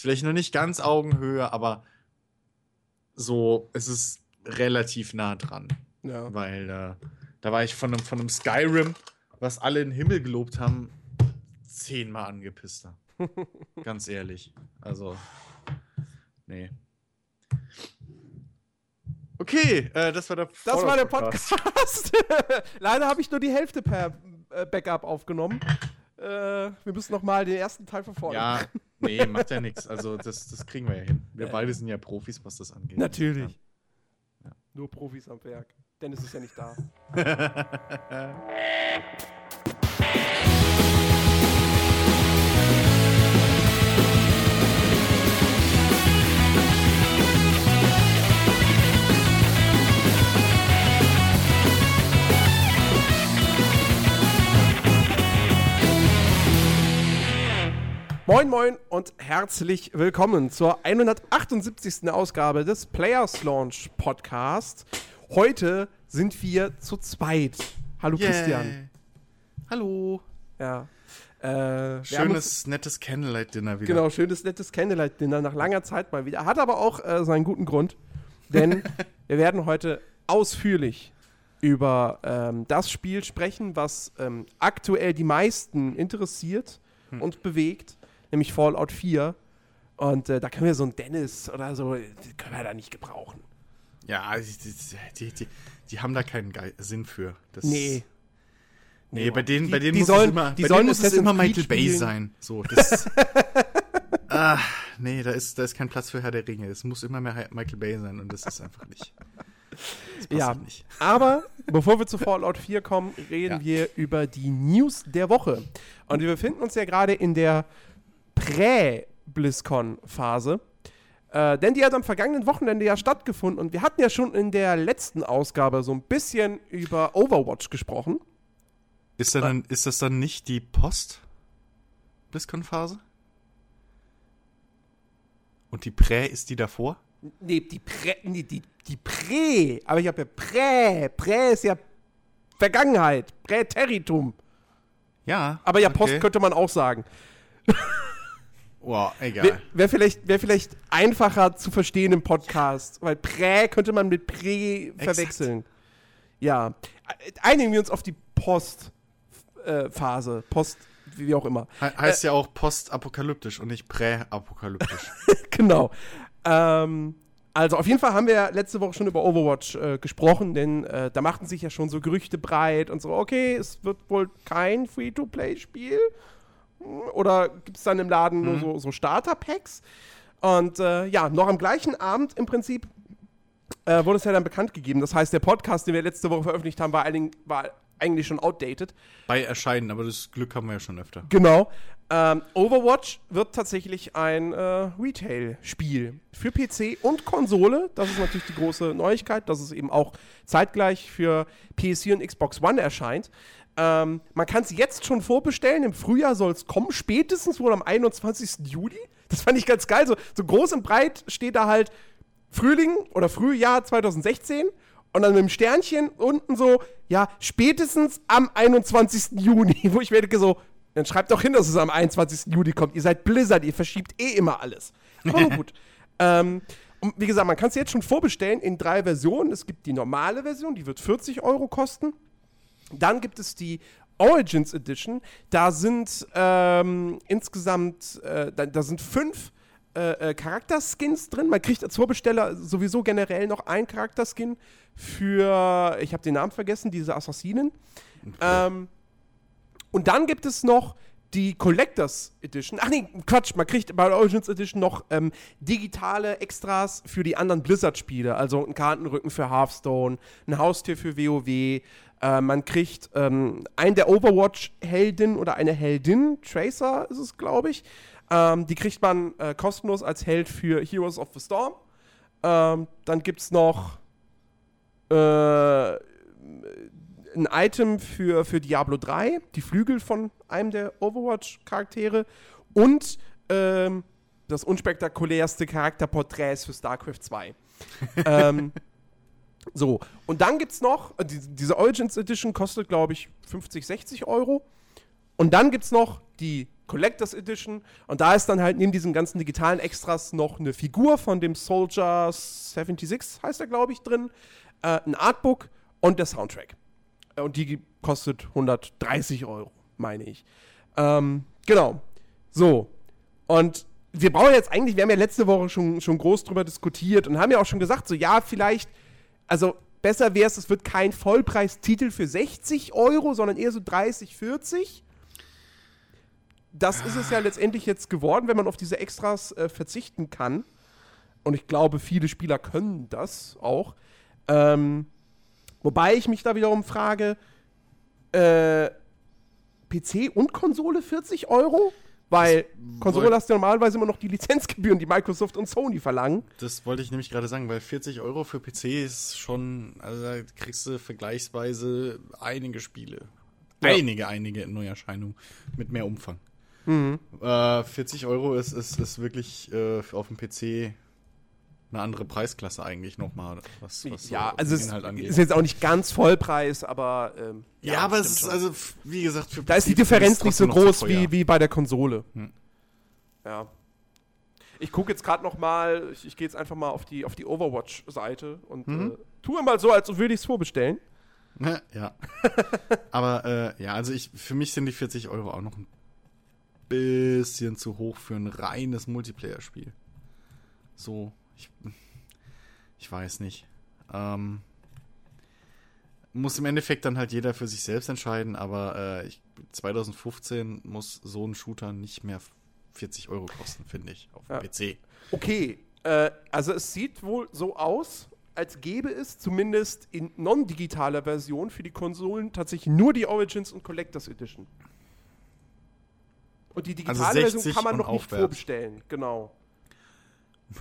Ist vielleicht noch nicht ganz Augenhöhe, aber so, es ist relativ nah dran. Ja. Weil äh, da war ich von einem, von einem Skyrim, was alle in den Himmel gelobt haben, zehnmal angepisster. Ganz ehrlich. Also, nee. Okay, äh, das war der Das war der Podcast. Leider habe ich nur die Hälfte per äh, Backup aufgenommen. Äh, wir müssen noch mal den ersten Teil von vorne. Ja, nee, macht ja nichts. Also, das, das kriegen wir ja hin. Wir Äh. beide sind ja Profis, was das angeht. Natürlich. Ja. Nur Profis am Werk. Dennis ist ja nicht da. Moin Moin und herzlich willkommen zur 178. Ausgabe des Players Launch Podcast. Heute sind wir zu zweit. Hallo Christian. Hallo. Ja. Äh, Schönes, nettes Candlelight-Dinner wieder. Genau, schönes, nettes Candlelight-Dinner nach langer Zeit mal wieder. Hat aber auch äh, seinen guten Grund, denn wir werden heute ausführlich über ähm, das Spiel sprechen, was ähm, aktuell die meisten interessiert Hm. und bewegt, nämlich Fallout 4. Und äh, da können wir so einen Dennis oder so, können wir da nicht gebrauchen. Ja, die, die, die, die haben da keinen Ge Sinn für. Das, Nee. Nee, bei denen, Die- bei denen muss sollen- es immer, die sollen muss es immer Michael Bay sein. So, das, ah, nee, da ist, da ist kein Platz für Herr der Ringe. Es muss immer mehr Michael Bay sein und das ist einfach nicht. Ja, nicht. aber bevor wir zu Fallout 4 kommen, reden Ja. wir über die News der Woche. Und wir befinden uns ja gerade in der Prä-BlizzCon-Phase. Äh, denn die hat am vergangenen Wochenende ja stattgefunden und wir hatten ja schon in der letzten Ausgabe so ein bisschen über Overwatch gesprochen. Ist, da dann, ist das dann nicht die Post-BlizzCon-Phase? Und die Prä ist die davor? Nee, die Prä, nee, die, die Prä, aber ich habe ja Prä, Prä ist ja Vergangenheit, Präteritum. Ja. Aber ja, Post okay. könnte man auch sagen. Wow, egal. Wäre wär vielleicht, wär vielleicht einfacher zu verstehen im Podcast, weil Prä könnte man mit Prä verwechseln. Ja. Einigen wir uns auf die Post-Phase. Post, wie auch immer. He heißt ja auch postapokalyptisch und nicht präapokalyptisch. genau. Ähm, also auf jeden Fall haben wir ja letzte Woche schon über Overwatch äh, gesprochen, denn äh, da machten sich ja schon so Gerüchte breit und so, okay, es wird wohl kein Free-to-Play-Spiel. Oder gibt es dann im Laden nur so, so Starter-Packs? Und äh, ja, noch am gleichen Abend im Prinzip äh, wurde es ja dann bekannt gegeben. Das heißt, der Podcast, den wir letzte Woche veröffentlicht haben, war, einigen- war eigentlich schon outdated. Bei Erscheinen, aber das Glück haben wir ja schon öfter. Genau. Ähm, Overwatch wird tatsächlich ein äh, Retail-Spiel für PC und Konsole. Das ist natürlich die große Neuigkeit, dass es eben auch zeitgleich für PS4 und Xbox One erscheint. Ähm, man kann es jetzt schon vorbestellen. Im Frühjahr soll es kommen, spätestens wohl am 21. Juli. Das fand ich ganz geil. So, so groß und breit steht da halt Frühling oder Frühjahr 2016 und dann mit dem Sternchen unten so, ja, spätestens am 21. Juni, wo ich mir denke so, dann schreibt doch hin, dass es am 21. Juli kommt. Ihr seid Blizzard, ihr verschiebt eh immer alles. Aber gut. ähm, und wie gesagt, man kann es jetzt schon vorbestellen in drei Versionen. Es gibt die normale Version, die wird 40 Euro kosten. Dann gibt es die Origins Edition. Da sind ähm, insgesamt, äh, da, da sind fünf äh, äh, Charakterskins drin. Man kriegt als Vorbesteller sowieso generell noch einen Charakterskin für, ich habe den Namen vergessen, diese Assassinen. Ähm, und dann gibt es noch die Collectors Edition. Ach nee, Quatsch, man kriegt bei der Origins Edition noch ähm, digitale Extras für die anderen Blizzard-Spiele. Also einen Kartenrücken für Hearthstone, ein Haustier für WoW. Äh, man kriegt ähm, einen der Overwatch-Helden oder eine Heldin, Tracer ist es, glaube ich. Ähm, die kriegt man äh, kostenlos als Held für Heroes of the Storm. Ähm, dann gibt es noch äh, ein Item für, für Diablo 3, die Flügel von einem der Overwatch-Charaktere und ähm, das unspektakulärste Charakterporträts für StarCraft 2. ähm, so, und dann gibt es noch, äh, die, diese Origins Edition kostet, glaube ich, 50, 60 Euro. Und dann gibt es noch die Collectors Edition. Und da ist dann halt neben diesen ganzen digitalen Extras noch eine Figur von dem Soldier 76, heißt er, glaube ich, drin, äh, ein Artbook und der Soundtrack. Äh, und die kostet 130 Euro, meine ich. Ähm, genau. So. Und wir brauchen jetzt eigentlich, wir haben ja letzte Woche schon, schon groß drüber diskutiert und haben ja auch schon gesagt, so ja, vielleicht, also besser wäre es, es wird kein Vollpreistitel für 60 Euro, sondern eher so 30, 40 das ist es ja letztendlich jetzt geworden, wenn man auf diese Extras äh, verzichten kann. Und ich glaube, viele Spieler können das auch. Ähm, wobei ich mich da wiederum frage, äh, PC und Konsole 40 Euro? Weil Konsole hast du normalerweise immer noch die Lizenzgebühren, die Microsoft und Sony verlangen. Das wollte ich nämlich gerade sagen, weil 40 Euro für PC ist schon, also da kriegst du vergleichsweise einige Spiele. Ja. Einige, einige Neuerscheinungen mit mehr Umfang. Mhm. Äh, 40 Euro ist, ist, ist wirklich äh, auf dem PC eine andere Preisklasse eigentlich nochmal, was, was ja, so also es ist jetzt auch nicht ganz Vollpreis, aber ähm, ja, ja, aber es ist schon. also wie gesagt für Da ist die Differenz nicht so groß wie, wie bei der Konsole. Hm. Ja. Ich gucke jetzt gerade noch mal, ich, ich gehe jetzt einfach mal auf die auf die Overwatch Seite und mhm. äh, tue mal so, als würde ich es vorbestellen. Ja. aber äh, ja, also ich für mich sind die 40 Euro auch noch ein bisschen zu hoch für ein reines Multiplayer-Spiel. So, ich, ich weiß nicht. Ähm, muss im Endeffekt dann halt jeder für sich selbst entscheiden, aber äh, ich, 2015 muss so ein Shooter nicht mehr 40 Euro kosten, finde ich, auf dem ja. PC. Okay, äh, also es sieht wohl so aus, als gäbe es zumindest in non-digitaler Version für die Konsolen tatsächlich nur die Origins und Collectors Edition. Und die digitale also Version kann man noch nicht vorbestellen, genau.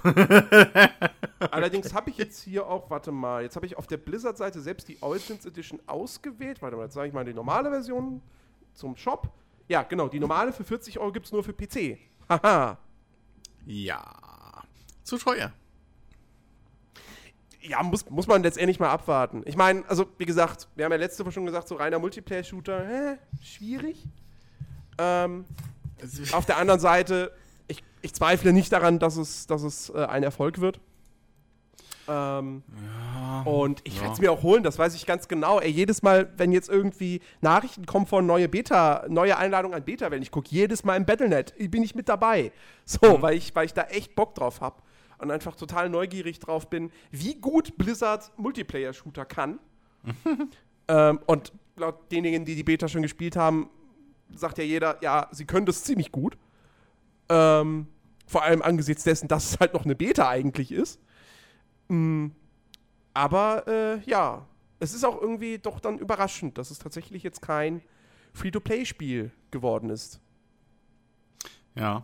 Allerdings habe ich jetzt hier auch, warte mal, jetzt habe ich auf der Blizzard-Seite selbst die Origins Edition ausgewählt. Warte mal, jetzt sage ich mal die normale Version zum Shop. Ja, genau, die normale für 40 Euro gibt es nur für PC. Haha. ja, zu teuer. Ja, muss, muss man letztendlich mal abwarten. Ich meine, also wie gesagt, wir haben ja letzte Woche schon gesagt, so reiner Multiplayer-Shooter, hä, schwierig. Ähm, auf der anderen Seite, ich, zweifle nicht daran, dass es, dass es äh, ein Erfolg wird. Ähm, ja, und ich ja. werde es mir auch holen, das weiß ich ganz genau. Ey, jedes Mal, wenn jetzt irgendwie Nachrichten kommen von neue Beta, neue Einladung an Beta, wenn ich gucke, jedes Mal im Battlenet bin ich mit dabei. So, mhm. weil, ich, weil ich da echt Bock drauf habe und einfach total neugierig drauf bin, wie gut Blizzard Multiplayer-Shooter kann. ähm, und laut denjenigen, die die Beta schon gespielt haben, sagt ja jeder, ja, sie können das ziemlich gut. Ähm, vor allem angesichts dessen, dass es halt noch eine Beta eigentlich ist. Mhm. Aber äh, ja, es ist auch irgendwie doch dann überraschend, dass es tatsächlich jetzt kein Free-to-Play-Spiel geworden ist. Ja.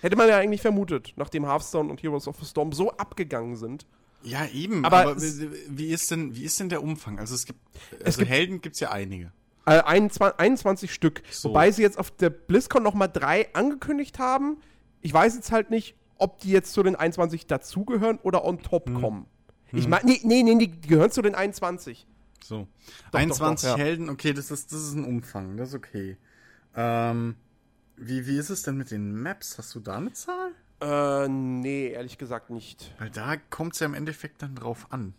Hätte man ja eigentlich vermutet, nachdem Hearthstone und Heroes of the Storm so abgegangen sind. Ja, eben. Aber, aber wie, ist denn, wie ist denn der Umfang? Also es gibt, also es gibt, Helden gibt es ja einige. Äh, 21, 21 Stück. So. Wobei sie jetzt auf der BlizzCon noch mal drei angekündigt haben. Ich weiß jetzt halt nicht, ob die jetzt zu den 21 dazugehören oder on top hm. kommen. Hm. Ich meine, nee, nee, nee, die gehören zu den 21. So. Doch, 21 doch, doch, ja. Helden, okay, das ist, das ist ein Umfang, das ist okay. Ähm, wie, wie ist es denn mit den Maps? Hast du da eine Zahl? Äh, nee, ehrlich gesagt nicht. Weil da kommt es ja im Endeffekt dann drauf an.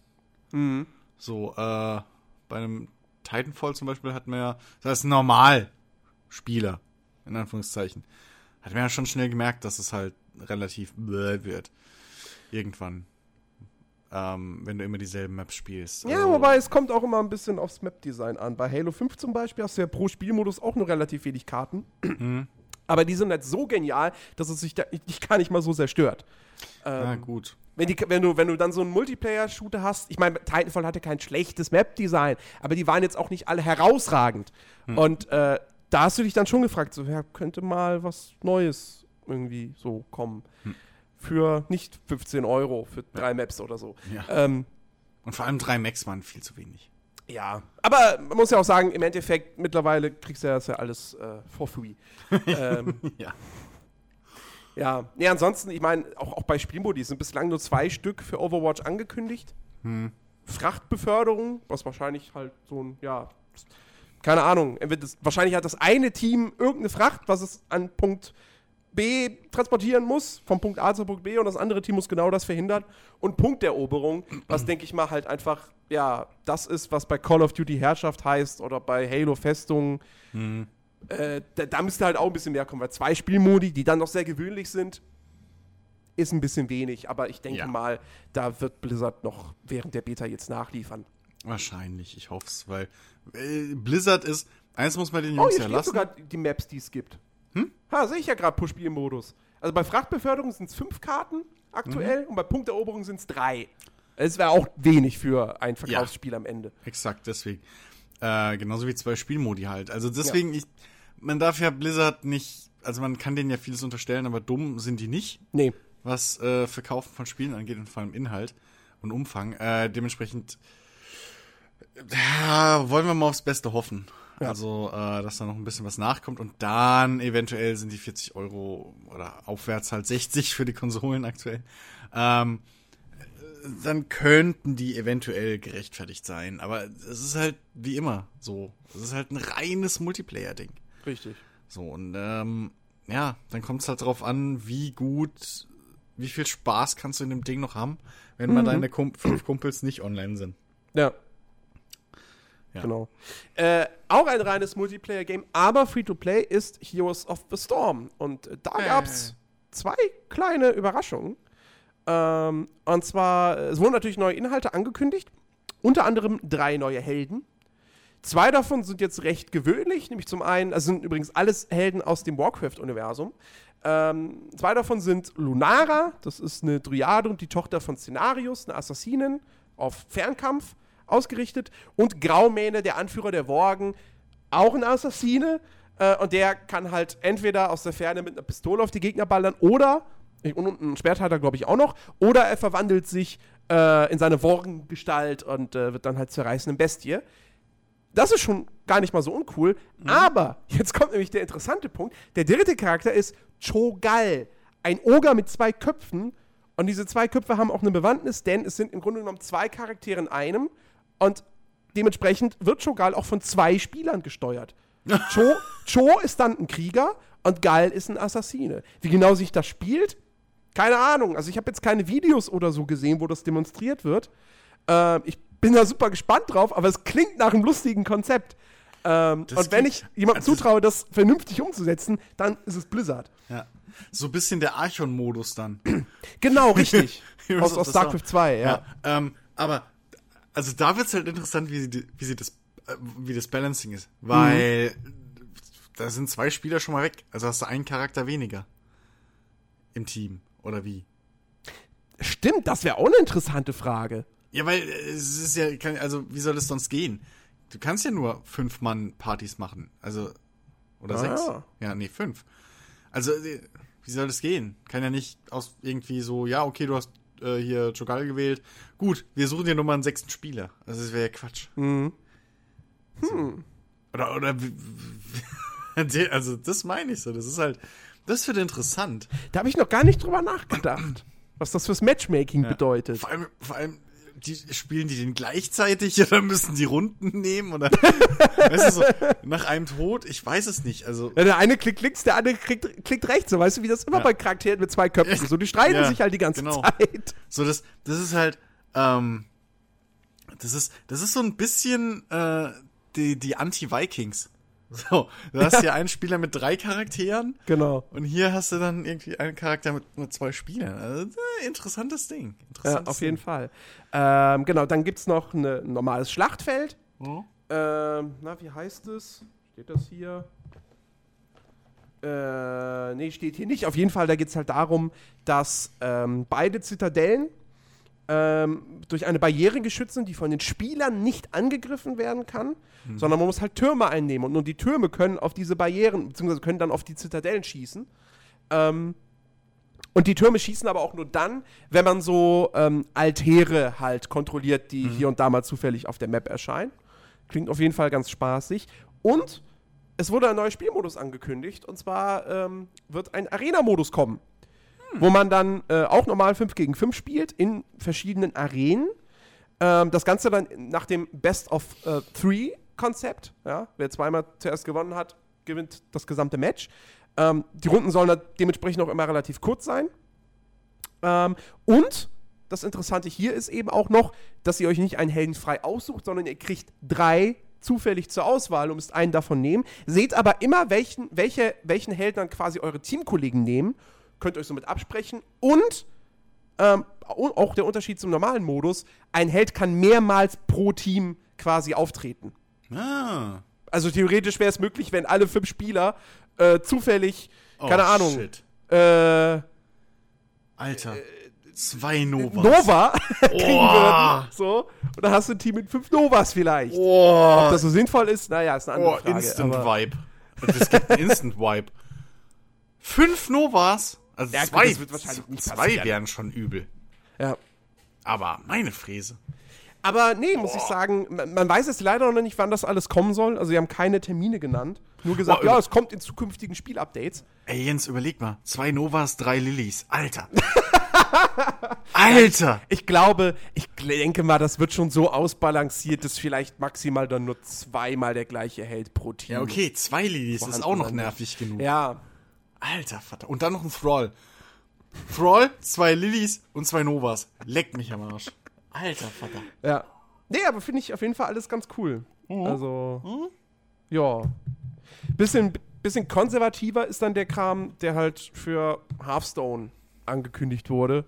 Mhm. So, äh, bei einem Titanfall zum Beispiel hat man ja, das ist ein Normalspieler, in Anführungszeichen, hat man ja schon schnell gemerkt, dass es halt relativ bläh wird. Irgendwann. Ähm, wenn du immer dieselben Maps spielst. Ja, also, wobei es kommt auch immer ein bisschen aufs Map-Design an. Bei Halo 5 zum Beispiel hast du ja pro Spielmodus auch nur relativ wenig Karten. Mhm. Aber die sind halt so genial, dass es sich da, dich gar nicht mal so sehr stört. Ähm, ja, gut wenn, die, wenn, du, wenn du dann so einen Multiplayer-Shooter hast, ich meine, Titanfall hatte kein schlechtes Map-Design, aber die waren jetzt auch nicht alle herausragend. Hm. Und äh, da hast du dich dann schon gefragt, so, ja, könnte mal was Neues irgendwie so kommen. Hm. Für nicht 15 Euro, für drei ja. Maps oder so. Ja. Ähm, Und vor allem drei Max waren viel zu wenig. Ja, aber man muss ja auch sagen, im Endeffekt, mittlerweile kriegst du das ja alles äh, for free. ähm, ja. Ja, nee, ansonsten, ich meine, auch, auch bei Spielmodi sind bislang nur zwei Stück für Overwatch angekündigt. Hm. Frachtbeförderung, was wahrscheinlich halt so ein, ja, keine Ahnung, das, wahrscheinlich hat das eine Team irgendeine Fracht, was es an Punkt B transportieren muss, vom Punkt A zu Punkt B und das andere Team muss genau das verhindern. Und Punkteroberung, was denke ich mal halt einfach, ja, das ist, was bei Call of Duty Herrschaft heißt oder bei Halo Festung. Mhm. Äh, da, da müsste halt auch ein bisschen mehr kommen, weil zwei Spielmodi, die dann noch sehr gewöhnlich sind, ist ein bisschen wenig. Aber ich denke ja. mal, da wird Blizzard noch während der Beta jetzt nachliefern. Wahrscheinlich, ich hoffe es, weil äh, Blizzard ist, eins muss man den Jungs oh, ja lassen. sogar die Maps, die es gibt. Hm? Ha, sehe ich ja gerade Push-Spiel-Modus. Also bei Frachtbeförderung sind es fünf Karten aktuell mhm. und bei Punkteroberung sind es drei. Es wäre auch wenig für ein Verkaufsspiel ja, am Ende. Exakt, deswegen. Äh, genauso wie zwei Spielmodi halt. Also deswegen, ja. ich, man darf ja Blizzard nicht, also man kann denen ja vieles unterstellen, aber dumm sind die nicht. Nee. Was äh, Verkaufen von Spielen angeht und vor allem Inhalt und Umfang. Äh, dementsprechend ja, wollen wir mal aufs Beste hoffen. Ja. Also, äh, dass da noch ein bisschen was nachkommt und dann eventuell sind die 40 Euro oder aufwärts halt 60 für die Konsolen aktuell. Ähm, dann könnten die eventuell gerechtfertigt sein. Aber es ist halt wie immer so. Es ist halt ein reines Multiplayer-Ding. Richtig. So, und ähm, ja, dann kommt es halt drauf an, wie gut, wie viel Spaß kannst du in dem Ding noch haben, wenn mhm. mal deine Kump fünf Kumpels nicht online sind. Ja, ja. Genau. Äh, auch ein reines Multiplayer-Game, aber Free-to-Play ist Heroes of the Storm. Und äh, da äh. gab es zwei kleine Überraschungen. Ähm, und zwar, es wurden natürlich neue Inhalte angekündigt. Unter anderem drei neue Helden. Zwei davon sind jetzt recht gewöhnlich, nämlich zum einen, also sind übrigens alles Helden aus dem Warcraft-Universum. Ähm, zwei davon sind Lunara, das ist eine Dryade und die Tochter von Szenarius, eine Assassinin auf Fernkampf ausgerichtet. Und Graumähne, der Anführer der Worgen, auch ein Assassine. Äh, und der kann halt entweder aus der Ferne mit einer Pistole auf die Gegner ballern oder, und ein Schwert hat er, glaube ich, auch noch, oder er verwandelt sich äh, in seine Worgengestalt und äh, wird dann halt zur reißenden Bestie. Das ist schon gar nicht mal so uncool. Mhm. Aber jetzt kommt nämlich der interessante Punkt. Der dritte Charakter ist Chogal. Ein Oger mit zwei Köpfen. Und diese zwei Köpfe haben auch eine Bewandtnis, denn es sind im Grunde genommen zwei Charaktere in einem. Und dementsprechend wird Cho'Gall auch von zwei Spielern gesteuert. Cho, Cho ist dann ein Krieger und Gal ist ein Assassine. Wie genau sich das spielt, keine Ahnung. Also ich habe jetzt keine Videos oder so gesehen, wo das demonstriert wird. Äh, ich bin da super gespannt drauf, aber es klingt nach einem lustigen Konzept. Ähm, und wenn ich jemandem also zutraue, das vernünftig umzusetzen, dann ist es Blizzard. Ja. So ein bisschen der Archon-Modus dann. genau, richtig. aus, aus Starcraft 2, ja. ja ähm, aber also da wird es halt interessant, wie sie, wie sie das, äh, wie das Balancing ist. Weil mhm. da sind zwei Spieler schon mal weg. Also hast du einen Charakter weniger im Team. Oder wie? Stimmt, das wäre auch eine interessante Frage. Ja, weil äh, es ist ja, also wie soll es sonst gehen? Du kannst ja nur fünf Mann Partys machen. Also, oder ah, sechs. Ja. ja, nee, fünf. Also, äh, wie soll das gehen? Kann ja nicht aus irgendwie so, ja, okay, du hast äh, hier Jogal gewählt. Gut, wir suchen dir nochmal einen sechsten Spieler. Also das wäre ja Quatsch. Mhm. Hm. Oder, oder, also das meine ich so. Das ist halt, das wird interessant. Da habe ich noch gar nicht drüber nachgedacht, was das fürs Matchmaking ja. bedeutet. Vor allem, vor allem, die spielen die den gleichzeitig oder müssen die Runden nehmen oder weißt du so, nach einem Tod, ich weiß es nicht. Also ja, der eine klickt links, der andere klickt, klickt rechts, so weißt du, wie das immer ja. bei Charakteren mit zwei Köpfen ist. So, die streiten ja, sich halt die ganze genau. Zeit. So, das, das ist halt, ähm, das ist, das ist so ein bisschen äh, die, die Anti-Vikings. So, du hast hier einen Spieler mit drei Charakteren. Genau. Und hier hast du dann irgendwie einen Charakter mit nur zwei Spielern. Also, äh, interessantes Ding. Interessantes ja, auf Ding. jeden Fall. Ähm, genau, dann gibt es noch eine, ein normales Schlachtfeld. Mhm. Ähm, na, wie heißt es? Steht das hier? Äh, nee, steht hier nicht. Auf jeden Fall, da geht es halt darum, dass ähm, beide Zitadellen ähm, durch eine Barriere geschützt sind, die von den Spielern nicht angegriffen werden kann, mhm. sondern man muss halt Türme einnehmen und nur die Türme können auf diese Barrieren, beziehungsweise können dann auf die Zitadellen schießen. Ähm, und die Türme schießen aber auch nur dann, wenn man so ähm, Altäre halt kontrolliert, die mhm. hier und da mal zufällig auf der Map erscheinen. Klingt auf jeden Fall ganz spaßig. Und es wurde ein neuer Spielmodus angekündigt. Und zwar ähm, wird ein Arena-Modus kommen wo man dann äh, auch normal 5 gegen 5 spielt in verschiedenen Arenen. Ähm, das Ganze dann nach dem Best of äh, Three Konzept. Ja? Wer zweimal zuerst gewonnen hat, gewinnt das gesamte Match. Ähm, die Runden sollen dementsprechend auch immer relativ kurz sein. Ähm, und das Interessante hier ist eben auch noch, dass ihr euch nicht einen Helden frei aussucht, sondern ihr kriegt drei zufällig zur Auswahl und müsst einen davon nehmen. Seht aber immer, welchen, welche, welchen Helden dann quasi eure Teamkollegen nehmen. Könnt euch somit absprechen. Und ähm, auch der Unterschied zum normalen Modus, ein Held kann mehrmals pro Team quasi auftreten. Ah. Also theoretisch wäre es möglich, wenn alle fünf Spieler äh, zufällig, keine oh, Ahnung, Shit. äh, Alter. Zwei Novas. Nova kriegen Oh. würden. So. Und dann hast du ein Team mit fünf Novas vielleicht. Ob Oh, das so sinnvoll ist, naja, ist eine andere oh Frage. Instant Vibe. Es gibt einen Instant Vibe. Fünf Novas? Also Ja, gut, zwei, das wird wahrscheinlich nicht zwei wären schon übel. Ja. Aber meine Fräse. Aber nee, muss ich sagen, man, man weiß jetzt leider noch nicht, wann das alles kommen soll. Also, sie haben keine Termine genannt. Nur gesagt, Boah, ja, es kommt in zukünftigen Spielupdates. Ey, Jens, überleg mal. Zwei Novas, drei Lillys. Alter. Alter. Ich glaube, ich denke mal, das wird schon so ausbalanciert, dass vielleicht maximal dann nur zweimal der gleiche Held pro Team. Ja, okay, zwei Lillys ist auch noch nervig genug. Ja, Alter Vater. Und dann noch ein Thrall. Thrall, zwei Lillys und zwei Novas. Leck mich am Arsch. Alter Vater. ja. Nee, aber finde ich auf jeden Fall alles ganz cool. Mhm. Also, ja. Bisschen, bisschen konservativer ist dann der Kram, der halt für Hearthstone angekündigt wurde.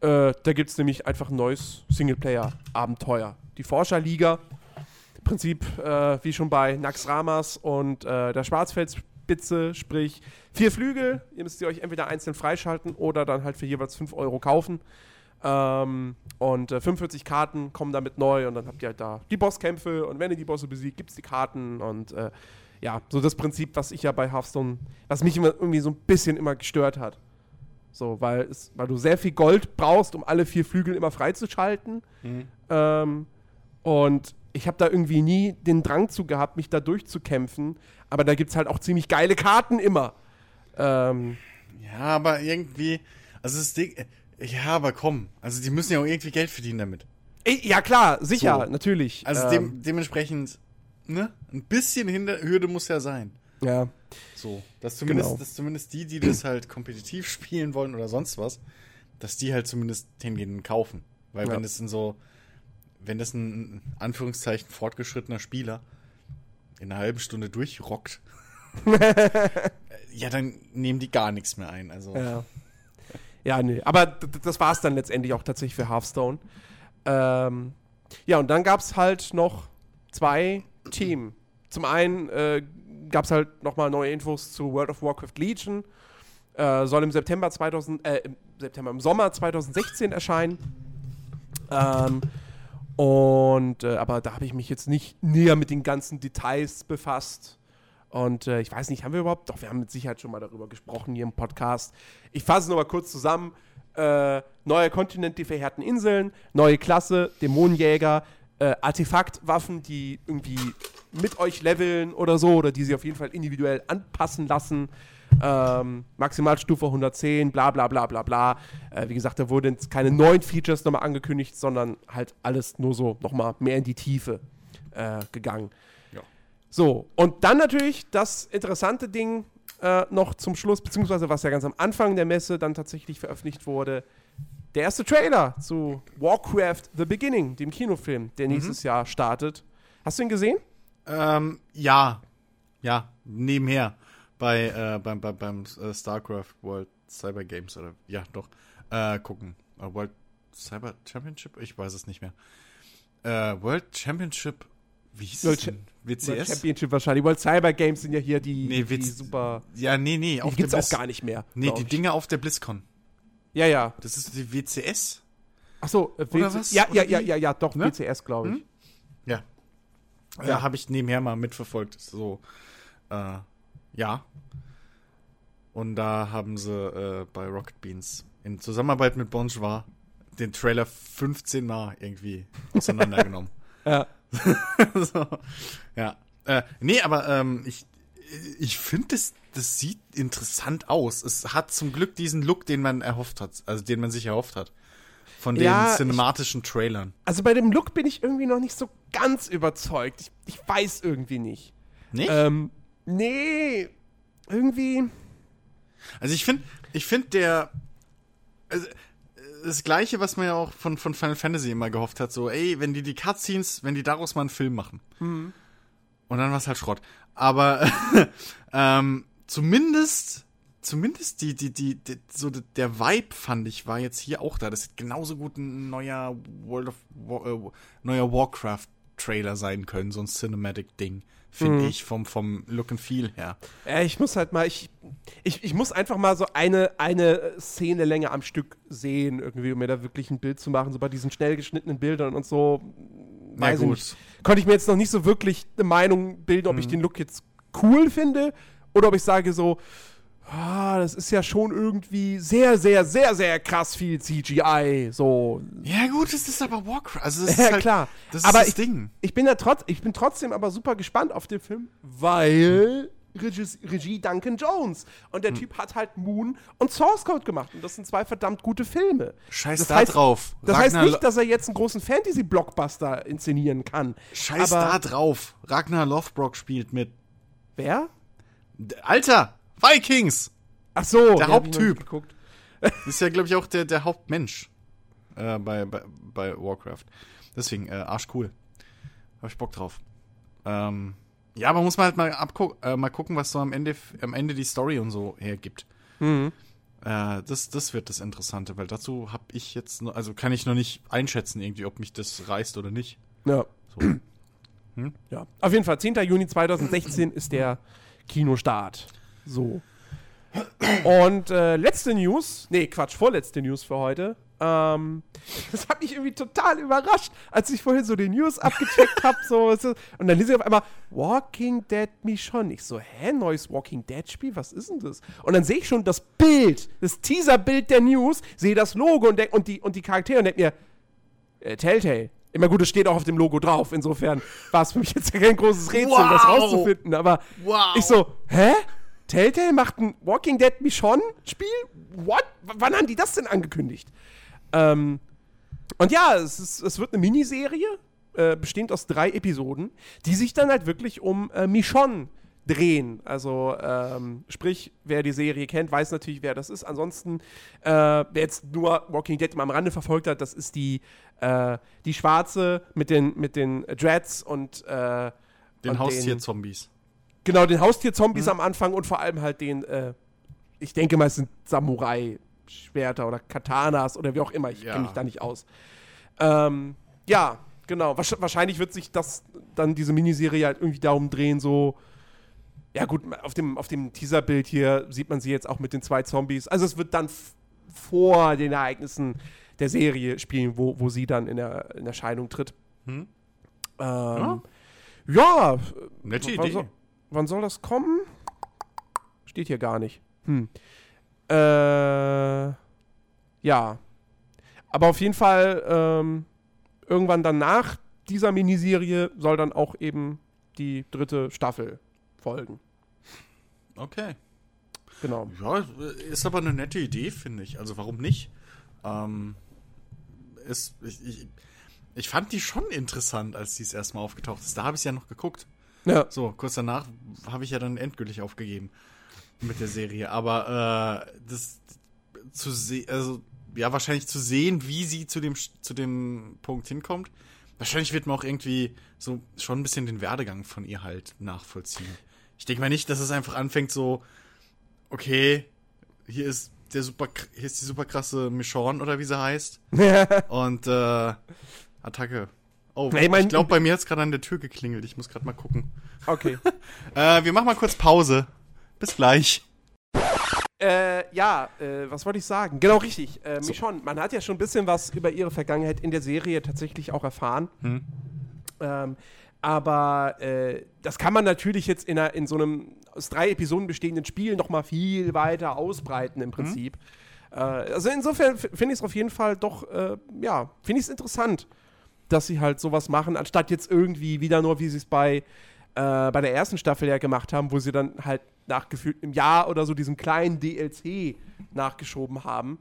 Äh, da gibt es nämlich einfach ein neues Singleplayer-Abenteuer. Die Forscherliga. Im Prinzip äh, wie schon bei Nax Ramas und äh, der Schwarzfeldspitze, sprich vier Flügel. Ihr müsst sie euch entweder einzeln freischalten oder dann halt für jeweils 5 Euro kaufen. Ähm, und äh, 45 Karten kommen damit neu und dann habt ihr halt da die Bosskämpfe und wenn ihr die Bosse besiegt, gibt es die Karten und äh, ja, so das Prinzip, was ich ja bei Hearthstone, was mich immer irgendwie so ein bisschen immer gestört hat. So, weil, es, weil du sehr viel Gold brauchst, um alle vier Flügel immer freizuschalten. Ähm, und ich habe da irgendwie nie den Drang zu gehabt, mich da durchzukämpfen. Aber da gibt es halt auch ziemlich geile Karten immer. Ähm, Ja, aber irgendwie. Also das Ding. Ja, aber komm. Also die müssen ja auch irgendwie Geld verdienen damit. ja, klar, sicher, So. natürlich. Also ähm, dem, dementsprechend. Ne? Ein bisschen Hinter Hürde muss ja sein. Ja. So. Dass zumindest, Genau. dass zumindest die, die das halt kompetitiv spielen wollen oder sonst was, dass die halt zumindest hingehen und kaufen. Weil Ja. wenn das in so. Wenn das ein in Anführungszeichen fortgeschrittener Spieler in einer halben Stunde durchrockt, ja, dann nehmen die gar nichts mehr ein. Also. Ja. Ja, nee. Aber das war es dann letztendlich auch tatsächlich für Hearthstone. Ähm, ja, und dann gab es halt noch zwei Team. Zum einen äh, gab es halt nochmal neue Infos zu World of Warcraft Legion. Äh, soll im September 2000, äh, im September, im Sommer 2016 erscheinen. Ähm, und, äh, aber da habe ich mich jetzt nicht näher mit den ganzen Details befasst. Und äh, ich weiß nicht, haben wir überhaupt? Doch, wir haben mit Sicherheit schon mal darüber gesprochen hier im Podcast. Ich fasse es nur mal kurz zusammen. Äh, neuer Kontinent, die verheerten Inseln, neue Klasse, Dämonenjäger, äh, Artefaktwaffen, die irgendwie mit euch leveln oder so, oder die sie auf jeden Fall individuell anpassen lassen. Ähm, Maximalstufe 110, bla bla bla bla bla. Äh, wie gesagt, da wurden jetzt keine neuen Features nochmal angekündigt, sondern halt alles nur so nochmal mehr in die Tiefe äh, gegangen. Ja. So, und dann natürlich das interessante Ding äh, noch zum Schluss, beziehungsweise was ja ganz am Anfang der Messe dann tatsächlich veröffentlicht wurde. Der erste Trailer zu Warcraft The Beginning, dem Kinofilm, der nächstes Jahr startet. Hast du ihn gesehen? Ähm, ja. Ja, nebenher. Bei, äh, beim, beim, beim äh, StarCraft World Cyber Games oder ja, doch. Äh, gucken. Äh, World Cyber Championship? Ich weiß es nicht mehr. Äh, World Championship, wie hieß World es denn? World WCS? Championship wahrscheinlich. World Cyber Games sind ja hier die, Nee, die super. Ja, nee, nee. Die gibt's auch gar nicht mehr. Nee, die ich. Dinge auf der BlizzCon. Ja, ja. Das ist die WCS? Achso, äh, Oder was? Ja, ja, Oder ja, wie? ja, ja, doch, Ne? WCS, glaube ich. Hm? Ja. Ja. Ja, habe ich nebenher mal mitverfolgt. So, äh, ja. Und da haben sie äh, bei Rocket Beans in Zusammenarbeit mit Bon Jovi den Trailer 15 Mal irgendwie auseinandergenommen. Ja. so, ja. Äh, nee, aber ähm, ich, ich finde, das, das sieht interessant aus. Es hat zum Glück diesen Look, den man erhofft hat, also den man sich erhofft hat. von den Ja, cinematischen Trailern. Also bei dem Look bin ich irgendwie noch nicht so ganz überzeugt. Ich, ich weiß irgendwie nicht. Nicht? Ähm, nee, irgendwie. Also ich finde, ich finde der also, äh, das gleiche, was man ja auch von, von Final Fantasy immer gehofft hat, so, ey, wenn die die Cutscenes, wenn die daraus mal einen Film machen. Und dann war es halt Schrott. Aber ähm, zumindest, zumindest die, die, die, die, so der Vibe fand ich, war jetzt hier auch da. Das hätte genauso gut ein neuer World of War, äh, neuer Warcraft-Trailer sein können, so ein Cinematic-Ding, finde ich, vom, vom Look and Feel her. Äh, ich muss halt mal, ich, ich, ich muss einfach mal so eine, eine Szene länger am Stück sehen, irgendwie, um mir da wirklich ein Bild zu machen, so bei diesen schnell geschnittenen Bildern und so. Weiß ich gut. nicht. Konnte ich mir jetzt noch nicht so wirklich eine Meinung bilden, ob Mhm. ich den Look jetzt cool finde oder ob ich sage so, ah, das ist ja schon irgendwie sehr, sehr, sehr, sehr krass viel CGI. So, Ja gut, das ist aber Warcraft. Also das Ja, ist halt, klar. Das Aber ist das ich- Ding. ich bin da trotz, ich bin trotzdem aber super gespannt auf den Film, weil Regie, Regie Duncan Jones und der Typ hat halt Moon und Source Code gemacht und das sind zwei verdammt gute Filme. Scheiß das da heißt, drauf. Das Ragnar- heißt nicht, dass er jetzt einen großen Fantasy-Blockbuster inszenieren kann. Scheiß aber da drauf. Ragnar Lothbrok spielt mit. wer? Alter! Vikings! Ach so, Der Haupttyp. Ist ja, glaube ich, auch der, der Hauptmensch äh, bei, bei, bei Warcraft. Deswegen, äh, arschcool. Hab ich Bock drauf. Ähm, ja, aber muss man halt mal, äh, mal gucken, was so am Ende, am Ende die Story und so hergibt. Mhm. Äh, das, das wird das Interessante, weil dazu habe ich jetzt, noch, also kann ich noch nicht einschätzen, irgendwie, ob mich das reißt oder nicht. Ja. So. Hm? ja. Auf jeden Fall, 10. Juni 2016 ist der Kinostart. So. Und äh, letzte News, nee, Quatsch, vorletzte News für heute. Ähm, das hat mich irgendwie total überrascht, als ich vorhin so die News abgecheckt habe. So, und dann lese ich auf einmal Walking Dead Michonne. Ich so, hä, neues Walking Dead Spiel? Was ist denn das? Und dann sehe ich schon das Bild, das Teaserbild der News, sehe das Logo und, denk, und, die, und die Charaktere und denke mir, äh, Telltale. Immer gut, es steht auch auf dem Logo drauf. Insofern war es für mich jetzt kein großes Rätsel, das Wow. rauszufinden. Aber Wow. ich so, hä? Telltale macht ein Walking Dead Michonne-Spiel? What? W wann haben die das denn angekündigt? Ähm, und ja, es, ist, es wird eine Miniserie, äh, bestehend aus drei Episoden, die sich dann halt wirklich um äh, Michonne drehen. Also, ähm, sprich, wer die Serie kennt, weiß natürlich, wer das ist. Ansonsten, äh, wer jetzt nur Walking Dead mal am Rande verfolgt hat, das ist die, äh, die Schwarze mit den, mit den Dreads und äh, Den Haustier-Zombies. Genau, den Haustier-Zombies am Anfang und vor allem halt den, äh, ich denke mal, es sind Samurai-Schwerter oder Katanas oder wie auch immer. Ich Ja. kenne mich da nicht aus. Ähm, ja, genau. Wahrsch- wahrscheinlich wird sich das dann diese Miniserie halt irgendwie darum drehen, so. Ja, gut, auf dem, auf dem Teaserbild hier sieht man sie jetzt auch mit den zwei Zombies. Also, es wird dann vor den Ereignissen der Serie spielen, wo, wo sie dann in, der, in Erscheinung tritt. Hm? Ähm, ja, Nette wann Idee. soll, wann soll das kommen? Steht hier gar nicht. Hm. Äh, ja. Aber auf jeden Fall, ähm, irgendwann danach dieser Miniserie soll dann auch eben die dritte Staffel folgen. Okay. Genau. Ja, ist aber eine nette Idee, finde ich. Also warum nicht? Ähm, ist, ich, ich, ich fand die schon interessant, als die es erstmal aufgetaucht ist. Da habe ich ja noch geguckt. Ja. So, kurz danach habe ich ja dann endgültig aufgegeben mit der Serie. Aber äh, das zu sehen, also ja, wahrscheinlich zu sehen, wie sie zu dem, zu dem Punkt hinkommt. Wahrscheinlich wird man auch irgendwie so schon ein bisschen den Werdegang von ihr halt nachvollziehen. Ich denke mal nicht, dass es einfach anfängt so, okay, hier ist der super, hier ist die super krasse Michonne oder wie sie heißt. Und äh, Attacke. Oh, ich ich glaube, bei mir hat es gerade an der Tür geklingelt. Ich muss gerade mal gucken. Okay. Äh, wir machen mal kurz Pause. Bis gleich. Äh, ja, äh, was wollte ich sagen? Genau richtig. Äh, Michonne, man hat ja schon ein bisschen was über ihre Vergangenheit in der Serie tatsächlich auch erfahren. Hm. Ähm, aber äh, das kann man natürlich jetzt in, einer, in so einem aus drei Episoden bestehenden Spiel noch mal viel weiter ausbreiten im Prinzip. Äh, also insofern finde ich es auf jeden Fall doch, äh, ja, finde ich es interessant, dass sie halt sowas machen, anstatt jetzt irgendwie wieder nur, wie sie es bei, äh, bei der ersten Staffel ja gemacht haben, wo sie dann halt nachgefühlt im Jahr oder so diesen kleinen DLC nachgeschoben haben.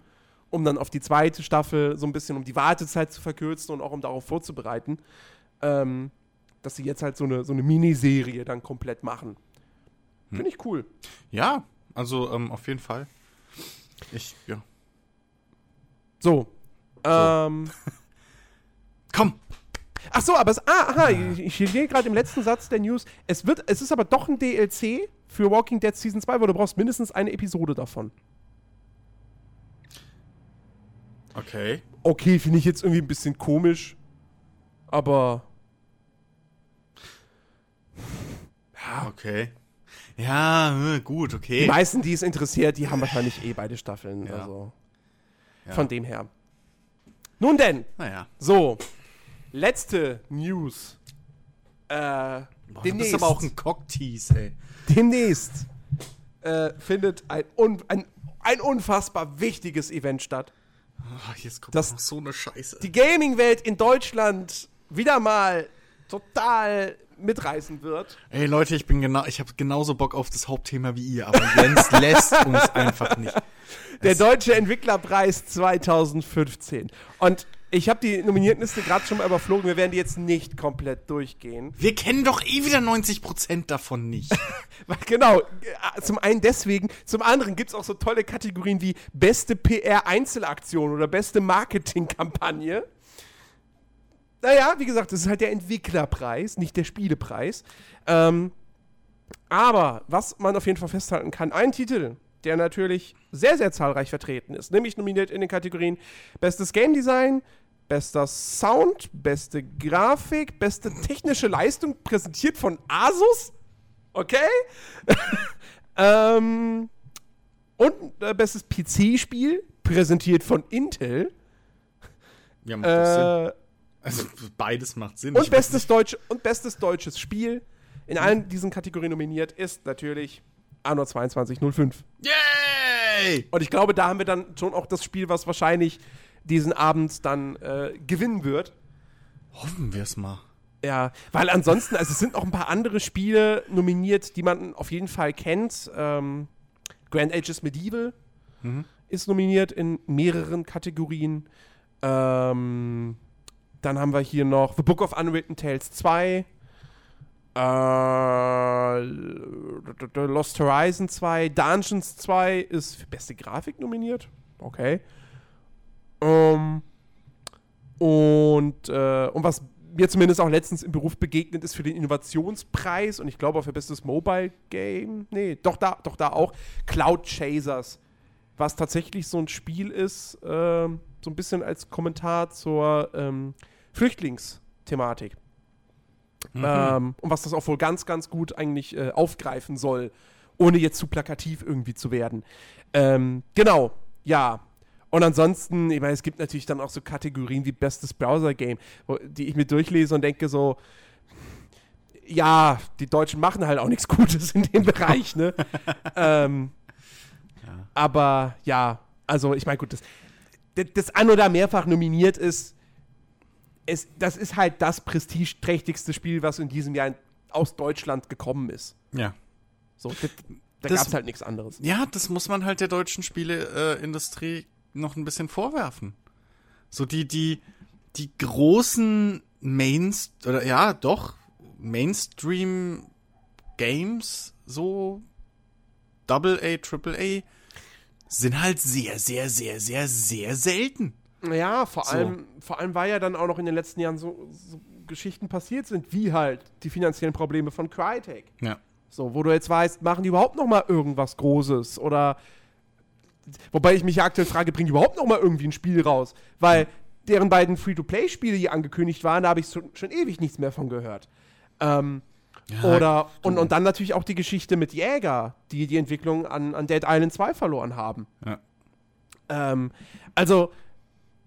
um dann auf die zweite Staffel so ein bisschen, um die Wartezeit zu verkürzen und auch um darauf vorzubereiten, ähm, dass sie jetzt halt so eine, so eine Miniserie dann komplett machen. Finde ich cool. Ja, also ähm, auf jeden Fall. Ich, ja. So. Ähm, Komm! ach so, aber es, ah, aha, ich, ich sehe gerade im letzten Satz der News, es wird, es ist aber doch ein DLC für Walking Dead Season 2, weil du brauchst mindestens eine Episode davon. Okay. Okay, finde ich jetzt irgendwie ein bisschen komisch, aber Okay. Ja, äh, gut, die okay. meisten, die es interessiert, die haben wahrscheinlich eh beide Staffeln. Ja. Also Ja. von dem her. Nun denn, Naja. so, letzte News. Äh, Boah, du demnächst, bist aber auch ein Cocktease, ey. demnächst äh, findet ein, un, ein, ein unfassbar wichtiges Event statt. Oh, jetzt kommt Das- so eine Scheiße. Die Gaming-Welt in Deutschland wieder mal total mitreißen wird. Ey Leute, ich bin genau, ich habe genauso Bock auf das Hauptthema wie ihr, aber Jens lässt uns einfach nicht. Der Es- Deutsche Entwicklerpreis 2015. Und ich habe die Nominiertenliste gerade schon mal überflogen. Wir werden die jetzt nicht komplett durchgehen. Wir kennen doch eh wieder 90% davon nicht. Genau, äh, zum einen deswegen, zum anderen gibt es auch so tolle Kategorien wie beste PR-Einzelaktion oder beste Marketingkampagne. Naja, wie gesagt, das ist halt der Entwicklerpreis, nicht der Spielepreis. Ähm, aber was man auf jeden Fall festhalten kann, ein Titel, der natürlich sehr, sehr zahlreich vertreten ist, nämlich nominiert in den Kategorien Bestes Game Design, bester Sound, beste Grafik, beste technische Leistung, präsentiert von Asus. Okay? ähm, und äh, bestes PC-Spiel, präsentiert von Intel. Ja, macht doch Sinn. Äh, Also beides macht Sinn. und, bestes Deutsch, und bestes deutsches Spiel in allen diesen Kategorien nominiert ist natürlich Anno 2205. nicht. Yay! Und ich glaube, da haben wir dann schon auch das Spiel, was wahrscheinlich diesen Abend dann äh, gewinnen wird. Hoffen wir es mal. Ja, weil ansonsten, also es sind noch ein paar andere Spiele nominiert, die man auf jeden Fall kennt. Ähm, Grand Ages Medieval ist nominiert in mehreren Kategorien. Ähm, dann haben wir hier noch The Book of Unwritten Tales 2. Äh, Lost Horizon 2. Dungeons 2 ist für beste Grafik nominiert. Okay. Ähm, und, äh, und was mir zumindest auch letztens im Beruf begegnet ist für den Innovationspreis und ich glaube auch für bestes Mobile Game. Nee, doch da, doch da auch. Cloud Chasers. Was tatsächlich so ein Spiel ist, ähm, so ein bisschen als Kommentar zur ähm, Flüchtlingsthematik. Ähm, und was das auch wohl ganz, ganz gut eigentlich äh, aufgreifen soll, ohne jetzt zu plakativ irgendwie zu werden. Ähm, genau, ja. Und ansonsten, ich meine, es gibt natürlich dann auch so Kategorien wie bestes Browser-Game, die ich mir durchlese und denke so, ja, die Deutschen machen halt auch nichts Gutes in dem Bereich, ne? ähm, Aber ja, also ich meine, gut, das, das, Anno da mehrfach nominiert ist, es, das ist halt das prestigeträchtigste Spiel, was in diesem Jahr aus Deutschland gekommen ist. Ja. So, das, da gab es halt nichts anderes. Ja, das muss man halt der deutschen Spieleindustrie noch ein bisschen vorwerfen. So die, die, die großen Mains, oder ja, doch, Mainstream Games, so Double A, Triple A, sind halt sehr, sehr, sehr, sehr, sehr selten. Ja, vor So. allem, vor allem, weil ja dann auch noch in den letzten Jahren so, so Geschichten passiert sind, wie halt die finanziellen Probleme von Crytek. Ja. So, wo du jetzt weißt, machen die überhaupt noch mal irgendwas Großes oder wobei ich mich ja aktuell frage, bringen die überhaupt noch mal irgendwie ein Spiel raus? Weil deren beiden Free-to-Play-Spiele, die angekündigt waren, da habe ich schon, schon ewig nichts mehr von gehört. Ähm, oder und, und dann natürlich auch die Geschichte mit Jäger, die die Entwicklung an, an Dead Island 2 verloren haben. Ja. Ähm, also,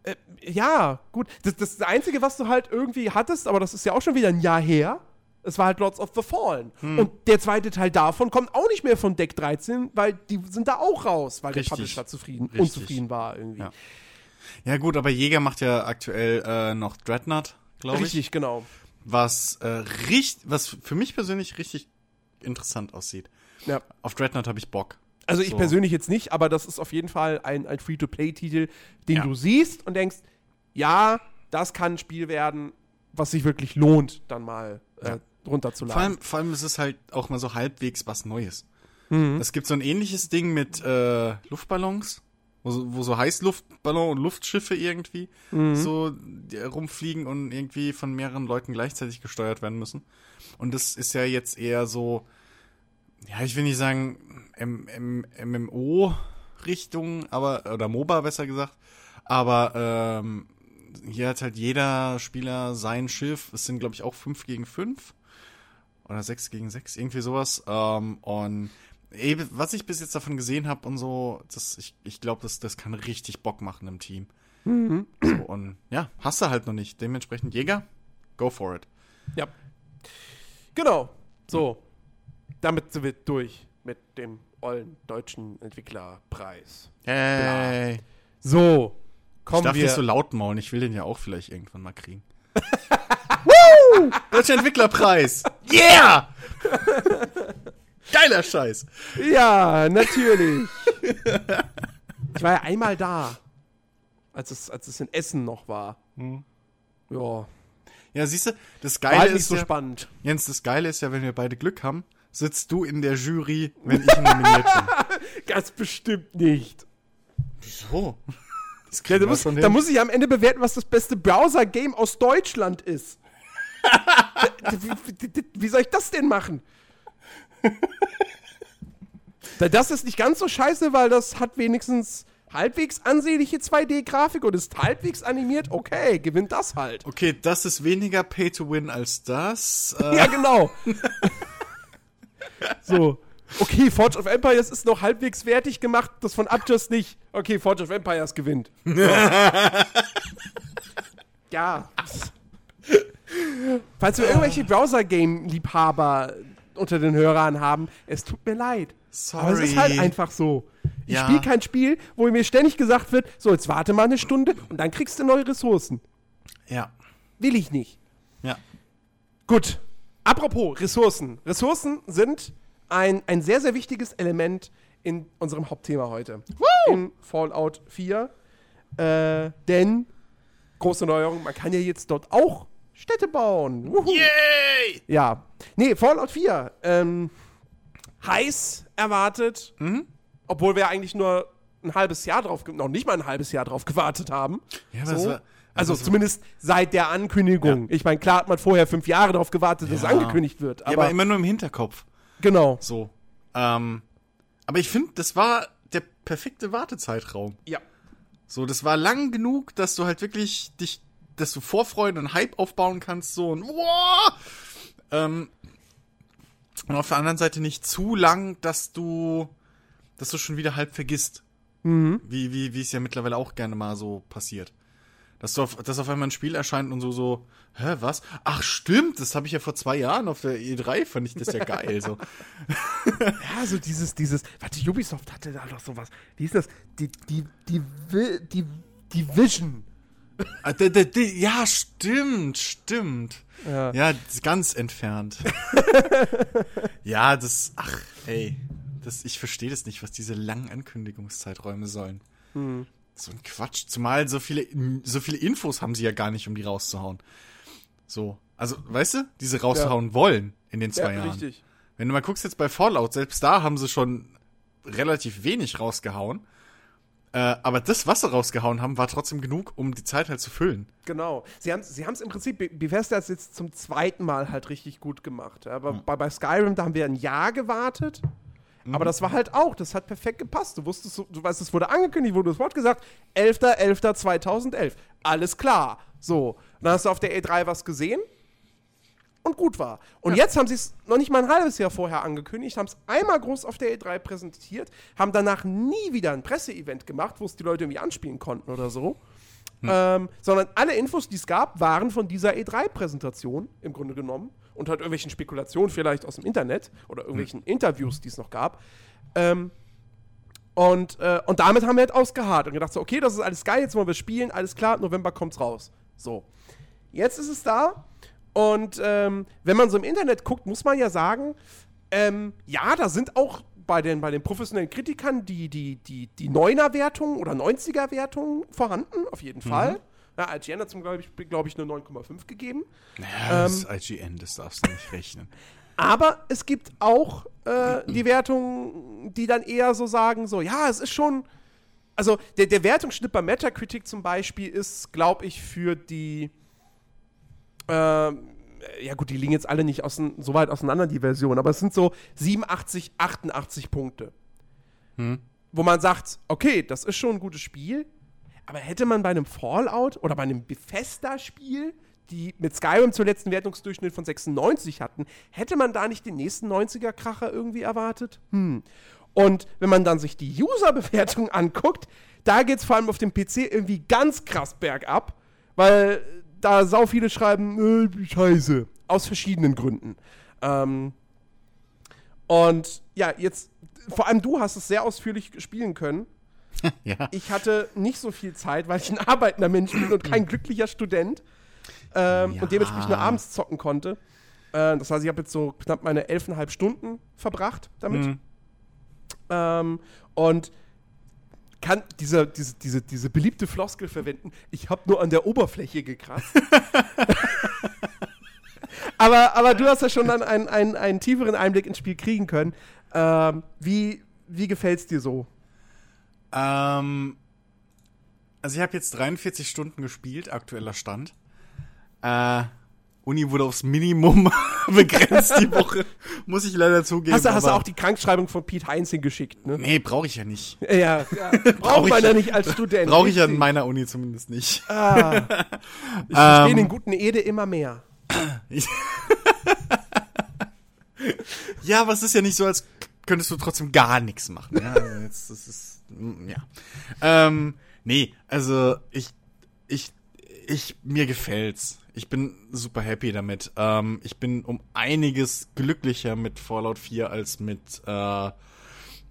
äh, ja, gut. Das, das Einzige, was du halt irgendwie hattest, aber das ist ja auch schon wieder ein Jahr her. Es war halt Lords of the Fallen. Hm. Und der zweite Teil davon kommt auch nicht mehr von Deck 13, weil die sind da auch raus, weil Richtig. der Publisher zufrieden, Richtig. unzufrieden war irgendwie. Ja. Ja, gut, aber Jäger macht ja aktuell äh, noch Dreadnought, glaube ich. Richtig, genau. Was, äh, richt, was für mich persönlich richtig interessant aussieht. Ja. Auf Dreadnought habe ich Bock. Also ich So. persönlich jetzt nicht, aber das ist auf jeden Fall ein, ein Free-to-Play-Titel, den Ja. du siehst und denkst, ja, das kann ein Spiel werden, was sich wirklich lohnt, dann mal äh, runterzuladen. Vor allem, vor allem ist es halt auch mal so halbwegs was Neues. Mhm. Es gibt so ein ähnliches Ding mit äh, Luftballons, wo, so- wo so Heißluftballon und Luftschiffe irgendwie Mhm. so rumfliegen und irgendwie von mehreren Leuten gleichzeitig gesteuert werden müssen. Und das ist ja jetzt eher so, ja, ich will nicht sagen M M MMO-Richtung, aber, oder MOBA besser gesagt, aber ähm, hier hat halt jeder Spieler sein Schiff. Es sind, glaube ich, auch 5 gegen 5 oder 6 gegen 6, irgendwie sowas. Ähm, und eben, was ich bis jetzt davon gesehen habe und so, das, ich, ich glaube, das, das kann richtig Bock machen im Team. Mhm. So, und ja, hast du halt noch nicht. Dementsprechend Jäger, go for it. Ja. Genau. So. Damit sind wir durch mit dem ollen deutschen Entwicklerpreis. Hey. So. Ich Kommen darf wir. nicht so laut maulen, ich will den ja auch vielleicht irgendwann mal kriegen. Woo! Deutscher Entwicklerpreis! Yeah! Geiler Scheiß! ja, natürlich. ich war ja einmal da. Als es, als es in Essen noch war. Ja. Ja, siehst du, das Geile halt nicht ist so ja, spannend. Jens, das Geile ist ja, wenn wir beide Glück haben, sitzt du in der Jury, wenn ich nominiert bin. Ganz bestimmt nicht. So. Das Ja, da, muss, da muss ich am Ende bewerten, was das beste Browser-Game aus Deutschland ist. wie, wie, soll ich das denn machen? Da- das ist nicht ganz so scheiße, weil das hat wenigstens halbwegs ansehnliche 2D-Grafik und ist halbwegs animiert. Okay, gewinnt das halt. Okay, das ist weniger Pay to Win als das. Äh, Ja, genau. so. Okay, Forge of Empires ist noch halbwegs wertig gemacht, das von Abjust nicht. Okay, Forge of Empires gewinnt. So. ja. Falls wir irgendwelche Browser-Game-Liebhaber unter den Hörern haben, es tut mir leid. Sorry. Aber es ist halt einfach so. Ich Ja. spiele kein Spiel, wo mir ständig gesagt wird, so, jetzt warte mal eine Stunde und dann kriegst du neue Ressourcen. Ja. Will ich nicht. Ja. Gut. Apropos Ressourcen. Ressourcen sind ein, ein sehr, sehr wichtiges Element in unserem Hauptthema heute. In Fallout 4. Äh, denn, große Neuerung, man kann ja jetzt dort auch Städte bauen. Wuhu. Yay! Ja. Nee, Fallout 4. Ähm, heiß erwartet. Obwohl wir eigentlich nur ein halbes Jahr drauf, noch nicht mal ein halbes Jahr drauf gewartet haben. Ja, aber so. war- also war- zumindest seit der Ankündigung. Ich meine, klar hat man vorher fünf Jahre darauf gewartet, dass es Ja. angekündigt wird. Ja, Aber, aber immer nur im Hinterkopf. genau. So. Ähm, aber ich finde, das war der perfekte Wartezeitraum. Ja. So, das war lang genug, dass du halt wirklich dich, dass du Vorfreude und Hype aufbauen kannst, so und wow! ähm, und auf der anderen Seite nicht zu lang, dass du, dass du schon wieder halb vergisst. Mhm. Wie, wie, wie es ja mittlerweile auch gerne mal so passiert. Dass, du auf, dass auf einmal ein Spiel erscheint und so, so, hä, was? Ach, stimmt, das habe ich ja vor zwei Jahren auf der E3, fand ich das ja geil, so. Ja, so dieses, dieses, warte, Ubisoft hatte da doch sowas. Wie ist das? Die, die, die, die, die Vision. Ah, Ja, stimmt, stimmt. Ja. Ja, ganz entfernt. ja, das, ach, ey, das, ich verstehe das nicht, was diese langen Ankündigungszeiträume sollen. Hm. So ein Quatsch. Zumal so viele, so viele Infos haben sie ja gar nicht, um die rauszuhauen. So. Also, weißt du, diese raushauen wollen in den zwei ja, Jahren. richtig. Wenn du mal guckst jetzt bei Fallout, selbst da haben sie schon relativ wenig rausgehauen. Äh, aber das, was sie rausgehauen haben, war trotzdem genug, um die Zeit halt zu füllen. Genau. Sie haben sie es im Prinzip, Be- Bethesda hat es jetzt zum zweiten Mal halt richtig gut gemacht. Ja, Aber bei, bei Skyrim, da haben wir ein Jahr gewartet. Aber das war halt auch, das hat perfekt gepasst. Du wusstest, du weißt, es wurde angekündigt, wurde das Wort gesagt, 11.11.2011. Alles klar. So. Dann hast du auf der E3 was gesehen und gut war. Und jetzt haben sie es noch nicht mal ein halbes Jahr vorher angekündigt, haben es einmal groß auf der E3 präsentiert, haben danach nie wieder ein Presseevent gemacht, wo es die Leute irgendwie anspielen konnten oder so. Ähm, sondern alle Infos, die es gab, waren von dieser E3-Präsentation im Grunde genommen und halt irgendwelchen Spekulationen vielleicht aus dem Internet oder irgendwelchen Interviews, die es noch gab. Ähm, und, äh, und damit haben wir halt ausgeharrt und gedacht so, okay, das ist alles geil, jetzt wollen wir spielen, alles klar, November kommt's raus. So. Jetzt ist es da und ähm, wenn man so im Internet guckt, muss man ja sagen, ähm, ja, da sind auch bei den, bei den professionellen Kritikern die, die, die, die 9er-Wertung oder 90er-Wertung vorhanden, auf jeden Fall. Ja, IGN hat zum, glaube ich, glaub ich, eine 9,5 gegeben. Ja, das ist IGN, das darfst du nicht rechnen. Aber es gibt auch äh, die Wertungen, die dann eher so sagen, so, ja, es ist schon, also der, der Wertungsschnitt bei Metacritic zum Beispiel ist, glaube ich, für die, ähm, ja gut, die liegen jetzt alle nicht so weit auseinander, die Version, aber es sind so 87, 88 Punkte. Hm. Wo man sagt, okay, das ist schon ein gutes Spiel, aber hätte man bei einem Fallout oder bei einem Bethesda-Spiel die mit Skyrim zuletzt einen Wertungsdurchschnitt von 96 hatten, hätte man da nicht den nächsten 90er-Kracher irgendwie erwartet? Hm. Und wenn man dann sich die User-Bewertung anguckt, da geht es vor allem auf dem PC irgendwie ganz krass bergab, weil da sau viele schreiben, äh, scheiße, aus verschiedenen Gründen. Ähm, und ja, jetzt, vor allem du hast es sehr ausführlich spielen können. ja. Ich hatte nicht so viel Zeit, weil ich ein arbeitender Mensch bin und kein glücklicher Student ähm, Ja. und dementsprechend nur abends zocken konnte. Äh, das heißt, ich habe jetzt so knapp meine elfeinhalb Stunden verbracht damit. Hm. Ähm, und kann diese, diese, diese, diese beliebte Floskel verwenden, ich habe nur an der Oberfläche gekratzt. aber, aber du hast ja schon dann einen, einen, einen tieferen Einblick ins Spiel kriegen können. Ähm, wie wie gefällt es dir so? Ähm, also ich habe jetzt 43 Stunden gespielt, aktueller Stand. Äh, Uni wurde aufs Minimum begrenzt die Woche, muss ich leider zugeben. Hast du, hast du auch die Krankschreibung von Pete Heinz hingeschickt, ne? Nee, brauche ich ja nicht. Ja, ja. Brauch braucht man ich- ja nicht als Student. Brauche ich ja in meiner Uni zumindest nicht. Ah. Ich verstehe Ähm. den guten Ede immer mehr. Ja, aber es ist ja nicht so, als könntest du trotzdem gar nichts machen. Ja, also jetzt, das ist, ja. Ähm, nee, also ich, ich, ich, mir gefällt's. Ich bin super happy damit. Ähm, ich bin um einiges glücklicher mit Fallout 4 als mit, äh,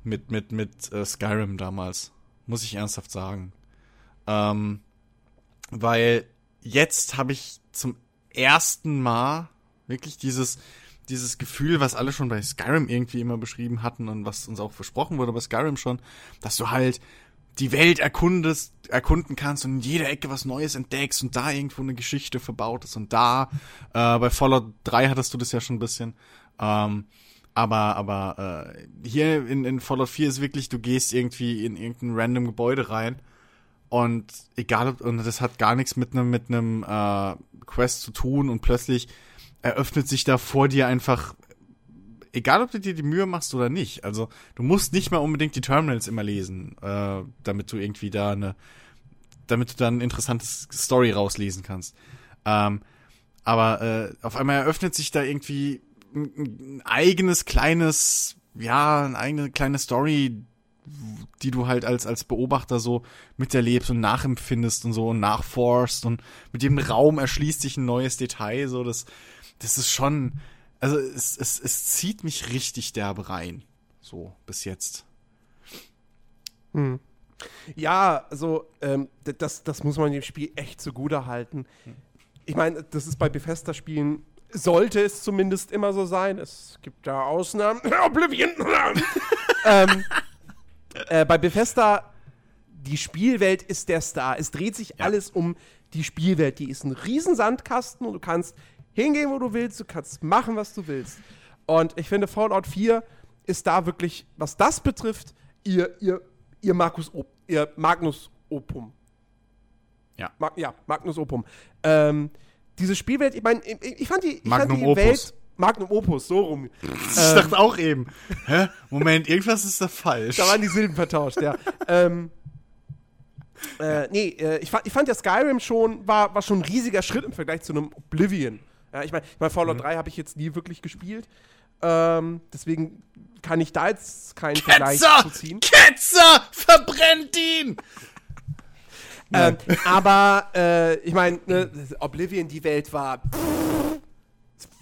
mit, mit, mit äh, Skyrim damals. Muss ich ernsthaft sagen. Ähm, weil jetzt habe ich zum ersten Mal wirklich dieses, dieses Gefühl, was alle schon bei Skyrim irgendwie immer beschrieben hatten und was uns auch versprochen wurde bei Skyrim schon, dass du halt die Welt erkundest, erkunden kannst und in jeder Ecke was Neues entdeckst und da irgendwo eine Geschichte verbaut ist und da, äh, bei Fallout 3 hattest du das ja schon ein bisschen, ähm, aber, aber äh, hier in, in Fallout 4 ist wirklich, du gehst irgendwie in irgendein random Gebäude rein und egal ob, und das hat gar nichts mit einem mit einem äh, Quest zu tun und plötzlich eröffnet sich da vor dir einfach egal ob du dir die Mühe machst oder nicht. Also du musst nicht mal unbedingt die Terminals immer lesen, äh, damit du irgendwie da eine, damit du da eine interessante Story rauslesen kannst. Ähm, aber äh, auf einmal eröffnet sich da irgendwie ein, ein eigenes kleines, ja, eine eigene kleine Story, die du halt als, als Beobachter so miterlebst und nachempfindest und so und nachforst und mit jedem Raum erschließt sich ein neues Detail, so das, das ist schon, also es, es, es zieht mich richtig derbe rein, so bis jetzt. Ja, also ähm, das, das muss man dem Spiel echt zugute halten. Ich meine, das ist bei Bethesda-Spielen, sollte es zumindest immer so sein. Es gibt da Ausnahmen. Oblivion! ähm, äh, bei Bethesda, die Spielwelt ist der Star. Es dreht sich Ja. alles um die Spielwelt. Die ist ein Riesensandkasten und du kannst hingehen, wo du willst, du kannst machen, was du willst. Und ich finde, Fallout 4 ist da wirklich, was das betrifft, ihr, ihr, ihr Markus Op ihr Magnus Opum. Ja. Mag, ja, Magnus Opum. Ähm, diese Spielwelt, ich meine, ich, ich fand die, ich Magnum fand die Opus. Welt. Magnum Opus, so rum. Ich dachte auch eben, hä? Moment, irgendwas ist da falsch. Da waren die Silben vertauscht, ja. ähm, äh, nee, äh, ich, fand, ich fand ja Skyrim schon, war, war schon ein riesiger Schritt im Vergleich zu einem Oblivion. Ja, ich meine, ich mein, Fallout 3 habe ich jetzt nie wirklich gespielt. Ähm, deswegen kann ich da jetzt keinen Vergleich Ketzer! zu ziehen. Ketzer! Verbrennt ihn! Ähm, aber äh, ich meine, ne, Oblivion, die Welt war pff,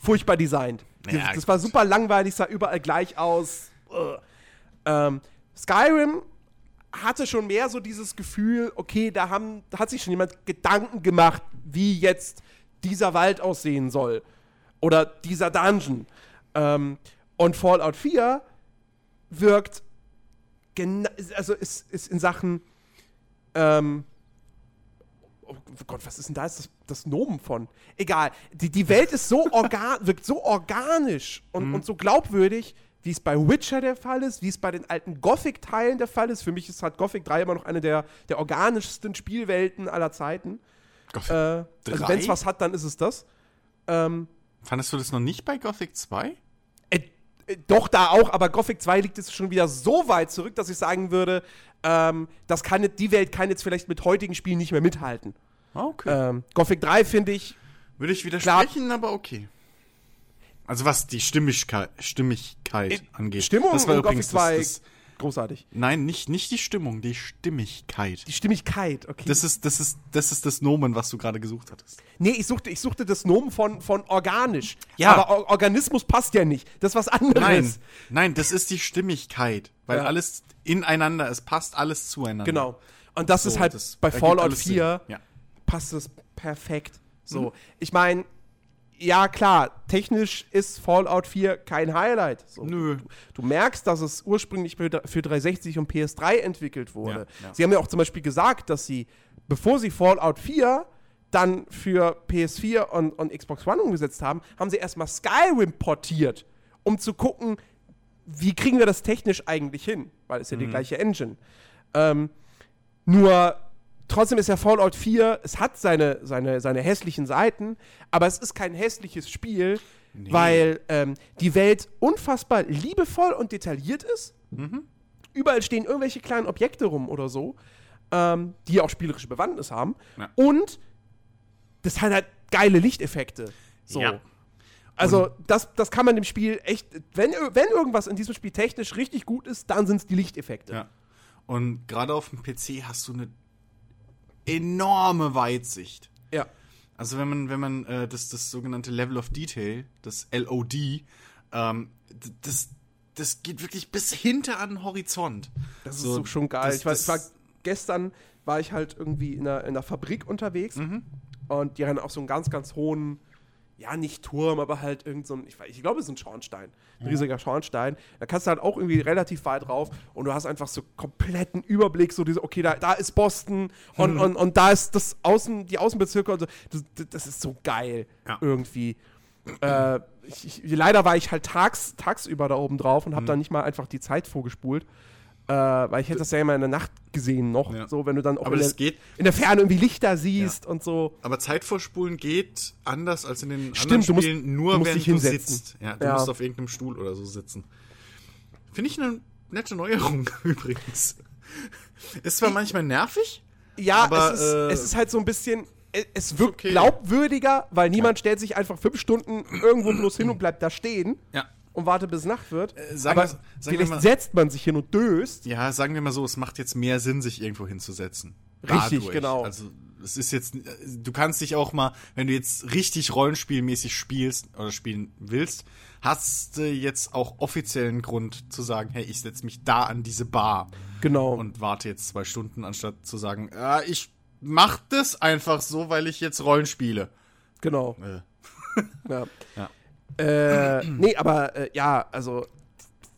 furchtbar designt. Ja, das war super langweilig, sah überall gleich aus. Ugh. Ähm, Skyrim hatte schon mehr so dieses Gefühl, okay, da, haben, da hat sich schon jemand Gedanken gemacht, wie jetzt dieser Wald aussehen soll. Oder dieser Dungeon. Ähm, und Fallout 4 wirkt also ist, ist in Sachen ähm, oh Gott, was ist denn da jetzt das, das Nomen von? Egal. Die, die Welt ist so organ wirkt so organisch und, und so glaubwürdig, wie es bei Witcher der Fall ist, wie es bei den alten Gothic-Teilen der Fall ist. Für mich ist halt Gothic 3 immer noch eine der, der organischsten Spielwelten aller Zeiten. Gothic Äh, also wenn es was hat, dann ist es das. Ähm, Fandest du das noch nicht bei Gothic 2? äh, äh, doch, da auch, aber Gothic 2 liegt jetzt schon wieder so weit zurück, dass ich sagen würde, ähm, das kann, die Welt kann jetzt vielleicht mit heutigen Spielen nicht mehr mithalten. Ah, Okay. Ähm, Gothic 3 finde ich, Würde ich widersprechen, aber okay. Also was die Stimmigkeit, Stimmigkeit Äh, angeht. Stimmung das war übrigens Gothic 2 das, das, großartig. Nein, nicht, nicht die Stimmung, die Stimmigkeit. Die Stimmigkeit, okay. Das ist, das ist, das ist das Nomen, was du gerade gesucht hattest. nee, ich suchte, ich suchte das Nomen von, von organisch. Ja. Aber Or Organismus passt ja nicht. Das ist was anderes. Nein, nein, das ist die Stimmigkeit, weil Ja. alles ineinander, es passt alles zueinander. Genau. Und das ist So, halt das bei Fallout alles Sinn. 4 Ja. passt es perfekt. So. Mhm. Ich meine, ja klar, technisch ist Fallout 4 kein Highlight. So. Nö. Du merkst, dass es ursprünglich für, für 360 und PS3 entwickelt wurde. Ja, ja. Sie haben ja auch zum Beispiel gesagt, dass sie, bevor sie Fallout 4 dann für PS4 und, und Xbox One umgesetzt haben, haben sie erstmal Skyrim portiert, um zu gucken, wie kriegen wir das technisch eigentlich hin, weil es ja Mhm. die gleiche Engine. Ähm, nur trotzdem ist ja Fallout 4, es hat seine, seine, seine hässlichen Seiten, aber es ist kein hässliches Spiel, weil ähm, die Welt unfassbar liebevoll und detailliert ist. Überall stehen irgendwelche kleinen Objekte rum oder so, ähm, die auch spielerische Bewandtnis haben. Ja. Und das hat halt geile Lichteffekte. So. Ja. Also, das, das kann man dem Spiel echt. Wenn, wenn irgendwas in diesem Spiel technisch richtig gut ist, dann sind es die Lichteffekte. Ja. Und gerade auf dem PC hast du eine enorme Weitsicht. Ja. Also wenn man, wenn man äh, das, das sogenannte Level of Detail, das LOD, ähm, das, das geht wirklich bis hinter an den Horizont. Das ist So, schon geil. das- ich, war, ich war gestern war ich halt irgendwie in einer, in einer Fabrik unterwegs Mhm. und die haben auch so einen ganz, ganz hohen, ja, nicht Turm, aber halt irgend so ein, ich, weiß- ich glaube, es ist ein Schornstein. Ein riesiger Schornstein. Da kannst du halt auch irgendwie relativ weit drauf und du hast einfach so kompletten Überblick, so diese, okay, da, da ist Boston und, Mhm. und, und da ist das Außen, die Außenbezirke und so. Das, das ist so geil Ja. irgendwie. Äh, ich, ich, leider war ich halt tags, tagsüber da oben drauf und habe Mhm. dann nicht mal einfach die Zeit vorgespult. Äh, weil ich hätte das ja immer in der Nacht gesehen noch. Ja. So, wenn du dann auch in der, in der Ferne irgendwie Lichter siehst und so. aber Zeitvorspulen geht anders als in den Stimmt, anderen du musst- Spielen, nur du musst wenn dich du hinsetzen. sitzt. Ja, du Ja. musst auf irgendeinem Stuhl oder so sitzen. Finde ich eine nette Neuerung übrigens. Ist zwar manchmal nervig, Ja, Aber, es, ist, äh, es ist halt so ein bisschen. e- Es wirkt okay. glaubwürdiger, weil niemand stellt sich einfach fünf Stunden irgendwo bloß hin und bleibt da stehen ja, und wartet bis Nacht wird. Äh, sagen Aber sagen wir vielleicht mal- setzt man sich hin und döst. Ja, sagen wir mal so, es macht jetzt mehr Sinn, sich irgendwo hinzusetzen. Richtig, genau. Also es ist jetzt, du kannst dich auch mal, wenn du jetzt richtig rollenspielmäßig spielst oder spielen willst, hast du jetzt auch offiziellen Grund zu sagen, hey, ich setze mich da an diese Bar Genau. und warte jetzt zwei Stunden, anstatt zu sagen, ja, ich mach das einfach so, weil ich jetzt Rollen spiele. genau. Äh, Ja. Ja. Äh, nee, aber äh, ja, also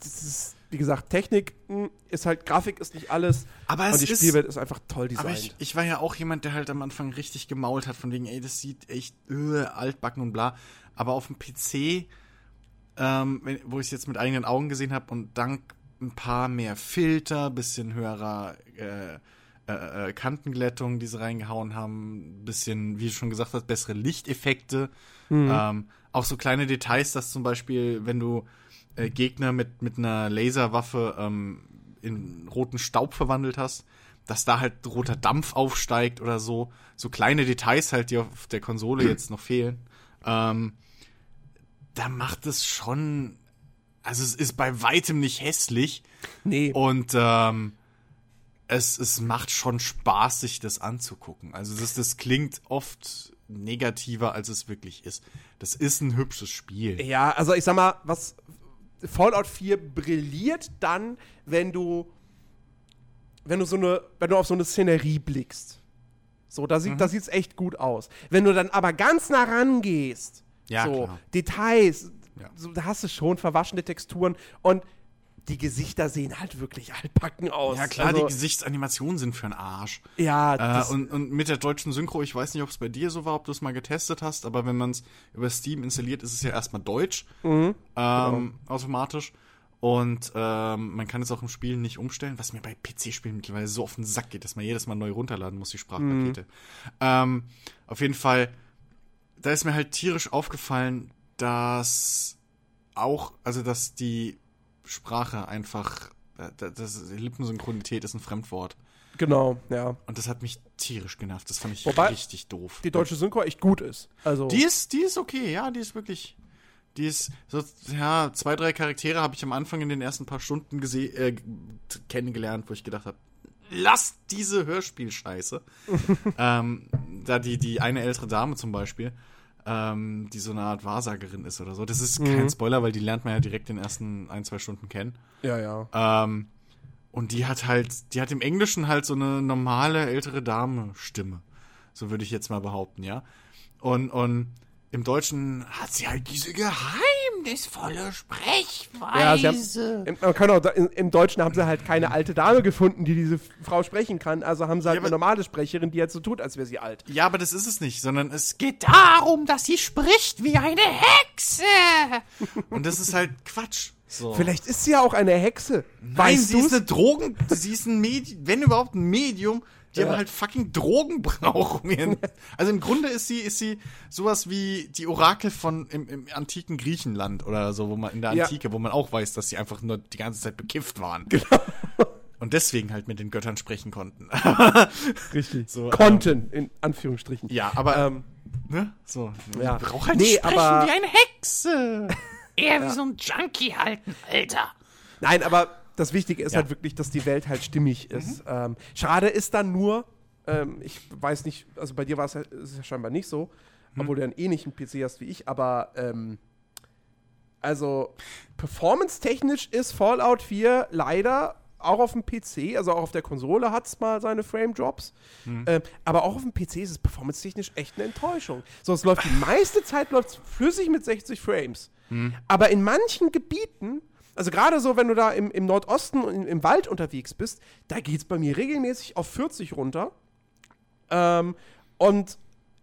das ist, wie gesagt, Technik mh, ist halt, Grafik ist nicht alles. Aber und es die ist- Spielwelt ist einfach toll designt. Aber ich, ich war ja auch jemand, der halt am Anfang richtig gemault hat, von wegen, ey, das sieht echt äh, altbacken und bla. Aber auf dem PC, ähm, wenn, wo ich es jetzt mit eigenen Augen gesehen habe und dank ein paar mehr Filter, bisschen höherer äh, äh, äh, Kantenglättung, die sie reingehauen haben, bisschen, wie du schon gesagt hast, bessere Lichteffekte. Ähm, auch so kleine Details, dass zum Beispiel, wenn du äh, Gegner mit, mit einer Laserwaffe ähm, in roten Staub verwandelt hast, dass da halt roter Dampf aufsteigt oder so. So kleine Details halt, die auf der Konsole jetzt noch fehlen. Ähm, da macht es schon. Also es ist bei weitem nicht hässlich nee, und ähm, es, es macht schon Spaß, sich das anzugucken. Also das, das klingt oft negativer, als es wirklich ist. Das ist ein hübsches Spiel. Ja, also ich sag mal, was Fallout 4 brilliert dann, wenn du wenn du so eine wenn du auf so eine Szenerie blickst. So, da Mhm. sieht da sieht's echt gut aus. Wenn du dann aber ganz nah rangehst, Ja, so klar. Details, Ja. so, da hast du schon verwaschene Texturen und die Gesichter sehen halt wirklich altbacken aus. Ja, klar, also, die Gesichtsanimationen sind für einen Arsch. Ja, Äh, das, und, und mit der deutschen Synchro, ich weiß nicht, ob es bei dir so war, ob du es mal getestet hast, aber wenn man es über Steam installiert, ist es ja erstmal deutsch, Mhm. ähm, automatisch. Und ähm, man kann es auch im Spiel nicht umstellen, was mir bei PC-Spielen mittlerweile so auf den Sack geht, dass man jedes Mal neu runterladen muss, die Sprachpakete. Ähm, auf jeden Fall, da ist mir halt tierisch aufgefallen, dass auch, also dass die Sprache einfach, äh, das, Lippensynchronität ist ein Fremdwort. genau, ja. Und das hat mich tierisch genervt. Das fand ich Wobei richtig doof. Die deutsche Synchro echt gut ist. Also, Die ist, die ist okay, ja, die ist wirklich. Die ist so, ja, zwei, drei Charaktere habe ich am Anfang in den ersten paar Stunden gese äh, kennengelernt, wo ich gedacht habe, lass diese Hörspielscheiße. ähm, da die, die eine ältere Dame zum Beispiel, ähm, die so eine Art Wahrsagerin ist oder so. Das ist kein Spoiler, weil die lernt man ja direkt in den ersten ein, zwei Stunden kennen. ja, ja. Ähm, und die hat halt, die hat im Englischen halt so eine normale ältere Dame-Stimme. So würde ich jetzt mal behaupten, ja. Und, und im Deutschen hat sie halt diese geheimnisvolle Sprechweise. Ja, sie haben, im, man kann auch, in, Im Deutschen haben sie halt keine alte Dame gefunden, die diese Frau sprechen kann. Also haben sie halt Ja, eine normale Sprecherin, die halt so tut, als wäre sie alt. ja, aber das ist es nicht, sondern es geht darum, dass sie spricht wie eine Hexe. Und das ist halt Quatsch. So. Vielleicht ist sie ja auch eine Hexe. Nein, weißt sie ist du's? eine Drogen, sie ist ein Medium, wenn überhaupt ein Medium, die Ja. aber halt fucking Drogen braucht. Um ihren, also im Grunde ist sie, ist sie sowas wie die Orakel von im, im antiken Griechenland oder so, wo man in der Ja. Antike, wo man auch weiß, dass sie einfach nur die ganze Zeit bekifft waren. Genau. Und deswegen halt mit den Göttern sprechen konnten. Richtig. So, Konnten, in Anführungsstrichen. ja, aber Ähm, ne? So, Ja. die braucht halt Nee, sprechen aber- wie eine Hexe. Eher wie so ein Junkie halten, Alter. nein, aber das Wichtige ist Ja. Mhm. halt wirklich, dass die Welt halt stimmig ist. Ähm, schade ist dann nur, ähm, ich weiß nicht, also bei dir war es ja, scheinbar nicht so, Mhm. obwohl du einen ähnlichen PC hast wie ich, aber ähm, also performance-technisch ist Fallout 4 leider auch auf dem PC, also auch auf der Konsole hat es mal seine Frame-Drops, Mhm. ähm, aber auch auf dem PC ist es performance-technisch echt eine Enttäuschung. So, es läuft die meiste Zeit läuft's flüssig mit 60 Frames. Mhm. Aber in manchen Gebieten, also gerade so, wenn du da im, im Nordosten und im, im Wald unterwegs bist, da geht es bei mir regelmäßig auf 40 runter. Ähm, und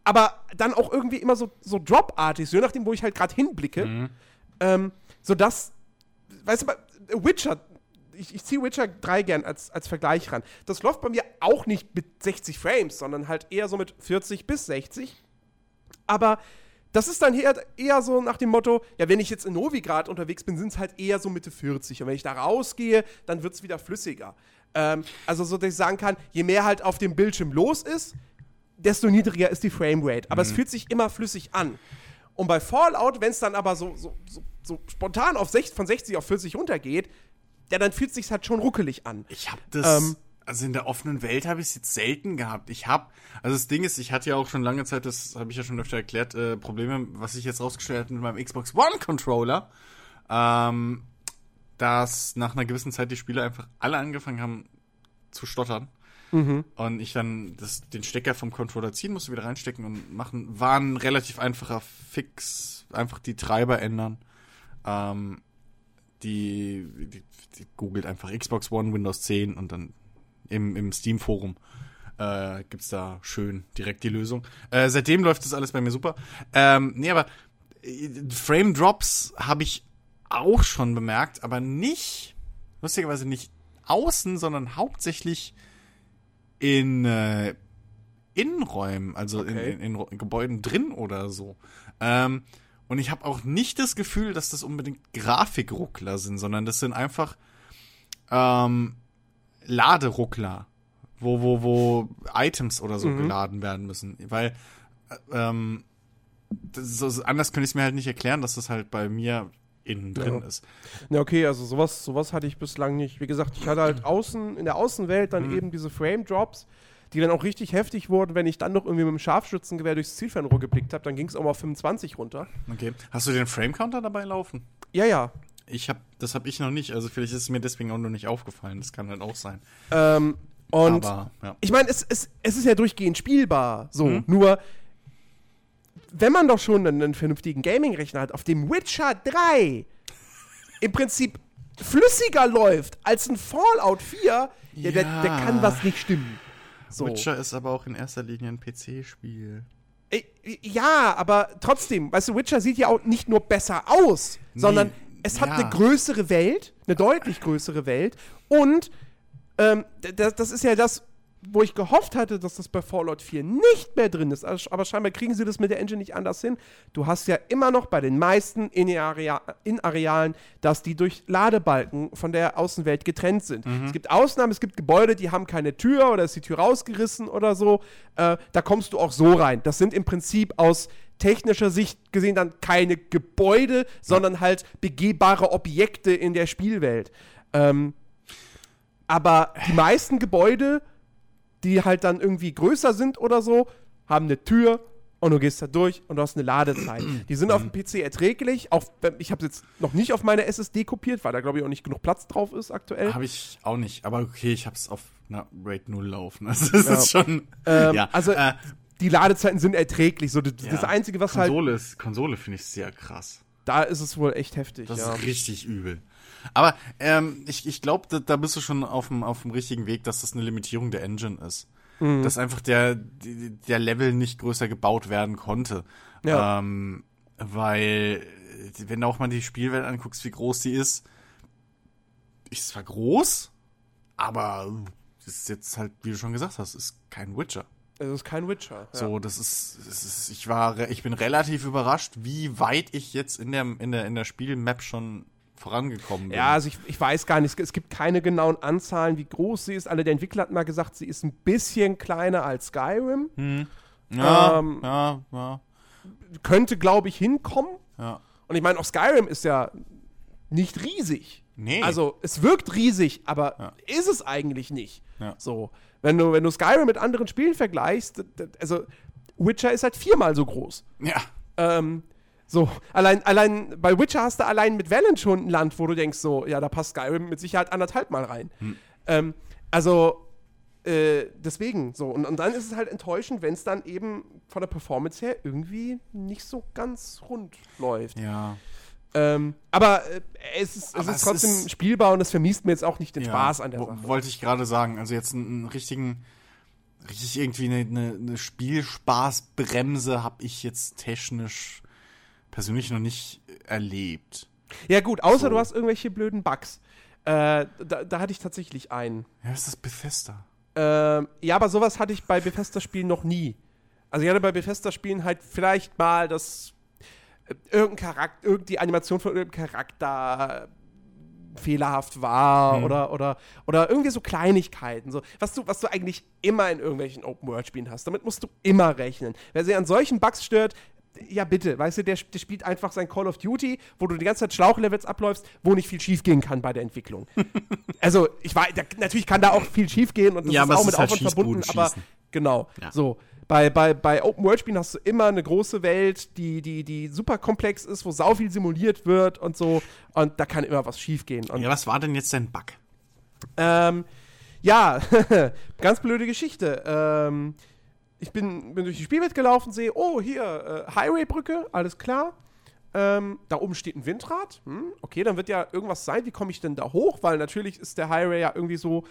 aber dann auch irgendwie immer so, so dropartig, so je nachdem, wo ich halt gerade hinblicke. Ähm, sodass, weißt du, Witcher, ich, ich ziehe Witcher 3 gern als, als Vergleich ran. Das läuft bei mir auch nicht mit 60 Frames, sondern halt eher so mit 40 bis 60. Aber das ist dann eher, eher so nach dem Motto, ja, wenn ich jetzt in Novigrad unterwegs bin, sind es halt eher so Mitte 40. Und wenn ich da rausgehe, dann wird es wieder flüssiger. Ähm, also so, dass ich sagen kann, je mehr halt auf dem Bildschirm los ist, desto niedriger ist die Framerate. Aber es fühlt sich immer flüssig an. Und bei Fallout, wenn es dann aber so, so, so, so spontan auf 60, von 60 auf 40 runtergeht, ja, dann fühlt es sich halt schon ruckelig an. Ich habe das, Ähm. Also in der offenen Welt habe ich es jetzt selten gehabt. Ich habe, also das Ding ist, ich hatte ja auch schon lange Zeit, das habe ich ja schon öfter erklärt, äh, Probleme, was ich jetzt rausgestellt habe mit meinem Xbox One Controller, ähm, dass nach einer gewissen Zeit die Spieler einfach alle angefangen haben zu stottern. Und ich dann das, den Stecker vom Controller ziehen musste, wieder reinstecken und machen, war ein relativ einfacher Fix, einfach die Treiber ändern. Ähm, die, die, die googelt einfach Xbox One, Windows 10 und dann im, im Steam-Forum äh, gibt's da schön direkt die Lösung. Äh, seitdem läuft das alles bei mir super. Ähm, nee, aber äh, Frame Drops habe ich auch schon bemerkt, aber nicht, lustigerweise nicht außen, sondern hauptsächlich in äh, Innenräumen, also Okay. in, in, in Gebäuden drin oder so. Ähm, und ich habe auch nicht das Gefühl, dass das unbedingt Grafikruckler sind, sondern das sind einfach ähm, Laderuckler, wo, wo, wo Items oder so geladen werden müssen. Weil äh, ähm, so- anders könnte ich es mir halt nicht erklären, dass das halt bei mir innen drin Ja. ist. Ja, okay, also sowas, sowas hatte ich bislang nicht. Wie gesagt, ich hatte halt außen, in der Außenwelt dann eben diese Frame-Drops, die dann auch richtig heftig wurden, wenn ich dann noch irgendwie mit dem Scharfschützengewehr durchs Zielfernrohr geblickt habe, dann ging es auch mal auf 25 runter. Okay. Hast du den Frame-Counter dabei laufen? Ja, ja. Ich hab, das habe ich noch nicht. Also vielleicht ist es mir deswegen auch noch nicht aufgefallen. Das kann halt auch sein. Ähm, und Aber ja. ich meine, es, es, es ist ja durchgehend spielbar. So, Mhm. nur wenn man doch schon einen, einen vernünftigen Gaming-Rechner hat, auf dem Witcher 3 im Prinzip flüssiger läuft als ein Fallout 4, ja, Der, der Ja. kann was nicht stimmen. So. Witcher ist aber auch in erster Linie ein PC-Spiel. Äh, Ja, aber trotzdem, weißt du, Witcher sieht ja auch nicht nur besser aus, sondern es hat ja. eine größere Welt, eine deutlich größere Welt. Und ähm, das, das ist ja das, wo ich gehofft hatte, dass das bei Fallout 4 nicht mehr drin ist. Aber scheinbar kriegen sie das mit der Engine nicht anders hin. Du hast ja immer noch bei den meisten In-Area- In-Arealen, dass die durch Ladebalken von der Außenwelt getrennt sind. Es gibt Ausnahmen, es gibt Gebäude, die haben keine Tür oder ist die Tür rausgerissen oder so. Äh, da kommst du auch so rein. Das sind im Prinzip aus technischer Sicht gesehen dann keine Gebäude, sondern halt begehbare Objekte in der Spielwelt. Ähm, aber die meisten Gebäude, die halt dann irgendwie größer sind oder so, haben eine Tür und du gehst da durch und du hast eine Ladezeit. Die sind auf dem PC erträglich. Auch ich habe es jetzt noch nicht auf meine SSD kopiert, weil da glaube ich auch nicht genug Platz drauf ist aktuell. Habe ich auch nicht, aber okay, ich habe es auf einer RAID 0 laufen. Also das ist schon. Ähm, ja, also äh, die Ladezeiten sind erträglich. So, das, das ja. Einzige, was halt, Konsole ist, Konsole finde ich sehr krass. da ist es wohl echt heftig. Das ja. ist richtig übel. Aber ähm, ich, ich glaube, da, da bist du schon auf dem, auf dem richtigen Weg, dass das eine Limitierung der Engine ist. Mhm. Dass einfach der, der Level nicht größer gebaut werden konnte. Ja. Ähm, weil, äh, wenn du auch mal die Spielwelt anguckst, wie groß die ist, ist zwar groß, aber ist jetzt halt, wie du schon gesagt hast, ist kein Witcher. Es ist kein Witcher. Ja. So, das ist, das ist, ich war, ich bin relativ überrascht, wie weit ich jetzt in der, in der, in der Spielmap schon vorangekommen bin. Ja, also ich, ich weiß gar nicht, es gibt keine genauen Anzahlen, wie groß sie ist. Alle der Entwickler hat mal gesagt, sie ist ein bisschen kleiner als Skyrim. ja, ähm, ja, ja, Könnte, glaube ich, hinkommen. ja. Und ich meine, auch Skyrim ist ja nicht riesig. Nee. Also, es wirkt riesig, aber Ja. ist es eigentlich nicht. Ja. So. Wenn du, wenn du Skyrim mit anderen Spielen vergleichst, also Witcher ist halt viermal so groß. Ja, Ähm, so, allein, allein, bei Witcher hast du allein mit Valen schon ein Land, wo du denkst, so, ja, da passt Skyrim mit Sicherheit anderthalb Mal rein. Ähm, also, äh, deswegen, so. Und, und dann ist es halt enttäuschend, wenn es dann eben von der Performance her irgendwie nicht so ganz rund läuft. ja. Ähm, aber äh, es ist, es Aber ist es trotzdem ist- spielbar und es vermisst mir jetzt auch nicht den ja. Spaß an der Sache. Wollte ich gerade sagen. Also jetzt einen, einen richtigen, richtig irgendwie eine, eine, eine Spielspaßbremse habe ich jetzt technisch persönlich noch nicht erlebt. Ja, gut, außer So. du hast irgendwelche blöden Bugs. Äh, da, da hatte ich tatsächlich einen. Ja, ist das Bethesda? Ähm, ja, aber sowas hatte ich bei Bethesda-Spielen noch nie. Also ich hatte bei Bethesda-Spielen halt vielleicht mal, dass äh, irgendein Charakter, irgendeine Animation von irgendeinem Charakter fehlerhaft war oder, oder, oder irgendwie so Kleinigkeiten, so, was, du, was du eigentlich immer in irgendwelchen Open-World-Spielen hast. Damit musst du immer rechnen. Wer sich an solchen Bugs stört, ja bitte, weißt du, der, der spielt einfach sein Call of Duty, wo du die ganze Zeit Schlauchlevels abläufst, wo nicht viel schiefgehen kann bei der Entwicklung. also, ich weiß, da, natürlich kann da auch viel schiefgehen und das Ja, ist auch mit ist halt Aufwand verbunden, aber genau, Ja. so. Bei, bei, bei Open-World-Spielen hast du immer eine große Welt, die, die, die super komplex ist, wo sau viel simuliert wird und so. Und da kann immer was schiefgehen. Und Ja, was war denn jetzt dein Bug? ähm, ja, ganz blöde Geschichte. Ähm, ich bin, bin durch die Spielwelt gelaufen, sehe, oh, hier, äh, Highway-Brücke, alles klar. Ähm, da oben steht ein Windrad. Hm, okay, dann wird ja irgendwas sein. Wie komme ich denn da hoch? Weil natürlich ist der Highway ja irgendwie so.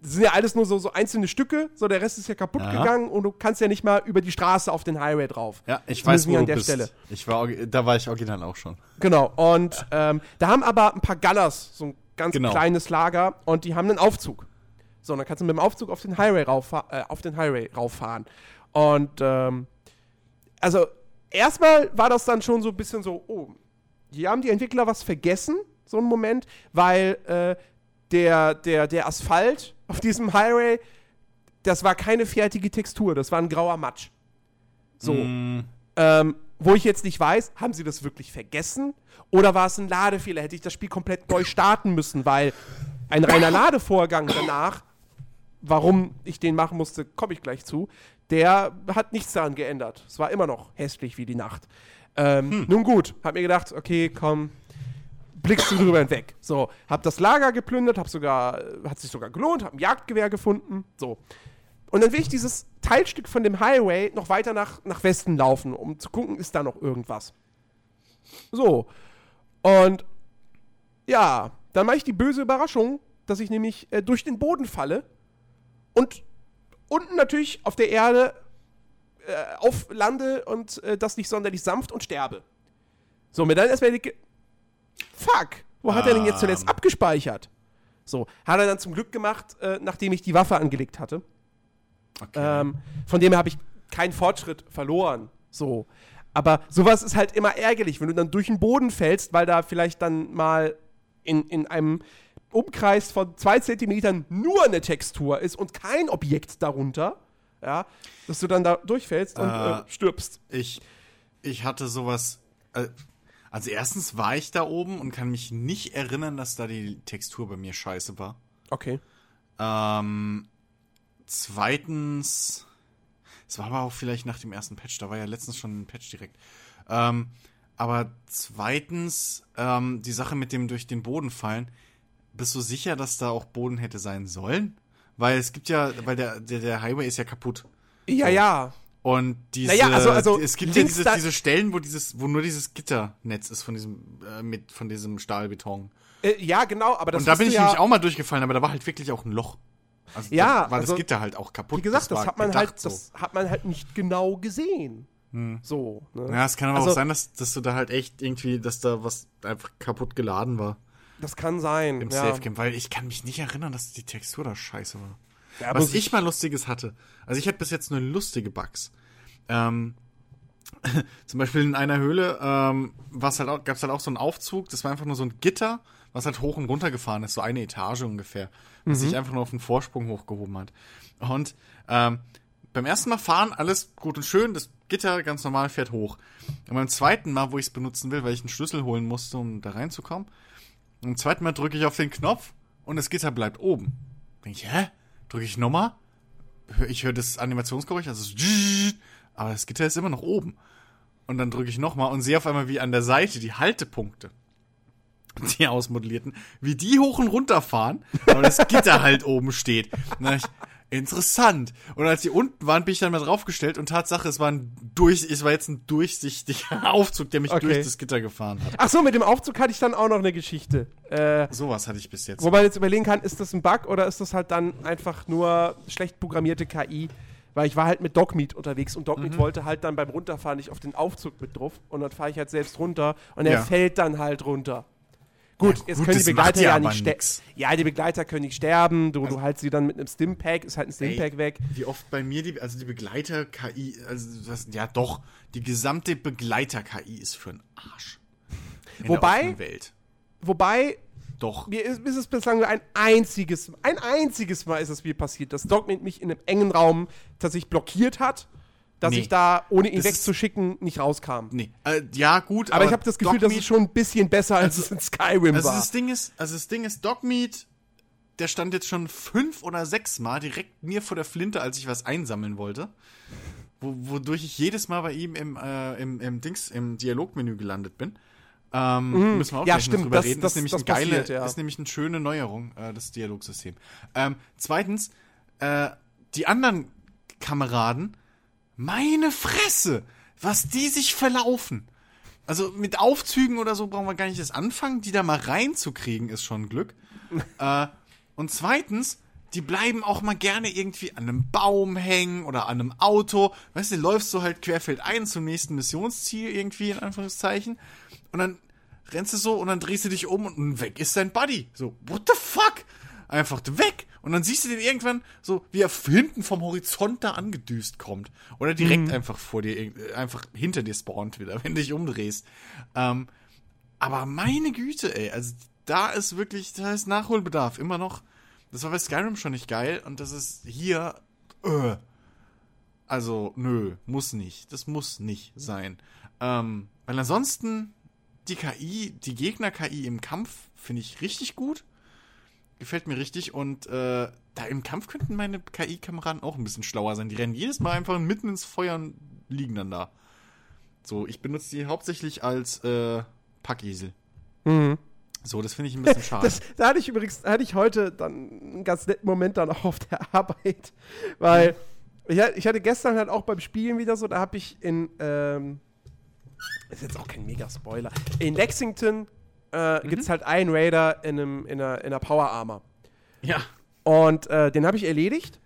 Das sind ja alles nur so, so einzelne Stücke, so der Rest ist ja kaputt Ja. gegangen und du kannst ja nicht mal über die Straße auf den Highway drauf. Ja, ich weiß, wo nicht du an der bist. Stelle. Ich war, da war ich original auch schon. Genau, und ähm, da haben aber ein paar Gunners so ein ganz Genau. kleines Lager und die haben einen Aufzug. So, und dann kannst du mit dem Aufzug auf den Highway, rauffa äh, auf den Highway rauffahren. Und ähm, also erstmal war das dann schon so ein bisschen so, oh, hier haben die Entwickler was vergessen, so ein Moment, weil äh, der, der, der Asphalt auf diesem Highway, das war keine fertige Textur, das war ein grauer Matsch. So. Mm, Ähm, wo ich jetzt nicht weiß, haben sie das wirklich vergessen? Oder war es ein Ladefehler? Hätte ich das Spiel komplett neu starten müssen, weil ein reiner Ladevorgang danach, warum ich den machen musste, komme ich gleich zu, der hat nichts daran geändert. Es war immer noch hässlich wie die Nacht. Ähm, Nun gut, hab mir gedacht, okay, komm, blickst du drüber hinweg. So, hab das Lager geplündert, hab sogar, hat sich sogar gelohnt, hab ein Jagdgewehr gefunden, so. Und dann will ich dieses Teilstück von dem Highway noch weiter nach, nach Westen laufen, um zu gucken, ist da noch irgendwas. So. Und ja, dann mache ich die böse Überraschung, dass ich nämlich äh, durch den Boden falle und unten natürlich auf der Erde äh, auflande und äh, das nicht sonderlich sanft und sterbe. So, mir dann erstmal die. Fuck, wo hat er denn jetzt zuletzt Ähm. abgespeichert? So, hat er dann zum Glück gemacht, äh, nachdem ich die Waffe angelegt hatte. Okay. Ähm, von dem her habe ich keinen Fortschritt verloren. So. Aber sowas ist halt immer ärgerlich, wenn du dann durch den Boden fällst, weil da vielleicht dann mal in, in einem Umkreis von zwei Zentimetern nur eine Textur ist und kein Objekt darunter. Ja, dass du dann da durchfällst und Äh. äh, stirbst. Ich, ich hatte sowas. Äh, also erstens war ich da oben und kann mich nicht erinnern, dass da die Textur bei mir scheiße war. Okay. Ähm, zweitens, es war aber auch vielleicht nach dem ersten Patch, da war ja letztens schon ein Patch direkt. Ähm, aber zweitens, ähm, die Sache mit dem durch den Boden fallen, bist du sicher, dass da auch Boden hätte sein sollen? Weil es gibt ja, weil der, der, der Highway ist ja kaputt. Ja, So. ja. Und diese, Naja, also- also es gibt ja diese, diese Stellen, wo dieses, wo nur dieses Gitternetz ist von diesem, äh, mit, von diesem Stahlbeton. Äh, ja, genau, aber das Und da bin ich ja, nämlich auch mal durchgefallen, aber da war halt wirklich auch ein Loch. Also Ja, da war also, das Gitter halt auch kaputt. Wie gesagt, das, war hat man gedacht halt, so. das hat man halt nicht genau gesehen. So. Ne? Ja, es kann aber Also- auch sein, dass, dass du da halt echt irgendwie, dass da was einfach kaputt geladen war Das kann sein. im ja. Safe Game, weil ich kann mich nicht erinnern, dass die Textur da scheiße war. Ja, aber Was ich mal Lustiges hatte, also ich hatte bis jetzt nur lustige Bugs. Ähm, zum Beispiel in einer Höhle ähm, halt auch, gab es halt auch so einen Aufzug, das war einfach nur so ein Gitter, was halt hoch und runter gefahren ist, so eine Etage ungefähr, was sich einfach nur auf den Vorsprung hochgehoben hat. Und ähm, beim ersten Mal fahren, alles gut und schön, das Gitter ganz normal fährt hoch. Und beim zweiten Mal, wo ich es benutzen will, weil ich einen Schlüssel holen musste, um da reinzukommen, beim zweiten Mal drücke ich auf den Knopf und das Gitter bleibt oben. Denk ich, hä? Drücke ich nochmal? Ich höre das Animationsgeräusch, also aber das Gitter ist immer noch oben. Und dann drücke ich nochmal und sehe auf einmal, wie an der Seite die Haltepunkte, die ausmodellierten, wie die hoch und runter fahren, aber das Gitter halt oben steht. Und dann ich, interessant. Und als die unten waren, bin ich dann mal draufgestellt und Tatsache, es war ein durch, es war jetzt ein durchsichtiger Aufzug, der mich Okay. durch das Gitter gefahren hat. Ach so, mit dem Aufzug hatte ich dann auch noch eine Geschichte. Äh, Sowas hatte ich bis jetzt. wo man jetzt überlegen kann, ist das ein Bug oder ist das halt dann einfach nur schlecht programmierte KI? Weil ich war halt mit Dogmeat unterwegs und Dogmeat Mhm. wollte halt dann beim Runterfahren nicht auf den Aufzug mit drauf und dann fahre ich halt selbst runter und er Ja. fällt dann halt runter. Gut, Ja, jetzt gut, können die Begleiter ja nicht sterben. Ja, die Begleiter können nicht sterben, du, du halt sie dann mit einem Stimpack, ist halt ein Stimpack Ey, weg. Wie oft bei mir die, also die Begleiter-KI, also das, ja doch, die gesamte Begleiter-KI ist für einen Arsch. In Wobei-. Wobei, Doch. mir ist, ist es bislang nur ein einziges, ein einziges Mal ist es mir passiert, dass Dogmeat mich in einem engen Raum tatsächlich blockiert hat, dass Nee. ich da, ohne ihn Das ist- wegzuschicken, nicht rauskam. Nee, äh, ja, gut, Aber, ich habe das Gefühl, dass Dogmeat- es schon ein bisschen besser als es in Skyrim Also war. das Ding ist, also das Ding ist, Dogmeat, der stand jetzt schon fünf oder sechs Mal direkt mir vor der Flinte, als ich was einsammeln wollte. Wo, wodurch ich jedes Mal bei ihm im, äh, im, im Dings, im Dialogmenü gelandet bin. Ähm, müssen wir auch. Ja, stimmt, drüber das- reden. das- ist nämlich das eine geile, passiert, ja. ist nämlich eine schöne Neuerung, äh, das Dialogsystem. Ähm, zweitens, äh, die anderen Kameraden, meine Fresse, was die sich verlaufen. Also mit Aufzügen oder so brauchen wir gar nicht erst anfangen. Die da mal reinzukriegen, ist schon Glück. äh, und zweitens, die bleiben auch mal gerne irgendwie an einem Baum hängen oder an einem Auto. Weißt du, läufst du halt querfeldein zum nächsten Missionsziel irgendwie, in Anführungszeichen. Und dann rennst du so und dann drehst du dich um und weg ist dein Buddy. So, what the fuck? Einfach weg. Und dann siehst du den irgendwann so, wie er hinten vom Horizont da angedüst kommt. Oder direkt einfach vor dir, äh, einfach hinter dir spawnt wieder, wenn du dich umdrehst. Ähm, aber meine Güte, ey, also da ist wirklich, da ist Nachholbedarf, immer noch. Das war bei Skyrim schon nicht geil und das ist hier, äh, also, nö, muss nicht. Das muss nicht sein. Ähm, weil ansonsten, die KI, die Gegner-KI im Kampf finde ich richtig gut. Gefällt mir richtig und äh, da im Kampf könnten meine KI-Kameraden auch ein bisschen schlauer sein. Die rennen jedes Mal einfach mitten ins Feuer und liegen dann da. So, ich benutze die hauptsächlich als äh, Packesel. So, das finde ich ein bisschen schade. Das, da hatte ich übrigens, da hatte ich heute dann einen ganz netten Moment dann auch auf der Arbeit, weil ich, ha- ich hatte gestern halt auch beim Spielen wieder so, da habe ich in, ähm, ist jetzt auch kein Mega-Spoiler, in Lexington äh, gibt es halt einen Raider in, einem, in, einer, in einer Power Armor. Ja. Und äh, den habe ich erledigt.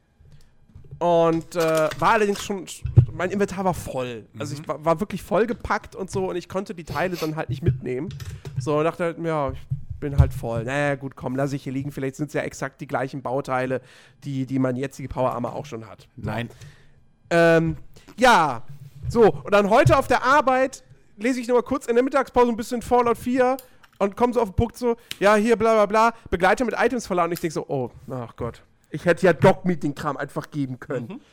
Und äh, war allerdings schon, mein Inventar war voll. Also ich war, war wirklich vollgepackt und so und ich konnte die Teile dann halt nicht mitnehmen. So und dachte halt, ja, ich bin halt voll. Naja, gut, komm, lass ich hier liegen. Vielleicht sind es ja exakt die gleichen Bauteile, die, die mein jetzige Power Armor auch schon hat. Nein. Ähm, ja, so, und dann heute auf der Arbeit lese ich nochmal kurz in der Mittagspause ein bisschen Fallout 4 und komme so auf den Punkt so, ja, hier bla bla bla, Begleiter mit Items verladen und ich denke so, oh, ach Gott. Ich hätte ja Dog-Meeting-Kram einfach geben können.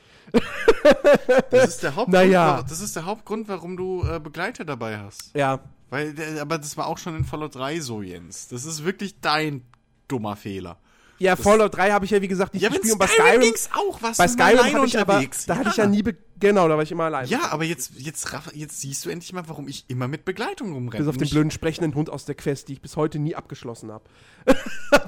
Das ist der Hauptgrund, Naja. das ist der Hauptgrund warum du äh, Begleiter dabei hast. Ja. Weil, der- aber das war auch schon in Fallout 3 so, Jens. Das ist wirklich dein dummer Fehler. Ja, Fallout 3 habe ich ja wie gesagt nicht Ja, gespielt und bei Skyrim, ging's auch. Was bei Skyrim hatte ich aber, unterwegs. da hatte ich ja nie, genau, da war ich immer allein. Ja, aber jetzt, jetzt, jetzt siehst du endlich mal, warum ich immer mit Begleitung rumrenne. Bis auf den blöden sprechenden Hund aus der Quest, die ich bis heute nie abgeschlossen habe.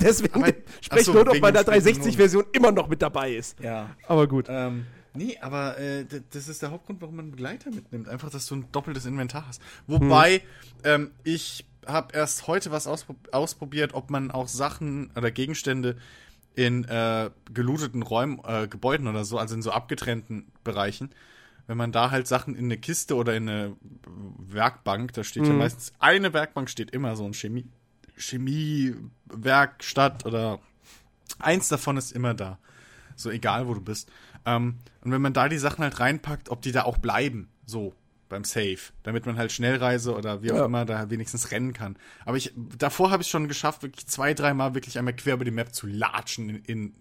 Deswegen Aber- spreche ich so, nur noch wegen bei der dem sprechenden 360-Version immer noch mit dabei ist. Ja. Aber gut. Ähm, nee, aber äh, das ist der Hauptgrund, warum man einen Begleiter mitnimmt. Einfach, dass du ein doppeltes Inventar hast. Wobei, ähm, ich habe erst heute was auspro ausprobiert, ob man auch Sachen oder Gegenstände in äh, gelooteten Räumen, äh, Gebäuden oder so, also in so abgetrennten Bereichen, wenn man da halt Sachen in eine Kiste oder in eine Werkbank, da steht ja meistens eine Werkbank steht immer so ein Chemie Chemiewerkstatt oder eins davon ist immer da. So egal, wo du bist. Ähm, und wenn man da die Sachen halt reinpackt, ob die da auch bleiben, so beim Safe, damit man halt Schnellreise oder wie auch Ja. immer da wenigstens rennen kann. Aber ich davor habe ich schon geschafft, wirklich zwei, dreimal wirklich einmal quer über die Map zu latschen in, in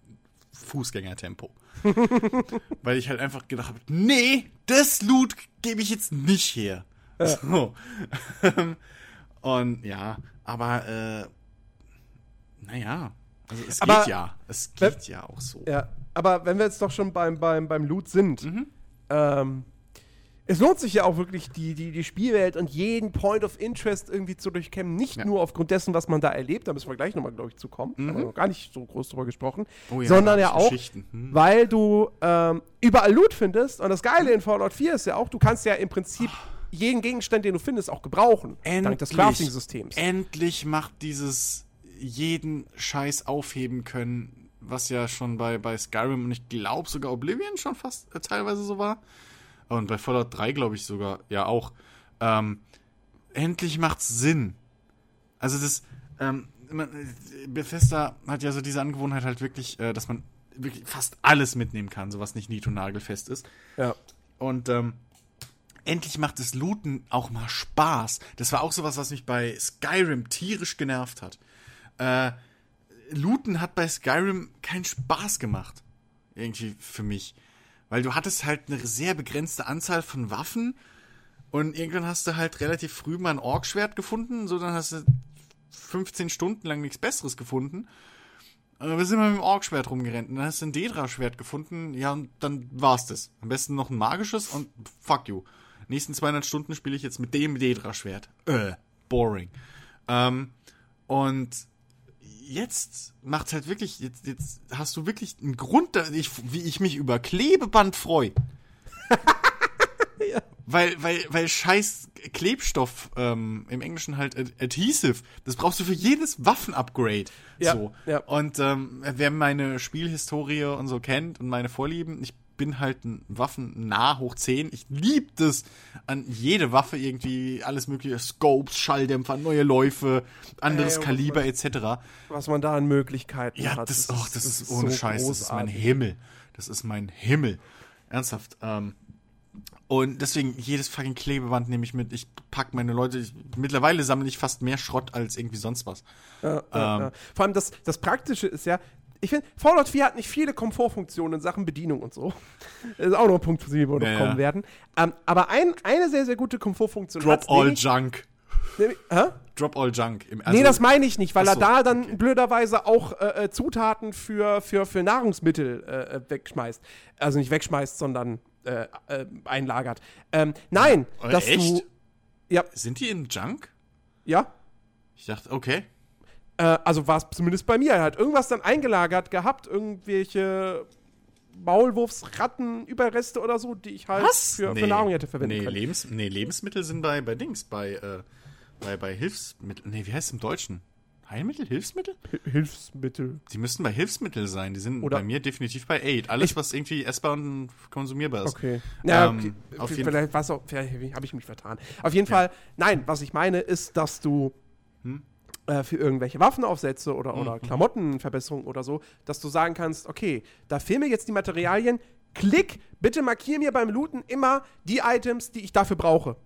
Fußgängertempo. Weil ich halt einfach gedacht habe, nee, das Loot gebe ich jetzt nicht her. So. Und ja, aber äh, naja, also es Aber- geht ja. Es geht ja auch so. Ja, aber wenn wir jetzt doch schon beim, beim, beim Loot sind, Mhm. ähm, es lohnt sich ja auch wirklich, die, die, die Spielwelt und jeden Point of Interest irgendwie zu durchkämmen. Nicht Ja. nur aufgrund dessen, was man da erlebt, da müssen wir gleich nochmal, glaube ich, zu kommen. Haben wir noch gar nicht so groß drüber gesprochen. Mhm. Oh ja, sondern da ja auch, Geschichten. Hm. weil du ähm, überall Loot findest. Und das Geile in Fallout 4 ist ja auch, du kannst ja im Prinzip jeden Gegenstand, den du findest, auch gebrauchen. dank des Crafting-Systems. Endlich macht dieses jeden Scheiß aufheben können, was ja schon bei, bei Skyrim und ich glaube sogar Oblivion schon fast äh, teilweise so war. Und bei Fallout 3 glaube ich sogar, ja auch. Ähm, endlich macht's Sinn. Also das, ähm, äh, Bethesda hat ja so diese Angewohnheit halt wirklich, äh, dass man wirklich fast alles mitnehmen kann, so was nicht nied-nagelfest ist. Ja. Und ähm, endlich macht das Looten auch mal Spaß. Das war auch sowas, was mich bei Skyrim tierisch genervt hat. Äh, Looten hat bei Skyrim keinen Spaß gemacht. Irgendwie für mich. Weil du hattest halt eine sehr begrenzte Anzahl von Waffen und irgendwann hast du halt relativ früh mal ein Orkschwert gefunden, so dann hast du 15 Stunden lang nichts Besseres gefunden. Aber wir sind mal mit dem Orkschwert rumgerannt und dann hast du ein Dedra-Schwert gefunden, ja, und dann war's das. Am besten noch ein magisches und fuck you. Nächsten 200 Stunden spiele ich jetzt mit dem Dedra-Schwert. Äh, boring. Ähm, und jetzt macht halt wirklich, jetzt, jetzt hast du wirklich einen Grund, ich, wie ich mich über Klebeband freue. Weil, weil, weil scheiß Klebstoff, ähm, im Englischen halt Ad- Adhesive, das brauchst du für jedes Waffenupgrade. Ja, so. ja. Und ähm, wer meine Spielhistorie und so kennt und meine Vorlieben, ich bin halt ein Waffen-nah hoch 10. Ich lieb das an jede Waffe irgendwie, alles mögliche, Scopes, Schalldämpfer, neue Läufe, anderes Ey, Kaliber etc. Was man da an Möglichkeiten Ja, hat. das, oh, das, ist, ohne so Scheiß, das ist mein großartig. Himmel. Das ist mein Himmel. Ernsthaft. Ähm, und deswegen, jedes fucking Klebeband nehme ich mit. Ich pack meine Leute. Ich, mittlerweile sammle ich fast mehr Schrott als irgendwie sonst was. Ja, ja, Ähm. ja. Vor allem das, das Praktische ist ja, ich finde, Fallout 4 hat nicht viele Komfortfunktionen in Sachen Bedienung und so. Das ist auch noch ein Punkt, zu dem wir noch Ja, kommen ja. werden. Ähm, aber ein, eine sehr, sehr gute Komfortfunktion Drop all nämlich, Junk. nämlich, hä? Drop all Junk. Im, nee, also- das meine ich nicht, weil Ach er so, da dann okay. blöderweise auch äh, äh, Zutaten für, für, für Nahrungsmittel äh, äh, wegschmeißt. Also nicht wegschmeißt, sondern äh, äh, einlagert. Ähm, nein, Äh, dass echt? du. Ja, Sind die in Junk? ja. Ich dachte, okay. Äh, also war es zumindest bei mir. Er hat irgendwas dann eingelagert gehabt, irgendwelche Maulwurfsratten, Überreste oder so, die ich halt für, für Nee. Nahrung hätte verwenden nee, können. Lebens nee, Lebensmittel sind bei, bei Dings, bei, äh, bei, bei Hilfsmitteln. Nee, wie heißt es im Deutschen? Heilmittel? Hilfsmittel? Hilfsmittel. Die müssten bei Hilfsmittel sein. Die sind Oder- bei mir definitiv bei Aid. Alles, was irgendwie essbar und konsumierbar ist. Okay. Ja, Ähm, okay. auf jeden vielleicht vielleicht habe ich mich vertan. Auf jeden Fall, nein, was ich meine, ist, dass du Hm? Äh, für irgendwelche Waffenaufsätze oder, oder Klamottenverbesserungen oder so, dass du sagen kannst, okay, da fehlen mir jetzt die Materialien, klick, bitte markier mir beim Looten immer die Items, die ich dafür brauche.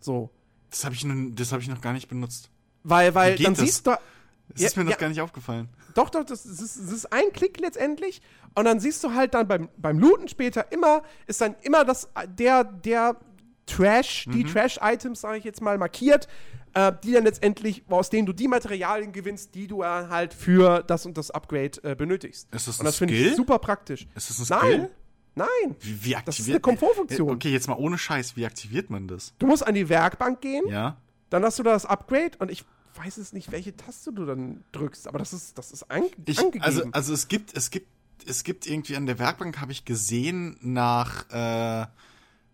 So. Das habe ich, nun- das hab ich noch gar nicht benutzt. Weil, weil dann das? siehst du, Das Ja, ist mir noch ja. gar nicht aufgefallen. Doch, doch, das ist, das ist ein Klick letztendlich. Und dann siehst du halt dann beim, beim Looten später immer, ist dann immer das, der, der Trash, die Mhm. Trash-Items, sage ich jetzt mal, markiert, äh, die dann letztendlich, aus denen du die Materialien gewinnst, die du äh, halt für das und das Upgrade äh, benötigst. Ist das und ein das finde ich super praktisch. Ist das ein Nein, Skill? nein. Wie, wie aktiviert Das ist eine Komfortfunktion. Okay, jetzt mal ohne Scheiß. Wie aktiviert man das? Du musst an die Werkbank gehen, Ja. dann hast du da das Upgrade und ich weiß es nicht, welche Taste du dann drückst, aber das ist, das ist an, Ich, angegeben. also, also es gibt, es gibt, es gibt irgendwie an der Werkbank, habe ich gesehen, nach, äh,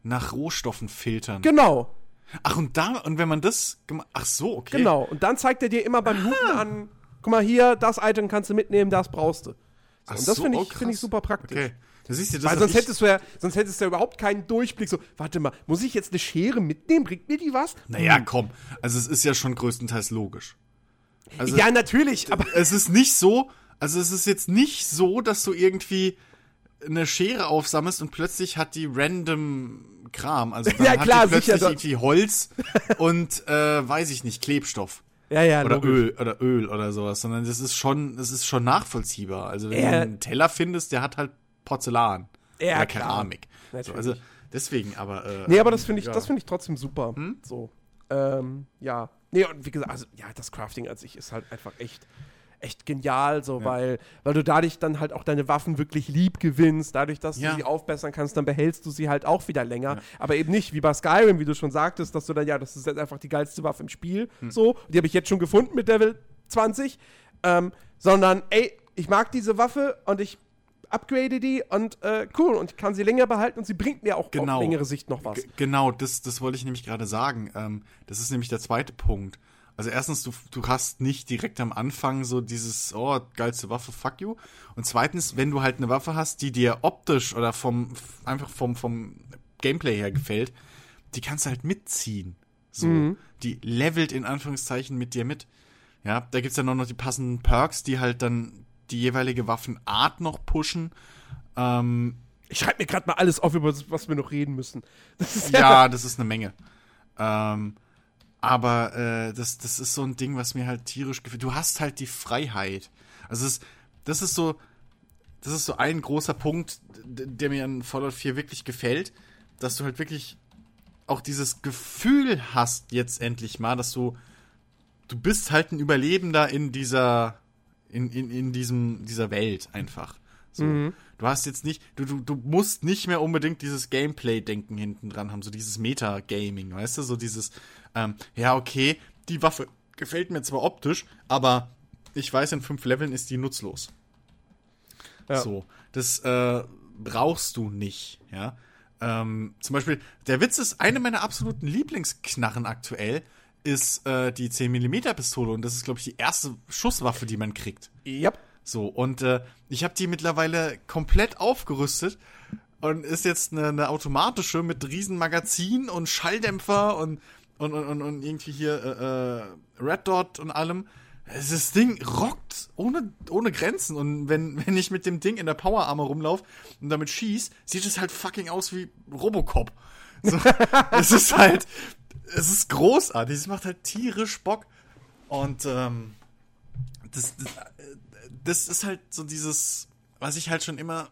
nach Rohstoffen filtern. genau. Ach, und da, und wenn man das gemacht. Ach so, okay. Genau. Und dann zeigt er dir immer beim Looten an, guck mal hier, das Item kannst du mitnehmen, das brauchst du. So, Ach und das so, finde oh, ich, finde ich krass. super praktisch. Okay. Da siehst du, das Weil sonst ich- hättest, du ja, sonst hättest du ja überhaupt keinen Durchblick. So, warte mal, muss ich jetzt eine Schere mitnehmen? Bringt mir die was? Naja, komm. Also es ist ja schon größtenteils logisch. Also ja, natürlich, aber es ist nicht so, also es ist jetzt nicht so, dass du irgendwie eine Schere aufsammelst und plötzlich hat die random Kram. Also dann Ja, klar, hat die plötzlich sicher, irgendwie Holz und äh, weiß ich nicht, Klebstoff. ja, ja, Oder logisch. Öl oder Öl oder sowas, sondern das ist schon, das ist schon nachvollziehbar. Also wenn Ja. du einen Teller findest, der hat halt Porzellan Ja, oder klar. Keramik. So, also deswegen, aber äh, Nee, aber das finde ich, ja. das finde ich trotzdem super. So. Ähm, ja. Nee, und wie gesagt, also ja, das Crafting an sich ist halt einfach echt, echt genial, so, weil, weil du dadurch dann halt auch deine Waffen wirklich lieb gewinnst, dadurch, dass Ja. du sie aufbessern kannst, dann behältst du sie halt auch wieder länger. Aber eben nicht wie bei Skyrim, wie du schon sagtest, dass du dann, ja, das ist jetzt einfach die geilste Waffe im Spiel, Hm. so, die habe ich jetzt schon gefunden mit Level 20, ähm, sondern, ey, ich mag diese Waffe und ich upgrade die und äh, cool und ich kann sie länger behalten und sie bringt mir auch Genau. auf längere Sicht noch was. G- Genau, das, das wollte ich nämlich gerade sagen. Ähm, das ist nämlich der zweite Punkt. Also erstens, du, du hast nicht direkt am Anfang so dieses, oh, geilste Waffe, fuck you. Und zweitens, wenn du halt eine Waffe hast, die dir optisch oder vom, einfach vom, vom Gameplay her gefällt, die kannst du halt mitziehen. So, die levelt in Anführungszeichen mit dir mit. Ja, da gibt's dann auch noch die passenden Perks, die halt dann die jeweilige Waffenart noch pushen. Ähm, Ich schreibe mir gerade mal alles auf, über das, was wir noch reden müssen. Das ist ja, das ist eine Menge. Ähm, aber äh, das, das ist so ein Ding, was mir halt tierisch gefällt. Du hast halt die Freiheit. Also es, das ist so, das ist so ein großer Punkt, der mir an Fallout 4 wirklich gefällt, dass du halt wirklich auch dieses Gefühl hast jetzt endlich mal, dass du du bist halt ein Überlebender in dieser in, in, in diesem dieser Welt einfach. So. Du hast jetzt nicht, du, du, du musst nicht mehr unbedingt dieses Gameplay-Denken hinten dran haben, so dieses Meta-Gaming, weißt du, so dieses, ähm, ja, okay, die Waffe gefällt mir zwar optisch, aber ich weiß, in fünf Leveln ist die nutzlos. Ja. So, das äh, brauchst du nicht, ja. Ähm, zum Beispiel, der Witz ist, eine meiner absoluten Lieblingsknarren aktuell ist äh, die 10mm Pistole und das ist, glaube ich, die erste Schusswaffe, die man kriegt. Ja. So, und äh, ich habe die mittlerweile komplett aufgerüstet und ist jetzt eine, eine automatische mit riesen Magazin und Schalldämpfer und, und, und, und, und irgendwie hier äh, äh, Red Dot und allem. Das Ding rockt ohne, ohne Grenzen. Und wenn, wenn ich mit dem Ding in der Power Armor rumlaufe und damit schieß, sieht es halt fucking aus wie Robocop. So, es ist halt, es ist großartig. Es macht halt tierisch Bock. Und ähm, das, das, äh, das ist halt so dieses, was ich halt schon immer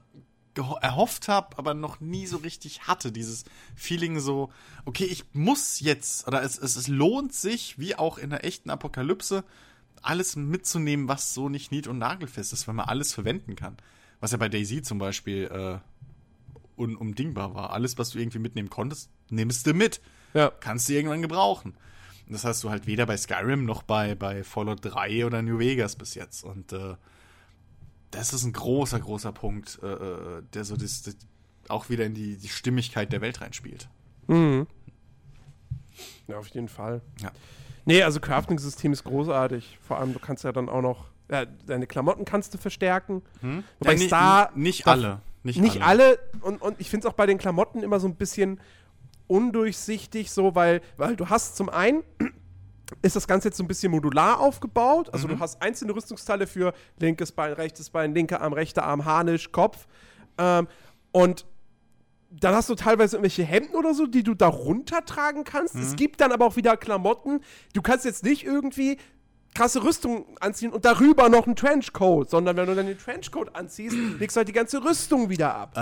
erhofft habe, aber noch nie so richtig hatte. Dieses Feeling so, okay, ich muss jetzt, oder es, es, es lohnt sich, wie auch in der echten Apokalypse, alles mitzunehmen, was so nicht nied- und nagelfest ist, weil man alles verwenden kann. Was ja bei Daisy zum Beispiel äh, unumdingbar war. Alles, was du irgendwie mitnehmen konntest, nimmst du mit Ja. kannst du irgendwann gebrauchen. Und das hast du halt weder bei Skyrim noch bei, bei Fallout 3 oder New Vegas bis jetzt. Und äh, das ist ein großer, großer Punkt, äh, äh, der so das, das auch wieder in die, die Stimmigkeit der Welt reinspielt. Mhm. Ja, auf jeden Fall. Ja. Nee, also Crafting-System ist großartig. Vor allem, du kannst ja dann auch noch, ja, deine Klamotten kannst du verstärken. Hm? Wobei Ja, Star- ni- nicht alle. Nicht, Nicht alle, und, und ich finde es auch bei den Klamotten immer so ein bisschen undurchsichtig, so, weil, weil du hast zum einen ist das Ganze jetzt so ein bisschen modular aufgebaut. Also Mhm. du hast einzelne Rüstungsteile für linkes Bein, rechtes Bein, linker Arm, rechter Arm, Harnisch, Kopf. Ähm, und dann hast du teilweise irgendwelche Hemden oder so, die du da runtertragen kannst. Mhm. Es gibt dann aber auch wieder Klamotten. Du kannst jetzt nicht irgendwie krasse Rüstung anziehen und darüber noch einen Trenchcoat, sondern wenn du dann den Trenchcoat anziehst, legst du halt die ganze Rüstung wieder ab.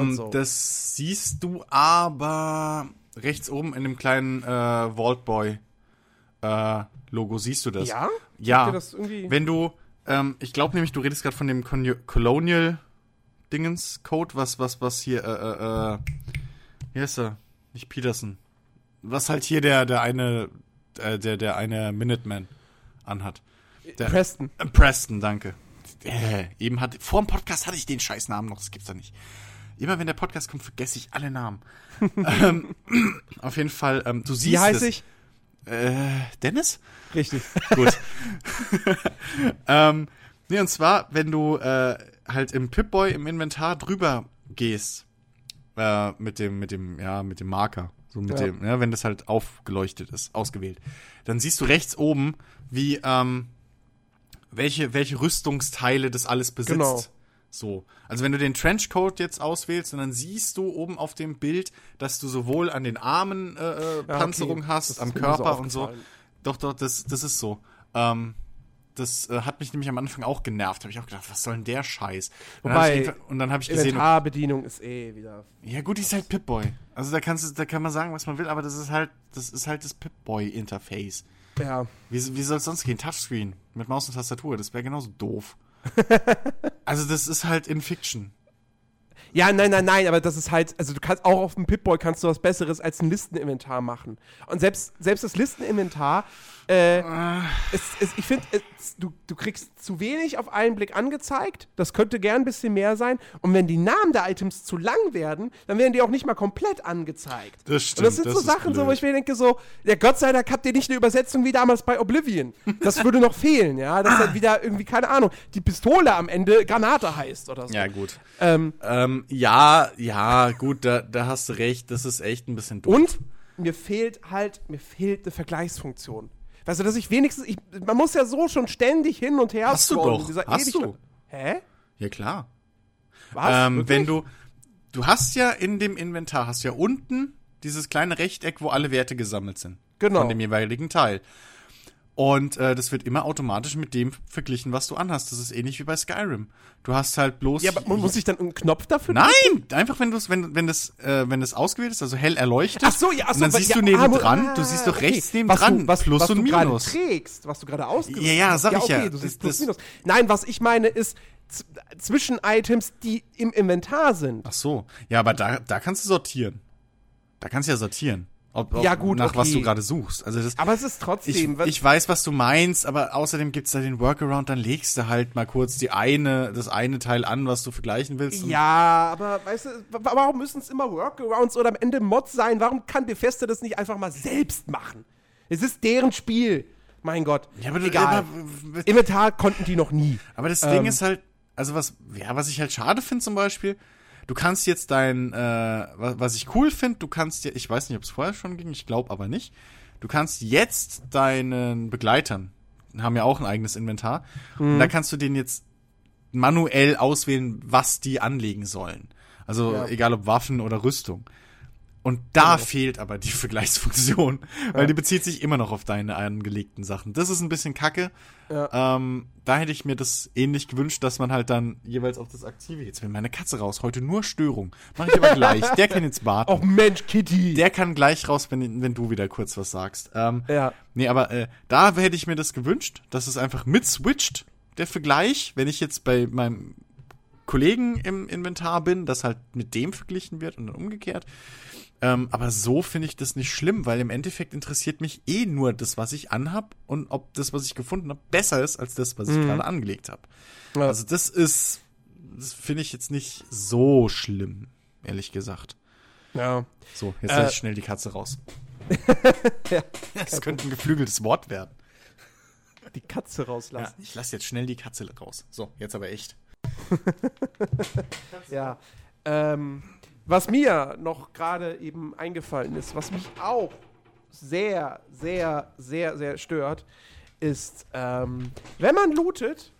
Ähm, so. Das siehst du aber rechts oben in dem kleinen äh, Vault Boy äh, Logo siehst du das. Ja? Ja. Das Wenn du, ähm, ich glaube nämlich, du redest gerade von dem Con Colonial Dingens Code, was was was hier, äh, äh, äh, wie heißt er? Nicht Peterson. Was halt hier der der eine äh, der der eine Minuteman anhat. Der, Preston. äh, Preston, danke. Äh, eben hat vor dem Podcast hatte ich den Scheißnamen noch, das gibt's doch nicht. Immer wenn der Podcast kommt, vergesse ich alle Namen. ähm, auf jeden Fall, ähm, du siehst Wie heiße ich? Äh, Dennis? Richtig. Gut. ähm, nee, und zwar, wenn du äh, halt im Pip-Boy im Inventar drüber gehst, äh, mit dem, mit dem, ja, mit dem Marker, so mit Ja. dem, ja, wenn das halt aufgeleuchtet ist, ausgewählt, dann siehst du rechts oben, wie, ähm, welche, welche Rüstungsteile das alles besitzt. Genau. So. Also wenn du den Trenchcoat jetzt auswählst, und dann siehst du oben auf dem Bild, dass du sowohl an den Armen äh, äh, okay. Panzerung Das hast, ist am mir so Körper und so. Doch, doch, das, das ist so. Ähm, das äh, hat mich nämlich am Anfang auch genervt. Habe ich auch gedacht, was soll denn der Scheiß? Und dann Wobei, irgendwann- und dann habe ich gesehen, Inventarbedienung ist eh wieder. ja gut, die ist halt Pip-Boy. Also da kannst du, da kann man sagen, was man will, aber das ist halt, das ist halt das Pip-Boy-Interface. Ja. Wie, wie soll es sonst gehen? Touchscreen mit Maus und Tastatur, das wäre genauso doof. also das ist halt in Fiction. Ja, nein, nein, nein, aber das ist halt, also du kannst auch auf dem Pip-Boy kannst du was Besseres als ein Listeninventar machen. Und selbst, selbst das Listeninventar, äh, es, es, ich finde, du, du kriegst zu wenig auf einen Blick angezeigt. Das könnte gern ein bisschen mehr sein. Und wenn die Namen der Items zu lang werden, dann werden die auch nicht mal komplett angezeigt. Das stimmt, Und das sind das so ist Sachen, so, wo ich mir denke, so, ja, Gott sei Dank habt ihr nicht eine Übersetzung wie damals bei Oblivion. Das würde noch fehlen, ja. Dass dann wieder irgendwie, keine Ahnung, die Pistole am Ende Granate heißt oder so. Ja, gut. Ähm, Ähm, ja, ja, gut, da, da hast du recht, das ist echt ein bisschen doof. Und mir fehlt halt, mir fehlt eine Vergleichsfunktion. Weißt du, dass ich wenigstens, ich, man muss ja so schon ständig hin und her Hast du scrollen doch, in dieser hast du. Hä? Ja, klar. Was? Ähm, wenn du, du hast ja in dem Inventar, hast ja unten dieses kleine Rechteck, wo alle Werte gesammelt sind. Genau. Von dem jeweiligen Teil. Und äh, das wird immer automatisch mit dem verglichen, was du anhast. Das ist ähnlich wie bei Skyrim. Du hast halt bloß. Ja, aber man muss ich dann einen Knopf dafür Nein, einfach wenn du es, wenn, wenn das, äh, wenn das ausgewählt ist, also hell erleuchtet. Ach so, ja, ach so, und dann weil- siehst ja, du nebendran, ah, du siehst doch okay. rechts neben was dran du, was, Plus was und du gerade Minus. trägst, was du gerade ausgewählt Ja, ja, sag ich ja. okay, Du Das- siehst plus, das- minus. Nein, was ich meine ist zwischen Items, die im Inventar sind. Ach so, ja, aber da, da kannst du sortieren. Da kannst du ja sortieren. Ob, ob, Ja, gut, nach was okay. du gerade suchst. Also das, Aber es ist ich, trotzdem. was- ich weiß, was du meinst, aber außerdem gibt's da den Workaround, dann legst du halt mal kurz die eine, das eine Teil an, was du vergleichen willst. Ja, aber weißt du, wa- warum müssen es immer Workarounds oder am Ende Mods sein? Warum kann Bethesda das nicht einfach mal selbst machen? Es ist deren Spiel. Mein Gott. Ja, aber egal. aber- Inventar konnten die noch nie. Aber das Ähm. Ding ist halt, also was, ja, was ich halt schade finde zum Beispiel, du kannst jetzt dein, äh, was, ich cool finde, du kannst ja, ich weiß nicht, ob es vorher schon ging, ich glaube aber nicht, du kannst jetzt deinen Begleitern, haben ja auch ein eigenes Inventar, und Mhm. da kannst du den jetzt manuell auswählen, was die anlegen sollen. Also Ja. egal ob Waffen oder Rüstung. Und da fehlt aber die Vergleichsfunktion, weil die bezieht sich immer noch auf deine angelegten Sachen. Das ist ein bisschen kacke. Ähm, da hätte ich mir das ähnlich gewünscht, dass man halt dann jeweils auf das Aktive. Jetzt will meine Katze raus. Heute nur Störung. Mach ich aber gleich. Der kann jetzt warten. Och Mensch, Kitty. Der kann gleich raus, wenn, wenn du wieder kurz was sagst. Ähm, Ja. Nee, aber äh, da hätte ich mir das gewünscht, dass es einfach mitswitcht, der Vergleich, wenn ich jetzt bei meinem Kollegen im Inventar bin, dass halt mit dem verglichen wird und dann umgekehrt. Ähm, aber so finde ich das nicht schlimm, weil im Endeffekt interessiert mich eh nur das, was ich anhab und ob das, was ich gefunden habe, besser ist als das, was ich gerade angelegt habe. Ja. Also das ist, das finde ich jetzt nicht so schlimm, ehrlich gesagt. ja. So, jetzt Äh, ich schnell die Katze raus. Das könnte ein geflügeltes Wort werden. Die Katze Ja, rauslassen. ich lasse jetzt schnell die Katze raus. So, jetzt aber echt. Ja. Ähm, was mir noch gerade eben eingefallen ist, was mich auch sehr, sehr, sehr, sehr stört, ist, ähm, wenn man lootet,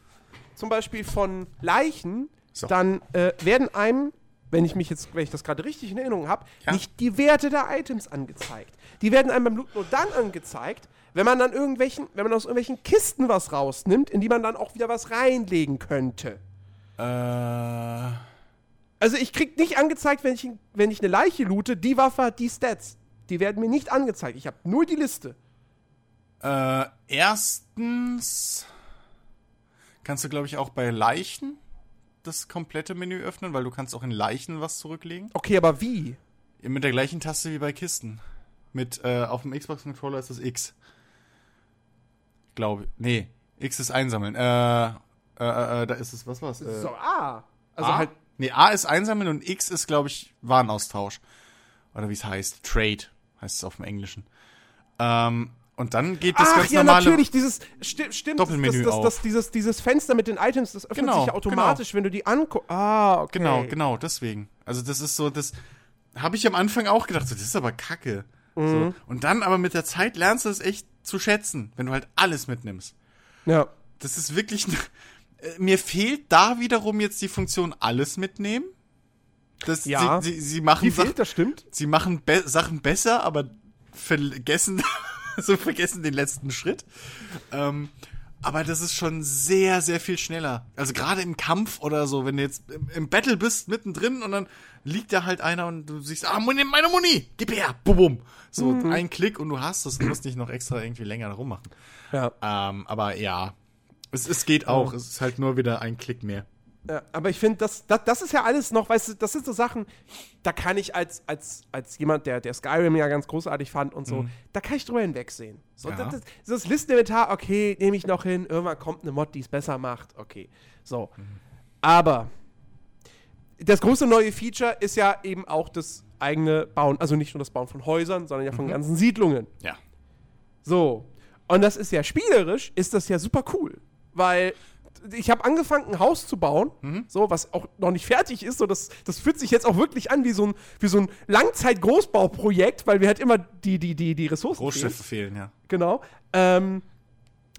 zum Beispiel von Leichen, So. dann äh, werden einem, wenn ich mich jetzt, wenn ich das gerade richtig in Erinnerung habe, Ja. nicht die Werte der Items angezeigt. Die werden einem beim Looten nur dann angezeigt, wenn man dann irgendwelchen, wenn man aus irgendwelchen Kisten was rausnimmt, in die man dann auch wieder was reinlegen könnte. Äh, Also ich krieg nicht angezeigt, wenn ich, wenn ich eine Leiche loote, die Waffe hat die Stats. Die werden mir nicht angezeigt. Ich habe nur die Liste. äh, erstens kannst du, glaube ich, auch bei Leichen das komplette Menü öffnen, weil du kannst auch in Leichen was zurücklegen. Okay, aber wie? Mit der gleichen Taste wie bei Kisten. Mit, äh, auf dem Xbox-Controller ist das X. Glaube Nee, X ist einsammeln. Äh, äh, äh, da ist es, was war's? Äh, So, ah. Also A? halt. Nee, A ist einsammeln und X ist, glaube ich, Warenaustausch. Oder wie es heißt. Trade heißt es auf dem Englischen. Ähm, und dann geht das Ach ganz ja, normale. natürlich, dieses sti stimmt, Doppelmenü das, das, das, dieses, dieses Fenster mit den Items, das öffnet Genau, sich ja automatisch, wenn du die anguckst. Ah, okay. Genau, genau, deswegen. Also das ist so, das habe ich am Anfang auch gedacht, so, das ist aber kacke. Mhm. So. Und dann aber mit der Zeit lernst du es echt zu schätzen, wenn du halt alles mitnimmst. Ja. Das ist wirklich. Äh, Mir fehlt da wiederum jetzt die Funktion alles mitnehmen. Das, Ja. sie, sie, sie machen, Die fehlt, das stimmt. sie machen be Sachen besser, aber vergessen, so vergessen den letzten Schritt. Ähm, aber das ist schon sehr, sehr viel schneller. Also gerade im Kampf oder so, wenn du jetzt im, Battle bist, mittendrin und dann liegt da halt einer und du siehst, ah, meine Muni, gib her, bum, bum. So, ein Klick und du hast das, du musst nicht noch extra irgendwie länger rummachen. Ja. Ähm, aber ja, es, es geht auch, es ist halt nur wieder ein Klick mehr. Ja, aber ich finde, das, das, das ist ja alles noch, weißt du, das sind so Sachen, da kann ich als, als, als jemand, der, der Skyrim ja ganz großartig fand und so, da kann ich drüber hinwegsehen. So, Ja. das, das, das Listeninventar, okay, nehme ich noch hin, irgendwann kommt eine Mod, die es besser macht, okay. So. Aber das große neue Feature ist ja eben auch das eigene Bauen, also nicht nur das Bauen von Häusern, sondern ja von ganzen Siedlungen. Ja. So. Und das ist ja spielerisch, ist das ja super cool. Weil ich habe angefangen, ein Haus zu bauen, so, was auch noch nicht fertig ist. So, das, das fühlt sich jetzt auch wirklich an wie so ein, wie so ein Langzeit-Großbauprojekt, weil wir halt immer die, die, die, die Ressourcen Rohstoffe fehlen, ja. Genau. Ähm,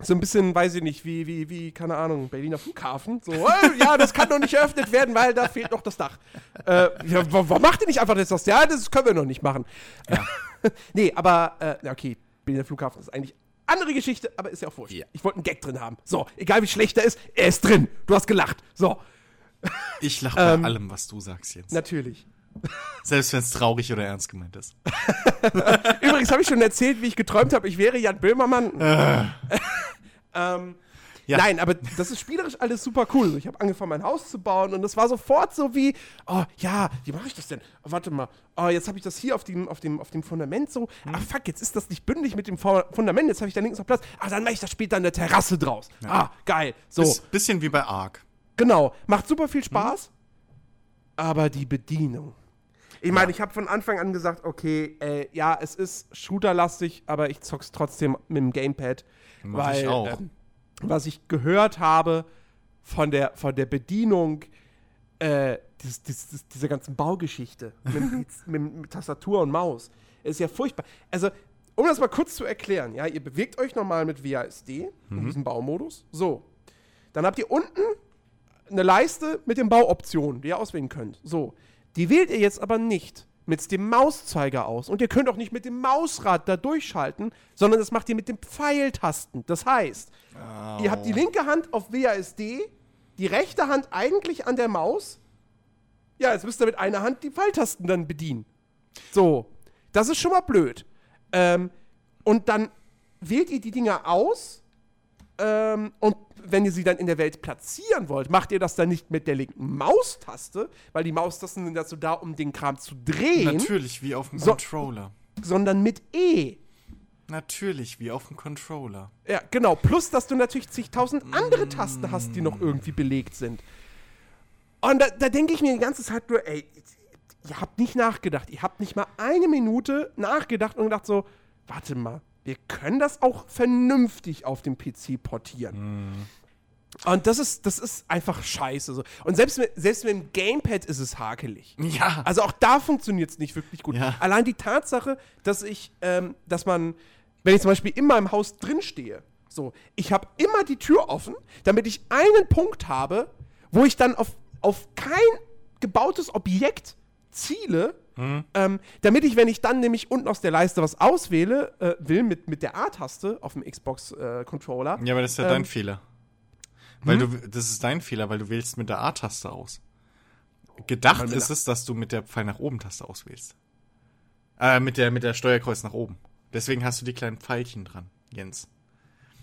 so ein bisschen, weiß ich nicht, wie, wie, wie, keine Ahnung, Berliner Flughafen. So, äh, ja, das kann noch nicht eröffnet werden, weil da fehlt noch das Dach. Äh, ja, wa- warum macht ihr nicht einfach das? das? Ja, das können wir noch nicht machen. nee, aber, äh, okay, Berliner Flughafen ist eigentlich andere Geschichte, aber ist ja auch wurscht. Ja. Ich wollte einen Gag drin haben. So, egal wie schlecht er ist, er ist drin. Du hast gelacht. So, Ich lache bei allem, was du sagst jetzt. natürlich. Selbst wenn es traurig oder ernst gemeint ist. Übrigens habe ich schon erzählt, wie ich geträumt habe, ich wäre Jan Böhmermann. ähm, Ja. Nein, aber das ist spielerisch alles super cool. Ich habe angefangen, mein Haus zu bauen und es war sofort so wie, oh ja, wie mache ich das denn? Oh, warte mal, oh, jetzt habe ich das hier auf dem, auf, dem, auf dem Fundament so. Mhm. Ach fuck, jetzt ist das nicht bündig mit dem Fu- Fundament, jetzt habe ich da links noch Platz. Ah, dann mache ich das später eine Terrasse draus. Ah, geil. So, Bis, bisschen wie bei Ark. genau. Macht super viel Spaß, Mhm. aber die Bedienung. Ich meine, ich habe von Anfang an gesagt, okay, äh, ja, es ist shooterlastig, aber ich zock's trotzdem mit dem Gamepad. Mach weil, ich auch. ähm, was ich gehört habe von der, von der Bedienung äh, dieses, dieses, dieser ganzen Baugeschichte mit, mit, mit, mit Tastatur und Maus, ist ja furchtbar. Also, um das mal kurz zu erklären, ja, ihr bewegt euch nochmal mit WASD in diesem Baumodus. So. Dann habt ihr unten eine Leiste mit den Bauoptionen, die ihr auswählen könnt. So. Die wählt ihr jetzt aber nicht mit dem Mauszeiger aus. Und ihr könnt auch nicht mit dem Mausrad da durchschalten, sondern das macht ihr mit den Pfeiltasten. Das heißt, ihr habt die linke Hand auf WASD, die rechte Hand eigentlich an der Maus. Ja, jetzt müsst ihr mit einer Hand die Pfeiltasten dann bedienen. So. Das ist schon mal blöd. Ähm, und dann wählt ihr die Dinger aus ähm, und wenn ihr sie dann in der Welt platzieren wollt, macht ihr das dann nicht mit der linken Maustaste, weil die Maustasten sind dazu da, um den Kram zu drehen, Natürlich wie auf dem So- Controller. sondern mit E. Natürlich wie auf dem Controller. Ja, genau. Plus, dass du natürlich zigtausend andere Tasten hast, die noch irgendwie belegt sind. Und da, da denke ich mir die ganze Zeit nur, ey, ihr habt nicht nachgedacht. Ihr habt nicht mal eine Minute nachgedacht und gedacht so, warte mal, wir können das auch vernünftig auf dem PC portieren. Und das ist, das ist einfach scheiße. So. Und selbst mit, selbst mit dem Gamepad ist es hakelig. Ja. Also auch da funktioniert es nicht wirklich gut. Ja. Allein die Tatsache, dass ich, ähm, dass man, wenn ich zum Beispiel in meinem Haus drin stehe, so, ich habe immer die Tür offen, damit ich einen Punkt habe, wo ich dann auf, auf kein gebautes Objekt ziele, Mhm. ähm, damit ich, wenn ich dann nämlich unten aus der Leiste was auswähle, äh, will mit, mit der A-Taste auf dem Xbox-Controller. Ja, aber das ist ja Ähm, dein Fehler. Weil hm? du, das ist dein Fehler, weil du wählst mit der A-Taste aus. Gedacht ist es, dass du mit der Pfeil nach oben Taste auswählst. Äh, mit der, mit der Steuerkreuz nach oben. Deswegen hast du die kleinen Pfeilchen dran, Jens.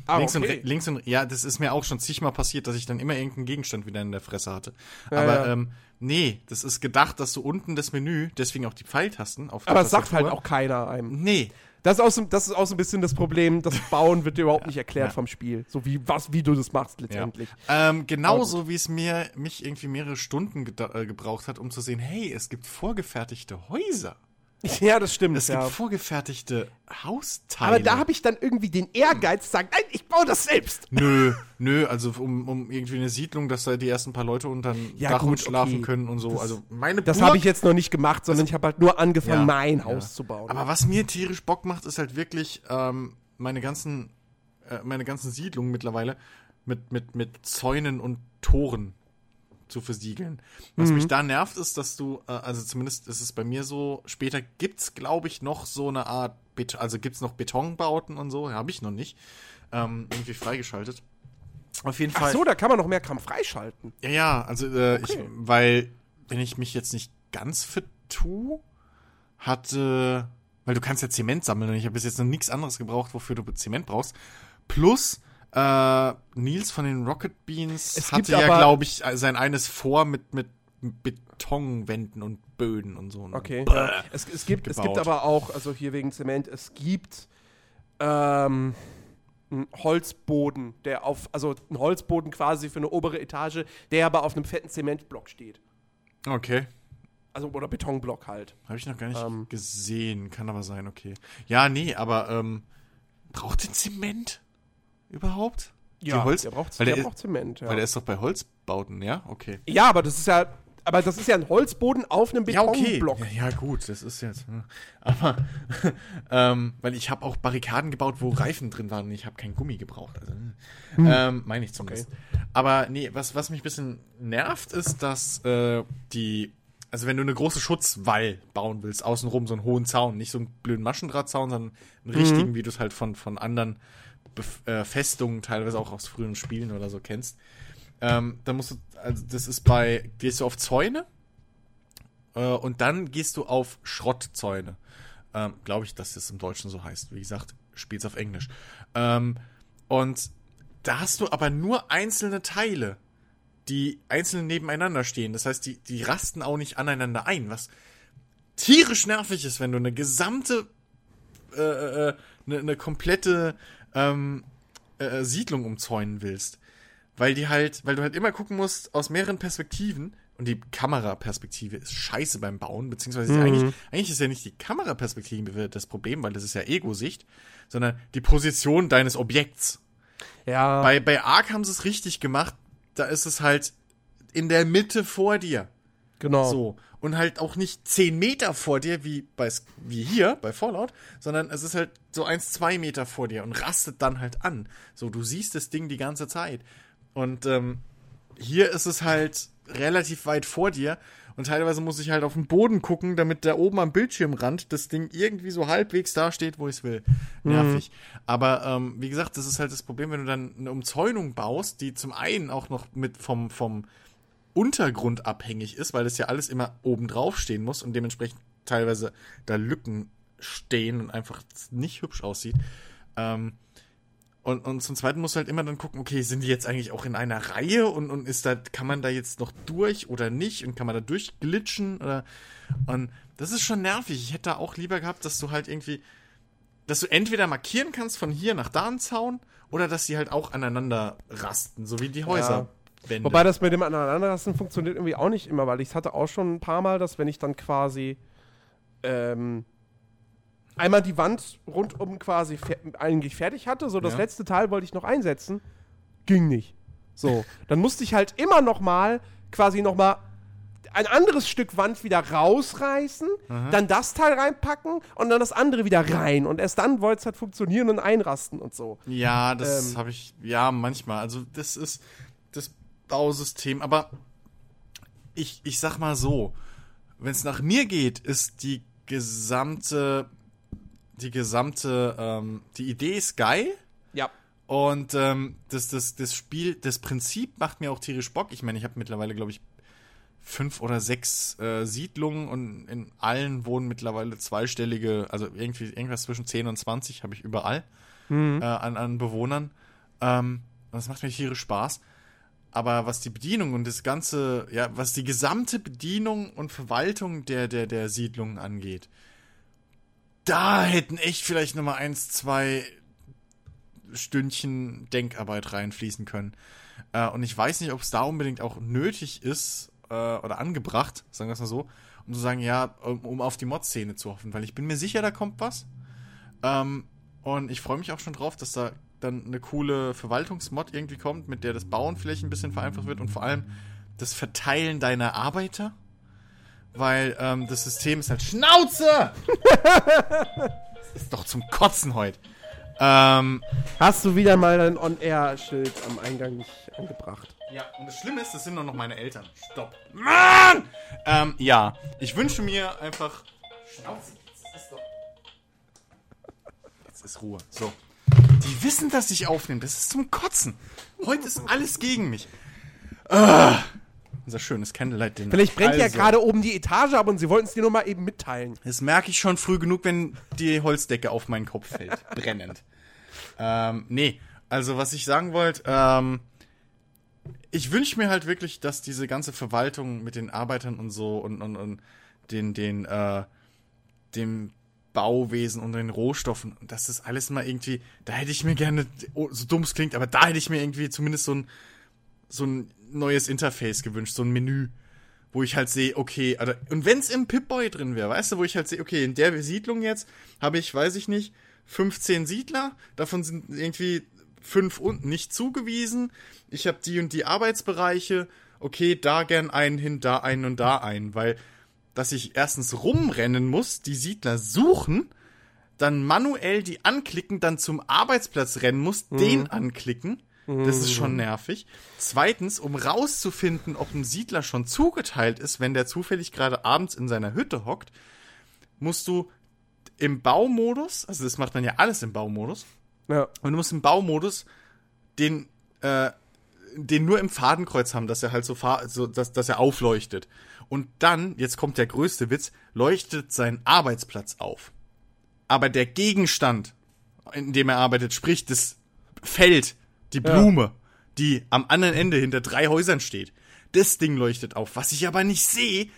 ah, links, und, okay. re- links und, ja, das ist mir auch schon zigmal passiert, dass ich dann immer irgendeinen Gegenstand wieder in der Fresse hatte. Ja, Aber, ja. ähm, nee, das ist gedacht, dass du unten das Menü, deswegen auch die Pfeiltasten auf der Aber es sagt halt auch keiner einem. Nee, Das ist, auch so, das ist auch so ein bisschen das Problem, das Bauen wird dir überhaupt nicht erklärt Ja. vom Spiel. So wie, was, wie du das machst letztendlich. Ähm, genauso wie es mir mich irgendwie mehrere Stunden geda- äh, gebraucht hat, um zu sehen, hey, es gibt vorgefertigte Häuser. Ja, das stimmt. Es ja. gibt vorgefertigte Hausteile. Aber da habe ich dann irgendwie den Ehrgeiz zu sagen, nein, ich baue das selbst. Nö, nö, also um, um irgendwie eine Siedlung, dass da die ersten paar Leute unter dem Ja, Dach gut, schlafen okay. können und so. Das- also meine Das habe ich jetzt noch nicht gemacht, sondern ich habe halt nur angefangen, Ja, mein. Haus zu bauen. Aber was mir tierisch Bock macht, ist halt wirklich ähm, meine ganzen äh, meine ganzen Siedlungen mittlerweile mit mit mit Zäunen und Toren zu versiegeln. Was Mhm. mich da nervt, ist, dass du, äh, also zumindest ist es bei mir so, später gibt's, glaube ich, noch so eine Art, Bet also gibt's noch Betonbauten und so, habe ich noch nicht, ähm, irgendwie freigeschaltet. Auf jeden Ach Fall. so, da kann man noch mehr Kram freischalten. Ja, ja, also äh, ich, Okay. weil, wenn ich mich jetzt nicht ganz fit tue, hatte, weil du kannst ja Zement sammeln und ich habe bis jetzt noch nichts anderes gebraucht, wofür du Zement brauchst. Plus, äh, Nils von den Rocket Beans Es hatte ja, glaube ich, sein eines vor mit, mit Betonwänden und Böden und so. ne? Okay. Bäh. Es, es, gibt, es gibt aber auch, also hier wegen Zement, es gibt ähm, einen Holzboden, der auf, also ein Holzboden quasi für eine obere Etage, der aber auf einem fetten Zementblock steht. Okay. Also, oder Betonblock halt. Habe ich noch gar nicht Ähm. gesehen. Kann aber sein, okay. Ja, nee, aber ähm, braucht den Zement überhaupt? Die Holz, der braucht, weil der der, braucht Zement, ja. Weil der ist doch bei Holzbauten, ja? Okay. ja, aber das ist ja, aber das ist ja ein Holzboden auf einem Ja, okay. Betonblock. Ja, ja, gut, das ist jetzt. hm. Aber, ähm, weil ich habe auch Barrikaden gebaut, wo Reifen drin waren und ich habe kein Gummi gebraucht. Also, ähm, meine ich zumindest. Aber nee, was, was mich ein bisschen nervt, ist, dass äh, die. Also wenn du eine große Schutzwall bauen willst, außenrum so einen hohen Zaun, nicht so einen blöden Maschendrahtzaun, sondern einen richtigen, wie du es halt von, von anderen Äh, Festungen, teilweise auch aus früheren Spielen oder so kennst, ähm, dann musst du, also das ist bei, gehst du auf Zäune äh, und dann gehst du auf Schrottzäune. Ähm, Glaube ich, dass das im Deutschen so heißt. Wie gesagt, spiel's auf Englisch. Ähm, und da hast du aber nur einzelne Teile, die einzeln nebeneinander stehen. Das heißt, die, die rasten auch nicht aneinander ein, was tierisch nervig ist, wenn du eine gesamte, äh, äh, eine, eine komplette ähm, äh, Siedlung umzäunen willst. Weil die halt, weil du halt immer gucken musst aus mehreren Perspektiven und die Kameraperspektive ist scheiße beim Bauen, beziehungsweise ist eigentlich, eigentlich ist ja nicht die Kameraperspektive das Problem, weil das ist ja Ego-Sicht, sondern die Position deines Objekts. Ja. Bei, bei Ark haben sie es richtig gemacht, da ist es halt in der Mitte vor dir. genau. So. Und halt auch nicht 10 Meter vor dir, wie, bei, wie hier bei Fallout, sondern es ist halt so 1, 2 Meter vor dir und rastet dann halt an. So, du siehst das Ding die ganze Zeit. Und ähm, hier ist es halt relativ weit vor dir und teilweise muss ich halt auf den Boden gucken, damit da oben am Bildschirmrand das Ding irgendwie so halbwegs da steht, wo ich es will. Nervig. Aber ähm, wie gesagt, das ist halt das Problem, wenn du dann eine Umzäunung baust, die zum einen auch noch mit vom, vom Untergrund abhängig ist, weil das ja alles immer oben drauf stehen muss und dementsprechend teilweise da Lücken stehen und einfach nicht hübsch aussieht. Ähm, und, und zum Zweiten musst du halt immer dann gucken, okay, sind die jetzt eigentlich auch in einer Reihe und, und ist da, kann man da jetzt noch durch oder nicht und kann man da durchglitschen oder und das ist schon nervig. Ich hätte da auch lieber gehabt, dass du halt irgendwie, dass du entweder markieren kannst von hier nach da einen Zaun oder dass die halt auch aneinander rasten, so wie die Häuser. Wände. Wobei das mit dem Aneinanderlassen funktioniert irgendwie auch nicht immer, weil ich hatte auch schon ein paar Mal, dass wenn ich dann quasi ähm, einmal die Wand rundum quasi fer eigentlich fertig hatte, so das Ja. letzte Teil wollte ich noch einsetzen, ging nicht. So, dann musste ich halt immer noch mal quasi noch mal ein anderes Stück Wand wieder rausreißen, dann das Teil reinpacken und dann das andere wieder rein und erst dann wollte es halt funktionieren und einrasten und so. Ja, das Ähm. habe ich, ja, manchmal. Also, das ist das Bausystem. Aber ich, ich sag mal so, wenn es nach mir geht, ist die gesamte, die gesamte, ähm, die Idee ist geil. Ja. Und ähm, das, das, das Spiel, das Prinzip macht mir auch tierisch Bock. Ich meine, ich habe mittlerweile, glaube ich, fünf oder sechs äh, Siedlungen und in allen wohnen mittlerweile zweistellige, also irgendwie irgendwas zwischen 10 und 20 habe ich überall äh, an, an Bewohnern. Ähm, und das macht mir tierisch Spaß. Aber was die Bedienung und das ganze, ja, was die gesamte Bedienung und Verwaltung der, der, der Siedlungen angeht, da hätten echt vielleicht nochmal eins, zwei Stündchen Denkarbeit reinfließen können. Äh, und ich weiß nicht, ob es da unbedingt auch nötig ist äh, oder angebracht, sagen wir es mal so, um zu sagen, ja, um, um auf die Mod-Szene zu hoffen, weil ich bin mir sicher, da kommt was. Ähm, und ich freue mich auch schon drauf, dass da dann eine coole Verwaltungsmod irgendwie kommt, mit der das Bauen vielleicht ein bisschen vereinfacht wird und vor allem das Verteilen deiner Arbeiter. Weil ähm, das System ist halt Schnauze! das ist doch zum Kotzen heute. Ähm, Hast du wieder mal dein On-Air-Schild am Eingang nicht angebracht? Ja, und das Schlimme ist, das sind nur noch meine Eltern. Stopp. Mann! Ähm, ja, ich wünsche mir einfach. Schnauze, das ist doch. Jetzt ist Ruhe. So. Die wissen, dass ich aufnehme. Das ist zum Kotzen. Heute ist alles gegen mich. Ah, unser schönes Candlelight-Dinner. Vielleicht brennt ja Also, gerade oben die Etage ab und sie wollten es dir nur mal eben mitteilen. Das merke ich schon früh genug, wenn die Holzdecke auf meinen Kopf fällt. Brennend. ähm, nee, also was ich sagen wollte, ähm, ich wünsche mir halt wirklich, dass diese ganze Verwaltung mit den Arbeitern und so und, und, und den, den, äh, dem Bauwesen und den Rohstoffen, dass das alles mal irgendwie, da hätte ich mir gerne, oh, so dumm es klingt, aber da hätte ich mir irgendwie zumindest so ein, so ein neues Interface gewünscht, so ein Menü, wo ich halt sehe, okay, also, und wenn es im Pip-Boy drin wäre, weißt du, wo ich halt sehe, okay, in der Siedlung jetzt habe ich, weiß ich nicht, 15 Siedler, davon sind irgendwie fünf unten nicht zugewiesen. Ich habe die und die Arbeitsbereiche, okay, da gern einen hin, da einen und da einen, weil dass ich erstens rumrennen muss, die Siedler suchen, dann manuell die anklicken, dann zum Arbeitsplatz rennen muss, den anklicken. Das ist schon nervig. Zweitens, um rauszufinden, ob ein Siedler schon zugeteilt ist, wenn der zufällig gerade abends in seiner Hütte hockt, musst du im Baumodus, also das macht man ja alles im Baumodus, Ja. und du musst im Baumodus den, äh, den nur im Fadenkreuz haben, dass er halt so, so dass, dass er aufleuchtet. Und dann, jetzt kommt der größte Witz, leuchtet sein Arbeitsplatz auf. Aber der Gegenstand, in dem er arbeitet, sprich das Feld, die Blume, die am anderen Ende hinter drei Häusern steht, das Ding leuchtet auf. Was ich aber nicht sehe,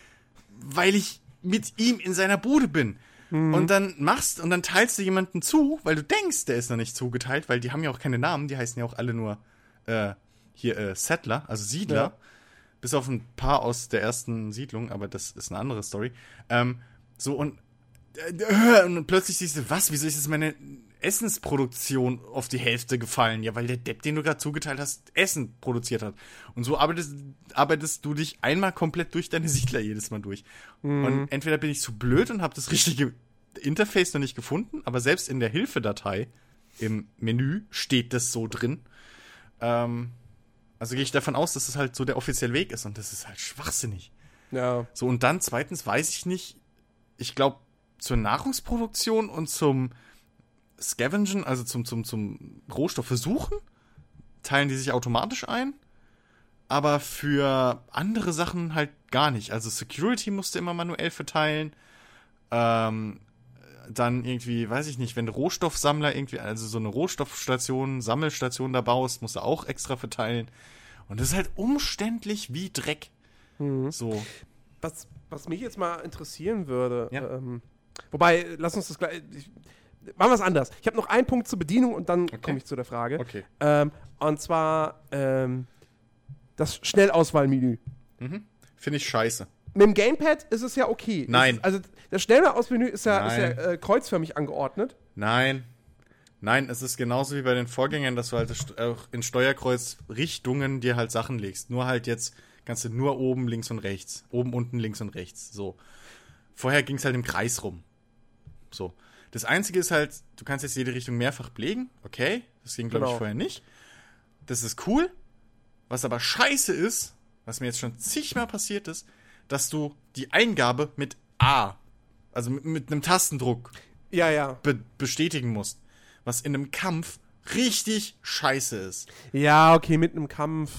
weil ich mit ihm in seiner Bude bin. Und dann machst und dann teilst du jemanden zu, weil du denkst, der ist noch nicht zugeteilt, weil die haben ja auch keine Namen, die heißen ja auch alle nur äh, hier äh, Settler, also Siedler. Ja. Bis auf ein paar aus der ersten Siedlung, aber das ist eine andere Story. Ähm, so und, äh, und plötzlich siehst du, was, wieso ist jetzt meine Essensproduktion auf die Hälfte gefallen? Ja, weil der Depp, den du gerade zugeteilt hast, Essen produziert hat. Und so arbeitest, arbeitest du dich einmal komplett durch deine Siedler jedes Mal durch. Und entweder bin ich zu blöd und habe das richtige Interface noch nicht gefunden, aber selbst in der Hilfedatei im Menü steht das so drin. Ähm, also gehe ich davon aus, dass es halt so der offizielle Weg ist und das ist halt schwachsinnig. Ja. So, und dann zweitens weiß ich nicht, ich glaube, zur Nahrungsproduktion und zum Scavengen, also zum, zum, zum Rohstoffe suchen, teilen die sich automatisch ein. Aber für andere Sachen halt gar nicht. Also Security musste immer manuell verteilen. Ähm, dann irgendwie, weiß ich nicht, wenn du Rohstoffsammler irgendwie, also so eine Rohstoffstation, Sammelstation da baust, musst du auch extra verteilen. Und das ist halt umständlich wie Dreck. So. Was, was mich jetzt mal interessieren würde, Ja. ähm, wobei, lass uns das gleich. Ich, machen wir es anders. Ich habe noch einen Punkt zur Bedienung und dann komme ich zu der Frage. Okay. Ähm, und zwar, ähm, Das Schnellauswahlmenü. Finde ich scheiße. Mit dem Gamepad ist es ja okay. Nein. Ist, also das Schnellauswahlmenü ist ja, ist ja äh, kreuzförmig angeordnet. Nein. Nein, es ist genauso wie bei den Vorgängern, dass du halt auch in Steuerkreuzrichtungen dir halt Sachen legst. Nur halt jetzt kannst du nur oben, links und rechts. Oben, unten, links und rechts. So. Vorher ging es halt im Kreis rum. So. Das Einzige ist halt, du kannst jetzt jede Richtung mehrfach belegen. Okay. Das ging, glaube Genau. ich, vorher nicht. Das ist cool. Was aber scheiße ist, was mir jetzt schon zigmal passiert ist, dass du die Eingabe mit A, also mit, mit einem Tastendruck Ja, ja. be bestätigen musst. Was in einem Kampf richtig scheiße ist. Ja, okay, mit einem Kampf.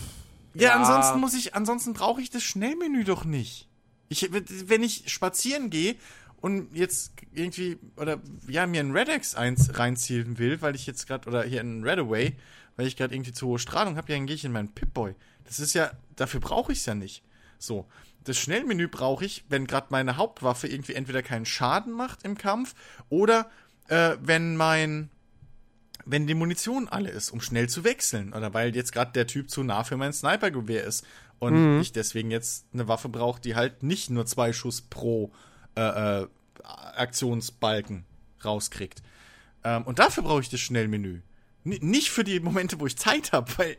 Ja, ansonsten muss ich, ansonsten brauche ich das Schnellmenü doch nicht. Ich, wenn ich spazieren gehe und jetzt irgendwie, oder ja, mir ein Redex eins reinziehen will, weil ich jetzt gerade, oder hier ein Redaway, weil ich gerade irgendwie zu hohe Strahlung habe, ja, dann gehe ich in meinen Pip-Boy. Das ist ja, dafür brauche ich es ja nicht. So. Das Schnellmenü brauche ich, wenn gerade meine Hauptwaffe irgendwie entweder keinen Schaden macht im Kampf oder äh, wenn mein, wenn die Munition alle ist, um schnell zu wechseln. Oder weil jetzt gerade der Typ zu nah für mein Snipergewehr ist. Und ich deswegen jetzt eine Waffe brauche, die halt nicht nur zwei Schuss pro äh, äh, Aktionsbalken rauskriegt. Ähm, und dafür brauche ich das Schnellmenü. N nicht für die Momente, wo ich Zeit habe, weil.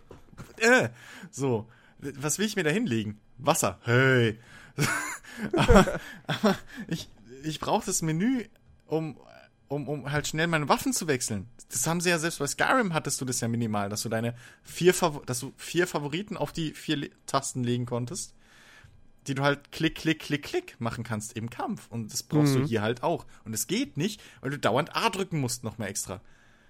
Äh, so. Was will ich mir da hinlegen? Wasser. Hey. aber, aber ich, ich brauche das Menü, um, um, um halt schnell meine Waffen zu wechseln. Das haben sie ja selbst bei Skyrim hattest du das ja minimal, dass du deine vier, Fav dass du vier Favoriten auf die vier Le Tasten legen konntest, die du halt klick, klick, klick, klick machen kannst im Kampf. Und das brauchst du hier halt auch. Und es geht nicht, weil du dauernd A drücken musst noch mal extra.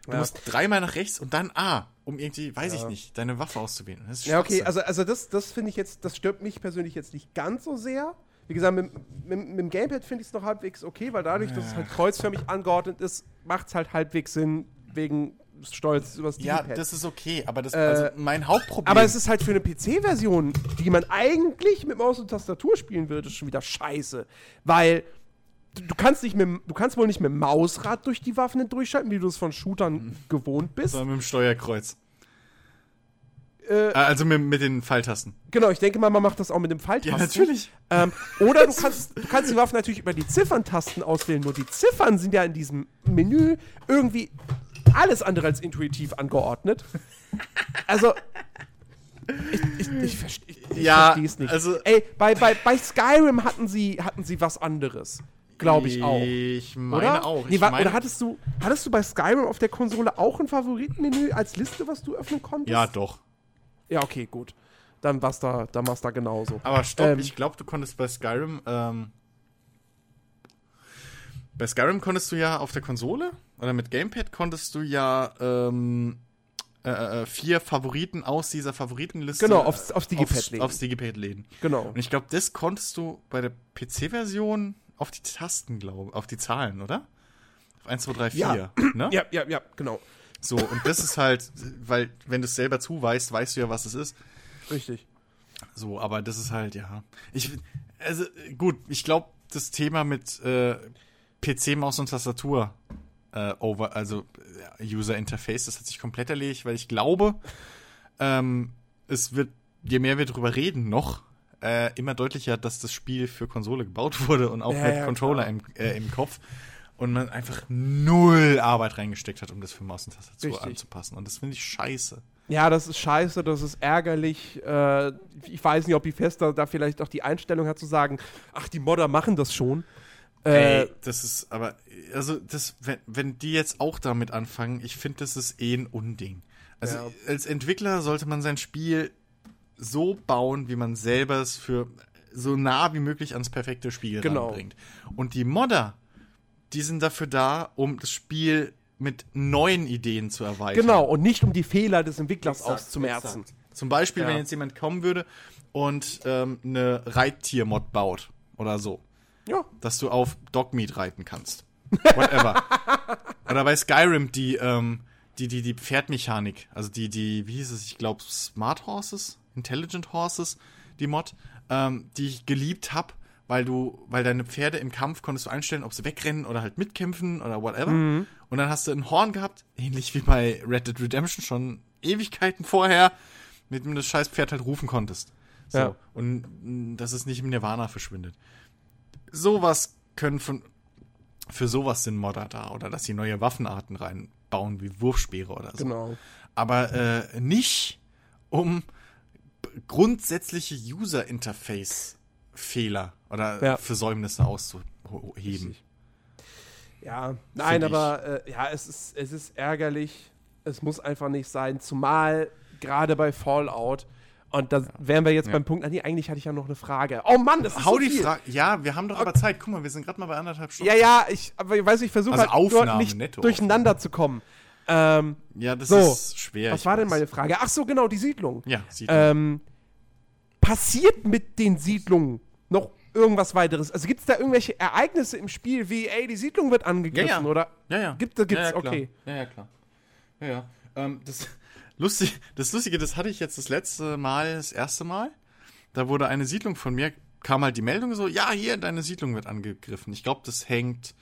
Du Ja. musst dreimal nach rechts und dann A, um irgendwie, weiß ich nicht, deine Waffe auszuwählen. Ja, okay, also, also das, das finde ich jetzt, das stört mich persönlich jetzt nicht ganz so sehr. Wie gesagt, mit, mit, mit dem Gamepad finde ich es noch halbwegs okay, weil dadurch, dass es halt kreuzförmig angeordnet ist, macht es halt halbwegs Sinn, wegen Stolz übers ja, das ist okay, aber das, also mein Hauptproblem. Aber es ist halt für eine PC-Version, die man eigentlich mit Maus und Tastatur spielen würde, schon wieder scheiße. Weil du, kannst nicht mit, du kannst wohl nicht mit dem Mausrad durch die Waffen durchschalten, wie du es von Shootern gewohnt bist. sondern mit dem Steuerkreuz. Äh, also mit, mit den Pfeiltasten. Genau, ich denke mal, man macht das auch mit dem Pfeiltasten. Ja, natürlich. Ähm, oder du kannst, du kannst die Waffen natürlich über die Zifferntasten auswählen, nur die Ziffern sind ja in diesem Menü irgendwie alles andere als intuitiv angeordnet. Also, ich, ich, ich, verste- ich, ich Ja, verstehe es nicht. also- Ey, bei, bei, bei Skyrim hatten sie, hatten sie was anderes. Glaube ich auch. Ich meine Oder? auch. Nee, Ich wa- meine, oder hattest du, hattest du bei Skyrim auf der Konsole auch ein Favoritenmenü als Liste, was du öffnen konntest? ja, doch. Ja, okay, gut. Dann war's da, dann war's da genauso. Aber stopp, Ähm. ich glaube, du konntest bei Skyrim, ähm, bei Skyrim konntest du ja auf der Konsole oder mit Gamepad konntest du ja ähm, äh, äh, vier Favoriten aus dieser Favoritenliste Genau, aufs- aufs Digipad aufs, legen. aufs Digipad legen. Genau. Und ich glaube, das konntest du bei der PC-Version auf die Tasten, glaube auf die Zahlen, oder? Auf 1, 2, 3, 4, Ja. ne? Ja, ja, ja, genau. So, und das ist halt, weil, wenn du es selber zuweist, weißt du ja, was es ist. Richtig. So, aber das ist halt, ja. Ich, also, gut, ich glaube, das Thema mit äh, PC, Maus und Tastatur, äh, over, also äh, User Interface, das hat sich komplett erledigt, weil ich glaube, ähm, es wird, je mehr wir drüber reden, noch äh, immer deutlicher, dass das Spiel für Konsole gebaut wurde und auch Ja, mit ja, Controller im, äh, im Kopf. Und man einfach null Arbeit reingesteckt hat, um das für Maus und Tastatur Richtig. anzupassen. Und das finde ich scheiße. Ja, das ist scheiße, das ist ärgerlich. Äh, ich weiß nicht, ob Bethesda da vielleicht auch die Einstellung hat zu sagen, ach, die Modder machen das schon. Äh, Ey, das ist aber, also das, wenn, wenn die jetzt auch damit anfangen, ich finde, das ist eh ein Unding. Also Ja. als Entwickler sollte man sein Spiel so bauen, wie man selber es für so nah wie möglich ans perfekte Spiel Genau. ranbringt. Und die Modder, die sind dafür da, um das Spiel mit neuen Ideen zu erweitern. genau, und nicht um die Fehler des Entwicklers Exakt, auszumerzen. exakt. Zum Beispiel, Ja. wenn jetzt jemand kommen würde und ähm, eine Reittier-Mod baut oder so Ja, dass du auf Dogmeat reiten kannst. Whatever. Oder bei Skyrim die, ähm, die, die, die Pferdmechanik, also die, die, wie hieß es, ich glaube Smart Horses, Intelligent Horses, die Mod, ähm, die ich geliebt hab, weil du, weil deine Pferde im Kampf konntest du einstellen, ob sie wegrennen oder halt mitkämpfen oder whatever. Und dann hast du ein Horn gehabt, ähnlich wie bei Red Dead Redemption schon Ewigkeiten vorher, mit dem das scheiß Pferd halt rufen konntest. So. Ja. Und mh, dass es nicht im Nirvana verschwindet. Sowas können von, für sowas sind Modder da. Oder dass sie neue Waffenarten reinbauen, wie Wurfspeere oder so. Genau. Aber äh, nicht um grundsätzliche User-Interface-Fehler oder Ja. Versäumnisse auszuheben. Ja, nein, Find aber äh, ja, es ist, es ist ärgerlich. Es muss einfach nicht sein, zumal gerade bei Fallout. Und da wären wir jetzt Ja. beim Punkt. Ah, nee, eigentlich hatte ich ja noch eine Frage. Oh Mann, das ist Hau so die. Frage. Ja, wir haben doch aber Zeit. Guck mal, wir sind gerade mal bei anderthalb Stunden. Ja, ja, ich, aber ich weiß, ich versuche Also halt nicht netto durcheinander zu kommen. Ähm, Ja, das So, ist schwer. was war denn weiß. meine Frage? Ach so, genau, die Siedlung. Ja, man. Ähm, passiert mit den Siedlungen noch irgendwas weiteres? Also gibt es da irgendwelche Ereignisse im Spiel, wie, ey, die Siedlung wird angegriffen Ja, ja. oder? Ja, ja. Gibt, gibt's, ja, ja, okay. Ja, ja, klar. Ja, ja. Ähm, das, lustig, das Lustige, das hatte ich jetzt das letzte Mal, das erste Mal. Da wurde eine Siedlung von mir, kam halt die Meldung so, ja, hier, deine Siedlung wird angegriffen. Ich glaube, das hängt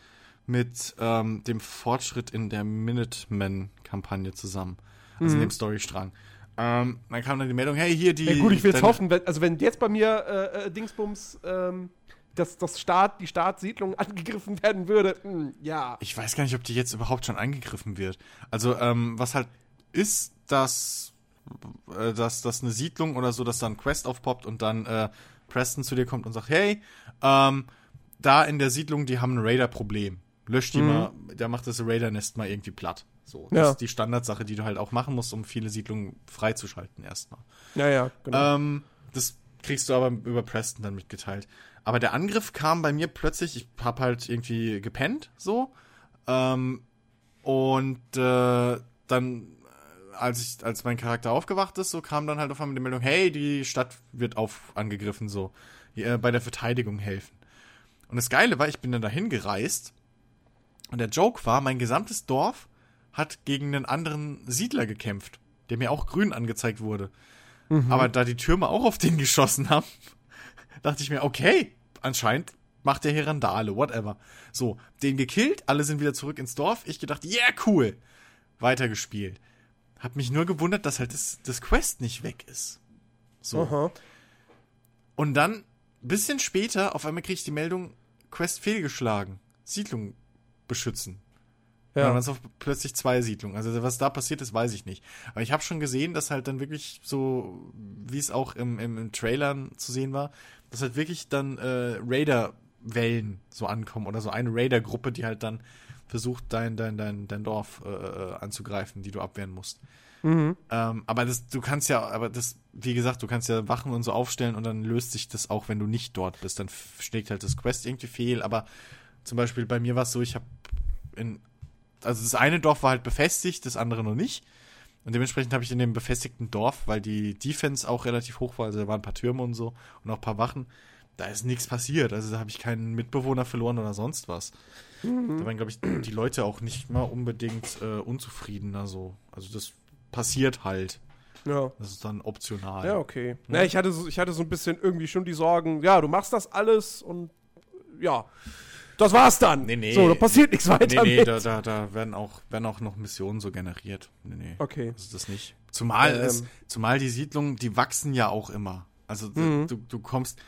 mit ähm, dem Fortschritt in der Minuteman-Kampagne zusammen. Also in dem Storystrang. Ähm, dann kam dann die Meldung, hey, hier die... Mhm. Ja, gut, ich will es deine- hoffen, wenn, also wenn jetzt bei mir äh, äh, Dingsbums ähm, das, das Staat, die Startsiedlung angegriffen werden würde, hm, ja. Ich weiß gar nicht, ob die jetzt überhaupt schon angegriffen wird. Also, ähm, was halt ist, dass, äh, dass, dass eine Siedlung oder so, dass da ein Quest aufpoppt und dann äh, Preston zu dir kommt und sagt, hey, ähm, da in der Siedlung, die haben ein Raider-Problem. Löscht die mal, der macht das Raider-Nest mal irgendwie platt. So, das Ja. ist die Standardsache, die du halt auch machen musst, um viele Siedlungen freizuschalten erstmal. Ja, ja, genau. Ähm, das kriegst du aber über Preston dann mitgeteilt. Aber der Angriff kam bei mir plötzlich, ich hab halt irgendwie gepennt, so. Ähm, und äh, dann, äh, als ich, als mein Charakter aufgewacht ist, so kam dann halt auf einmal die Meldung, hey, die Stadt wird auf angegriffen, so. Äh, bei der Verteidigung helfen. Und das Geile war, ich bin dann dahin gereist und der Joke war, mein gesamtes Dorf hat gegen einen anderen Siedler gekämpft, der mir auch grün angezeigt wurde. Aber da die Türme auch auf den geschossen haben, dachte ich mir, okay, anscheinend macht der hier Randale, whatever. So, den gekillt, alle sind wieder zurück ins Dorf. Ich gedacht, yeah, cool. Weitergespielt. Hab mich nur gewundert, dass halt das, das Quest nicht weg ist. So. Aha. Und dann, bisschen später, auf einmal krieg ich die Meldung, Quest fehlgeschlagen. Siedlung beschützen. Ja. dann waren es auch plötzlich zwei Siedlungen. Also was da passiert ist, weiß ich nicht. Aber ich habe schon gesehen, dass halt dann wirklich so, wie es auch im, im, im Trailern zu sehen war, dass halt wirklich dann äh, Raider-Wellen so ankommen oder so eine Raider-Gruppe, die halt dann versucht, dein, dein, dein, dein Dorf äh, äh, anzugreifen, die du abwehren musst. Mhm. Ähm, aber das, du kannst ja, aber das, wie gesagt, du kannst ja Wachen und so aufstellen und dann löst sich das auch, wenn du nicht dort bist. Dann schlägt halt das Quest irgendwie fehl. Aber zum Beispiel bei mir war es so, ich habe in, also das eine Dorf war halt befestigt, das andere noch nicht. Und dementsprechend habe ich in dem befestigten Dorf, weil die Defense auch relativ hoch war, also da waren ein paar Türme und so und auch ein paar Wachen, da ist nichts passiert. Also da habe ich keinen Mitbewohner verloren oder sonst was. Da waren, glaube ich, die Leute auch nicht mal unbedingt äh, unzufriedener so. Also das passiert halt. Ja. Das ist dann optional. Ja, okay. Na, ich, hatte so, ich hatte so ein bisschen irgendwie schon die Sorgen, ja, du machst das alles und ja, das war's dann. Nee, nee. So, da passiert nichts weiter Nee, nee, da, da, da werden, auch, werden auch noch Missionen so generiert. Nee, nee. Okay. Das ist das nicht. Zumal, Ähm. es, zumal die Siedlungen, die wachsen ja auch immer. Also Mhm. du, du kommst,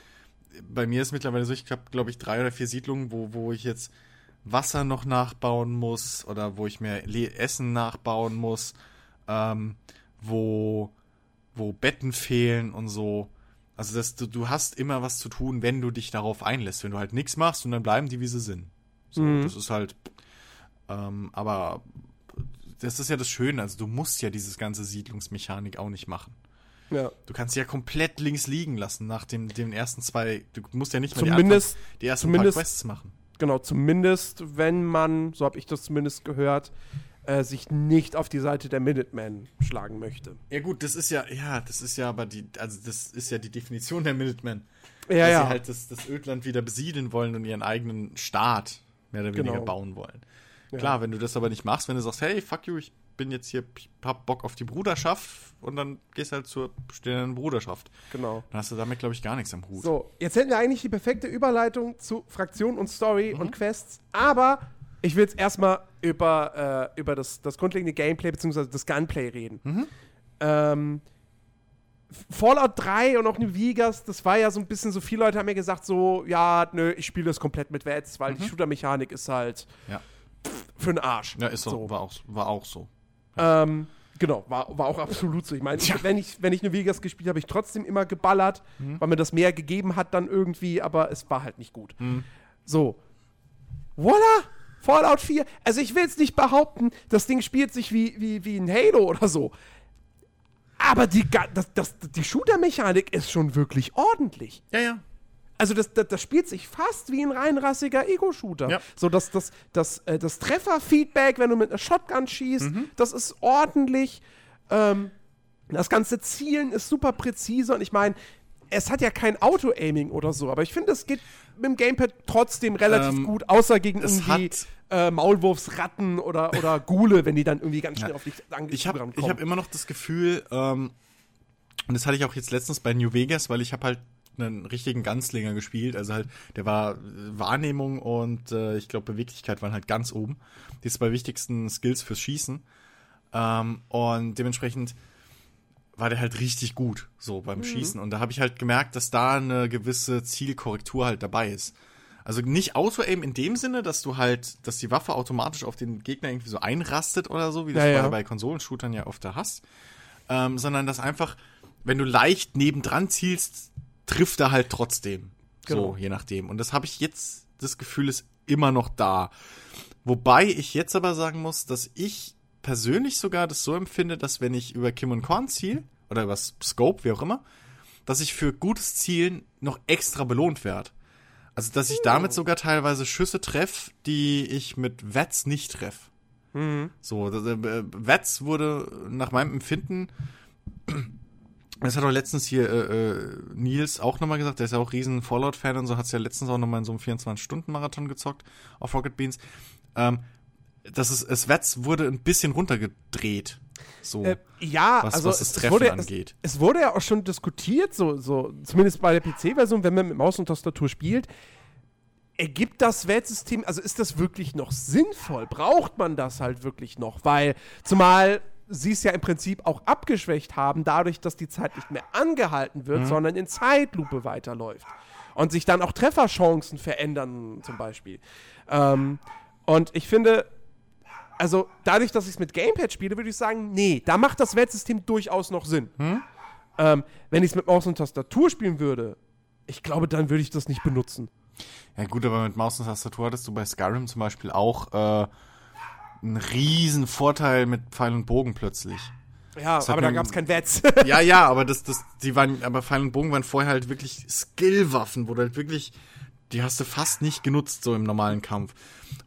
bei mir ist mittlerweile so, ich habe, glaube ich, drei oder vier Siedlungen, wo, wo ich jetzt Wasser noch nachbauen muss oder wo ich mir Essen nachbauen muss, ähm, wo, wo Betten fehlen und so. Also das, du, du hast immer was zu tun, wenn du dich darauf einlässt. Wenn du halt nichts machst und dann bleiben die, wie sie sind. So, Mhm. das ist halt, ähm, aber das ist ja das Schöne. Also du musst ja dieses ganze Siedlungsmechanik auch nicht machen. Ja. Du kannst sie ja komplett links liegen lassen nach dem, den ersten zwei. Du musst ja nicht mal Zumindest- die, Anfangs, die ersten paar Quests machen. Genau, zumindest, wenn man, so habe ich das zumindest gehört, äh, sich nicht auf die Seite der Minutemen schlagen möchte. Ja gut, das ist ja, ja, das ist ja aber die, also das ist ja die Definition der Minutemen. Ja, dass ja. sie halt das, das Ödland wieder besiedeln wollen und ihren eigenen Staat mehr oder weniger Genau. bauen wollen. Ja. Klar, wenn du das aber nicht machst, wenn du sagst, hey, fuck you, ich bin jetzt hier, ich hab Bock auf die Bruderschaft und dann gehst halt zur bestehenden Bruderschaft. Genau. Dann hast du damit, glaube ich, gar nichts am Hut. So, jetzt hätten wir eigentlich die perfekte Überleitung zu Fraktion und Story Mhm. und Quests, aber ich will jetzt erstmal über, äh, über das, das grundlegende Gameplay bzw. das Gunplay reden. Mhm. Ähm, Fallout 3 und auch New Vegas, das war ja so ein bisschen so, viele Leute haben mir gesagt, so, ja, nö, ich spiele das komplett mit Wets, weil die Shooter-Mechanik ist halt Ja. für den Arsch. Ja, ist so. So. War, auch, war auch so. Ähm, genau, war, war auch absolut so. Ich meine, wenn, ich, wenn ich New Vegas gespielt habe, habe ich trotzdem immer geballert, weil mir das mehr gegeben hat dann irgendwie, aber es war halt nicht gut. So. Voila! Fallout 4. Also ich will jetzt nicht behaupten, das Ding spielt sich wie, wie, wie ein Halo oder so. Aber die, das, das, die Shooter-Mechanik ist schon wirklich ordentlich. Ja, ja. Also das, das, das spielt sich fast wie ein reinrassiger Ego-Shooter. Ja. So das, das, das, äh, das Treffer-Feedback, wenn du mit einer Shotgun schießt, das ist ordentlich. Ähm, das ganze Zielen ist super präzise und ich meine, es hat ja kein Auto-Aiming oder so, aber ich finde, es geht mit dem Gamepad trotzdem relativ Ähm, gut, außer gegen es irgendwie hat- äh, Maulwurfsratten oder, oder Gule, wenn die dann irgendwie ganz schnell Ja. auf dich ange- Ich habe hab immer noch das Gefühl, ähm, und das hatte ich auch jetzt letztens bei New Vegas, weil ich habe halt einen richtigen Ganzlinger gespielt. Also halt, der war äh, Wahrnehmung und äh, ich glaube Beweglichkeit waren halt ganz oben. Die zwei wichtigsten Skills fürs Schießen. Ähm, und dementsprechend war der halt richtig gut, so beim Schießen. Und da habe ich halt gemerkt, dass da eine gewisse Zielkorrektur halt dabei ist. Also nicht Auto-Aim in dem Sinne, dass du halt, dass die Waffe automatisch auf den Gegner irgendwie so einrastet oder so, wie du Ja, es ja. bei, Konsolenshootern ja öfter hast. Ähm, sondern dass einfach, wenn du leicht nebendran zielst, trifft er halt trotzdem. Genau. So, je nachdem. Und das habe ich jetzt, das Gefühl ist immer noch da. Wobei ich jetzt aber sagen muss, dass ich persönlich sogar das so empfinde, dass wenn ich über Kim und Korn ziel oder über Scope, wie auch immer, dass ich für gutes Zielen noch extra belohnt werde. Also, dass ich damit sogar teilweise Schüsse treffe, die ich mit Wets nicht treffe. So, das, äh, Wets wurde nach meinem Empfinden, das hat auch letztens hier äh, äh, Nils auch nochmal gesagt, der ist ja auch riesen Fallout-Fan und so, hat es ja letztens auch nochmal in so einem 24-Stunden-Marathon gezockt auf Rocket Beans. Ähm, das ist, es Wets wurde ein bisschen runtergedreht. So. Äh, ja, Was- also was das es, Treffen wurde, angeht. Es, es wurde ja auch schon diskutiert, so, so zumindest bei der PC-Version, wenn man mit Maus und Tastatur spielt. Ergibt das Weltsystem, also ist das wirklich noch sinnvoll? Braucht man das halt wirklich noch? Weil, zumal sie es ja im Prinzip auch abgeschwächt haben, dadurch, dass die Zeit nicht mehr angehalten wird, sondern in Zeitlupe weiterläuft. Und sich dann auch Trefferchancen verändern, zum Beispiel. Ähm, und ich finde, also dadurch, dass ich es mit Gamepad spiele, würde ich sagen, nee, da macht das Weltsystem durchaus noch Sinn. Ähm, wenn ich es mit Maus und Tastatur spielen würde, ich glaube, dann würde ich das nicht benutzen. Ja gut, aber mit Maus und Tastatur hattest du bei Skyrim zum Beispiel auch äh, einen riesen Vorteil mit Pfeil und Bogen plötzlich. Ja, hat aber da gab es kein Wetz. Ja, ja, aber das, das, die waren, aber Pfeil und Bogen waren vorher halt wirklich Skillwaffen, wo du halt wirklich, die hast du fast nicht genutzt, so im normalen Kampf.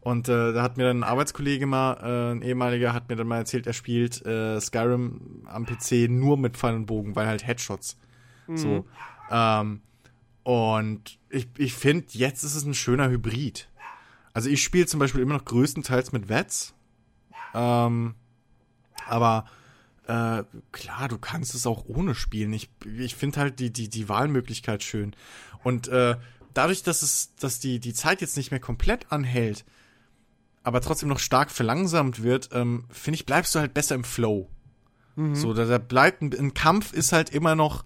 Und äh, da hat mir dann ein Arbeitskollege mal, äh, ein ehemaliger, hat mir dann mal erzählt, er spielt äh, Skyrim am PC nur mit Pfeil und Bogen, weil halt Headshots. So. Ähm, und ich, ich finde, jetzt ist es ein schöner Hybrid. Also ich spiele zum Beispiel immer noch größtenteils mit Vets. Ähm, aber äh, klar, du kannst es auch ohne spielen. Ich, ich finde halt die, die, die Wahlmöglichkeit schön. Und äh, dadurch, dass es, dass die, die Zeit jetzt nicht mehr komplett anhält, aber trotzdem noch stark verlangsamt wird, ähm, finde ich, bleibst du halt besser im Flow. So, da, da bleibt ein, ein Kampf ist halt immer noch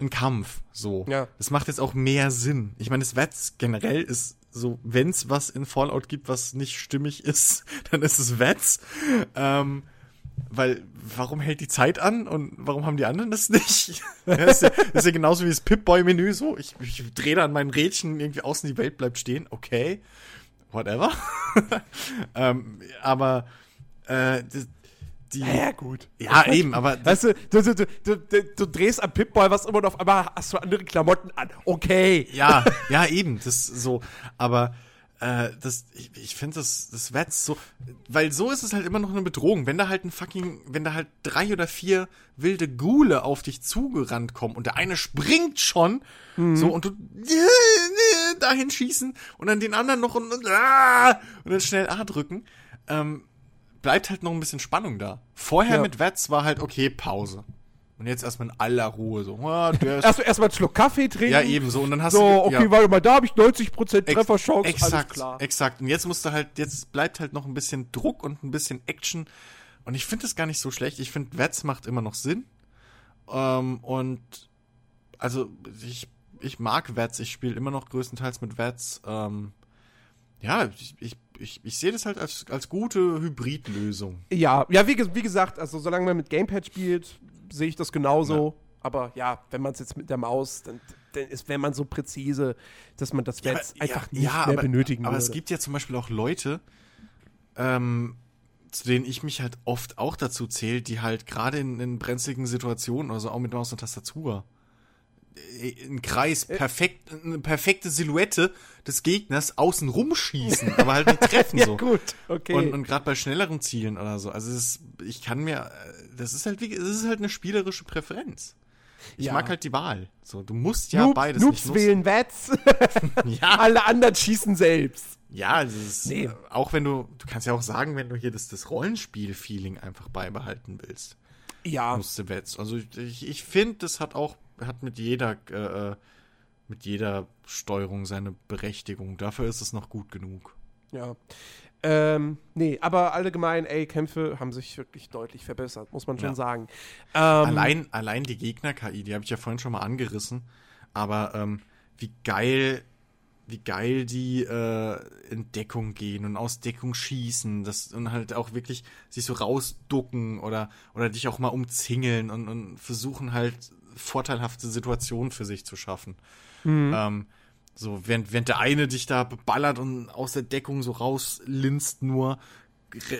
ein Kampf. So. Ja. Das macht jetzt auch mehr Sinn. Ich meine, das Wets generell ist so, wenn's was in Fallout gibt, was nicht stimmig ist, dann ist es Wets. Ähm, weil, warum hält die Zeit an und warum haben die anderen das nicht? das, ist ja, das ist ja genauso wie das Pip-Boy-Menü, so, ich, ich drehe da an meinen Rädchen irgendwie außen, die Welt bleibt stehen, okay, whatever. ähm, aber, äh, die, die Ja, gut. ja, eben, aber Weißt du, du, du, du, du, du drehst am Pip-Boy was immer noch auf einmal hast du andere Klamotten an. Okay. ja, ja, eben, das so, aber äh, das, ich, ich finde das, das Wetz so, weil so ist es halt immer noch eine Bedrohung. Wenn da halt ein fucking, wenn da halt drei oder vier wilde Gule auf dich zugerannt kommen und der eine springt schon, so, und du dahin schießen und dann den anderen noch und, und, ah, und dann schnell A drücken, ähm, bleibt halt noch ein bisschen Spannung da. Vorher Ja. mit Wetz war halt, okay, Pause. Und jetzt erstmal in aller Ruhe so. Ah, der ist Erst erstmal einen Schluck Kaffee trinken. ja, ebenso. Und dann hast So, du. okay, ja. warte mal, da habe ich 90% Ex- Trefferchance. Exakt, alles klar. exakt. Und jetzt musst du halt, jetzt bleibt halt noch ein bisschen Druck und ein bisschen Action. Und ich finde das gar nicht so schlecht. Ich finde, Wets macht immer noch Sinn. Ähm, und also ich, ich mag Vets, ich spiele immer noch größtenteils mit Vets. Ähm, ja, ich, ich, ich, ich sehe das halt als, als gute Hybridlösung. Ja, ja wie, ge- wie gesagt, also solange man mit Gamepad spielt, sehe ich das genauso. Aber ja, wenn man es jetzt mit der Maus, dann, dann ist, wenn man so präzise, dass man das jetzt aber- einfach ja, nicht ja, mehr aber, benötigen Aber würde. es gibt ja zum Beispiel auch Leute, ähm, zu denen ich mich halt oft auch dazu zähle, die halt gerade in, in brenzligen Situationen, also auch mit Maus und Tastatur, ein Kreis, perfekt, eine perfekte Silhouette des Gegners außen rumschießen, aber halt nicht treffen ja, so. gut, okay. Und, und gerade bei schnelleren Zielen oder so. Also es ist, ich kann mir, äh, das ist halt wie, es ist halt eine spielerische Präferenz. Ich Ja. mag halt die Wahl. So, du musst ja Noob, beides Noobs nicht wählen Wets, Ja, alle anderen schießen selbst. ja, das ist, Nee. äh, auch wenn du, du kannst ja auch sagen, wenn du hier das, das Rollenspiel-Feeling einfach beibehalten willst, Ja, musst du Wets. Also ich, ich finde, das hat auch, hat mit jeder, äh, äh, mit jeder Steuerung seine Berechtigung. Dafür ist es noch gut genug. ja. Ähm, nee, aber allgemein, ey, Kämpfe haben sich wirklich deutlich verbessert, muss man schon Ja. sagen. Ähm, Allein, allein die Gegner-KI, die habe ich ja vorhin schon mal angerissen, aber ähm, wie geil, wie geil die äh, in Deckung gehen und aus Deckung schießen, das und halt auch wirklich sich so rausducken oder oder dich auch mal umzingeln und, und versuchen halt vorteilhafte Situationen für sich zu schaffen. Ähm, so, während, während der eine dich da ballert und aus der Deckung so rauslinst nur,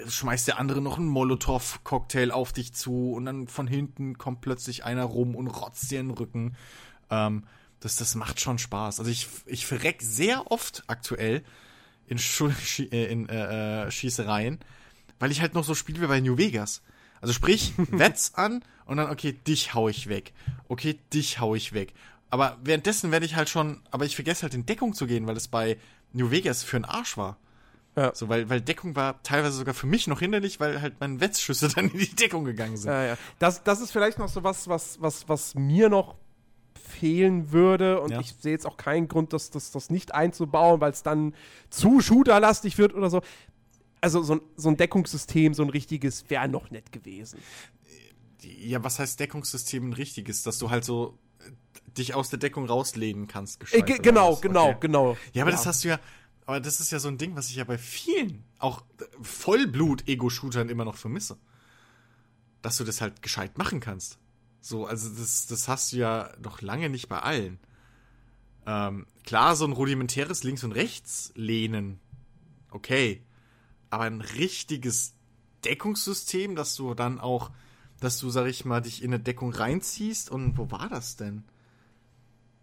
schmeißt der andere noch einen Molotow-Cocktail auf dich zu und dann von hinten kommt plötzlich einer rum und rotzt dir in den Rücken. Ähm, das, das macht schon Spaß. Also ich, ich verreck sehr oft aktuell in, Schu in äh, äh, Schießereien, weil ich halt noch so spiele wie bei New Vegas. Also sprich, Wets an und dann, okay, dich hau ich weg. Okay, dich hau ich weg. Aber währenddessen werde ich halt schon, aber ich vergesse halt in Deckung zu gehen, weil es bei New Vegas für einen Arsch war. Ja. So, weil, weil Deckung war teilweise sogar für mich noch hinderlich, weil halt meine Wetzschüsse dann in die Deckung gegangen sind. Ja, ja. Das, das ist vielleicht noch so was, was, was, was mir noch fehlen würde. Und Ja. ich sehe jetzt auch keinen Grund, das, das, das nicht einzubauen, weil es dann zu shooterlastig wird oder so. Also so ein, so ein Deckungssystem, so ein richtiges, wäre noch nett gewesen. Ja, was heißt Deckungssystem ein richtiges? Dass du halt so äh, dich aus der Deckung rauslehnen kannst, Äh, genau, genau, Okay. genau. Ja, aber das hast du ja, aber das ist ja so ein Ding, was ich ja bei vielen, auch äh, Vollblut-Ego-Shootern immer noch vermisse. Dass du das halt gescheit machen kannst. So, also das, das hast du ja noch lange nicht bei allen. Ähm, klar, so ein rudimentäres Links- und Rechts-Lehnen, okay. Aber ein richtiges Deckungssystem, dass du dann auch, dass du, sag ich mal, dich in eine Deckung reinziehst und wo war das denn?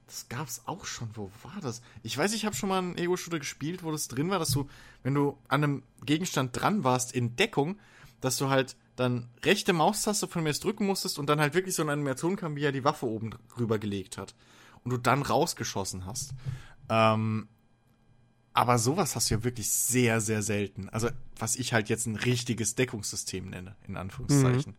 Das gab's auch schon. Wo war das? Ich weiß, ich habe schon mal einen Ego-Shooter gespielt, wo das drin war, dass du, wenn du an einem Gegenstand dran warst in Deckung, dass du halt dann rechte Maustaste von mir drücken musstest und dann halt wirklich so eine Animation kam, wie er die Waffe oben drüber gelegt hat. Und du dann rausgeschossen hast. Ähm, aber sowas hast du ja wirklich sehr, sehr selten. Also, was ich halt jetzt ein richtiges Deckungssystem nenne, in Anführungszeichen.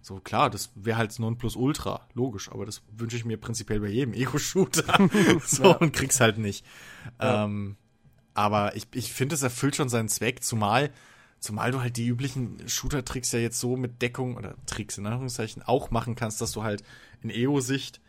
So, klar, das wäre halt Nonplusultra, logisch, aber das wünsche ich mir prinzipiell bei jedem Ego-Shooter. so, und krieg's halt nicht. Ähm, aber ich, ich finde, es erfüllt schon seinen Zweck, zumal, zumal du halt die üblichen Shooter-Tricks ja jetzt so mit Deckung oder Tricks in Anführungszeichen auch machen kannst, dass du halt in Ego-Sicht,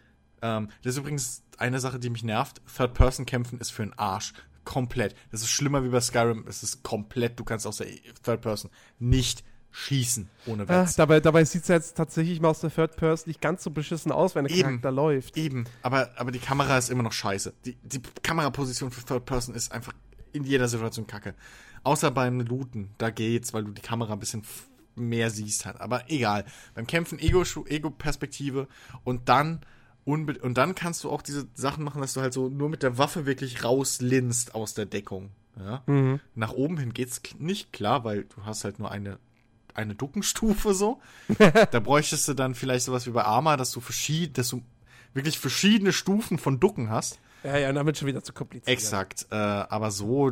ähm, das ist übrigens eine Sache, die mich nervt, Third-Person-Kämpfen ist für einen Arsch. Komplett. Das ist schlimmer wie bei Skyrim. Es ist komplett, du kannst aus der Third Person nicht schießen ohne Ah, Wetz. dabei dabei sieht es jetzt tatsächlich mal aus der Third Person nicht ganz so beschissen aus, wenn der Eben. Charakter läuft. Eben, aber, aber die Kamera ist immer noch scheiße. Die, die Kameraposition für Third Person ist einfach in jeder Situation kacke. Außer beim Looten, da geht's, weil du die Kamera ein bisschen mehr siehst halt. Aber egal. Beim Kämpfen Ego- Ego-Perspektive und dann unbe und dann kannst du auch diese Sachen machen, dass du halt so nur mit der Waffe wirklich rauslinst aus der Deckung. Ja? Nach oben hin geht's nicht klar, weil du hast halt nur eine eine Duckenstufe so. da bräuchtest du dann vielleicht sowas wie bei Arma, dass du verschied, dass du wirklich verschiedene Stufen von Ducken hast. Ja, ja, damit schon wieder zu kompliziert. Exakt. Äh, aber so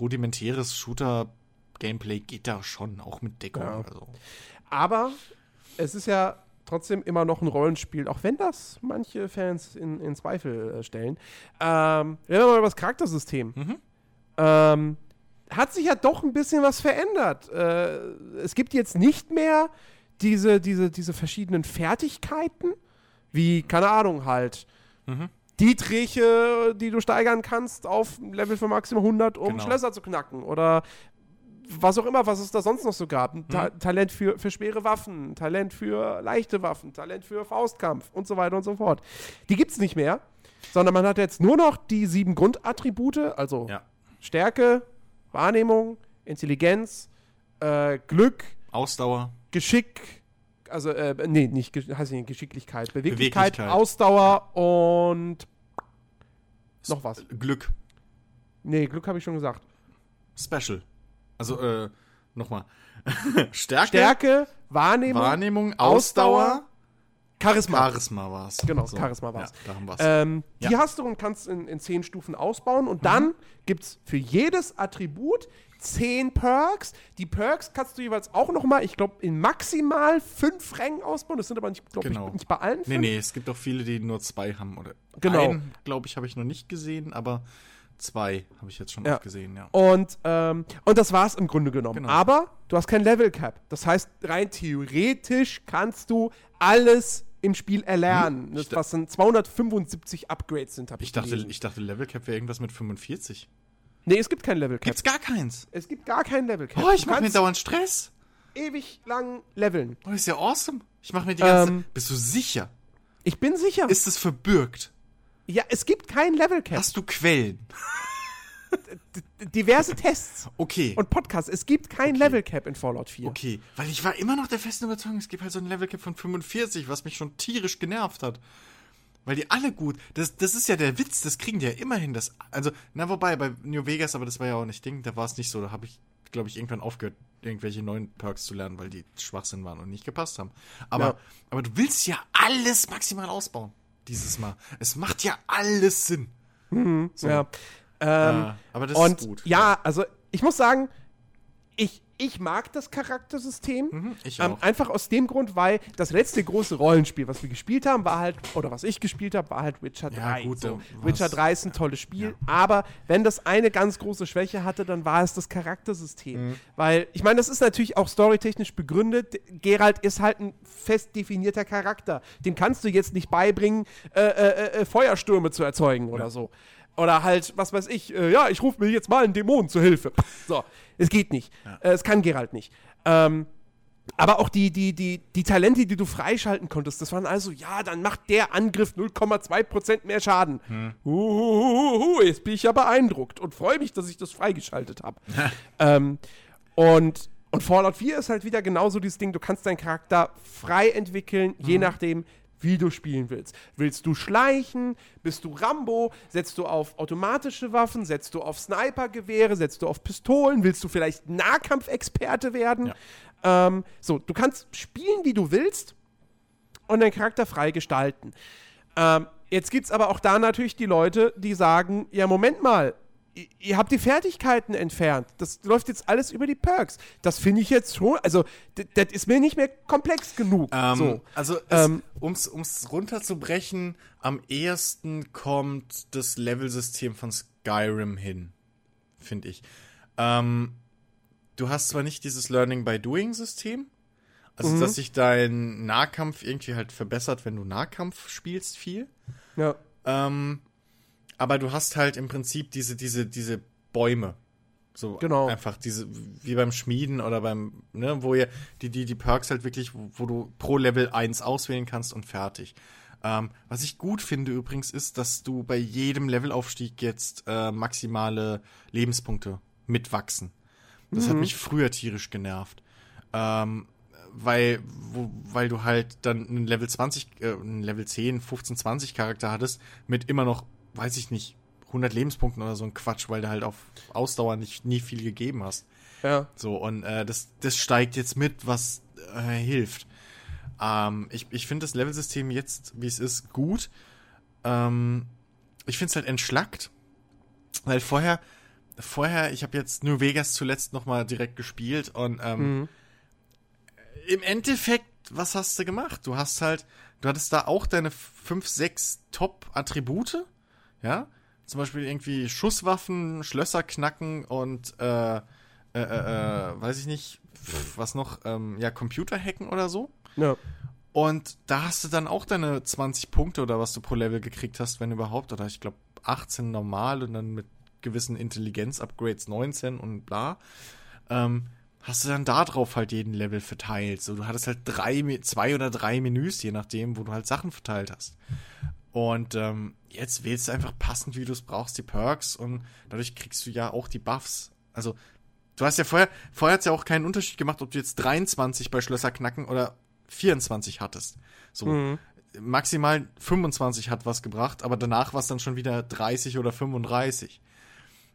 rudimentäres Shooter-Gameplay geht da schon, auch mit Deckung. Ja. Also. Aber es ist ja trotzdem immer noch ein Rollenspiel, auch wenn das manche Fans in, in Zweifel äh, stellen. Ähm, reden wir mal über das Charaktersystem. Mhm. Ähm, hat sich ja doch ein bisschen was verändert. Äh, es gibt jetzt nicht mehr diese, diese, diese verschiedenen Fertigkeiten, wie, keine Ahnung, halt, Mhm. die Triche, die du steigern kannst auf Level für Maximum 100, um Genau. Schlösser zu knacken. Oder was auch immer, was es da sonst noch so gab. Ta Talent für, für schwere Waffen, Talent für leichte Waffen, Talent für Faustkampf und so weiter und so fort. Die gibt's nicht mehr, sondern man hat jetzt nur noch die sieben Grundattribute, also Ja. Stärke, Wahrnehmung, Intelligenz, äh, Glück, Ausdauer. Geschick, also, äh, nee, nicht, heißt nicht Geschicklichkeit, Beweglichkeit, Beweglichkeit. Ausdauer und noch was. Glück. Nee, Glück habe ich schon gesagt. Special. Also, äh, nochmal. Stärke, Stärke, Wahrnehmung, Wahrnehmung, Ausdauer, Ausdauer, Charisma. Charisma war's. Genau, Charisma war's. Ja, da haben wir's. Ähm, Die Ja. hast du und kannst in, in zehn Stufen ausbauen. Mhm. Und dann gibt's für jedes Attribut zehn Perks. Die Perks kannst du jeweils auch nochmal, ich glaube, in maximal fünf Rängen ausbauen. Das sind aber nicht, glaube Genau. ich, nicht bei allen nee, fünf. nee, es gibt auch viele, die nur zwei haben. Oder Genau. einen, glaube ich, habe ich noch nicht gesehen, aber zwei habe ich jetzt schon Ja. oft gesehen, ja. Und, ähm, und das war's im Grunde genommen. Genau. Aber du hast kein Level Cap. Das heißt, rein theoretisch kannst du alles im Spiel erlernen. Das, Ich da- was dann 275 Upgrades sind, habe ich, Ich dachte, gelesen. ich dachte Level Cap wäre irgendwas mit 45. Nee, es gibt kein Level Cap. Gibt's gar keins. Es gibt gar kein Level Cap. Oh, ich mache mir dauernd Stress. ewig lang leveln. Oh, ist ja awesome. Ich mache mir die ganze Ähm, Bist du sicher? Ich bin sicher. Ist es verbürgt? Ja, es gibt kein Level Cap. Hast du Quellen? Diverse Tests Okay. und Podcasts. Es gibt kein Okay. Level Cap in Fallout 4. Okay, weil ich war immer noch der festen Überzeugung, es gibt halt so ein Level Cap von 45, was mich schon tierisch genervt hat. Weil die alle gut, das, das ist ja der Witz, das kriegen die ja immerhin. Das, also, na wobei, bei New Vegas, aber das war ja auch nicht Ding, da war es nicht so, da habe ich, glaube ich, irgendwann aufgehört, irgendwelche neuen Perks zu lernen, weil die Schwachsinn waren und nicht gepasst haben. Aber, Ja. aber du willst ja alles maximal ausbauen, dieses Mal. Es macht ja alles Sinn. So. Ja. Ähm, Äh, aber das und ist gut. ja, also ich muss sagen, ich, ich mag das Charaktersystem. Mhm, Ähm, einfach aus dem Grund, weil das letzte große Rollenspiel, was wir gespielt haben, war halt, oder was ich gespielt habe, war halt Witcher 3. Ja, gut, so. war's- Witcher 3 ist ein tolles Spiel, aber wenn das eine ganz große Schwäche hatte, dann war es das Charaktersystem. Mhm. Weil, ich meine, das ist natürlich auch storytechnisch begründet. Geralt ist halt ein fest definierter Charakter. Dem kannst du jetzt nicht beibringen, äh, äh, äh, Feuerstürme zu erzeugen oder so. Oder halt, was weiß ich, äh, ja, ich rufe mir jetzt mal einen Dämon zur Hilfe. So, es geht nicht. Äh, es kann Geralt nicht. Ähm, aber auch die, die, die, die Talente, die du freischalten konntest, das waren also, ja, dann macht der Angriff 0,2% mehr Schaden. Uhuhuhu, jetzt bin ich ja beeindruckt und freue mich, dass ich das freigeschaltet habe. ähm, und, und Fallout 4 ist halt wieder genauso dieses Ding, du kannst deinen Charakter frei entwickeln, je nachdem, wie du spielen willst. Willst du schleichen? Bist du Rambo? Setzt du auf automatische Waffen? Setzt du auf Snipergewehre? Setzt du auf Pistolen? Willst du vielleicht Nahkampfexperte werden? Ähm, so, du kannst spielen, wie du willst und deinen Charakter frei gestalten. Ähm, jetzt gibt es aber auch da natürlich die Leute, die sagen, ja, Moment mal, ihr, ihr habt die Fertigkeiten entfernt. Das läuft jetzt alles über die Perks. Das finde ich jetzt schon, also das ist mir nicht mehr komplex genug. Ähm, so. Also, es, Ähm, um's, um's runterzubrechen, am ehesten kommt das Level-System von Skyrim hin, finde ich. Ähm, du hast zwar nicht dieses Learning by Doing-System, also Mhm. dass sich dein Nahkampf irgendwie halt verbessert, wenn du Nahkampf spielst viel. Ja. Ähm, aber du hast halt im Prinzip diese, diese, diese Bäume. So Genau. einfach diese, wie beim Schmieden oder beim, ne, wo ihr die, die, die Perks halt wirklich, wo, wo du pro Level 1 auswählen kannst und fertig. Ähm, was ich gut finde übrigens ist, dass du bei jedem Levelaufstieg jetzt äh, maximale Lebenspunkte mitwachsen. Das hat mich früher tierisch genervt. Ähm, weil, wo, weil du halt dann einen Level 20, äh, einen Level 10, 15, 20 Charakter hattest mit immer noch, weiß ich nicht, 100 Lebenspunkten oder so ein Quatsch, weil du halt auf Ausdauer nicht, nie viel gegeben hast. Ja. So, und äh, das, das steigt jetzt mit, was äh, hilft. Ähm, ich ich finde das Levelsystem jetzt, wie es ist, gut. Ähm, ich finde es halt entschlackt. Weil vorher, vorher, ich habe jetzt New Vegas zuletzt nochmal direkt gespielt und ähm, Mhm. im Endeffekt, was hast du gemacht? Du hast halt, du hattest da auch deine fünf, sechs Top-Attribute, ja? Zum Beispiel irgendwie Schusswaffen, Schlösser knacken und äh, äh, äh, äh, weiß ich nicht, was noch, ähm, ja, Computerhacken oder so. Ja. Und da hast du dann auch deine 20 Punkte oder was du pro Level gekriegt hast, wenn überhaupt. Oder ich glaube 18 normal und dann mit gewissen Intelligenz-Upgrades 19 und bla. Ähm, hast du dann da drauf halt jeden Level verteilt. So, du hattest halt drei, zwei oder drei Menüs, je nachdem, wo du halt Sachen verteilt hast. Und ähm, jetzt wählst du einfach passend, wie du es brauchst, die Perks und dadurch kriegst du ja auch die Buffs. Also, du hast ja vorher, vorher hat es ja auch keinen Unterschied gemacht, ob du jetzt 23 bei Schlösser knacken oder 24 hattest. So. Mhm. Maximal 25 hat was gebracht, aber danach war es dann schon wieder 30 oder 35.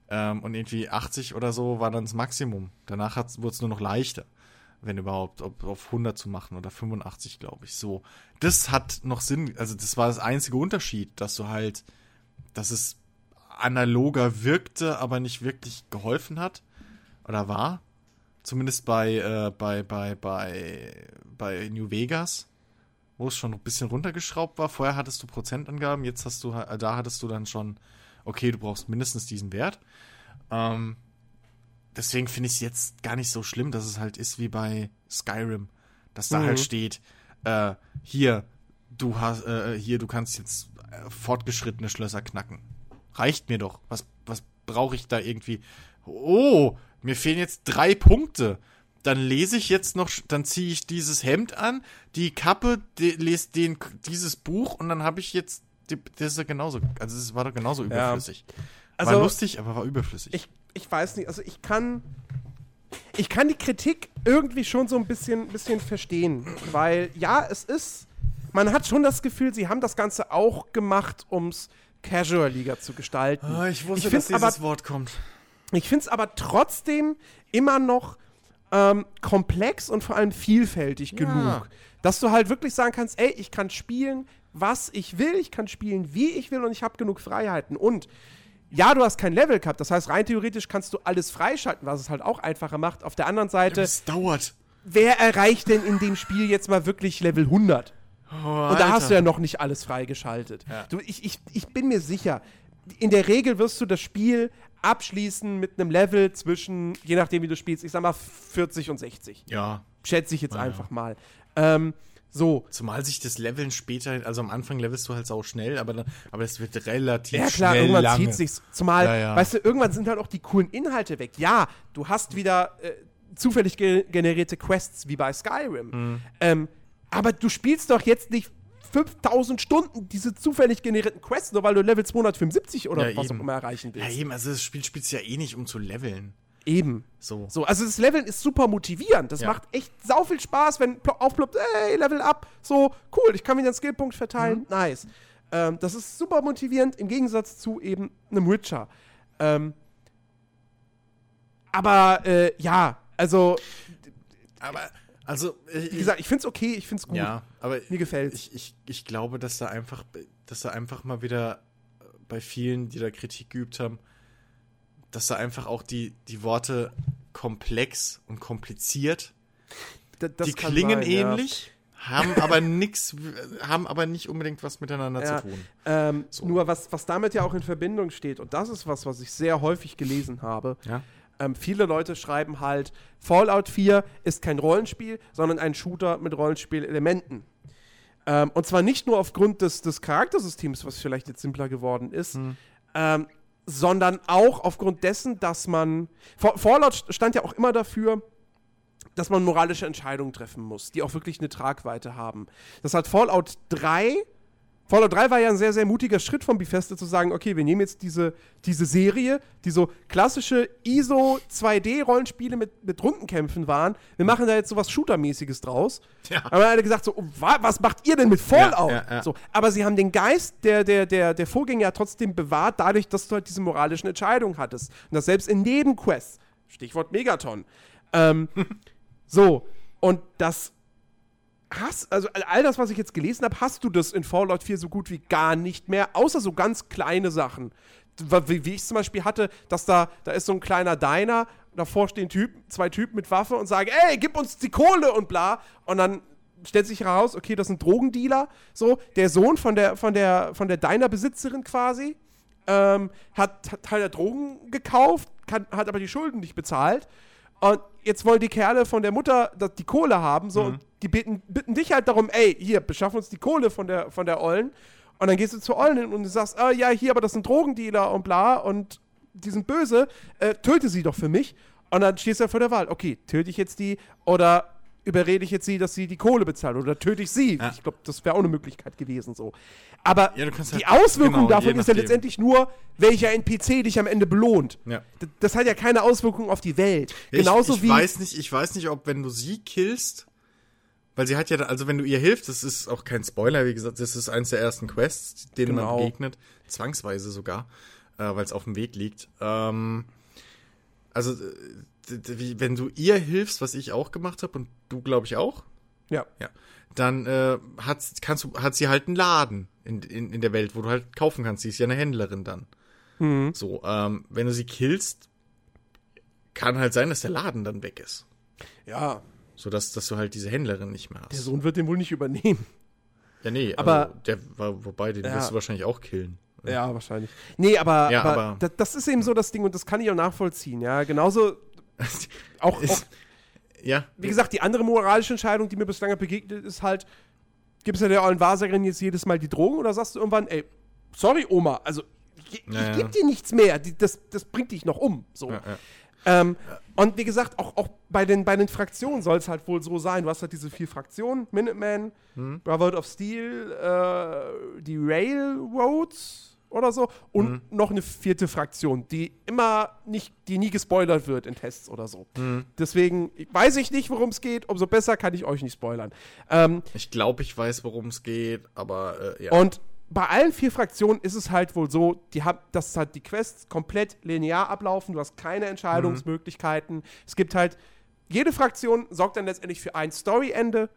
Ähm, und irgendwie 80 oder so war dann das Maximum. Danach wurde es nur noch leichter, wenn überhaupt, ob auf 100 zu machen oder 85, glaube ich. So, das hat noch Sinn. Also das war das einzige Unterschied, dass du halt, dass es analoger wirkte, aber nicht wirklich geholfen hat oder war. Zumindest bei äh, bei bei bei bei New Vegas, wo es schon ein bisschen runtergeschraubt war. Vorher hattest du Prozentangaben, jetzt hast du äh, da hattest du dann schon okay, du brauchst mindestens diesen Wert. Ähm, deswegen finde ich es jetzt gar nicht so schlimm, dass es halt ist wie bei Skyrim, dass da Mhm. halt steht, äh, hier, du hast, äh, hier, du kannst jetzt äh, fortgeschrittene Schlösser knacken. Reicht mir doch. Was, was brauche ich da irgendwie? Oh, mir fehlen jetzt drei Punkte. Dann lese ich jetzt noch, dann ziehe ich dieses Hemd an, die Kappe, die, lese den, dieses Buch und dann habe ich jetzt, das ist ja genauso, also es war doch genauso überflüssig. Also, war lustig, aber war überflüssig. ich, ich weiß nicht, also ich kann. Ich kann die Kritik irgendwie schon so ein bisschen, bisschen verstehen, weil ja, es ist. Man hat schon das Gefühl, sie haben das Ganze auch gemacht, ums Casual-Liga zu gestalten. Ah, ich wusste, Ich dass dieses aber- Wort kommt. Ich finde es aber trotzdem immer noch ähm, komplex und vor allem vielfältig Ja. genug, dass du halt wirklich sagen kannst, ey, ich kann spielen, was ich will, ich kann spielen, wie ich will und ich habe genug Freiheiten. Und ja, du hast kein Level gehabt, das heißt, rein theoretisch kannst du alles freischalten, was es halt auch einfacher macht. Auf der anderen Seite, Das dauert. wer erreicht denn in dem Spiel jetzt mal wirklich Level 100? Oh, Und da hast du ja noch nicht alles freigeschaltet. Ja. Du, ich, ich, ich bin mir sicher, in der Regel wirst du das Spiel abschließen mit einem Level zwischen, je nachdem wie du spielst, ich sag mal 40 und 60. Ja. Schätze ich jetzt Ja, einfach mal. Ähm, so. Zumal sich das Leveln später, also am Anfang levelst du halt sau schnell, aber, dann, aber es wird relativ Ja klar, schnell irgendwann lange. zieht sich's. Zumal, Ja, ja. weißt du, irgendwann sind halt auch die coolen Inhalte weg. Ja, du hast wieder äh, zufällig ge generierte Quests wie bei Skyrim. Mhm. Ähm, aber du spielst doch jetzt nicht 5000 Stunden diese zufällig generierten Quests, nur weil du Level 275 oder Ja, was eben. auch immer erreichen Ja, willst. eben, also das Spiel spielt ja eh nicht, um zu leveln. Eben. So. So, also das Leveln ist super motivierend. Das Ja. macht echt sau viel Spaß, wenn plo- aufploppt, ey, Level up. So, cool, ich kann wieder einen Skillpunkt verteilen. Mhm. Nice. Ähm, das ist super motivierend im Gegensatz zu eben einem Witcher. Ähm, aber äh, ja, also, Aber, also, ich, wie gesagt, ich find's okay, ich find's gut. ja, aber Mir gefällt's. ich, ich, ich glaube, dass da einfach, dass da einfach mal wieder äh, bei vielen, die da Kritik geübt haben, dass da einfach auch die, die Worte komplex und kompliziert, D- das die klingen sein, ja. ähnlich, haben aber nix, haben aber nicht unbedingt was miteinander Ja. zu tun. Ähm, So. Nur was, was damit ja auch in Verbindung steht, und das ist was, was ich sehr häufig gelesen habe. Ja. Ähm, viele Leute schreiben halt, Fallout 4 ist kein Rollenspiel, sondern ein Shooter mit Rollenspielelementen. Ähm, und zwar nicht nur aufgrund des, des Charaktersystems, was vielleicht jetzt simpler geworden ist, ähm, sondern auch aufgrund dessen, dass man. Fa- Fallout stand ja auch immer dafür, dass man moralische Entscheidungen treffen muss, die auch wirklich eine Tragweite haben. Das hat Fallout 3. Fallout 3 war ja ein sehr, sehr mutiger Schritt von Bethesda zu sagen, okay, wir nehmen jetzt diese, diese Serie, die so klassische ISO 2D-Rollenspiele mit, mit Rundenkämpfen waren, wir machen da jetzt sowas Shooter-mäßiges draus. Ja. Aber alle gesagt so, wa was macht ihr denn mit Fallout? Ja, ja. So, aber sie haben den Geist der, der, der, der Vorgänger ja trotzdem bewahrt, dadurch, dass du halt diese moralischen Entscheidungen hattest. Und das selbst in Nebenquests. Stichwort Megaton. Ähm, so, und das hast, also all das, was ich jetzt gelesen habe, hast du das in Fallout 4 so gut wie gar nicht mehr, außer so ganz kleine Sachen. Wie, wie ich zum Beispiel hatte, dass da, da ist so ein kleiner Diner, davor stehen Typen, zwei Typen mit Waffe und sagen, ey, gib uns die Kohle und bla. Und dann stellt sich heraus, okay, das sind Drogendealer. So, der Sohn von der, von der, von der Diner-Besitzerin quasi, ähm, hat, hat halt Drogen gekauft, kann, hat aber die Schulden nicht bezahlt. Und jetzt wollen die Kerle von der Mutter die Kohle haben, so, Mhm. und die bitten, bitten dich halt darum, ey, hier, beschaff uns die Kohle von der, von der Ollen. Und dann gehst du zur Ollen hin und du sagst, ah, ja, hier, aber das sind Drogendealer und bla und die sind böse, äh, töte sie doch für mich. Und dann stehst du halt vor der Wahl, okay, töte ich jetzt die oder überrede ich jetzt sie, dass sie die Kohle bezahlt oder töte ich sie? Ja. Ich glaube, das wäre auch eine Möglichkeit gewesen, so. Aber Ja, die halt- Auswirkung genau, davon ist ja letztendlich nur, welcher NPC dich am Ende belohnt. Ja. D- Das hat ja keine Auswirkung auf die Welt. Ja, Genauso ich, ich wie. weiß nicht, ich weiß nicht, ob wenn du sie killst, weil sie hat ja, also wenn du ihr hilfst, das ist auch kein Spoiler, wie gesagt, das ist eins der ersten Quests, denen Genau. man begegnet, zwangsweise sogar, äh, weil es auf dem Weg liegt. Ähm, also wenn du ihr hilfst, was ich auch gemacht habe und du glaube ich auch, ja. ja, dann äh, hat, kannst du, hat sie halt einen Laden in, in, in der Welt, wo du halt kaufen kannst. Sie ist ja eine Händlerin dann. Mhm. So, ähm, wenn du sie killst, kann halt sein, dass der Laden dann weg ist. ja, So dass, dass du halt diese Händlerin nicht mehr hast. der Sohn wird den wohl nicht übernehmen. ja, nee, aber- also, der war, wobei, den Ja. wirst du wahrscheinlich auch killen. Ja, wahrscheinlich. Nee, aber, Ja, aber, aber- das, das ist eben so das Ding und das kann ich auch nachvollziehen, ja. Genauso auch, auch Ist, ja, wie gesagt, die andere moralische Entscheidung, die mir bislang begegnet, ist halt, gibst du der ollen Wahrsagerin jetzt jedes Mal die Drogen oder sagst du irgendwann, ey, sorry Oma, also ich, ich Ja, ja. geb dir nichts mehr, die, das, das bringt dich noch um, so. Ähm, und wie gesagt, auch, auch bei, den, bei den Fraktionen soll es halt wohl so sein. Du hast halt diese vier Fraktionen: Minuteman, Mhm. Brotherhood of Steel, äh, die Railroads oder so und Mhm. noch eine vierte Fraktion, die immer nicht, die nie gespoilert wird in Tests oder so. Mhm. Deswegen weiß ich nicht, worum es geht. Umso besser kann ich euch nicht spoilern. Ähm, Ich glaube, ich weiß, worum es geht, aber äh, ja. und bei allen vier Fraktionen ist es halt wohl so, die haben, dass halt die Quests komplett linear ablaufen, du hast keine Entscheidungsmöglichkeiten. Es gibt halt, jede Fraktion sorgt dann letztendlich für ein Storyende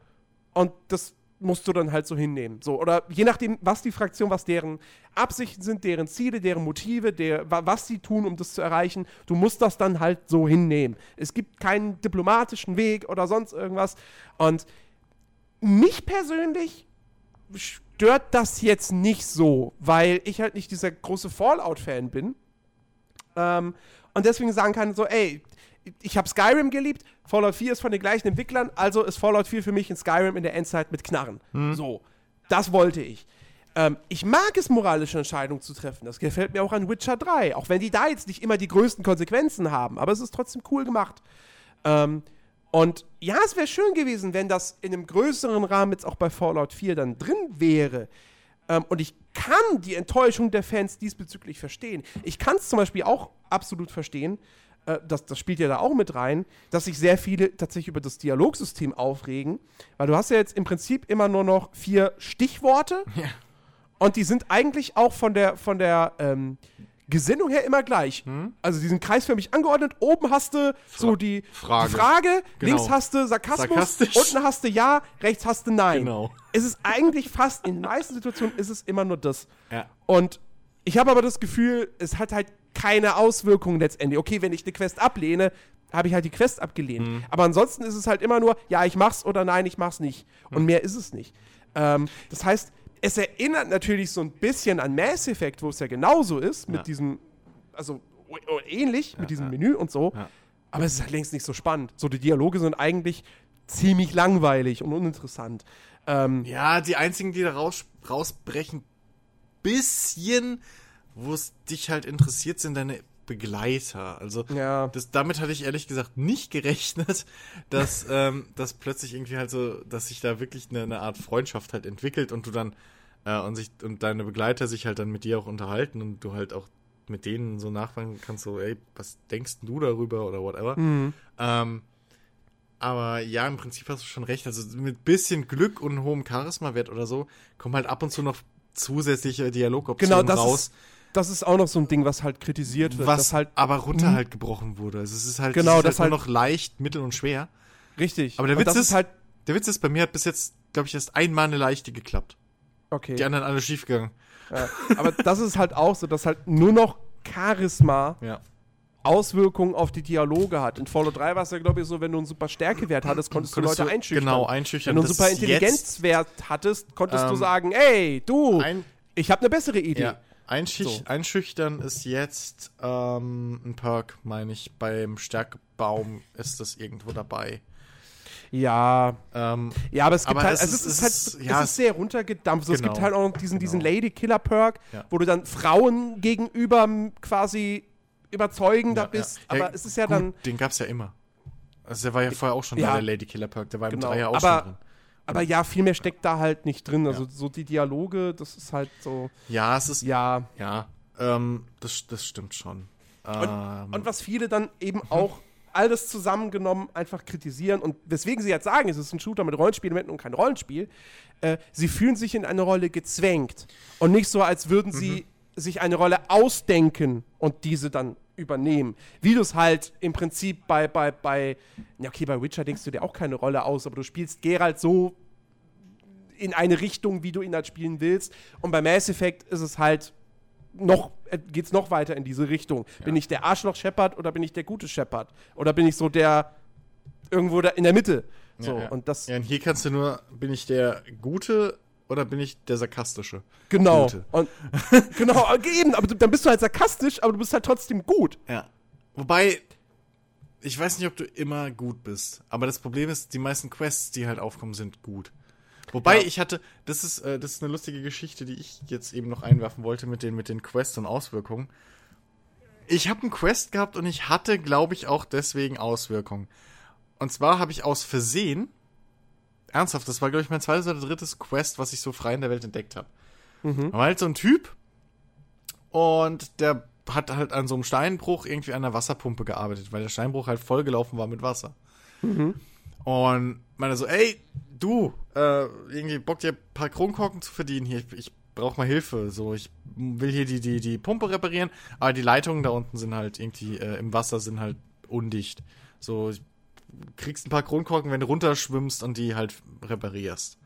und das musst du dann halt so hinnehmen. So, oder je nachdem, was die Fraktion, was deren Absichten sind, deren Ziele, deren Motive, der, wa- was sie tun, um das zu erreichen, du musst das dann halt so hinnehmen. Es gibt keinen diplomatischen Weg oder sonst irgendwas. Und mich persönlich stört das jetzt nicht so, weil ich halt nicht dieser große Fallout-Fan bin. Ähm, und deswegen sagen kann, so, ey, ich habe Skyrim geliebt, Fallout 4 ist von den gleichen Entwicklern, also ist Fallout 4 für mich in Skyrim in der Endzeit mit Knarren. So, das wollte ich. Ähm, ich mag es, moralische Entscheidungen zu treffen. Das gefällt mir auch an Witcher 3, auch wenn die da jetzt nicht immer die größten Konsequenzen haben, aber es ist trotzdem cool gemacht. Ähm, und ja, es wäre schön gewesen, wenn das in einem größeren Rahmen jetzt auch bei Fallout 4 dann drin wäre. Ähm, und ich kann die Enttäuschung der Fans diesbezüglich verstehen. Ich kann es zum Beispiel auch absolut verstehen, äh, das, das spielt ja da auch mit rein, dass sich sehr viele tatsächlich über das Dialogsystem aufregen, weil du hast ja jetzt im Prinzip immer nur noch vier Stichworte Ja. und die sind eigentlich auch von der, von der ähm, Gesinnung her immer gleich. Also die sind kreisförmig angeordnet. Oben hast du so die Frage. die Frage Genau. links hast du Sarkasmus, unten hast du Ja, rechts hast du Nein. Genau. Es ist eigentlich fast, in den meisten Situationen ist es immer nur das. Ja. Und ich habe aber das Gefühl, es hat halt keine Auswirkungen letztendlich. Okay, wenn ich eine Quest ablehne, habe ich halt die Quest abgelehnt. Mhm. Aber ansonsten ist es halt immer nur, ja, ich mach's oder nein, ich mach's nicht. Mhm. Und mehr ist es nicht. Ähm, das heißt, es erinnert natürlich so ein bisschen an Mass Effect, wo es ja genauso ist, mit Ja. diesem, also ähnlich, mit diesem Menü und so. Ja. Aber es ist halt längst nicht so spannend. So, die Dialoge sind eigentlich ziemlich langweilig und uninteressant. Ähm, Ja, die einzigen, die da raus, rausbrechen, bisschen, wo es dich halt interessiert, sind deine Begleiter. Also Ja. das, damit hatte ich ehrlich gesagt nicht gerechnet, dass, ähm, dass plötzlich irgendwie halt so, dass sich da wirklich eine, eine Art Freundschaft halt entwickelt und du dann äh, und sich und deine Begleiter sich halt dann mit dir auch unterhalten und du halt auch mit denen so nachfragen kannst, so, ey, was denkst du darüber oder whatever. Ähm, aber ja, im Prinzip hast du schon recht. Also mit bisschen Glück und hohem Charisma-Wert oder so kommen halt ab und zu noch zusätzliche Dialogoptionen genau, das raus, ist, das ist auch noch so ein Ding, was halt kritisiert wird. was halt, aber runter Mhm. halt gebrochen wurde. Also es ist halt, Genau, ist das halt nur halt- noch leicht, mittel und schwer. richtig. Aber der Witz das ist, halt, der Witz ist, bei mir hat bis jetzt, glaube ich, erst einmal eine leichte geklappt. okay. Die anderen alle schiefgegangen. Ja. Aber das ist halt auch so, dass halt nur noch Charisma Ja. Auswirkungen auf die Dialoge hat. In Fallout 3 war es ja, glaube ich, so, wenn du einen super Stärkewert hattest, konntest, Konntest du Leute du- einschüchtern. genau, Wenn einschüchtern. du einen super ist Intelligenzwert hattest, konntest du Ähm, sagen, ey, du, Ein, ich habe eine bessere Idee. ja. Einschich So. Einschüchtern ist jetzt ähm, ein Perk, meine ich. Beim Stärkebaum ist das irgendwo dabei. Ja, Ähm, ja, aber es gibt Aber halt, es also ist- es ist, es halt, ist- es ja, ist sehr runtergedampft. So, Es Genau. gibt halt auch noch diesen, diesen Genau. Lady-Killer-Perk, Ja. wo du dann Frauen gegenüber quasi überzeugender ja, bist. ja. Aber Ja, es ist ja gut, dann, Den gab's ja immer. Also der war ja vorher auch schon Ja. da, der Lady Killer Perk. Der war im Genau. Dreier auch Aber- schon drin. Aber ja, viel mehr steckt da halt nicht drin. Also Ja. so die Dialoge, das ist halt so, Ja, es ist. Ja, ja. ähm, das, das stimmt schon. Ähm, Und was viele dann eben auch alles zusammengenommen einfach kritisieren und weswegen sie jetzt sagen, es ist ein Shooter mit Rollenspielelementen und kein Rollenspiel, äh, sie fühlen sich in eine Rolle gezwängt und nicht so, als würden sie sich eine Rolle ausdenken und diese dann übernehmen. Wie du es halt im Prinzip bei, bei, bei, ja okay, bei Witcher denkst du dir auch keine Rolle aus, aber du spielst Geralt so in eine Richtung, wie du ihn halt spielen willst. Und bei Mass Effect ist es halt noch, äh, geht's noch weiter in diese Richtung. Bin ich der Arschloch-Shepard oder bin ich der gute Shepard? Oder bin ich so der irgendwo da in der Mitte? So, ja, ja. und das, ja, und hier kannst du nur, bin ich der Gute oder bin ich der Sarkastische? genau. Und, genau, eben, aber du, dann bist du halt sarkastisch, aber du bist halt trotzdem gut. Ja. Wobei, ich weiß nicht, ob du immer gut bist, aber das Problem ist, die meisten Quests, die halt aufkommen, sind gut. Wobei Ja. ich hatte, das ist, äh, das ist eine lustige Geschichte, die ich jetzt eben noch einwerfen wollte mit den, mit den Quests und Auswirkungen. Ich habe einen Quest gehabt und ich hatte, glaube ich, auch deswegen Auswirkungen. Und zwar habe ich aus Versehen, ernsthaft, das war, glaube ich, mein zweites oder drittes Quest, was ich so frei in der Welt entdeckt habe. Da war halt so ein Typ und der hat halt an so einem Steinbruch irgendwie an der Wasserpumpe gearbeitet, weil der Steinbruch halt vollgelaufen war mit Wasser. Und meine so, ey, du, äh, irgendwie Bock dir ein paar Kronkorken zu verdienen hier, ich, ich brauch mal Hilfe, so, ich will hier die, die, die Pumpe reparieren, aber die Leitungen da unten sind halt irgendwie äh, im Wasser sind halt undicht. So, ich kriegst ein paar Kronkorken, wenn du runterschwimmst und die halt reparierst.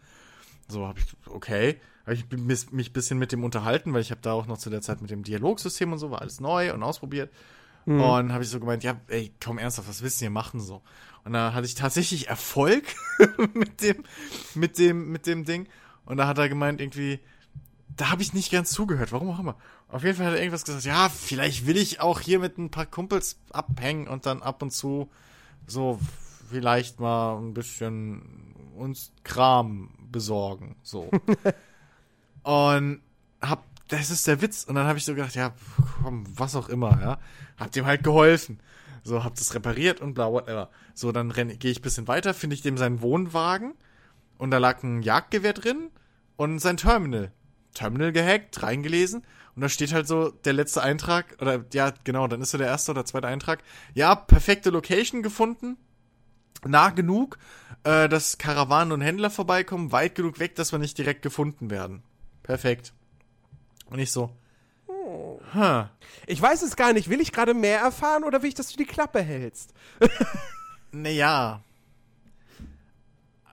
So habe ich, okay, habe ich mich mich ein bisschen mit dem unterhalten, weil ich habe da auch noch zu der Zeit mit dem Dialogsystem und so, war alles neu und ausprobiert. Und habe ich so gemeint, ja, ey, komm ernsthaft, was willst du hier machen so? Und da hatte ich tatsächlich Erfolg mit dem, mit dem, mit dem Ding. Und da hat er gemeint, irgendwie, da habe ich nicht ganz zugehört, warum auch immer. Auf jeden Fall hat er irgendwas gesagt, ja, vielleicht will ich auch hier mit ein paar Kumpels abhängen und dann ab und zu so vielleicht mal ein bisschen uns Kram besorgen, so. und hab, das ist der Witz. Und dann habe ich so gedacht, ja, komm, was auch immer, ja. Hab dem halt geholfen. So, hab das repariert und bla, whatever. So, dann gehe ich ein bisschen weiter, finde ich dem seinen Wohnwagen und da lag ein Jagdgewehr drin und sein Terminal. Terminal gehackt, reingelesen und da steht halt so der letzte Eintrag, oder ja, genau, dann ist so der erste oder zweite Eintrag. Ja, perfekte Location gefunden, nah genug, äh, dass Karawanen und Händler vorbeikommen, weit genug weg, dass wir nicht direkt gefunden werden. Perfekt. Und ich so, huh. Ich weiß es gar nicht. Will ich gerade mehr erfahren oder will ich, dass du die Klappe hältst? Naja.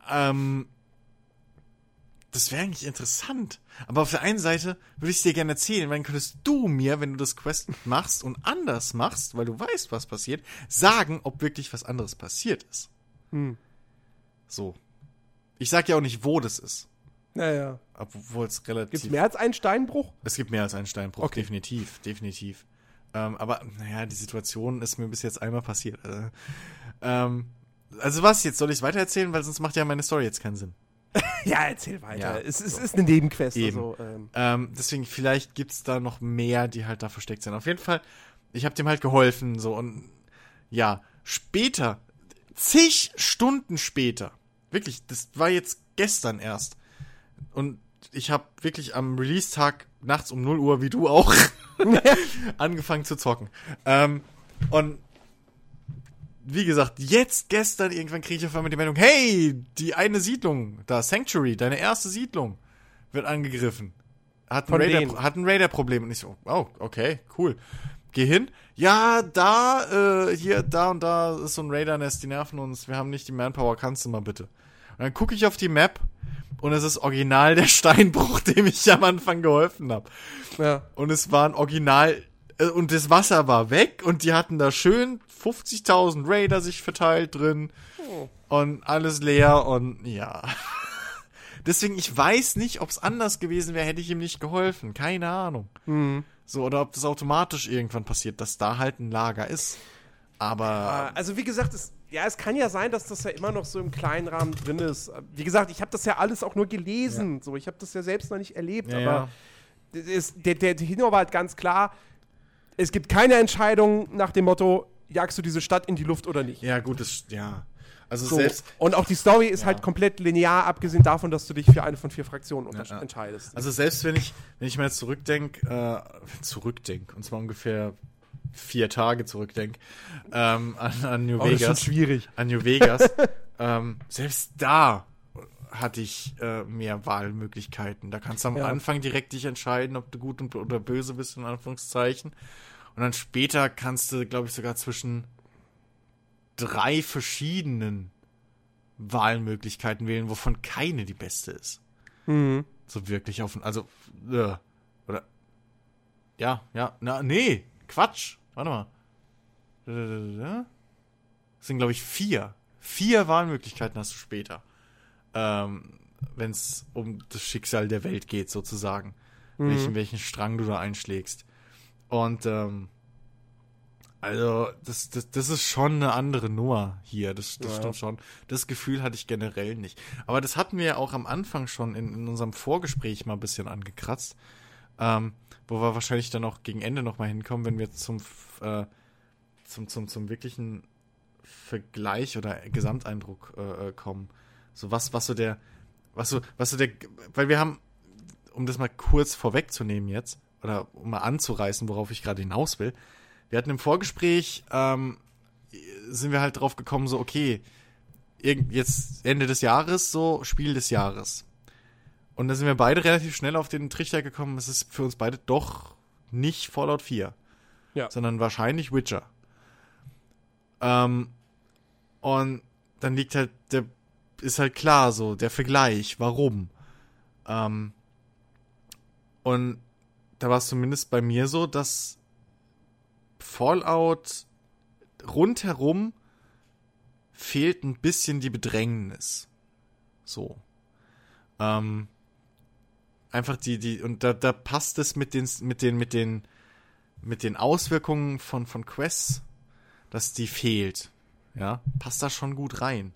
Ähm. Das wäre eigentlich interessant. Aber auf der einen Seite würde ich es dir gerne erzählen, weil dann könntest du mir, wenn du das Quest machst und anders machst, weil du weißt, was passiert, sagen, ob wirklich was anderes passiert ist. Hm. So. Ich sag ja auch nicht, wo das ist. Naja. Obwohl es relativ. Gibt es mehr als einen Steinbruch? Es gibt mehr als einen Steinbruch, Okay. definitiv, definitiv. Ähm, aber naja, die Situation ist mir bis jetzt einmal passiert. Also, ähm, also was jetzt? Soll ich es weitererzählen? Weil sonst macht ja meine Story jetzt keinen Sinn. Ja, erzähl weiter. Ja, es, es so. ist eine Nebenquest. Eben. Also, ähm, Ähm, deswegen, vielleicht gibt's da noch mehr, die halt da versteckt sind. Auf jeden Fall, ich habe dem halt geholfen, so und ja, später, zig Stunden später, wirklich, das war jetzt gestern erst. Und ich habe wirklich am Release-Tag nachts um 0 Uhr, wie du auch, angefangen zu zocken. Ähm, und wie gesagt, jetzt gestern irgendwann kriege ich auf einmal die Meldung, hey, die eine Siedlung, da Sanctuary, deine erste Siedlung, wird angegriffen. Hat ein Raider, hat ein Raider-Problem. Und ich so, oh, okay, cool. Geh hin. Ja, da, äh, hier, da und da ist so ein Raider-Nest, die nerven uns, wir haben nicht die Manpower, kannst du mal bitte. Und dann gucke ich auf die Map und es ist original der Steinbruch, dem ich am Anfang geholfen habe. ja. Und es war ein Original äh, und das Wasser war weg und die hatten da schön 50.000 Raider sich verteilt drin Oh. und alles leer und ja. Deswegen, ich weiß nicht, ob es anders gewesen wäre, hätte ich ihm nicht geholfen. Keine Ahnung. So, oder ob das automatisch irgendwann passiert, dass da halt ein Lager ist. Aber Also wie gesagt, es, ja, es kann ja sein, dass das ja immer noch so im kleinen Rahmen drin ist. Wie gesagt, ich habe das ja alles auch nur gelesen. So, ich habe das ja selbst noch nicht erlebt. Ja, aber ja. ist, der, der Tenor war halt ganz klar. Es gibt keine Entscheidung nach dem Motto, jagst du diese Stadt in die Luft oder nicht. ja, gut, das, ja. Also So. selbst, Und auch die Story ist Ja. halt komplett linear, abgesehen davon, dass du dich für eine von vier Fraktionen unter- ja. entscheidest. also selbst wenn ich, wenn ich mal jetzt zurückdenk, äh, zurückdenk, und zwar ungefähr vier Tage zurückdenk, ähm, an, an New Oh, das ist schon Vegas. schwierig. an New Vegas. ähm, selbst da hatte ich äh, mehr Wahlmöglichkeiten. Da kannst du am Ja. Anfang direkt dich entscheiden, ob du gut und, oder böse bist, in Anführungszeichen. Und dann später kannst du, glaube ich, sogar zwischen drei verschiedenen Wahlmöglichkeiten wählen, wovon keine die beste ist. Mhm. So wirklich auf, also, äh, oder, ja, ja, na, nee, Quatsch, warte mal. Das sind, glaube ich, vier. Vier Wahlmöglichkeiten hast du später. Ähm, wenn es um das Schicksal der Welt geht, sozusagen. Welchen, welchen Strang du da einschlägst. Und, ähm, also, das, das, das ist schon eine andere Nummer hier. Das, das Ja. stimmt schon. Das Gefühl hatte ich generell nicht. Aber das hatten wir ja auch am Anfang schon in, in unserem Vorgespräch mal ein bisschen angekratzt. Ähm, wo wir wahrscheinlich dann auch gegen Ende nochmal hinkommen, wenn wir zum, äh, zum, zum, zum wirklichen Vergleich oder Gesamteindruck äh, äh, kommen. So was, was so der, was so, was so der, weil wir haben, um das mal kurz vorwegzunehmen jetzt, oder um mal anzureißen, worauf ich gerade hinaus will, wir hatten im Vorgespräch, ähm, sind wir halt drauf gekommen, so, okay, jetzt Ende des Jahres, so Spiel des Jahres. Und da sind wir beide relativ schnell auf den Trichter gekommen, es ist für uns beide doch nicht Fallout 4, Ja. sondern wahrscheinlich Witcher. Ähm, und dann liegt halt der, ist halt klar so, der Vergleich, warum. Ähm, und da war es zumindest bei mir so, dass Fallout rundherum fehlt ein bisschen die Bedrängnis. So. Ähm, einfach die, die, und da, da passt es mit den, mit den, mit den, mit den Auswirkungen von, von Quests, dass die fehlt. Ja, passt da schon gut rein.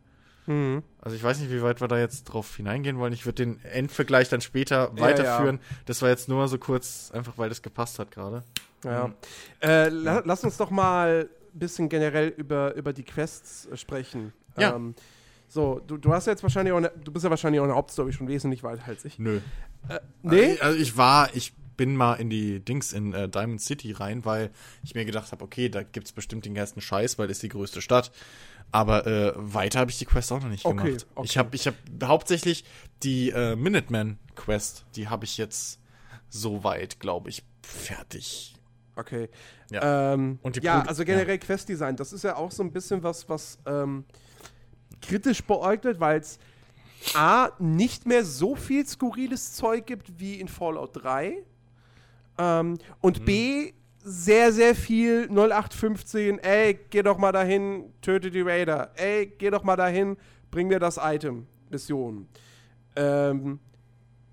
Mhm. Also ich weiß nicht, wie weit wir da jetzt drauf hineingehen wollen. Ich würde den Endvergleich dann später Ja, weiterführen. Das war jetzt nur mal so kurz, einfach weil das gepasst hat gerade. Ja. Äh, la lass uns doch mal ein bisschen generell über, über die Quests äh, sprechen. Ja. Ähm, so, du, du hast ja jetzt wahrscheinlich auch ne, du bist ja wahrscheinlich auch in der Hauptstory schon wesentlich weiter als ich. Nö. Nee? Also ich war, ich bin mal in die Dings in äh, Diamond City rein, weil ich mir gedacht habe, okay, da gibt's bestimmt den ganzen Scheiß, weil das ist die größte Stadt. Aber äh, weiter habe ich die Quest auch noch nicht Okay, gemacht. okay. Ich habe ich hab hauptsächlich die äh, Minuteman Quest, die habe ich jetzt soweit, glaube ich, fertig. Okay. Ja. Ähm, Und die ja, also generell Questdesign, das ist ja auch so ein bisschen was, was ähm, kritisch beäugelt, weil es A, nicht mehr so viel skurriles Zeug gibt wie in Fallout 3 ähm, und B, sehr, sehr viel 0815, ey, geh doch mal dahin, töte die Raider, ey, geh doch mal dahin, bring mir das Item, Mission. Ähm,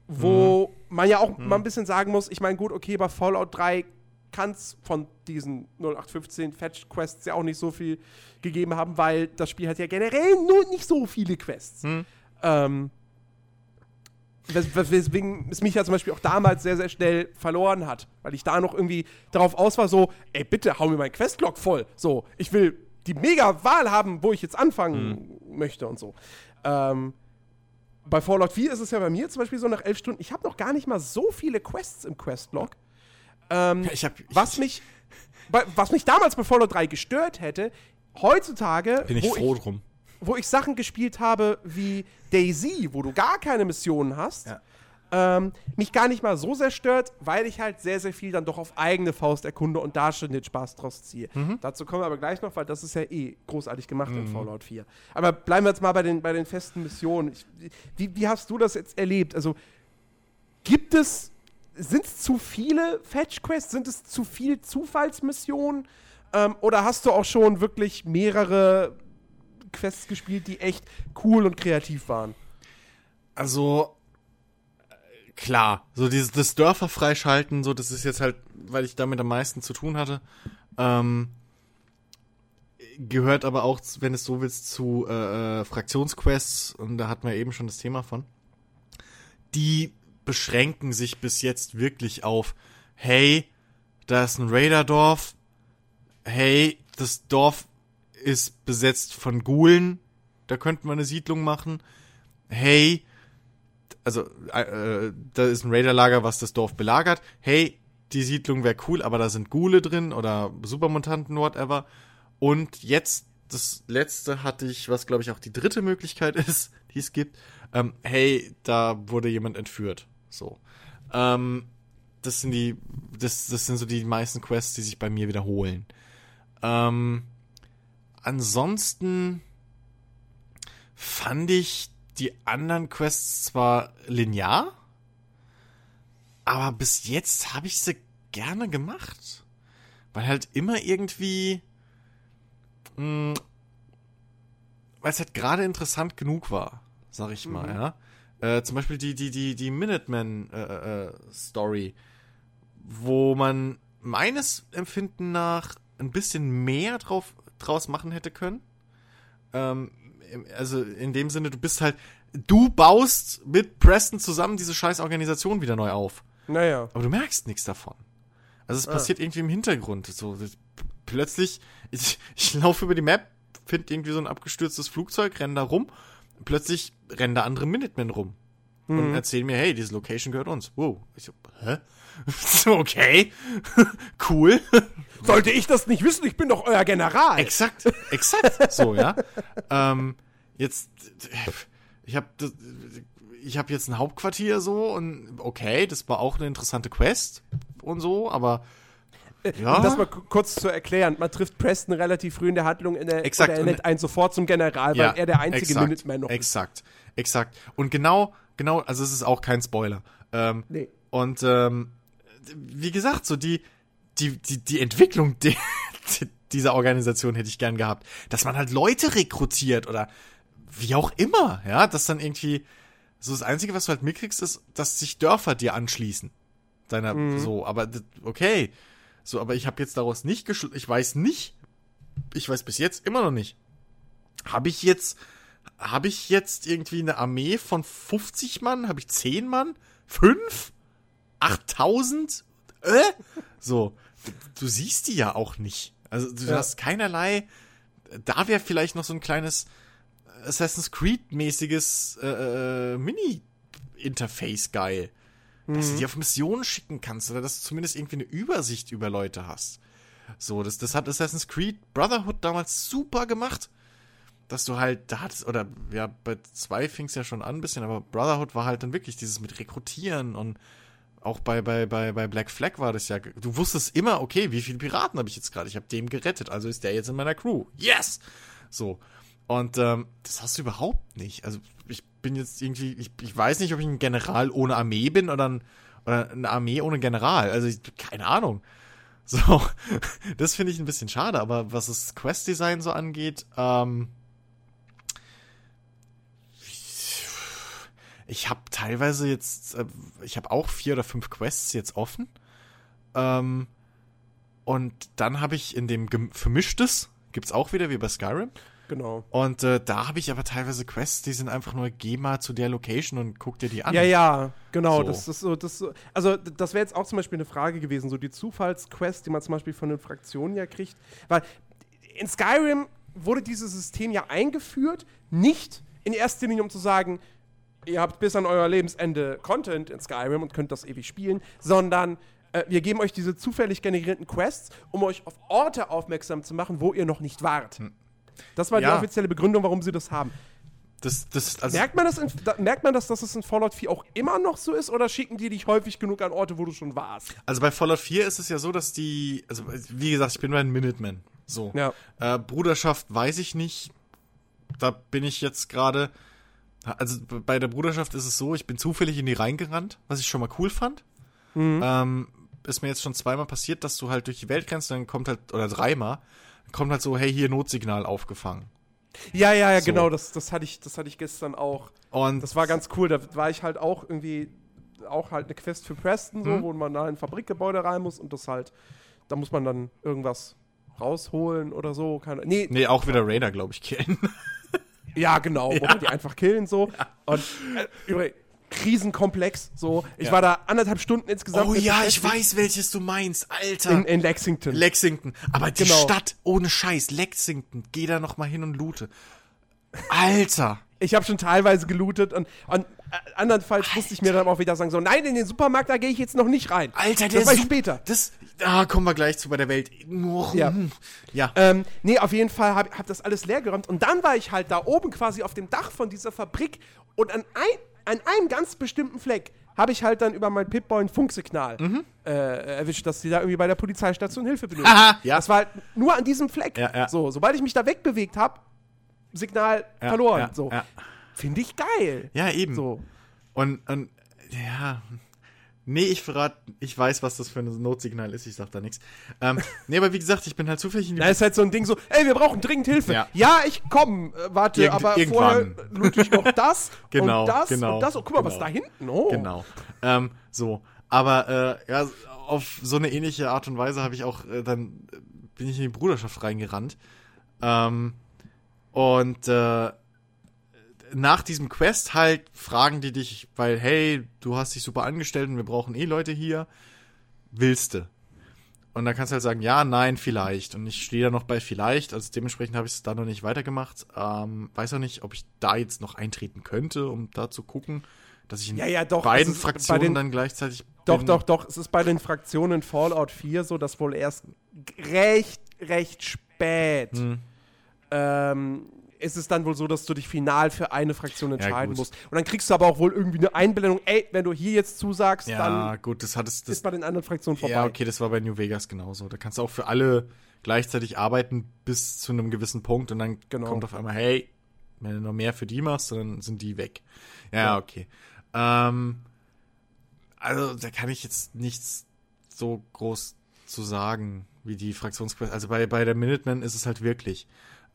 wo man ja auch mal ein bisschen sagen muss, ich meine, gut, okay, bei Fallout 3 kann es von diesen 0815 Fetch-Quests ja auch nicht so viel gegeben haben, weil das Spiel hat ja generell nur nicht so viele Quests. Ähm, wes wes weswegen es mich ja zum Beispiel auch damals sehr, sehr schnell verloren hat, weil ich da noch irgendwie darauf aus war, so, ey, bitte hau mir mein Questlog voll. So, ich will die mega Wahl haben, wo ich jetzt anfangen möchte und so. Ähm, bei Fallout 4 ist es ja bei mir zum Beispiel so nach elf Stunden, ich habe noch gar nicht mal so viele Quests im Questlog. Ähm, Ich hab, ich, was mich, was mich damals bei Fallout 3 gestört hätte, heutzutage, bin ich froh ich, drum. Wo ich Sachen gespielt habe wie Daisy, wo du gar keine Missionen hast, Ja. ähm, mich gar nicht mal so sehr stört, weil ich halt sehr, sehr viel dann doch auf eigene Faust erkunde und da schon den Spaß draus ziehe. Mhm. Dazu kommen wir aber gleich noch, weil das ist ja eh großartig gemacht in Fallout 4. Aber bleiben wir jetzt mal bei den, bei den festen Missionen. Ich, wie, wie hast du das jetzt erlebt? Also gibt es, sind es zu viele Fetch-Quests? Sind es zu viel Zufallsmissionen? Ähm, oder hast du auch schon wirklich mehrere Quests gespielt, die echt cool und kreativ waren? Also, klar, so dieses das Dörfer freischalten, so das ist jetzt halt, weil ich damit am meisten zu tun hatte. Ähm, gehört aber auch, wenn es so willst, zu äh, äh, Fraktionsquests und da hatten wir eben schon das Thema von. Die beschränken sich bis jetzt wirklich auf, hey, da ist ein Raiderdorf, hey, das Dorf ist besetzt von Ghoulen, da könnten wir eine Siedlung machen. Hey, also äh, da ist ein Raiderlager, was das Dorf belagert. Hey, die Siedlung wäre cool, aber da sind Ghule drin oder Supermutanten, whatever. Und jetzt, das letzte hatte ich, was glaube ich auch die dritte Möglichkeit ist, die es gibt. Ähm, hey, da wurde jemand entführt. So. Ähm, das sind die, das, das sind so die meisten Quests, die sich bei mir wiederholen. Ähm, ansonsten fand ich die anderen Quests zwar linear, aber bis jetzt habe ich sie gerne gemacht. Weil halt immer irgendwie, mh, weil es halt gerade interessant genug war, sag ich mal, ja. Äh, zum Beispiel die, die, die, die Minuteman-Story, äh, wo man meines Empfinden nach ein bisschen mehr drauf, draus machen hätte können. Ähm, also in dem Sinne, du bist halt, du baust mit Preston zusammen diese scheiß Organisation wieder neu auf. Naja. Aber du merkst nichts davon. Also es Ah. passiert irgendwie im Hintergrund. So plötzlich, ich, ich laufe über die Map, finde irgendwie so ein abgestürztes Flugzeug, renn da rum. Plötzlich rennen da andere Minutemen rum. Und erzählen mir, hey, diese Location gehört uns. Wow. Ich so, hä? okay. cool. Sollte ich das nicht wissen? Ich bin doch euer General. Exakt, exakt, so, ja. ähm, jetzt, ich habe ich habe jetzt ein Hauptquartier so und okay, das war auch eine interessante Quest und so, aber ja, Um das mal kurz zu erklären. Man trifft Preston relativ früh in der Handlung in der, Exakt. und er nennt einen sofort zum General, ja, weil er der einzige exakt, Minuteman noch ist. Exakt, exakt. Und genau, genau, also es ist auch kein Spoiler. Ähm, Nee. Und ähm, wie gesagt, so die, die, die, die Entwicklung de, dieser Organisation hätte ich gern gehabt. Dass man halt Leute rekrutiert oder wie auch immer, ja, dass dann irgendwie, so das Einzige, was du halt mitkriegst, ist, dass sich Dörfer dir anschließen. Deiner, Mhm. so, aber okay. So, aber ich habe jetzt daraus nicht geschl ich weiß nicht, ich weiß bis jetzt immer noch nicht. Habe ich jetzt, habe ich jetzt irgendwie eine Armee von 50 Mann? Habe ich 10 Mann? 5? 8000? Äh? So, du, du siehst die ja auch nicht. Also du Ja. hast keinerlei, da wäre vielleicht noch so ein kleines Assassin's Creed-mäßiges äh, äh, Mini-Interface geil. Dass du die auf Missionen schicken kannst oder dass du zumindest irgendwie eine Übersicht über Leute hast. So, das, das hat Assassin's Creed Brotherhood damals super gemacht. Dass du halt, da hattest, oder ja, bei zwei fing es ja schon an ein bisschen, aber Brotherhood war halt dann wirklich dieses mit Rekrutieren und auch bei, bei, bei, bei Black Flag war das ja, du wusstest immer, okay, wie viele Piraten habe ich jetzt gerade? Ich habe dem gerettet, also ist der jetzt in meiner Crew. Yes! So. Und ähm, das hast du überhaupt nicht. Also ich bin jetzt irgendwie, ich, ich weiß nicht, ob ich ein General ohne Armee bin oder, ein, oder eine Armee ohne General. Also ich, keine Ahnung. So, das finde ich ein bisschen schade, aber was das Quest-Design so angeht, ähm, ich habe teilweise jetzt, äh, ich habe auch vier oder fünf Quests jetzt offen. Ähm, und dann habe ich in dem Vermischtes, gibt's auch wieder wie bei Skyrim. Genau. Und äh, da habe ich aber teilweise Quests, die sind einfach nur, geh mal zu der Location und guck dir die an. Ja, ja, genau. So. Das ist so, das also das wäre jetzt auch zum Beispiel eine Frage gewesen, so die Zufallsquest, die man zum Beispiel von den Fraktionen ja kriegt. Weil in Skyrim wurde dieses System ja eingeführt, nicht in erster Linie, um zu sagen, ihr habt bis an euer Lebensende Content in Skyrim und könnt das ewig spielen, sondern äh, wir geben euch diese zufällig generierten Quests, um euch auf Orte aufmerksam zu machen, wo ihr noch nicht wart. Das war die Ja. offizielle Begründung, warum sie das haben. Das, das, also, Merkt man, das in, da, merkt man das, dass es in Fallout 4 auch immer noch so ist oder schicken die dich häufig genug an Orte, wo du schon warst? also bei Fallout 4 ist es ja so, dass die, also wie gesagt, ich bin bei den Minutemen. So. Ja. Äh, Bruderschaft weiß ich nicht. Da bin ich jetzt gerade. Also bei der Bruderschaft ist es so, ich bin zufällig in die reingerannt, was ich schon mal cool fand. Ähm, ist mir jetzt schon zweimal passiert, dass du halt durch die Welt rennst, dann kommt halt, oder dreimal, dann kommt halt so, hey, hier Notsignal aufgefangen. Ja, ja, ja, So. genau, das, das, hatte ich, das hatte ich gestern auch. Und Das war ganz cool, da war ich halt auch irgendwie auch halt eine Quest für Preston, so, Mhm. wo man da in ein Fabrikgebäude rein muss und das halt, da muss man dann irgendwas rausholen oder so. Keine, nee, Nee, auch wieder Raider, glaube ich, killen. Ja, genau, wo man die einfach killen so. Und äh, übrigens, Riesenkomplex, so. Ich Ja. war da anderthalb Stunden insgesamt Oh ja, ich weiß, welches du meinst, Alter. In, in Lexington. Lexington. Aber die Genau. Stadt, ohne Scheiß, Lexington, geh da noch mal hin und loote. Alter. Ich habe schon teilweise gelootet und, und äh, andernfalls musste ich mir dann auch wieder sagen, so, nein, in den Supermarkt, da gehe ich jetzt noch nicht rein. Alter, der das war später. Das, da kommen wir gleich zu bei der Welt. Nur, Ja. ja. Ähm, nee, auf jeden Fall habe hab das alles leergeräumt. Und dann war ich halt da oben quasi auf dem Dach von dieser Fabrik und an, ein, an einem ganz bestimmten Fleck habe ich halt dann über mein Pip-Boy ein Funksignal äh, erwischt, dass die da irgendwie bei der Polizeistation Hilfe benötigen. Mhm. Aha, ja. Das war halt nur an diesem Fleck. Ja, ja. So, sobald ich mich da wegbewegt habe, Signal Ja, verloren. ja, so. ja. Finde ich geil. Ja, eben. So. Und, und, ja. Nee, ich verrate, ich weiß, was das für ein Notsignal ist, ich sag da nichts. Ähm, nee, aber wie gesagt, ich bin halt zufällig in die Da ist halt so ein Ding so, ey, wir brauchen dringend Hilfe. Ja. Ja, ich komm, äh, warte, Irgend- aber irgendwann. vorher loot ich noch das Genau, und das genau, und das. Oh, guck mal, was genau. da hinten. Oh. Genau. Ähm, so. Aber äh, ja, auf so eine ähnliche Art und Weise habe ich auch äh, dann äh, bin ich in die Bruderschaft reingerannt. Ähm, und äh, nach diesem Quest halt fragen die dich, weil hey, du hast dich super angestellt und wir brauchen eh Leute hier. Willst du? Und dann kannst du halt sagen, ja, nein, vielleicht. Und ich stehe da noch bei vielleicht. Also dementsprechend habe ich es da noch nicht weitergemacht. Ähm, weiß auch nicht, ob ich da jetzt noch eintreten könnte, um da zu gucken, dass ich in Ja, ja, doch, beiden ist bei Fraktionen den- dann gleichzeitig Doch, bin. doch, doch. Es ist bei den Fraktionen Fallout 4 so, dass wohl erst recht, recht spät Hm. Ähm, ist es dann wohl so, dass du dich final für eine Fraktion entscheiden gut. musst. Und dann kriegst du aber auch wohl irgendwie eine Einblendung, ey, wenn du hier jetzt zusagst, Ja, dann gut, das hat es. ist Das, bei den anderen Fraktionen vorbei. ja, okay, das war bei New Vegas genauso. Da kannst du auch für alle gleichzeitig arbeiten bis zu einem gewissen Punkt und dann Genau. kommt auf einmal, hey, wenn du noch mehr für die machst, dann sind die weg. Ja, Ja. okay. Ähm, also da kann ich jetzt nichts so groß zu sagen, wie die Fraktionsquest. Also bei, bei der Minutemen ist es halt wirklich.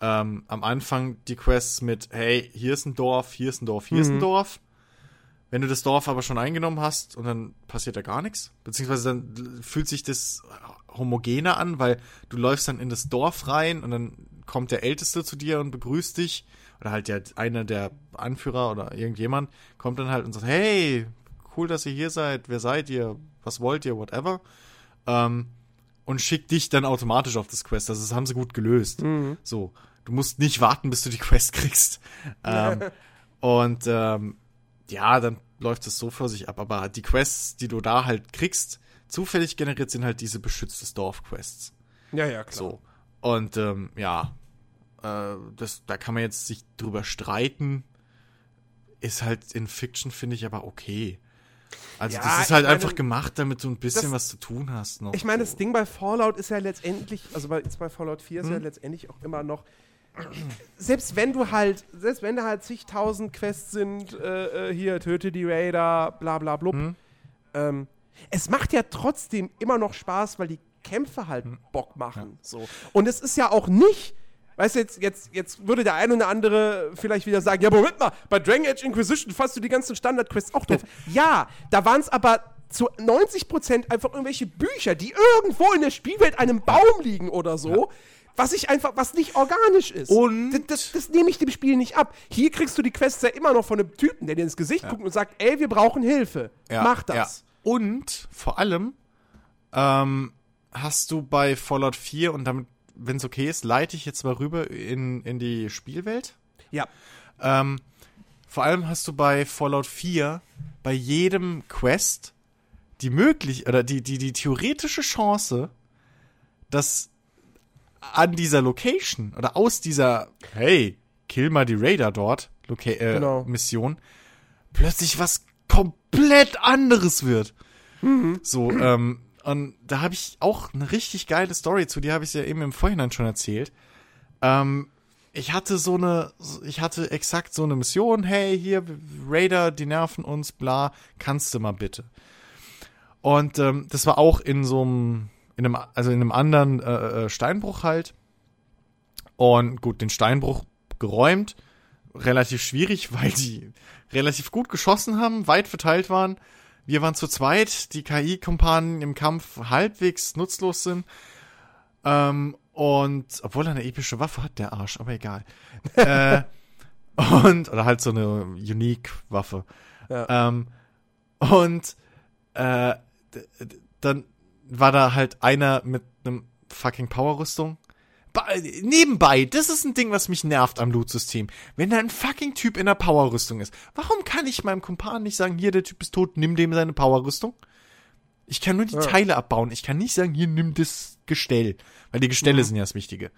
Ähm, am Anfang die Quests mit, hey, hier ist ein Dorf, hier ist ein Dorf, hier ist ein Mhm. Dorf. Wenn du das Dorf aber schon eingenommen hast und dann passiert da gar nichts, beziehungsweise dann fühlt sich das homogener an, weil du läufst dann in das Dorf rein und dann kommt der Älteste zu dir und begrüßt dich oder halt der, einer der Anführer oder irgendjemand kommt dann halt und sagt, hey, cool, dass ihr hier seid, wer seid ihr, was wollt ihr, whatever. Ähm, und schickt dich dann automatisch auf das Quest. Also das haben sie gut gelöst. Mhm. So, du musst nicht warten, bis du die Quest kriegst. Ähm, und ähm, ja, dann läuft es so vor sich ab. Aber die Quests, die du da halt kriegst, zufällig generiert sind halt diese beschütztes Dorf-Quests. Ja, ja, klar. So. Und ähm, ja, äh, das, da kann man jetzt sich drüber streiten. Ist halt in Fiction, finde ich, aber okay. Also Ja, das ist halt meine, einfach gemacht, damit du ein bisschen das- was zu tun hast noch. Ich meine, das so. Ding bei Fallout ist ja letztendlich, also bei, jetzt bei Fallout 4 ist Hm. ja letztendlich auch immer noch, selbst wenn du halt, selbst wenn da halt zigtausend Quests sind, äh, äh, hier, töte die Raider, bla bla blub, Hm. ähm, es macht ja trotzdem immer noch Spaß, weil die Kämpfe halt Hm. Bock machen. So. Und es ist ja auch nicht, weißt du, jetzt, jetzt, jetzt würde der ein oder andere vielleicht wieder sagen, ja, Moment mal, bei Dragon Age Inquisition fasst du die ganzen Standard-Quests auch doof. ja, da waren es aber zu 90% einfach irgendwelche Bücher, die irgendwo in der Spielwelt einem Baum liegen oder so. Was ich einfach, was nicht organisch ist. Und- das, das, das nehme ich dem Spiel nicht ab. Hier kriegst du die Quests ja immer noch von einem Typen, der dir ins Gesicht guckt und sagt, ey, wir brauchen Hilfe. Ja, Mach das. Ja. Und vor allem ähm, hast du bei Fallout 4 und damit, wenn es okay ist, leite ich jetzt mal rüber in, in die Spielwelt. Ja. Ähm, vor allem hast du bei Fallout 4 bei jedem Quest die möglich oder die, die, die theoretische Chance, dass an dieser Location oder aus dieser, hey, kill mal die Raider dort, Loca äh, Genau. Mission, plötzlich was komplett anderes wird. So, ähm, und da habe ich auch eine richtig geile Story zu, die habe ich ja eben im Vorhinein schon erzählt. Ähm, ich hatte so eine, ich hatte exakt so eine Mission, hey, hier, Raider, die nerven uns, bla, kannst du mal bitte. Und ähm, das war auch in so einem, in einem, also in einem anderen äh, äh, Steinbruch halt. Und gut, den Steinbruch geräumt, relativ schwierig, weil die relativ gut geschossen haben, weit verteilt waren. Wir waren zu zweit, die KI-Kumpanen im Kampf halbwegs nutzlos sind. Ähm, und obwohl er eine epische Waffe hat, der Arsch, aber egal. äh, und, oder halt so eine Unique-Waffe. Ja. Ähm, und äh, dann war da halt einer mit einem fucking Power-Rüstung. Nebenbei, das ist ein Ding, was mich nervt am Loot-System. Wenn da ein fucking Typ in der Power-Rüstung ist, warum kann ich meinem Kumpan nicht sagen, hier, der Typ ist tot, nimm dem seine Power-Rüstung? Ich kann nur die Ja. Teile abbauen. Ich kann nicht sagen, hier, nimm das Gestell. Weil die Gestelle sind ja das Wichtige.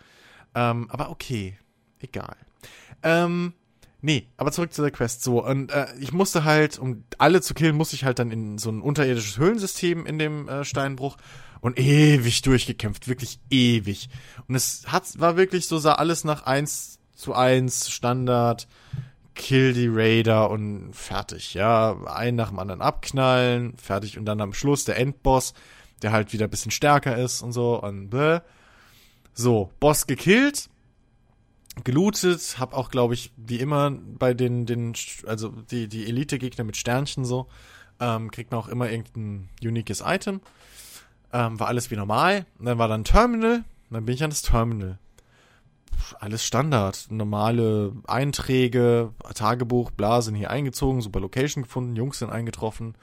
Ähm, aber okay. Egal. Ähm, nee, aber zurück zu der Quest. So, und äh, ich musste halt, um alle zu killen, musste ich halt dann in so ein unterirdisches Höhlensystem in dem äh, Steinbruch und ewig durchgekämpft, wirklich ewig. Und es hat, war wirklich so, sah alles nach 1 zu 1 Standard, kill die Raider und fertig, ja. Einen nach dem anderen abknallen, fertig. Und dann am Schluss der Endboss, der halt wieder ein bisschen stärker ist und so und bläh. So, Boss gekillt, gelootet, hab auch, glaube ich, wie immer bei den, den, also die, die Elite-Gegner mit Sternchen so, ähm, kriegt man auch immer irgendein uniques Item. Ähm, war alles wie normal. Und dann war dann Terminal, und dann bin ich an das Terminal. Alles Standard. Normale Einträge, Tagebuch, bla, sind hier eingezogen, super Location gefunden, Jungs sind eingetroffen,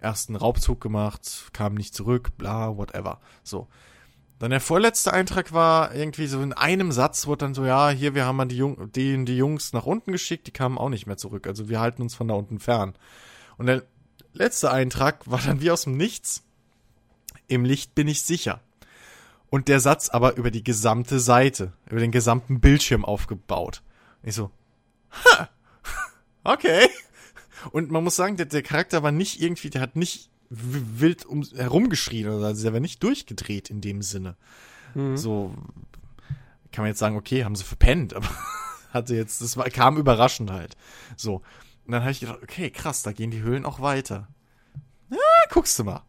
ersten Raubzug gemacht, kamen nicht zurück, bla, whatever. So. Dann der vorletzte Eintrag war irgendwie so in einem Satz wurde dann so, ja, hier, wir haben mal die, Jung die, die Jungs nach unten geschickt, die kamen auch nicht mehr zurück. Also wir halten uns von da unten fern. Und der letzte Eintrag war dann wie aus dem Nichts. Im Licht bin ich sicher. Und der Satz aber über die gesamte Seite, über den gesamten Bildschirm aufgebaut. Ich so, ha, okay. Und man muss sagen, der, der Charakter war nicht irgendwie, der hat nicht wild um, herumgeschrien oder so. Also der war nicht durchgedreht in dem Sinne. So kann man jetzt sagen, okay, haben sie verpennt, aber hatte jetzt, das war, kam überraschend halt. So. Und dann habe ich gedacht, okay, krass, da gehen die Höhlen auch weiter. Ja, guckst du mal.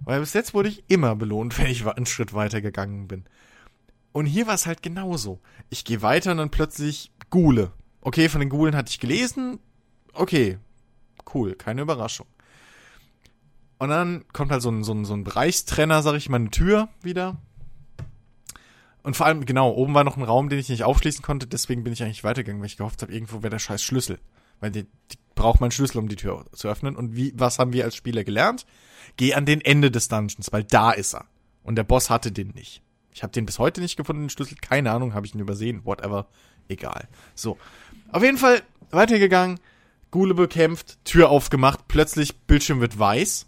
Weil bis jetzt wurde ich immer belohnt, wenn ich einen Schritt weiter gegangen bin. Und hier war es halt genauso. Ich gehe weiter und dann plötzlich Gule. Okay, von den Gulen hatte ich gelesen. Okay, cool, keine Überraschung. Und dann kommt halt so ein, so ein, so ein Bereichstrenner, sag ich mal, eine Tür wieder. Und vor allem, genau, oben war noch ein Raum, den ich nicht aufschließen konnte, deswegen bin ich eigentlich weitergegangen, weil ich gehofft habe, irgendwo wäre der scheiß Schlüssel. Weil die, die braucht man Schlüssel, um die Tür zu öffnen. Und wie, was haben wir als Spieler gelernt? Geh an den Ende des Dungeons, weil da ist er. Und der Boss hatte den nicht. Ich habe den bis heute nicht gefunden, den Schlüssel. Keine Ahnung, habe ich ihn übersehen. Whatever. Egal. So. Auf jeden Fall weitergegangen. Gule bekämpft, Tür aufgemacht. Plötzlich Bildschirm wird weiß.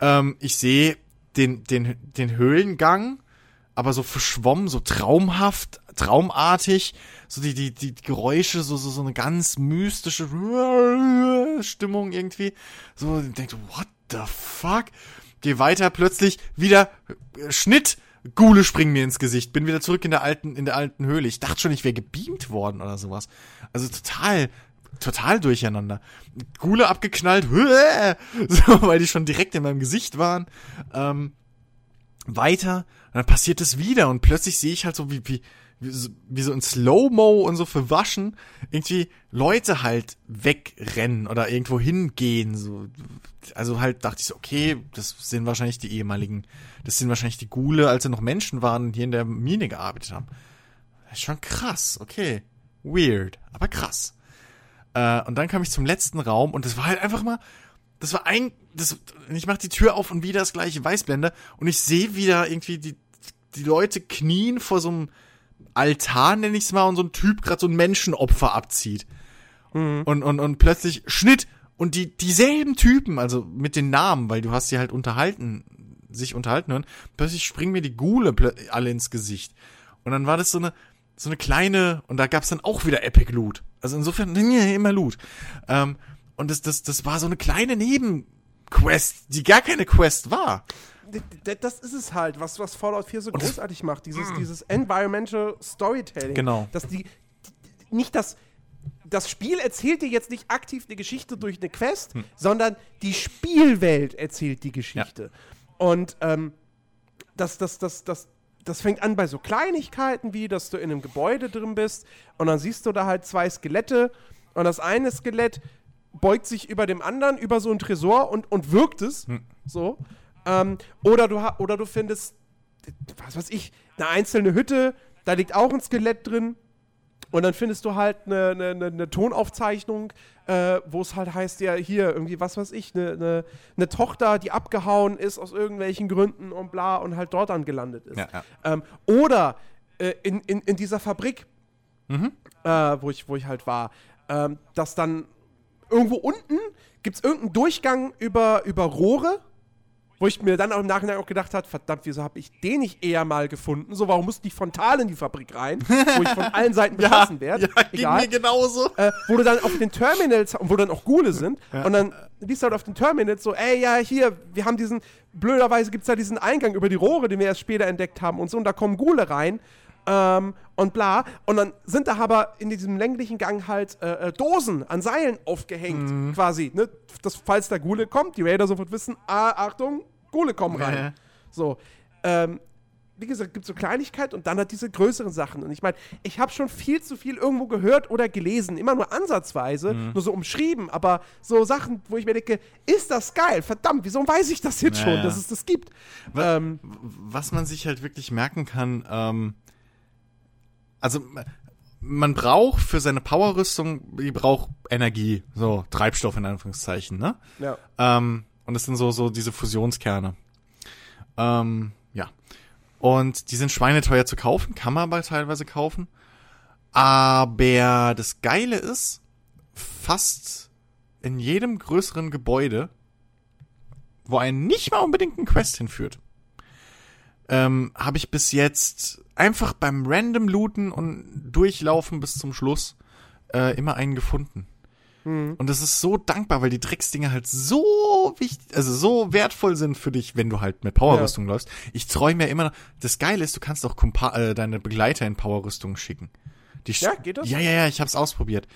Ähm, ich sehe den, den, den Höhlengang, aber so verschwommen, so traumhaft, traumartig. So die, die, die Geräusche, so, so, so eine ganz mystische Stimmung irgendwie. So, ich denke, what the fuck? Geh weiter, plötzlich wieder äh, Schnitt. Gule springen mir ins Gesicht. Bin wieder zurück in der alten, in der alten Höhle. Ich dachte schon, ich wäre gebeamt worden oder sowas. Also total, total durcheinander. Gule abgeknallt, so, weil die schon direkt in meinem Gesicht waren. Ähm, weiter, und dann passiert es wieder und plötzlich sehe ich halt so wie, wie, wie, so- in Slow-Mo und so verwaschen irgendwie Leute halt wegrennen oder irgendwo hingehen. So. Also halt dachte ich so, okay, das sind wahrscheinlich die ehemaligen, das sind wahrscheinlich die Gule, als sie noch Menschen waren und hier in der Mine gearbeitet haben. Schon krass, okay. Weird, aber krass. Äh, und dann kam ich zum letzten Raum und das war halt einfach mal, das war ein, das, ich mach die Tür auf und wieder das gleiche Weißblende und ich sehe wieder irgendwie die, die Leute knien vor so einem Altar, nenne ich's mal, und so ein Typ gerade so ein Menschenopfer abzieht. Und, und, und plötzlich Schnitt und die, dieselben Typen, also mit den Namen, weil du hast sie halt unterhalten, sich unterhalten hören, plötzlich springen mir die Gule alle ins Gesicht. Und dann war das so eine, so eine kleine, und da gab's dann auch wieder Epic Loot. Also insofern, immer Loot. Ähm, und das, das, das war so eine kleine Nebenquest, die gar keine Quest war. Das ist es halt, was, was Fallout 4 so großartig macht, dieses, dieses Environmental Storytelling. Genau. Dass die, die nicht das, das Spiel erzählt dir jetzt nicht aktiv eine Geschichte durch eine Quest, sondern die Spielwelt erzählt die Geschichte. Und ähm, das, das, das, das, das fängt an bei so Kleinigkeiten wie, dass du in einem Gebäude drin bist und dann siehst du da halt zwei Skelette und das eine Skelett beugt sich über dem anderen, über so einen Tresor und, und wirkt es. Hm. So. Ähm, oder, du, oder du findest, was weiß ich, eine einzelne Hütte, da liegt auch ein Skelett drin. Und dann findest du halt eine, eine, eine, Tonaufzeichnung, äh, wo es halt heißt, ja, hier irgendwie, was weiß ich, eine, eine, Tochter, die abgehauen ist aus irgendwelchen Gründen und bla und halt dort dann gelandet ist. Ja, ja. Ähm, oder äh, in, in, in dieser Fabrik, Mhm. äh, wo, ich, wo ich halt war, ähm, dass dann irgendwo unten gibt es irgendeinen Durchgang über, über Rohre, wo ich mir dann auch im Nachhinein auch gedacht habe, verdammt, wieso habe ich den nicht eher mal gefunden? So, warum musste ich frontal in die Fabrik rein, wo ich von allen Seiten beschossen werde? ja, ging mir genauso. äh, wo du dann auf den Terminals, wo dann auch Gule sind, und dann liest du halt auf den Terminals so, ey, ja, hier, wir haben diesen, blöderweise gibt es da diesen Eingang über die Rohre, den wir erst später entdeckt haben und so, und da kommen Gule rein, ähm, und bla, und dann sind da aber in diesem länglichen Gang halt äh, äh, Dosen an Seilen aufgehängt, Mhm. quasi, ne, dass, falls der Gule kommt, die Raider sofort wissen, ah, Achtung, Gule kommen rein. Ja. So, ähm, wie gesagt, gibt so Kleinigkeit und dann hat diese größeren Sachen. Und ich meine, ich habe schon viel zu viel irgendwo gehört oder gelesen, immer nur ansatzweise, Mhm. nur so umschrieben, aber so Sachen, wo ich mir denke, ist das geil? Verdammt, wieso weiß ich das jetzt Ja, schon, dass es das gibt? Wa- Ähm, was man sich halt wirklich merken kann, ähm, also man braucht für seine Powerrüstung, die braucht Energie, so Treibstoff in Anführungszeichen, ne? ja. Ähm, und das sind so, so diese Fusionskerne. Ähm, ja. Und die sind schweineteuer zu kaufen, kann man aber teilweise kaufen. Aber das Geile ist, fast in jedem größeren Gebäude, wo einen nicht mal unbedingt ein Quest hinführt, ähm, habe ich bis jetzt einfach beim random Looten und Durchlaufen bis zum Schluss äh, immer einen gefunden. Und das ist so dankbar, weil die Drecksdinger halt so wichtig, also so wertvoll sind für dich, wenn du halt mit Powerrüstung läufst. Ich träume ja immer noch, das Geile ist, du kannst auch Kumpa äh, deine Begleiter in Powerrüstung schicken. Die Ja, geht das? Ja, ja, ja, ich hab's ausprobiert.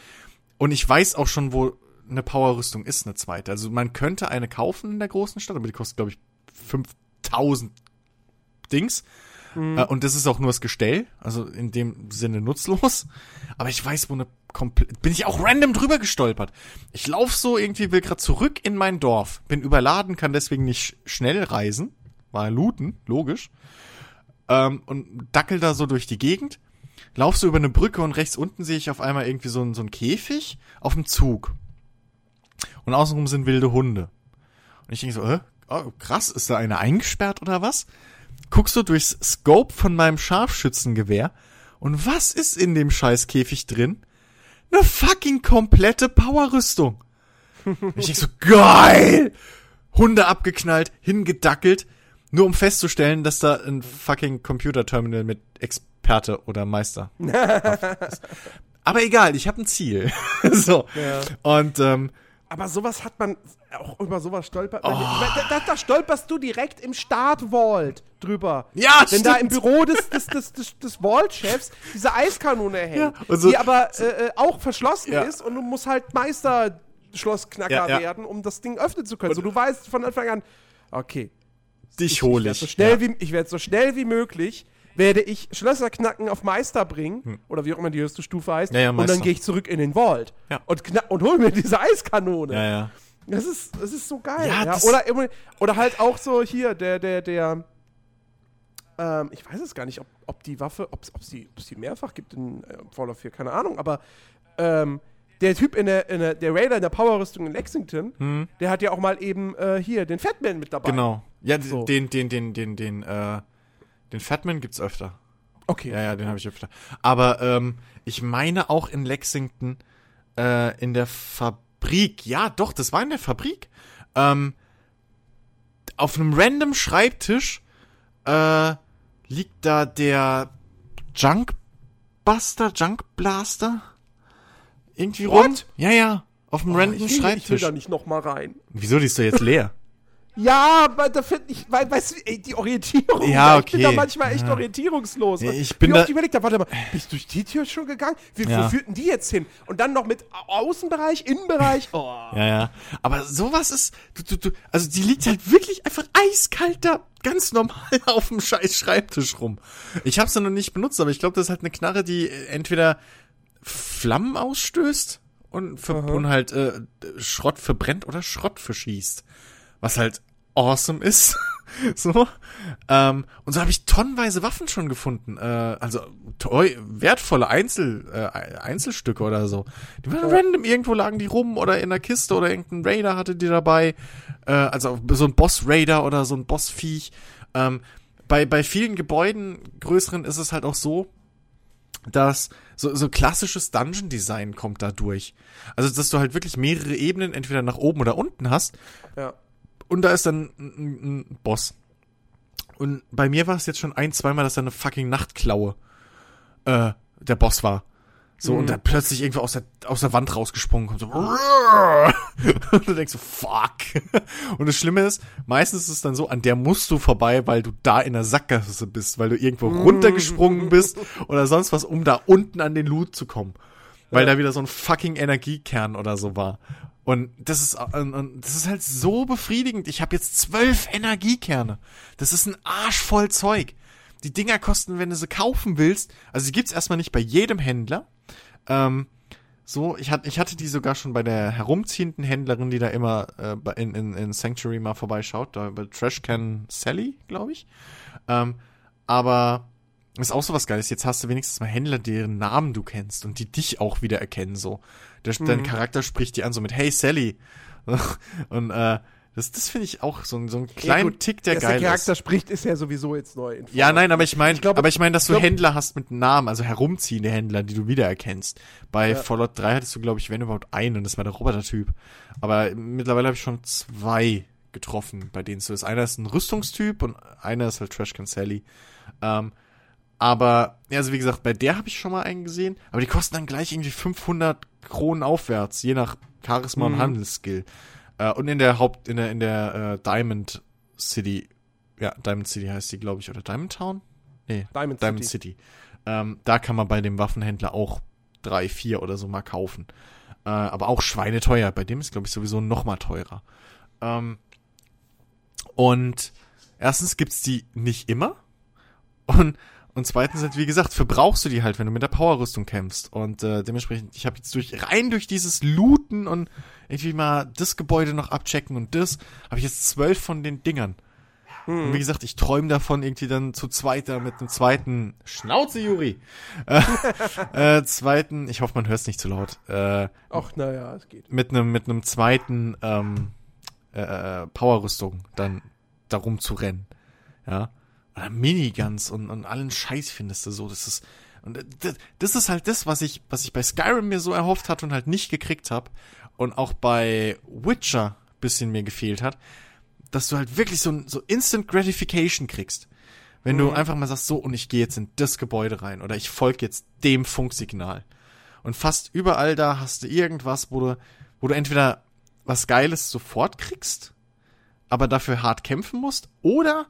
Und ich weiß auch schon, wo eine Powerrüstung ist, eine zweite. Also man könnte eine kaufen in der großen Stadt, aber die kostet, glaube ich, 5000 Dings. Äh, und das ist auch nur das Gestell, also in dem Sinne nutzlos. Aber ich weiß, wo eine komplett. Bin ich auch random drüber gestolpert. Ich lauf so irgendwie, will grad zurück in mein Dorf. Bin überladen, kann deswegen nicht sch- schnell reisen. War looten, logisch. Ähm, und dackel da so durch die Gegend. Lauf so über eine Brücke und rechts unten sehe ich auf einmal irgendwie so, ein- so ein Käfig auf dem Zug. Und außenrum sind wilde Hunde. Und ich denke so, äh, oh, krass, ist da einer eingesperrt oder was? Guckst du durchs Scope von meinem Scharfschützengewehr und was ist in dem scheiß Käfig drin? Eine fucking komplette Powerrüstung. ich denk so, geil! Hunde abgeknallt, hingedackelt, nur um festzustellen, dass da ein fucking Computerterminal mit Experte oder Meister ist. Aber egal, ich habe ein Ziel. so. Ja. Und ähm, Aber sowas hat man, auch über sowas stolpert Oh. Da, da, stolperst du direkt im Start-Vault drüber. Ja, Wenn da im stimmt. Büro des, des, des, des, des Vault-Chefs diese Eiskanone hängt, Ja, und so- die aber äh, äh, auch verschlossen Ja. ist und du musst halt Meisterschlossknacker Ja, werden, um das Ding öffnen zu können. so, du weißt von Anfang an, okay, dich hole ich ich. werde so, schnell ja. wie, ich werd so schnell wie möglich werde ich Schlösser knacken auf Meister bringen, oder wie auch immer die höchste Stufe heißt, Hm. Ja, ja, und dann gehe ich zurück in den Vault und, und hol mir diese Eiskanone. ja, ja. Das ist, das ist so geil. Ja, Ja, oder, oder halt auch so hier, der, der, der, ähm, ich weiß es gar nicht, ob, ob die Waffe, ob es die, ob's die mehrfach gibt in äh, Fallout 4, keine Ahnung, aber ähm, der Typ in der, in der, der Raider in der Powerrüstung in Lexington, der hat ja auch mal eben äh, hier den Fatman mit dabei. Hm. Genau. Ja, So. den, den, den, den, den, äh, den Fatman gibt's öfter. Okay. Ja, ja, den habe ich öfter. Aber ähm, ich meine auch in Lexington äh, in der Fabrik. Ja, doch, das war in der Fabrik. Ähm, auf einem random Schreibtisch äh, liegt da der Junkbuster, Junkblaster irgendwie What? rum. Ja, ja, auf einem Oh, random ich, will, ich will Schreibtisch. da nicht nochmal rein. Wieso, die ist doch jetzt leer? Ja, aber da finde ich, weil, weißt du, ey, die Orientierung. Ja, Ich bin da okay. manchmal echt Ja. orientierungslos. Ja, ich bin Wie oft da- überlegt habe, warte mal, bist du durch die Tür schon gegangen? Wie, Ja. Wo führten die jetzt hin? Und dann noch mit Au- Außenbereich, Innenbereich. Oh. Ja, ja. Aber sowas ist, du, du, du, also die liegt halt wirklich einfach eiskalt da, ganz normal auf dem scheiß Schreibtisch rum. Ich habe sie noch nicht benutzt, aber ich glaube, das ist halt eine Knarre, die äh, entweder Flammen ausstößt und, und halt äh, Schrott verbrennt oder Schrott verschießt. Was halt awesome ist. so. Ähm, und so habe ich tonnenweise Waffen schon gefunden. Äh, also teuer, wertvolle Einzel, äh, Einzelstücke oder so. Die waren random, irgendwo lagen die rum oder in der Kiste oder irgendein Raider hatte die dabei. Äh, also so ein Boss-Raider oder so ein Boss-Viech. Ähm, bei, bei vielen Gebäuden größeren ist es halt auch so, dass so, so klassisches Dungeon-Design kommt da durch. Also, dass du halt wirklich mehrere Ebenen entweder nach oben oder unten hast. Ja. Und da ist dann ein, ein Boss. Und bei mir war es jetzt schon ein, zweimal, dass da eine fucking Nachtklaue äh, der Boss war. So, Mhm. und dann plötzlich irgendwo aus der, aus der Wand rausgesprungen kommt. So, und du denkst so, fuck. Und das Schlimme ist, meistens ist es dann so, an der musst du vorbei, weil du da in der Sackgasse bist, weil du irgendwo runtergesprungen bist oder sonst was, um da unten an den Loot zu kommen. Weil da wieder so ein fucking Energiekern oder so war. Und das ist, und, das ist halt so befriedigend. Ich habe jetzt zwölf Energiekerne. Das ist ein Arsch voll Zeug. Die Dinger kosten, wenn du sie kaufen willst, also die gibt's erstmal nicht bei jedem Händler. Ähm, so, ich hatte, ich hatte die sogar schon bei der herumziehenden Händlerin, die da immer äh, in, in, in Sanctuary mal vorbeischaut, da bei Trashcan Sally, glaube ich. Ähm, aber ist auch so was Geiles. Jetzt hast du wenigstens mal Händler, deren Namen du kennst und die dich auch wieder erkennen, so. Der, Dein Charakter spricht die an, so mit Hey Sally. und äh, das, das finde ich auch so, ein- so einen kleinen gut, Tick, der Dass geil der Charakter ist. spricht, ist ja sowieso jetzt neu. in Ja, nein, aber ich meine, aber ich meine, dass du glaub- Händler hast mit Namen, also herumziehende Händler, die du wiedererkennst. Bei Ja. Fallout 3 hattest du, glaube ich, wenn überhaupt einen, und das war der Roboter-Typ. Aber mittlerweile habe ich schon zwei getroffen, bei denen es so ist. Einer ist ein Rüstungstyp und einer ist halt Trashcan Sally. Ähm, aber, ja, also wie gesagt, bei der habe ich schon mal einen gesehen, aber die kosten dann gleich irgendwie 500 Kronen aufwärts, je nach Charisma und Mhm. Handelsskill. Äh, und in der Haupt, in der, in der äh, Diamond City, ja, Diamond City heißt die, glaube ich, oder Diamond Town? Nee, Diamond, Diamond City. City. Ähm, da kann man bei dem Waffenhändler auch drei, vier oder so mal kaufen. Äh, aber auch schweineteuer. Bei dem ist, glaube ich, sowieso noch mal teurer. Ähm, und erstens gibt's die nicht immer. Und, und zweitens halt, wie gesagt, verbrauchst du die halt, wenn du mit der Powerrüstung kämpfst. Und äh, dementsprechend, ich habe jetzt durch rein durch dieses Looten und irgendwie mal das Gebäude noch abchecken und das, habe ich jetzt zwölf von den Dingern. Und wie gesagt, ich träume davon, irgendwie dann zu zweit da mit einem zweiten Schnauze, Juri. äh, äh, zweiten, ich hoffe, man hört es nicht zu laut. Äh, Ach, naja, es geht. mit einem mit einem zweiten ähm, äh, Powerrüstung dann darum zu rennen. Ja. Oder Miniguns und, und allen Scheiß findest du so. Das ist und äh, das, das ist halt das, was ich was ich bei Skyrim mir so erhofft hatte und halt nicht gekriegt habe und auch bei Witcher bisschen mir gefehlt hat, dass du halt wirklich so ein so Instant Gratification kriegst. Wenn du einfach mal sagst, so, und ich gehe jetzt in das Gebäude rein oder ich folge jetzt dem Funksignal. Und fast überall da hast du irgendwas, wo du, wo du entweder was Geiles sofort kriegst, aber dafür hart kämpfen musst, oder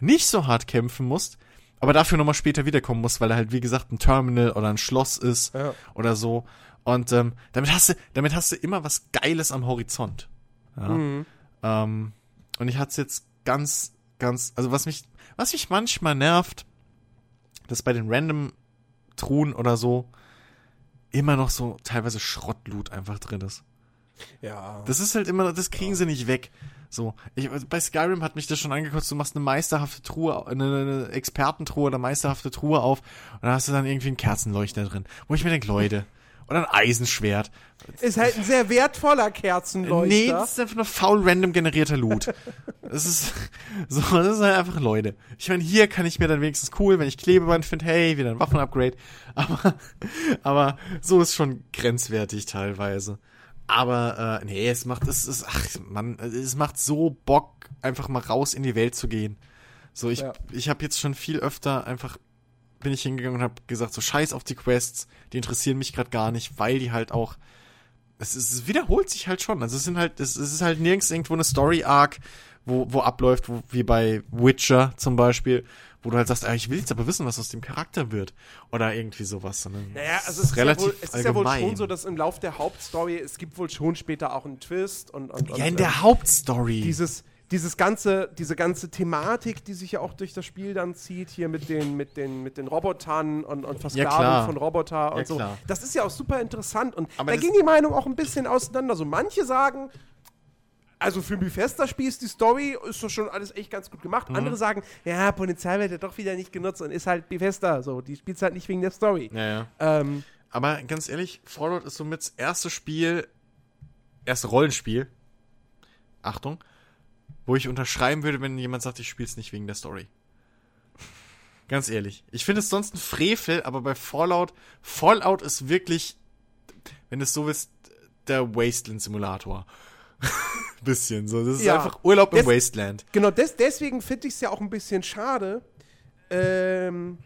nicht so hart kämpfen musst, aber dafür nochmal später wiederkommen musst, weil da halt, wie gesagt, ein Terminal oder ein Schloss ist Ja. oder so. Und ähm, damit hast du, damit hast du immer was Geiles am Horizont. Ja. Mhm. Ähm, und ich hatte es jetzt ganz, ganz, also was mich, was mich manchmal nervt, dass bei den random Truhen oder so immer noch so teilweise Schrottloot einfach drin ist. Ja. Das ist halt immer, das kriegen sie nicht weg. So, ich, bei Skyrim hat mich das schon angekotzt, du machst eine meisterhafte Truhe, eine, eine Expertentruhe oder meisterhafte Truhe auf und dann hast du dann irgendwie einen Kerzenleuchter drin. Wo ich mir denke, Leute, oder ein Eisenschwert. Ist halt ein sehr wertvoller Kerzenleuchter. Nee, das ist einfach nur faul random generierter Loot. Das ist so, das ist halt einfach Leute. Ich meine, hier kann ich mir dann wenigstens cool, wenn ich Klebeband finde, hey, wieder ein Waffenupgrade. Aber, aber so ist schon grenzwertig teilweise. Aber äh, nee, es macht es ist ach man, es macht so Bock einfach mal raus in die Welt zu gehen. So ich Ja. ich habe jetzt schon viel öfter einfach bin ich hingegangen und habe gesagt so Scheiß auf die Quests, die interessieren mich gerade gar nicht, weil die halt auch es, ist, es wiederholt sich halt schon. Also es sind halt, es, es ist halt nirgends irgendwo eine Story-Arc, wo, wo abläuft, wo, wie bei Witcher zum Beispiel, wo du halt sagst, ah, ich will jetzt aber wissen, was aus dem Charakter wird. Oder irgendwie sowas. Sondern Naja, also es ist, ja wohl, es ist ja wohl schon so, dass im Lauf der Hauptstory, es gibt wohl schon später auch einen Twist und, und, und ja, in der Hauptstory. dieses, dieses ganze, diese ganze Thematik, die sich ja auch durch das Spiel dann zieht, hier mit den, mit den, mit den Robotern und, und Versklavung klar. von Roboter und Ja, so. klar. Das ist ja auch super interessant. Und Aber da ging die Meinung auch ein bisschen auseinander. So manche sagen, also für ein Bethesda-Spiel ist die Story, ist doch schon alles echt ganz gut gemacht. Mhm. Andere sagen, ja, Potenzial wird ja doch wieder nicht genutzt und ist halt Bethesda. So, die spielt halt nicht wegen der Story. Ja, ja. Ähm, Aber ganz ehrlich, Fallout ist somit das erste Spiel, erste Rollenspiel, Achtung, wo ich unterschreiben würde, wenn jemand sagt, ich spiele es nicht wegen der Story. Ganz ehrlich. Ich finde es sonst ein Frevel, aber bei Fallout, Fallout ist wirklich, wenn du es so willst, der Wasteland-Simulator. Bisschen so. Das ist Ja. einfach Urlaub im Das- Wasteland. Genau, des, deswegen finde ich es ja auch ein bisschen schade. Ähm,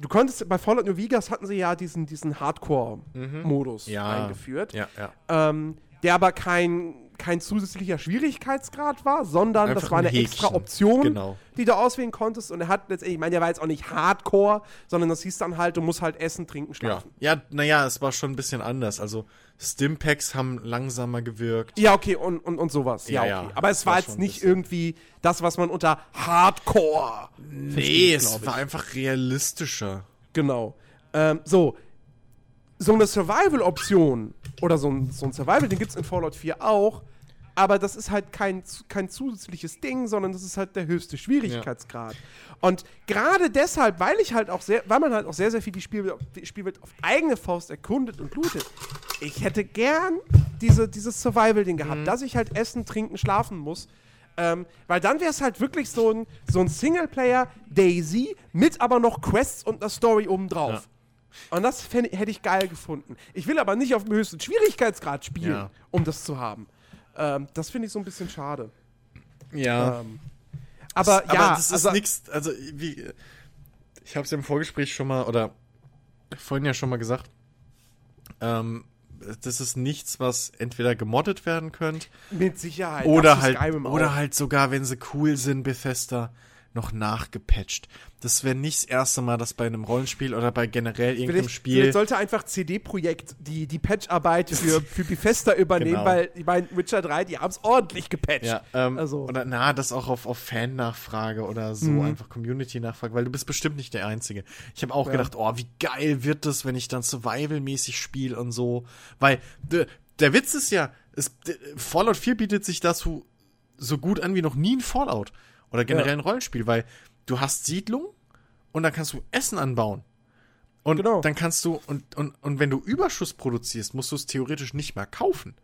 du konntest, bei Fallout New Vegas hatten sie ja diesen, diesen Hardcore-Modus Mhm. Ja. eingeführt, Ja, ja. ähm, der aber kein, kein zusätzlicher Schwierigkeitsgrad war, sondern Einfach das war ein eine extra Häkchen. Option, Genau. die du auswählen konntest. Und er hat letztendlich, ich meine, der war jetzt auch nicht Hardcore, sondern das hieß dann halt, du musst halt essen, trinken, Ja, schlafen. ja naja, es war schon ein bisschen anders. Also, Stimpacks haben langsamer gewirkt. Ja, okay, und, und, und sowas. Ja, Ja, okay. ja, aber es war war jetzt ein nicht irgendwie das, was man unter Hardcore Nee, versteht, es war einfach realistischer. Genau. Ähm, so. So eine Survival-Option oder so ein, so ein Survival, den gibt es in Fallout 4 auch, aber das ist halt kein, kein zusätzliches Ding, sondern das ist halt der höchste Schwierigkeitsgrad. Und gerade deshalb, weil ich halt auch sehr, weil man halt auch sehr, sehr viel die Spielwelt, die Spielwelt auf eigene Faust erkundet und lootet, ich hätte gern diese, dieses Survival-Ding gehabt, dass ich halt essen, trinken, schlafen muss. Ähm, weil dann wäre es halt wirklich so ein, so ein Singleplayer Daisy mit aber noch Quests und einer Story obendrauf. Und das fänd, hätte ich geil gefunden. Ich will aber nicht auf dem höchsten Schwierigkeitsgrad spielen, Ja. um das zu haben. Ähm, das finde ich so ein bisschen schade. Ja. Ähm, aber aber ja, das ist also, nichts, also wie, ich habe es ja im Vorgespräch schon mal, oder vorhin ja schon mal gesagt, ähm, das ist nichts, was entweder gemoddet werden könnte mit Sicherheit. oder halt, oder halt sogar, wenn sie cool sind, Bethesda, noch nachgepatcht. Das wäre nicht das erste Mal, dass bei einem Rollenspiel oder bei generell irgendeinem Vielleicht, Spiel vielleicht sollte einfach CD-Projekt die, die Patcharbeit für, für Bethesda übernehmen, Genau. weil ich meine, Witcher 3, die haben es ordentlich gepatcht. Ja, ähm, Also- oder na, das auch auf, auf Fan-Nachfrage oder so, Mhm. einfach Community-Nachfrage, weil du bist bestimmt nicht der Einzige. Ich habe auch gedacht, oh, wie geil wird das, wenn ich dann Survival-mäßig spiele und so. Weil de, der Witz ist ja, es, Fallout 4 bietet sich dazu so gut an wie noch nie ein Fallout. Oder generell Ja. ein Rollenspiel, weil du hast Siedlung und dann kannst du Essen anbauen. Und Genau. dann kannst du, und, und, und wenn du Überschuss produzierst, musst du es theoretisch nicht mehr kaufen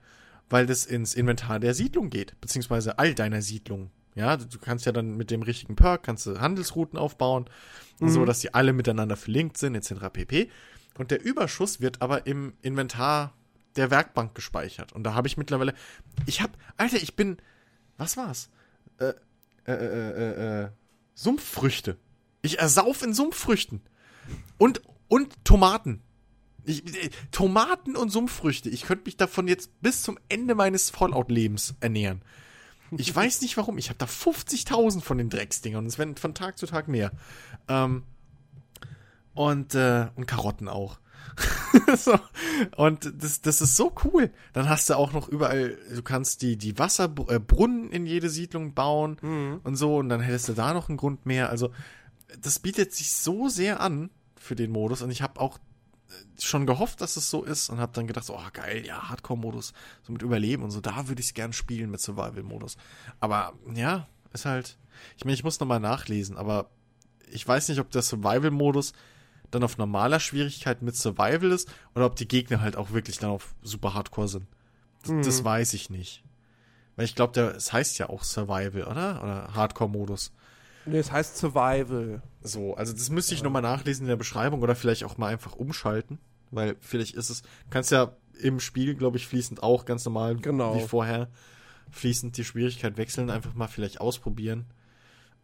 weil das ins Inventar der Siedlung geht, beziehungsweise all deiner Siedlungen. Ja, du kannst ja dann mit dem richtigen Perk, kannst du Handelsrouten aufbauen, so dass die alle miteinander verlinkt sind, etc. pp. Und der Überschuss wird aber im Inventar der Werkbank gespeichert. Und da habe ich mittlerweile, ich habe, Alter, ich bin, was war's? Äh, äh, äh, äh, äh, Sumpffrüchte. Ich ersauf in Sumpffrüchten. Und, und Tomaten. Ich, äh, Tomaten und Sumpffrüchte. Ich könnte mich davon jetzt bis zum Ende meines Fallout-Lebens ernähren. Ich weiß nicht warum. Ich habe da 50.000 von den Drecksdingern und es werden von Tag zu Tag mehr. Ähm, und, äh, und Karotten auch. so. Und das, das ist so cool. Dann hast du auch noch überall, du kannst die, die Wasserbrunnen in jede Siedlung bauen und so. Und dann hättest du da noch einen Grund mehr. Also, das bietet sich so sehr an für den Modus. Und ich habe auch äh, schon gehofft, dass es so ist und habe dann gedacht, so, oh geil, ja, Hardcore-Modus, so mit Überleben und so, da würde ich es gern spielen mit Survival-Modus. Aber ja, ist halt, ich meine, ich muss nochmal nachlesen, aber ich weiß nicht, ob der Survival-Modus dann auf normaler Schwierigkeit mit Survival ist oder ob die Gegner halt auch wirklich dann auf super Hardcore sind. Das, das weiß ich nicht. Weil ich glaube, es heißt ja auch Survival, oder? Oder Hardcore-Modus. Nee, es heißt Survival. So, also das müsste ich nochmal nachlesen in der Beschreibung oder vielleicht auch mal einfach umschalten, weil vielleicht ist es, du kannst ja im Spiel, glaube ich, fließend auch ganz normal Genau. wie vorher fließend die Schwierigkeit wechseln, einfach mal vielleicht ausprobieren.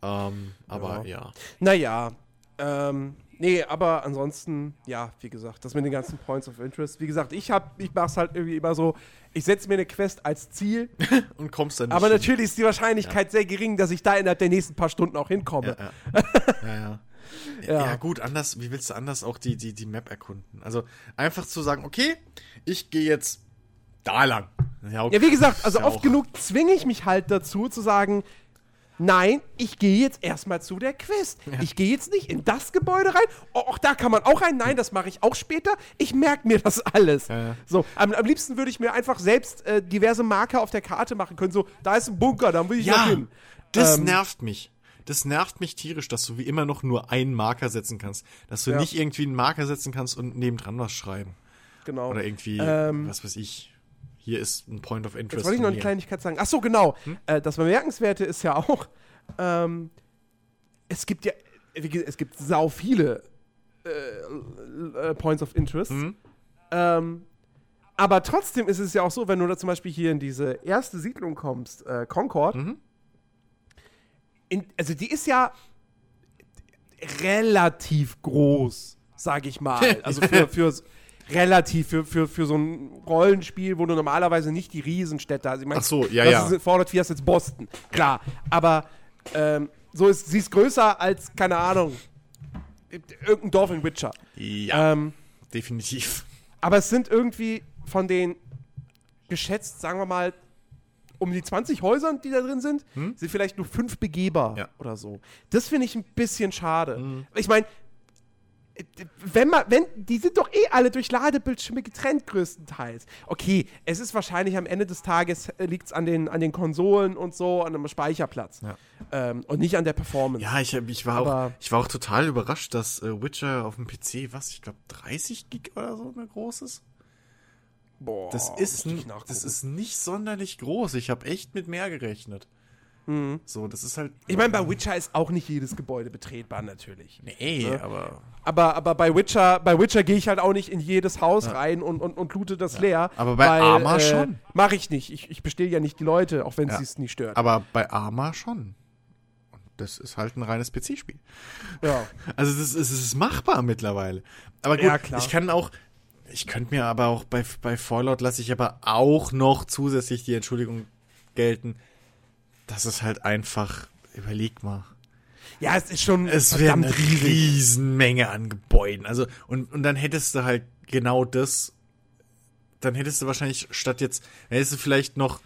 Ähm, aber ja. Naja, ähm, nee, aber ansonsten, ja, wie gesagt, das mit den ganzen Points of Interest. Wie gesagt, ich hab, ich mach's halt irgendwie immer so, ich setze mir eine Quest als Ziel, Und kommst dann nicht aber hin. natürlich ist die Wahrscheinlichkeit sehr gering, dass ich da innerhalb der nächsten paar Stunden auch hinkomme. Ja, ja. ja, ja. Ja. Ja. gut, anders, wie willst du anders auch die, die, die Map erkunden? Also einfach zu sagen, okay, ich gehe jetzt da lang. Ja, okay. Ja, wie gesagt, also Ja, oft genug zwinge ich mich halt dazu zu sagen, nein, ich gehe jetzt erstmal zu der Quest. Ich gehe jetzt nicht in das Gebäude rein. Oh, auch da kann man auch rein. Nein, das mache ich auch später. Ich merke mir das alles. ja. So, am, am liebsten würde ich mir einfach selbst äh, diverse Marker auf der Karte machen können. So, da ist ein Bunker, da will ich Ja, hin. das Ähm, nervt mich. Das nervt mich tierisch, dass du wie immer noch nur einen Marker setzen kannst. Dass du Ja. nicht irgendwie einen Marker setzen kannst und nebendran was schreiben. Genau. Oder irgendwie, Ähm, was weiß ich, hier ist ein Point of Interest. Jetzt wollte ich noch eine. Kleinigkeit sagen. Ach so, genau. Hm? Äh, das Bemerkenswerte ist ja auch, ähm, es gibt ja, wie gesagt, es gibt sau viele äh, äh, Points of Interest. Mhm. Ähm, aber trotzdem ist es ja auch so, wenn du da zum Beispiel hier in diese erste Siedlung kommst, äh, Concord, Mhm. in, also die ist ja relativ groß, sag ich mal. Also für, für relativ für, für, für so ein Rollenspiel, wo du normalerweise nicht die Riesenstädte hast. Ich mein, Ach so, ja, das ja. Ist, Fallout 4 ist jetzt Boston, klar. Aber ähm, so ist sie ist größer als, keine Ahnung, irgendein Dorf in Witcher. Ja, Ähm, definitiv. aber es sind irgendwie von den geschätzt, sagen wir mal, um die 20 Häusern, die da drin sind, sind vielleicht nur fünf begehbar Hm? Ja. Hm. oder so. Das finde ich ein bisschen schade. Ich meine, wenn man, wenn, die sind doch eh alle durch Ladebildschirme getrennt größtenteils. Okay, es ist wahrscheinlich am Ende des Tages liegt es an den, an den Konsolen und so, an einem Speicherplatz. Ja. Ähm, und nicht an der Performance. Ja, ich, ich, war auch, ich war auch total überrascht, dass äh, Witcher auf dem PC, was, ich glaube 30 Gig oder so eine groß ist. Boah, Das ist, das ist nicht sonderlich groß. Ich habe echt mit mehr gerechnet. So, das ist halt. Mhm. ich meine, bei Witcher ist auch nicht jedes Gebäude betretbar, natürlich. Nee, Ne? aber. Aber, aber bei Witcher, bei Witcher gehe ich halt auch nicht in jedes Haus rein und, und, und loote das leer. Aber bei Arma schon. Mache ich nicht. Ich, ich bestehe ja nicht die Leute, auch wenn Ja. sie es nicht stört. Aber bei Arma schon. Und das ist halt ein reines PC-Spiel. ja. Also das ist, es ist machbar mittlerweile. Aber gut, Ja, klar. ich kann auch, ich könnte mir aber auch bei, bei Fallout lasse ich aber auch noch zusätzlich die Entschuldigung gelten, dass es halt einfach, überleg mal, ja, es ist schon es wäre eine riesig. Riesenmenge an Gebäuden. Also, und, und dann hättest du halt genau das, dann hättest du wahrscheinlich statt jetzt, dann hättest du vielleicht noch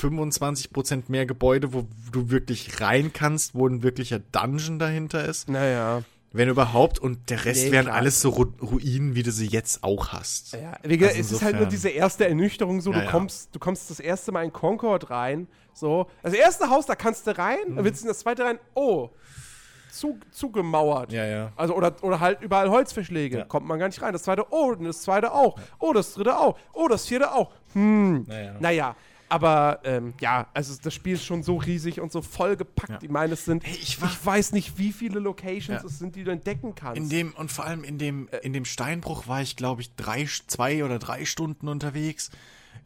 25% mehr Gebäude, wo du wirklich rein kannst, wo ein wirklicher Dungeon dahinter ist. Naja. Wenn überhaupt, und der Rest Nee, wären klar. alles so Ru Ruinen, wie du sie jetzt auch hast. Ja, Also es ist halt nur insofern- diese erste Ernüchterung, so Ja, du ja. kommst, du kommst das erste Mal in Concord rein, so. Das erste Haus, da kannst du rein, Mhm. dann willst du in das zweite rein, oh, zu, zugemauert. Ja, ja. Also oder, oder halt überall Holzverschläge. Ja. Kommt man gar nicht rein. Das zweite, oh, und das zweite auch. Oh, das dritte auch. Oh, das vierte auch. Hm. Naja. Naja. Aber ähm, ja, also das Spiel ist schon so riesig und so vollgepackt. Ja. Ich meine, es sind, Hey, ich ich, weiß nicht, wie viele Locations Ja. es sind, die du entdecken kannst. In dem, und vor allem in dem, in dem Steinbruch war ich, glaube ich, drei, zwei oder drei Stunden unterwegs.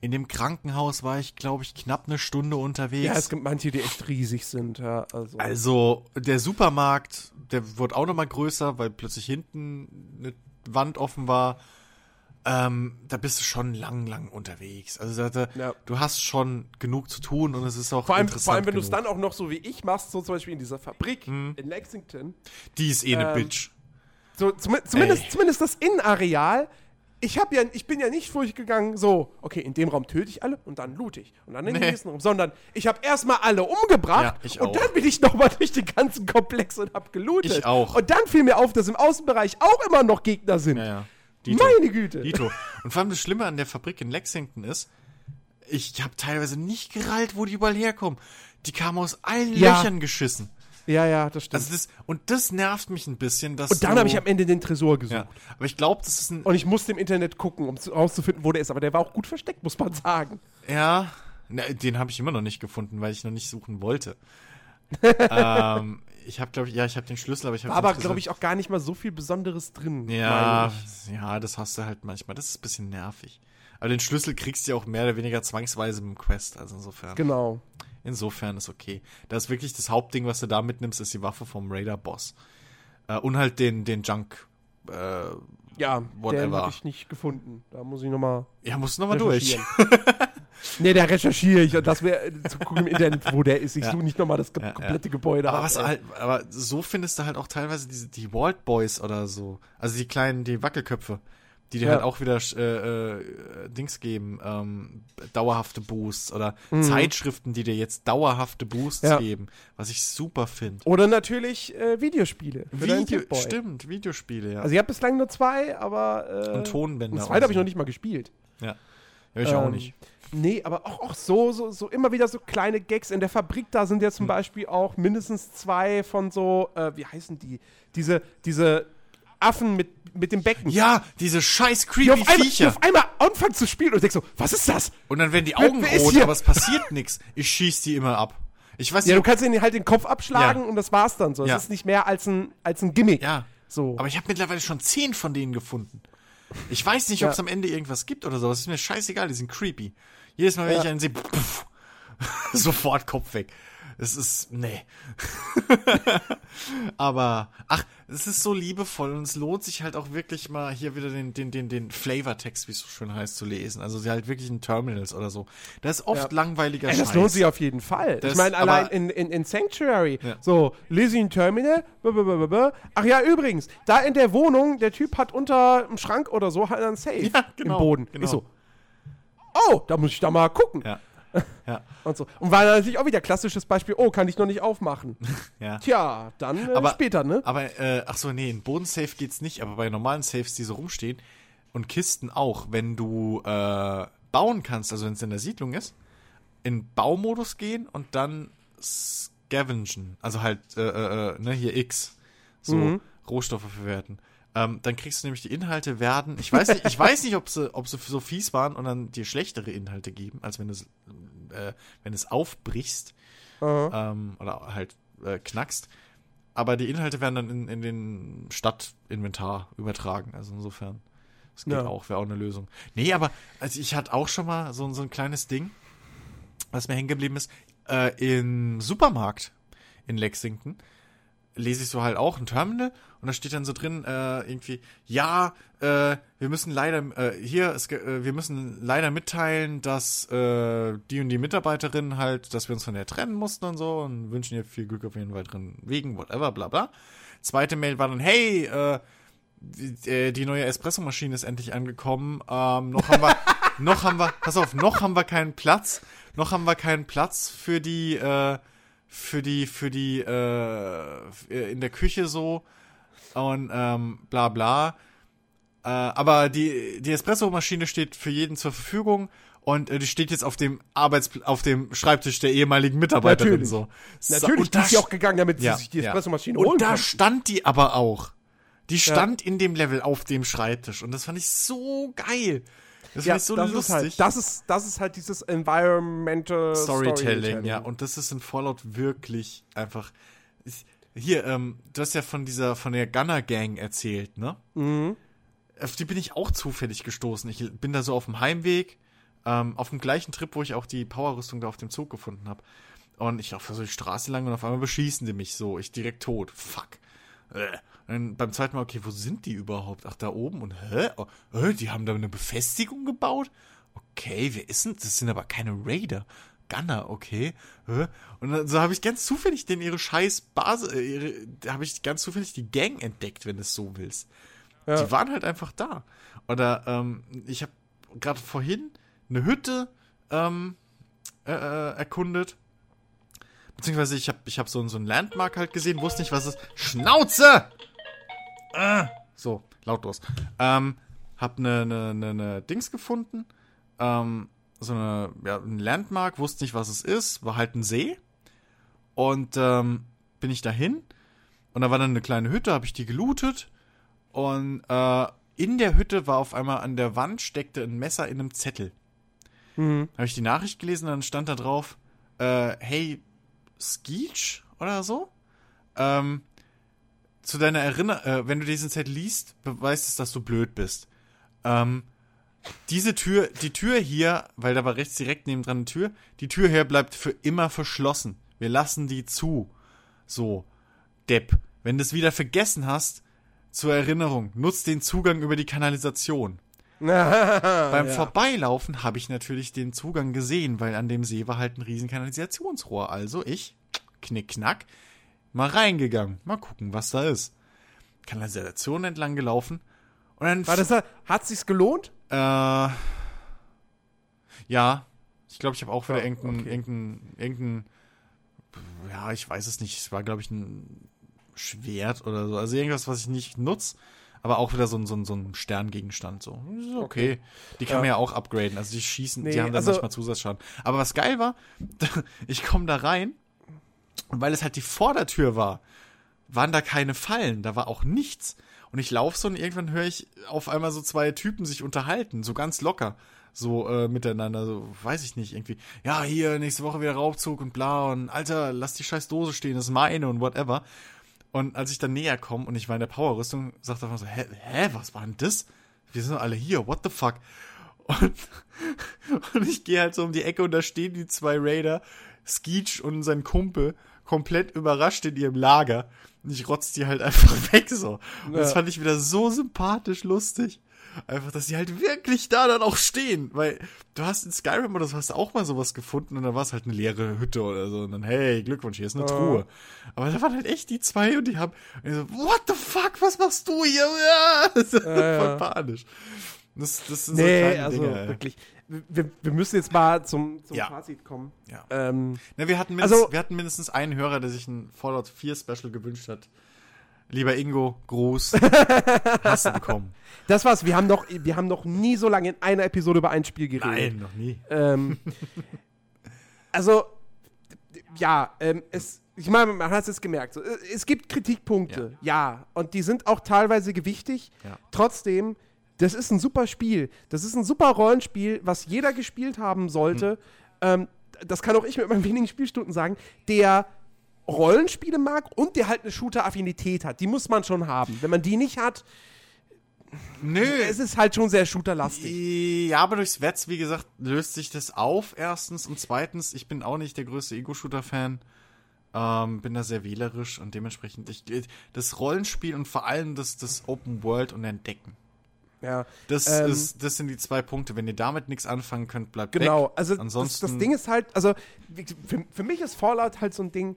In dem Krankenhaus war ich, glaube ich, knapp eine Stunde unterwegs. ja, es gibt manche, die echt riesig sind. Ja, also. Also, der Supermarkt, der wurde auch nochmal größer, weil plötzlich hinten eine Wand offen war. Ähm, da bist du schon lang, lang unterwegs. Also, da, da, Ja. du hast schon genug zu tun und es ist auch vor allem, interessant vor allem wenn du es dann auch noch so wie ich machst, so zum Beispiel in dieser Fabrik in Lexington. Die ist eh eine ähm, Bitch. So, zum, zumindest, Ey. zumindest das Innenareal. Ich, hab ja, ich bin ja nicht durchgegangen, so, okay, in dem Raum töte ich alle und dann loot ich. Und dann in den Nee. nächsten Raum. Sondern ich habe erstmal alle umgebracht Ja, und dann bin ich nochmal durch den ganzen Komplex und hab gelootet. Ich auch. Und dann fiel mir auf, dass im Außenbereich auch immer noch Gegner sind. Ja, ja. Dito. Meine Güte. Dito. Und vor allem das Schlimme an der Fabrik in Lexington ist, ich habe teilweise nicht gerallt, wo die überall herkommen. Die kamen aus allen Ja. Löchern geschissen. Ja, ja, das stimmt. Also das, und das nervt mich ein bisschen, dass und dann habe ich am Ende den Tresor gesucht. Ja, aber ich glaube, das ist ein. Und ich musste im Internet gucken, um zu- rauszufinden, wo der ist. Aber der war auch gut versteckt, muss man sagen. Ja, na, den habe ich immer noch nicht gefunden, weil ich noch nicht suchen wollte. ähm, ich habe, glaube ich, ja, ich habe den Schlüssel, aber ich habe aber, glaube ich, auch gar nicht mal so viel Besonderes drin. Ja, ja, das hast du halt manchmal. Das ist ein bisschen nervig. Aber den Schlüssel kriegst du ja auch mehr oder weniger zwangsweise mit dem Quest. Also insofern. Genau. Insofern ist okay. Das ist wirklich das Hauptding, was du da mitnimmst, ist die Waffe vom Raider-Boss. Äh, und halt den, den Junk. Äh, Ja, den Whatever. habe ich nicht gefunden. Da muss ich nochmal ja, musst du nochmal durch. nee, der recherchiere ich und das wäre zu gucken im Internet, wo der ist. Ich Ja. suche nicht nochmal das ge Ja, ja. komplette Gebäude Aber, ab, was halt, aber so findest du halt auch teilweise diese, die Walt Boys oder so. Also die kleinen, die Wackelköpfe. Die dir Ja. halt auch wieder äh, äh, Dings geben, ähm, dauerhafte Boosts oder Mhm. Zeitschriften, die dir jetzt dauerhafte Boosts Ja. geben, was ich super finde. Oder natürlich äh, Videospiele. Video, stimmt, Videospiele, ja. Also ich habe bislang nur zwei, aber äh, und Tonbänder. das zweite habe ich noch nicht mal gespielt. Ja, ja ich auch Ähm, nicht. Nee, aber auch, auch so, so, so immer wieder so kleine Gags. In der Fabrik, da sind ja Hm. zum Beispiel auch mindestens zwei von so, äh, wie heißen die? Diese, diese Affen mit, mit dem Becken. Ja, diese scheiß die creepy auf, einmal, die Viecher. auf einmal anfangen zu spielen und denkst so, was ist das? Und dann werden die Wer- Augen wer ist rot, aber es passiert nichts. Ich schieß die immer ab. Ich weiß Ja, nicht, du kannst ihnen halt den Kopf abschlagen Ja. und das war's dann so. Ja. Es ist nicht mehr als ein, als ein Gimmick. ja. So. Aber ich habe mittlerweile schon zehn von denen gefunden. Ich weiß nicht, ob es Ja. am Ende irgendwas gibt oder sowas. Ist mir scheißegal, die sind creepy. Jedes Mal, wenn Ja. ich einen sehe, pff, sofort Kopf weg. Es ist, nee. Aber, ach, es ist so liebevoll und es lohnt sich halt auch wirklich mal hier wieder den, den, den, den Flavortext, wie es so schön heißt, zu lesen. Also sie halt wirklich in Terminals oder so. Da ist oft Ja. langweiliger Ey, Scheiß. das lohnt sich auf jeden Fall. Das- ich meine, allein in, in, in Sanctuary, Ja. so, Lizzie Terminal, blablabla. ach ja, übrigens, da in der Wohnung, der Typ hat unter dem Schrank oder so halt einen Safe Ja, genau, im Boden. genau. Ich so, oh, da muss ich da mal gucken. Ja. Ja, Und so. Und war natürlich auch wieder klassisches Beispiel, oh, kann ich noch nicht aufmachen. ja. Tja, dann äh, Aber- später, ne? Aber, äh, ach so, nee, in Bodensafe geht's nicht, aber bei normalen Safes, die so rumstehen und Kisten auch, wenn du äh, bauen kannst, also wenn es in der Siedlung ist, in Baumodus gehen und dann scavengen, also halt, äh, äh, äh, ne, hier X, so Mhm. Rohstoffe verwerten. Ähm, dann kriegst du nämlich die Inhalte werden, ich weiß nicht, ich weiß nicht, ob sie, ob sie so fies waren und dann dir schlechtere Inhalte geben, als wenn du es, äh, wenn es aufbrichst Aha. ähm, oder halt äh, knackst. Aber die Inhalte werden dann in, in den Stadtinventar übertragen. Also insofern, das geht Ja. auch, wäre auch eine Lösung. Nee, aber also ich hatte auch schon mal so, so ein kleines Ding, was mir hängen geblieben ist. Äh, Im Supermarkt in Lexington lese ich so halt auch ein Terminal und da steht dann so drin äh, irgendwie, ja, äh, wir müssen leider, äh, hier, es, äh, wir müssen leider mitteilen, dass äh, die und die Mitarbeiterin halt, dass wir uns von der trennen mussten und so und wünschen ihr viel Glück auf ihren weiteren Wegen, whatever, bla bla. Zweite Mail war dann, hey, äh, die, äh, die neue Espressomaschine ist endlich angekommen. Ähm, noch haben wir, noch haben wir, pass auf, noch haben wir keinen Platz, noch haben wir keinen Platz für die, äh, für die, für die, äh, in der Küche so und ähm, bla bla. Äh, aber die, die Espressomaschine steht für jeden zur Verfügung und äh, die steht jetzt auf dem Arbeitspl auf dem Schreibtisch der ehemaligen Mitarbeiterin Natürlich. so. Natürlich und ist da sie auch gegangen, damit ja, sie sich die ja. Espressomaschine Und holen da kann. stand die aber auch. Die stand in dem Level auf dem Schreibtisch und das fand ich so geil. Das Ja, ich so das lustig. ist halt, das ist, das ist halt dieses Environmental Storytelling, ja. Und das ist in Fallout wirklich einfach. Ich, hier, ähm, du hast ja von dieser, von der Gunner Gang erzählt, ne? Mhm. Auf die bin ich auch zufällig gestoßen. Ich bin da so auf dem Heimweg, ähm, auf dem gleichen Trip, wo ich auch die Powerrüstung da auf dem Zug gefunden habe. Und ich laufe so die Straße lang und auf einmal beschießen die mich so. Ich direkt tot. Fuck. Äh. Dann beim zweiten Mal, okay, wo sind die überhaupt? Ach, da oben. Und hä? Oh, äh, die haben da eine Befestigung gebaut? Okay, wer ist denn? Das sind aber keine Raider. Gunner, okay. Hä? Und dann so habe ich ganz zufällig den ihre scheiß Basis, äh, ihre, da habe ich ganz zufällig die Gang entdeckt, wenn du es so willst. Ja. Die waren halt einfach da. Oder ähm, ich habe gerade vorhin eine Hütte ähm, äh, äh, erkundet. Beziehungsweise ich habe ich hab so, so ein Landmark halt gesehen, wusste nicht, was es ist. Schnauze! Ah, so, lautlos. Ähm, hab ne, ne, ne, ne Dings gefunden. Ähm, so eine, ja, ein Landmark, wusste nicht, was es ist. War halt ein See. Und ähm, bin ich dahin. Und da war dann eine kleine Hütte, habe ich die gelootet. Und äh, in der Hütte war auf einmal an der Wand steckte ein Messer in einem Zettel. Mhm. Habe ich die Nachricht gelesen, dann stand da drauf, äh, hey, Skeech oder so? Ähm, zu deiner Erinnerung, äh, wenn du diesen Zettel liest, beweist es, dass du blöd bist. Ähm, diese Tür, die Tür hier, weil da war rechts direkt nebendran eine Tür, die Tür hier bleibt für immer verschlossen. Wir lassen die zu. So, Depp. Wenn du es wieder vergessen hast, zur Erinnerung, nutz den Zugang über die Kanalisation. Beim ja. Vorbeilaufen habe ich natürlich den Zugang gesehen, weil an dem See war halt ein riesen Kanalisationsrohr. Also ich, knick, knack, mal reingegangen. Mal gucken, was da ist. Kanalisation entlang gelaufen. Und dann War das, hat sich's gelohnt? Äh, ja. Ich glaube, ich habe auch wieder Ja, irgendein, okay. irgendein, irgendein, ja, ich weiß es nicht. Es war, glaube ich, ein Schwert oder so. Also irgendwas, was ich nicht nutze. Aber auch wieder so ein, so ein, so ein Sterngegenstand. So. Ist okay. Die kann Ja. man ja auch upgraden. Also die schießen, Nee, die haben dann also- manchmal Zusatzschaden. Aber was geil war, ich komme da rein und weil es halt die Vordertür war, waren da keine Fallen, da war auch nichts. Und ich laufe so und irgendwann höre ich auf einmal so zwei Typen sich unterhalten, so ganz locker, so äh, miteinander, so weiß ich nicht, irgendwie, ja, hier, nächste Woche wieder Raubzug und bla und Alter, lass die scheiß Dose stehen, das ist meine und whatever. Und als ich dann näher komme und ich war in der Powerrüstung, sagt er einfach so, hä, hä, was war denn das? Wir sind alle hier, what the fuck? Und, und ich gehe halt so um die Ecke und da stehen die zwei Raider, Skeech und sein Kumpel, komplett überrascht in ihrem Lager. Und ich rotz die halt einfach weg so. Und das Ja. fand ich wieder so sympathisch lustig. Einfach, dass sie halt wirklich da dann auch stehen. Weil du hast in Skyrim oder so hast du auch mal sowas gefunden und dann war es halt eine leere Hütte oder so. Und dann, hey, Glückwunsch, hier ist eine Ja. Truhe. Aber da waren halt echt die zwei und die haben, und so, what the fuck, was machst du hier? Ja, das ist Ja, voll ja. panisch. Das, das sind so Nee, kleine also Dinge. wirklich. Wir, wir müssen jetzt mal zum, zum Ja. Fazit kommen. Ja. Ähm, Ne, wir, hatten mindestens, Also- wir hatten mindestens einen Hörer, der sich ein Fallout 4 Special gewünscht hat. Lieber Ingo, Gruß. Hast du bekommen. das war's. Wir haben, noch, wir haben noch nie so lange in einer Episode über ein Spiel geredet. noch nie. Ähm, also, ja, ähm, es, ich meine, man hat es gemerkt. Es gibt Kritikpunkte, ja. Und die sind auch teilweise gewichtig. Ja. Trotzdem, das ist ein super Spiel. Das ist ein super Rollenspiel, was jeder gespielt haben sollte. Ähm, das kann auch ich mit meinen wenigen Spielstunden sagen, der Rollenspiele mag und der halt eine Shooter-Affinität hat. Die muss man schon haben. Wenn man die nicht hat, Nö. es ist halt schon sehr shooterlastig. Ja, aber durchs Wetz, wie gesagt, löst sich das auf, erstens. Und zweitens, ich bin auch nicht der größte Ego-Shooter-Fan. Ähm, bin da sehr wählerisch und dementsprechend, ich, das Rollenspiel und vor allem das, das Open World und Entdecken. Ja. Das, Ähm, ist, das sind die zwei Punkte. Wenn ihr damit nichts anfangen könnt, bleibt Genau, weg. also Ansonsten, das, das Ding ist halt, also für, für mich ist Fallout halt so ein Ding,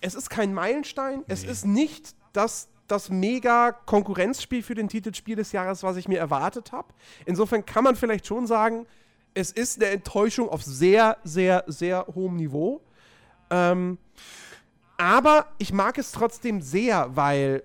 es ist kein Meilenstein, es ist nicht das, das mega Konkurrenzspiel für den Titelspiel des Jahres, was ich mir erwartet habe. Insofern kann man vielleicht schon sagen, es ist eine Enttäuschung auf sehr, sehr, sehr hohem Niveau. Ähm, aber ich mag es trotzdem sehr, weil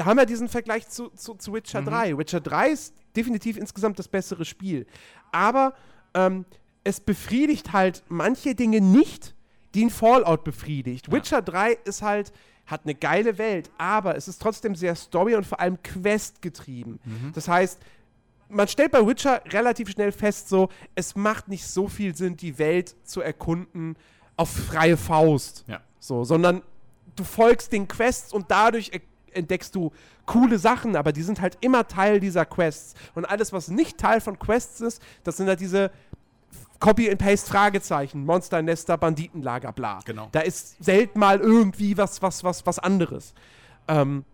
da haben wir diesen Vergleich zu, zu, zu Witcher 3. Witcher 3 ist definitiv insgesamt das bessere Spiel. Aber ähm, es befriedigt halt manche Dinge nicht, die ein Fallout befriedigt. Witcher 3 ist halt, hat eine geile Welt, aber es ist trotzdem sehr Story und vor allem Quest getrieben. Das heißt, man stellt bei Witcher relativ schnell fest, so, es macht nicht so viel Sinn, die Welt zu erkunden auf freie Faust. Ja. So, sondern du folgst den Quests und dadurch entdeckst du coole Sachen, aber die sind halt immer Teil dieser Quests. Und alles, was nicht Teil von Quests ist, das sind halt diese Copy-and-Paste Fragezeichen, Monsternester, Banditenlager, bla. Genau. Da ist selten mal irgendwie was, was, was, was anderes. Ähm,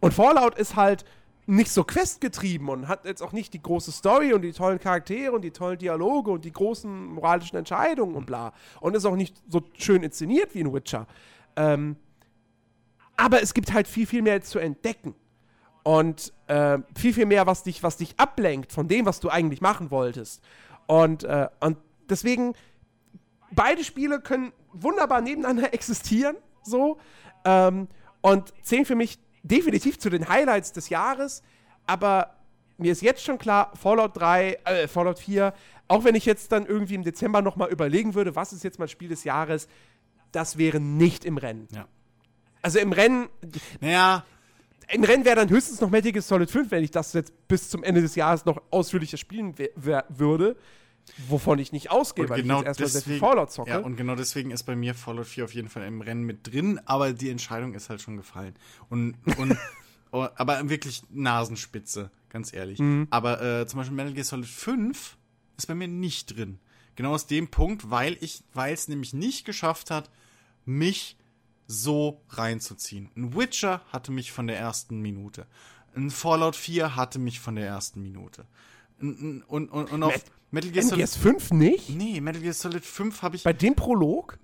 und Fallout ist halt nicht so questgetrieben und hat jetzt auch nicht die große Story und die tollen Charaktere und die tollen Dialoge und die großen moralischen Entscheidungen und bla. Und ist auch nicht so schön inszeniert wie in Witcher. Ähm, aber es gibt halt viel, viel mehr zu entdecken. Und äh, viel, viel mehr, was dich, was dich ablenkt von dem, was du eigentlich machen wolltest. Und, äh, und deswegen, beide Spiele können wunderbar nebeneinander existieren, so. Ähm, und zählen für mich definitiv zu den Highlights des Jahres. Aber mir ist jetzt schon klar, Fallout 3, äh, Fallout 4, auch wenn ich jetzt dann irgendwie im Dezember nochmal überlegen würde, was ist jetzt mein Spiel des Jahres, das wäre nicht im Rennen. Ja. Also im Rennen, Naja, im Rennen wäre dann höchstens noch Metal Gear Solid 5, wenn ich das jetzt bis zum Ende des Jahres noch ausführlicher spielen würde, wovon ich nicht ausgehe, weil genau ich jetzt erstmal sehr viel deswegen, Fallout zocke. ja, und genau deswegen ist bei mir Fallout 4 auf jeden Fall im Rennen mit drin, aber die Entscheidung ist halt schon gefallen. Und, und oh, aber wirklich Nasenspitze, ganz ehrlich. Mhm. Aber äh, zum Beispiel Metal Gear Solid 5 ist bei mir nicht drin. Genau aus dem Punkt, weil ich, weil es nämlich nicht geschafft hat, mich so reinzuziehen. Ein Witcher hatte mich von der ersten Minute. Ein Fallout 4 hatte mich von der ersten Minute. Und, und, und, und auf Met- Metal Gear Solid MGS 5 nicht? Nee, Metal Gear Solid 5 habe ich. Bei dem Prolog?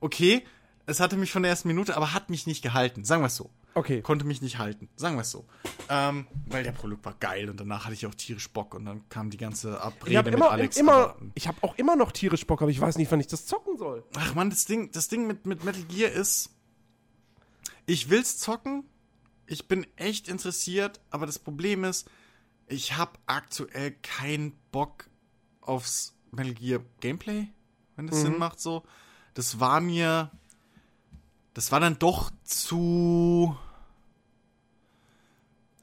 Okay, es hatte mich von der ersten Minute, aber hat mich nicht gehalten. Sagen wir es so. Okay. Konnte mich nicht halten, sagen wir es so. Ähm, weil der Prolog war geil und danach hatte ich auch tierisch Bock und dann kam die ganze Ich Abrede habe mit immer, Alex. immer, ich habe auch immer noch tierisch Bock, aber ich weiß nicht, wann ich das zocken soll. Ach man, das Ding, das Ding mit, mit Metal Gear ist, ich will's zocken, ich bin echt interessiert, aber das Problem ist, ich habe aktuell keinen Bock aufs Metal Gear Gameplay, wenn das Sinn macht so. Das war mir, das war dann doch zu,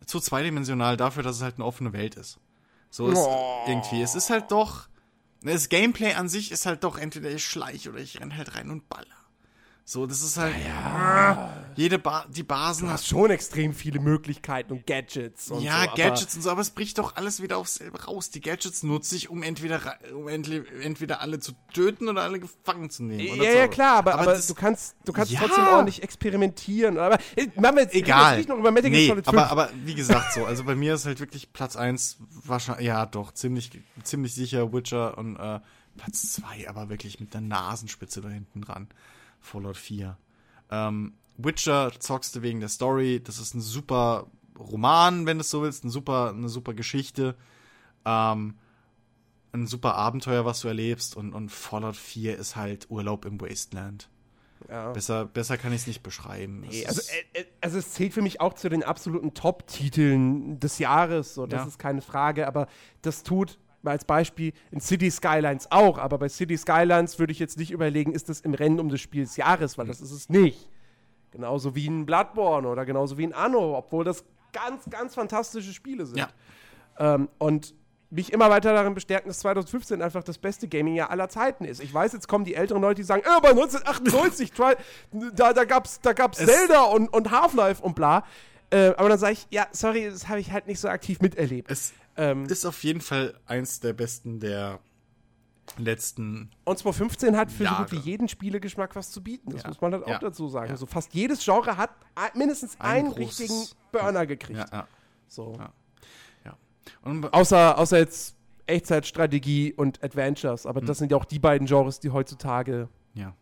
zu zweidimensional dafür, dass es halt eine offene Welt ist. So ist Oh. irgendwie. Es ist halt doch, das Gameplay an sich ist halt doch entweder ich schleiche oder ich renn halt rein und baller. So, das ist halt, jede ba die Basen Du hast schon extrem viele Möglichkeiten und Gadgets und ja, so. aber- Gadgets und so, aber es bricht doch alles wieder aufs selbe raus. Die Gadgets nutze ich, um entweder, um entweder alle zu töten oder alle gefangen zu nehmen. oder Ja, so. ja, klar, aber, aber, das- du kannst, du kannst Ja. trotzdem ordentlich experimentieren. Aber äh, machen wir jetzt, egal. jetzt nicht noch über Metal nee, Solid 5. aber, aber wie gesagt so, also bei mir ist halt wirklich Platz 1 wahrscheinlich, ja doch, ziemlich, ziemlich sicher Witcher und äh, Platz 2 aber wirklich mit der Nasenspitze da hinten dran. Fallout 4. Ähm, Witcher zockst du wegen der Story, das ist ein super Roman, wenn du es so willst, eine super, eine super Geschichte. Ähm, ein super Abenteuer, was du erlebst und, und Fallout 4 ist halt Urlaub im Wasteland. ja. Besser, besser kann ich es nicht beschreiben. Es Nee, also, äh, äh, also es zählt für mich auch zu den absoluten Top-Titeln des Jahres, so, das Ja. ist keine Frage, aber das tut mal als Beispiel in City Skylines auch, aber bei City Skylines würde ich jetzt nicht überlegen, ist das im Rennen um das Spiel des Jahres, weil das ist es nicht. Genauso wie ein Bloodborne oder genauso wie ein Anno, obwohl das ganz, ganz fantastische Spiele sind. Ja. Ähm, und mich immer weiter darin bestärken, dass 2015 einfach das beste Gaming-Jahr aller Zeiten ist. Ich weiß, jetzt kommen die älteren Leute, die sagen, äh, aber 1998, try, da, da gab's, da gab's Es- Zelda und, und Half-Life und bla. Äh, aber dann sage ich, ja, sorry, das habe ich halt nicht so aktiv miterlebt. es Ähm, ist auf jeden Fall eins der besten der letzten. und 2015 hat für so gut wie Jahre. jeden Spielegeschmack was zu bieten. Das Ja. muss man halt auch Ja. dazu sagen. Ja. So fast jedes Genre hat mindestens Ein einen großes- richtigen Burner gekriegt. Ja, So. ja. Und Außer, außer jetzt Echtzeitstrategie und Adventures. Hm. Aber das sind ja auch die beiden Genres, die heutzutage ja.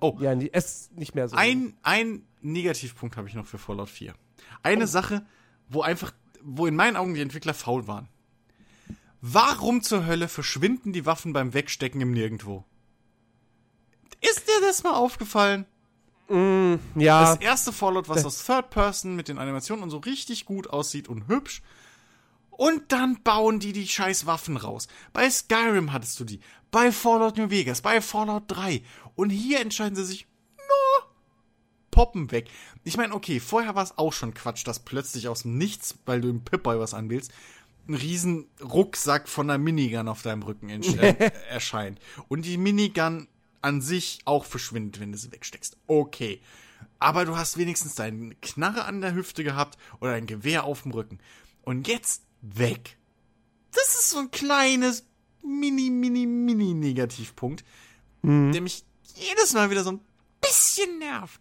Oh, ja es nicht mehr so ein, ein Negativpunkt habe ich noch für Fallout 4. Eine Oh. Sache, wo einfach, wo in meinen Augen die Entwickler faul waren. Warum zur Hölle verschwinden die Waffen beim Wegstecken im Nirgendwo? Ist dir das mal aufgefallen? Ja, Das erste Fallout, was aus Third Person mit den Animationen und so richtig gut aussieht und hübsch. Und dann bauen die die scheiß Waffen raus. Bei Skyrim hattest du die. Bei Fallout New Vegas. Bei Fallout 3. Und hier entscheiden sie sich, poppen weg. Ich meine, okay, vorher war es auch schon Quatsch, dass plötzlich aus dem Nichts, weil du im Pip-Boy was anwählst, ein riesen Rucksack von einer Minigun auf deinem Rücken äh, erscheint. Und die Minigun an sich auch verschwindet, wenn du sie wegsteckst. Okay. Aber du hast wenigstens deine Knarre an der Hüfte gehabt oder ein Gewehr auf dem Rücken. Und jetzt weg. Das ist so ein kleines mini, mini, mini Negativpunkt, der mich jedes Mal wieder so ein bisschen nervt.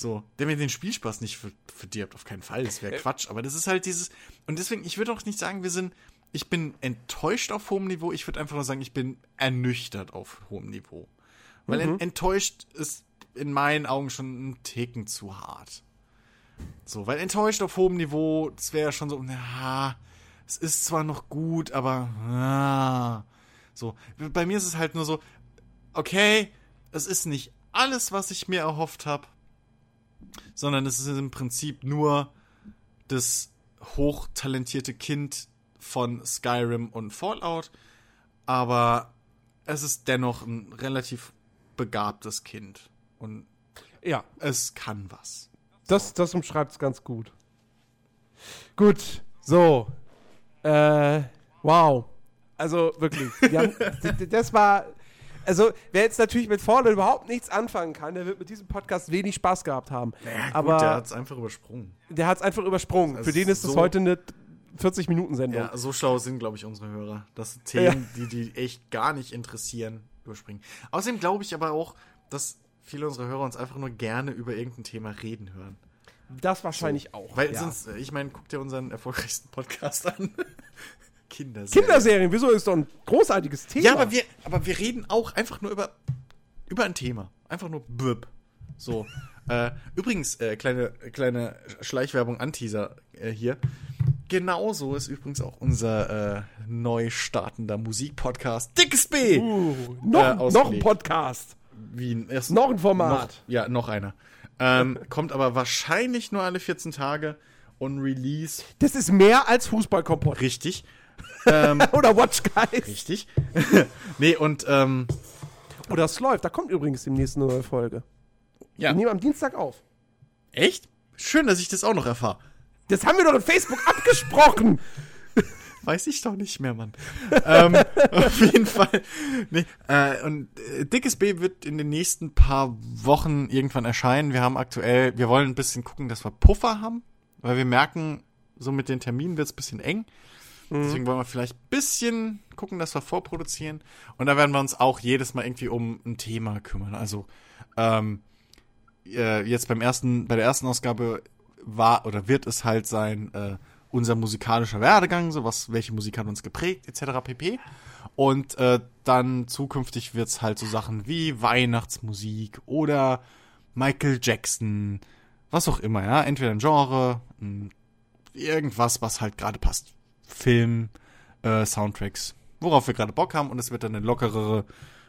So, der mir den Spielspaß nicht ver- verdirbt, auf keinen Fall. Das wäre Quatsch. Aber das ist halt dieses. Und deswegen, ich würde auch nicht sagen, wir sind. Ich bin enttäuscht auf hohem Niveau. Ich würde einfach nur sagen, ich bin ernüchtert auf hohem Niveau. Weil en- enttäuscht ist in meinen Augen schon ein Ticken zu hart. So, weil enttäuscht auf hohem Niveau, das wäre schon so, na, es ist zwar noch gut, aber ah, so. Bei mir ist es halt nur so, okay, es ist nicht alles, was ich mir erhofft habe, sondern es ist im Prinzip nur das hochtalentierte Kind von Skyrim und Fallout, aber es ist dennoch ein relativ begabtes Kind und ja, es kann was. das, das umschreibt es ganz gut. Gut, so. Äh, wow. Also wirklich. wir haben- das war. Also, wer jetzt natürlich mit Fallout überhaupt nichts anfangen kann, der wird mit diesem Podcast wenig Spaß gehabt haben. Ja, Aber der hat es einfach übersprungen. der hat es einfach übersprungen. Das Für den ist es so- heute eine 40-Minuten-Sendung. Ja, so schlau sind, glaube ich, unsere Hörer, dass Themen, die die echt gar nicht interessieren, überspringen. Außerdem glaube ich aber auch, dass viele unserer Hörer uns einfach nur gerne über irgendein Thema reden hören. Das wahrscheinlich auch. Weil ja. sonst, äh, ich meine, guck dir unseren erfolgreichsten Podcast an. Kinderserien. Kinderserien, wieso ist doch ein großartiges Thema? Ja, aber wir, aber wir reden auch einfach nur über, über ein Thema. Einfach nur blöb. So. Äh, übrigens, äh, kleine, kleine Schleichwerbung Anteaser äh, hier. Genauso ist übrigens auch unser äh, neu startender Musikpodcast Dickes B. Uh, noch, Äh, noch ein ausgelegt. Podcast. Wie ein, erst, Noch ein Format. Noch, ja, noch einer. Ähm, kommt aber wahrscheinlich nur alle 14 Tage und Release Das ist mehr als Fußballkompott. richtig. Ähm, Oder Watch Guys. richtig. nee, und ähm, Oder es läuft. Da kommt übrigens demnächst eine neue Folge. ja. Wir nehmen am Dienstag auf. Echt? Schön, dass ich das auch noch erfahre. Das haben wir doch in Facebook abgesprochen. Weiß ich doch nicht mehr, Mann. ähm, auf jeden Fall. Nee, äh, und äh, Dickes B wird in den nächsten paar Wochen irgendwann erscheinen. Wir haben aktuell, wir wollen ein bisschen gucken, dass wir Puffer haben, weil wir merken, so mit den Terminen wird es ein bisschen eng. Deswegen wollen wir vielleicht ein bisschen gucken, dass wir vorproduzieren. Und da werden wir uns auch jedes Mal irgendwie um ein Thema kümmern. Also ähm, äh, jetzt beim ersten, bei der ersten Ausgabe war oder wird es halt sein, äh, unser musikalischer Werdegang, so was, welche Musik hat uns geprägt, etc. pp. Und äh, dann zukünftig wird's halt so Sachen wie Weihnachtsmusik oder Michael Jackson, was auch immer, ja. Entweder ein Genre, irgendwas, was halt gerade passt. Film, äh, Soundtracks, worauf wir gerade Bock haben und es wird dann eine lockerere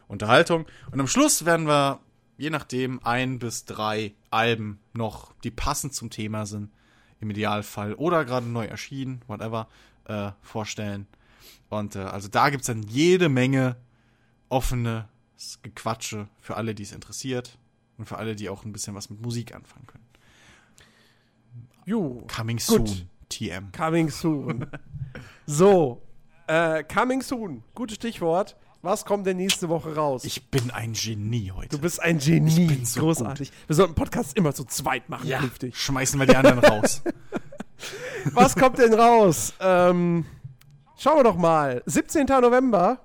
Unterhaltung. Und am Schluss werden wir, je nachdem, ein bis drei Alben noch, die passend zum Thema sind, im Idealfall, oder gerade neu erschienen, whatever, äh, vorstellen. Und äh, also da gibt's dann jede Menge offene Gequatsche für alle, die es interessiert und für alle, die auch ein bisschen was mit Musik anfangen können. Jo. Coming Gut. TM. Coming soon. so. Äh, coming soon. Gutes Stichwort. Was kommt denn nächste Woche raus? Ich bin ein Genie heute. du bist ein Genie. bin so Großartig. Wir sollten Podcasts immer zu zweit machen, ja, künftig. schmeißen wir die anderen raus. Was kommt denn raus? Ähm, schauen wir doch mal. 17. November.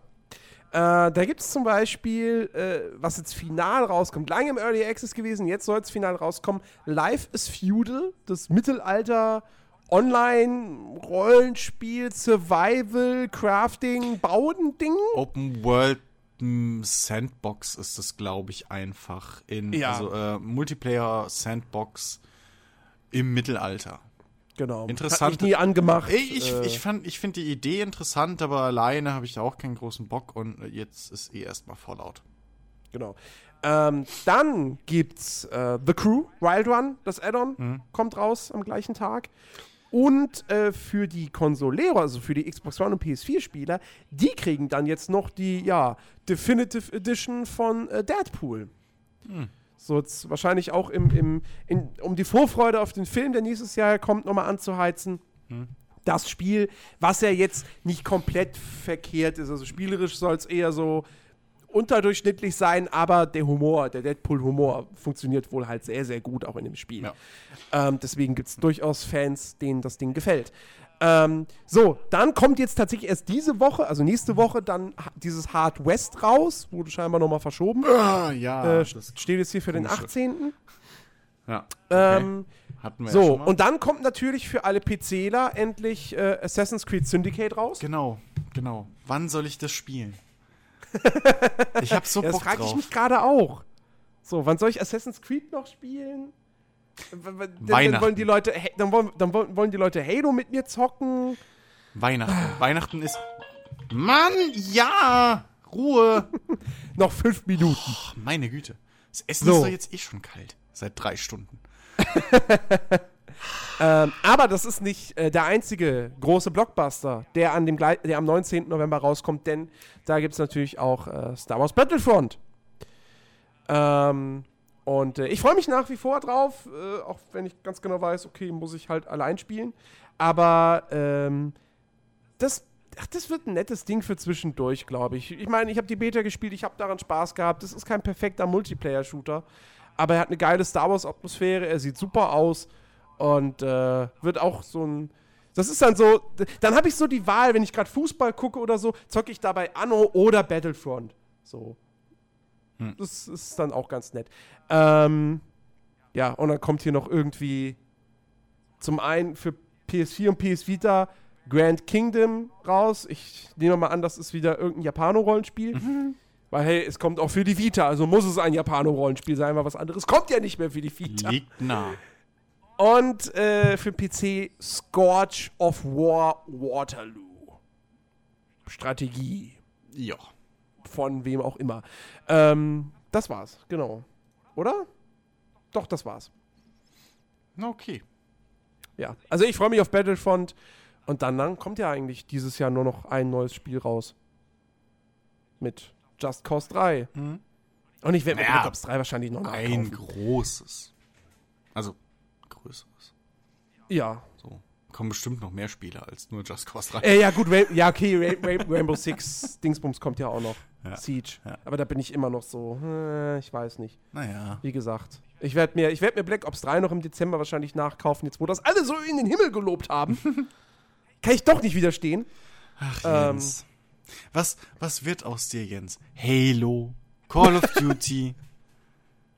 Äh, da gibt es zum Beispiel, äh, was jetzt final rauskommt, lange im Early Access gewesen, jetzt soll es final rauskommen. Life is Feudal, das Mittelalter Online-Rollenspiel, Survival, Crafting, Bauen-Ding. Open World m, Sandbox ist das, glaube ich, einfach. In, Ja. Also äh, Multiplayer Sandbox im Mittelalter. Genau. Interessant. Hat mich nie angemacht. Ich, ich, äh, ich, fand- ich finde die Idee interessant, aber alleine habe ich da auch keinen großen Bock und jetzt ist eh erstmal Fallout. Genau. Ähm, dann gibt's äh, The Crew, Wild Run, das Add-on, Mhm. kommt raus am gleichen Tag. Und äh, für die Konsolero, also für die Xbox One und PS4-Spieler, die kriegen dann jetzt noch die, ja, Definitive Edition von äh, Deadpool. Hm. So jetzt wahrscheinlich auch im, im, in, um die Vorfreude auf den Film, der nächstes Jahr kommt, nochmal anzuheizen. Hm. Das Spiel, was ja jetzt nicht komplett verkehrt ist. Also spielerisch soll es eher so unterdurchschnittlich sein, aber der Humor, der Deadpool-Humor funktioniert wohl halt sehr, sehr gut auch in dem Spiel. Ja. Ähm, deswegen gibt es durchaus Fans, denen das Ding gefällt. Ähm, so, dann kommt jetzt tatsächlich erst diese Woche, also nächste Woche, dann dieses Hard West raus, wurde scheinbar nochmal verschoben. Ah, ja. äh, steht jetzt hier für den komische. 18. ja. Ähm, Hatten wir ja so, schon mal. und dann kommt natürlich für alle PCler endlich äh, Assassin's Creed Syndicate raus. Genau, genau. Wann soll ich das spielen? ich hab so Ja, das Bock frage ich mich gerade auch. So, wann soll ich Assassin's Creed noch spielen? Dann, dann Weihnachten. wollen die Leute, dann wollen, dann wollen die Leute Halo mit mir zocken. Weihnachten. Weihnachten ist. Mann, ja! Ruhe! Noch fünf Minuten. Ach, meine Güte. Das Essen So. ist doch jetzt eh schon kalt. Seit drei Stunden. Ähm, aber das ist nicht äh, der einzige große Blockbuster, der, an dem, der am 19. November rauskommt, denn da gibt es natürlich auch äh, Star Wars Battlefront. Ähm, und äh, ich freue mich nach wie vor drauf, äh, auch wenn ich ganz genau weiß, okay, muss ich halt allein spielen. Aber ähm, das, ach, das wird ein nettes Ding für zwischendurch, glaube ich. Ich meine, ich habe die Beta gespielt, ich habe daran Spaß gehabt. Das ist kein perfekter Multiplayer-Shooter, aber er hat eine geile Star Wars-Atmosphäre, er sieht super aus und äh, wird auch so ein. Das ist dann so, dann habe ich so die Wahl, wenn ich gerade Fußball gucke oder so, zocke ich dabei Anno oder Battlefront. So. Hm. Das ist dann auch ganz nett. Ähm, ja, und dann kommt hier noch irgendwie zum einen für PS4 und PS Vita Grand Kingdom raus. Ich nehme mal an, das ist wieder irgendein Japano-Rollenspiel. Weil, hey, es kommt auch für die Vita, also muss es ein Japano-Rollenspiel sein, weil was anderes kommt ja nicht mehr für die Vita. Liegt nah. Und äh, für PC Scorch of War Waterloo. Strategie. Ja. Von wem auch immer. Ähm, das war's, genau. Oder? Doch, das war's. Na, okay. Ja. Also ich freue mich auf Battlefront. Und dann, dann kommt ja eigentlich dieses Jahr nur noch ein neues Spiel raus. Mit Just Cause 3. Mhm. Und ich werde mir Black Ops 3 wahrscheinlich noch Ein nachkaufen. großes. Also, größeres. Ja. So. Kommen bestimmt noch mehr Spiele als nur Just Cause 3. Äh, ja, gut, Ra ja, okay, Ra Ra Rainbow Six Dingsbums kommt ja auch noch. Ja. Siege. Ja. Aber da bin ich immer noch so, äh, ich weiß nicht. Naja. Wie gesagt. Ich werde mir, ich werd mir Black Ops 3 noch im Dezember wahrscheinlich nachkaufen, jetzt wo das alle so in den Himmel gelobt haben. Kann ich doch nicht widerstehen. Ach, Ähm. Jens. was, was wird aus dir, Jens? Halo? Call of Duty?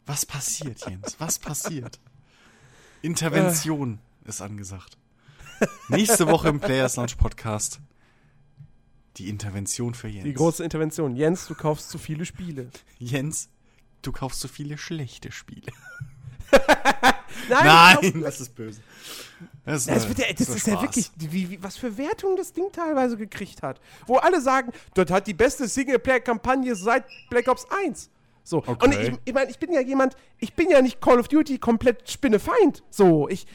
was passiert, Jens? Was passiert? Intervention ist angesagt. Nächste Woche im Players Launch Podcast. Die Intervention für Jens. Die große Intervention. Jens, du kaufst zu viele Spiele. Jens, du kaufst so viele schlechte Spiele. Nein! Nein, das ist böse. Das, Das, äh, wird ja, das war ist ja wirklich, wie, wie, was für Wertungen das Ding teilweise gekriegt hat. Wo alle sagen, das hat die beste Singleplayer-Kampagne seit Black Ops 1. So. Und Okay. ich, ich meine, ich bin ja jemand, ich bin ja nicht Call of Duty komplett Spinnefeind. So, ich,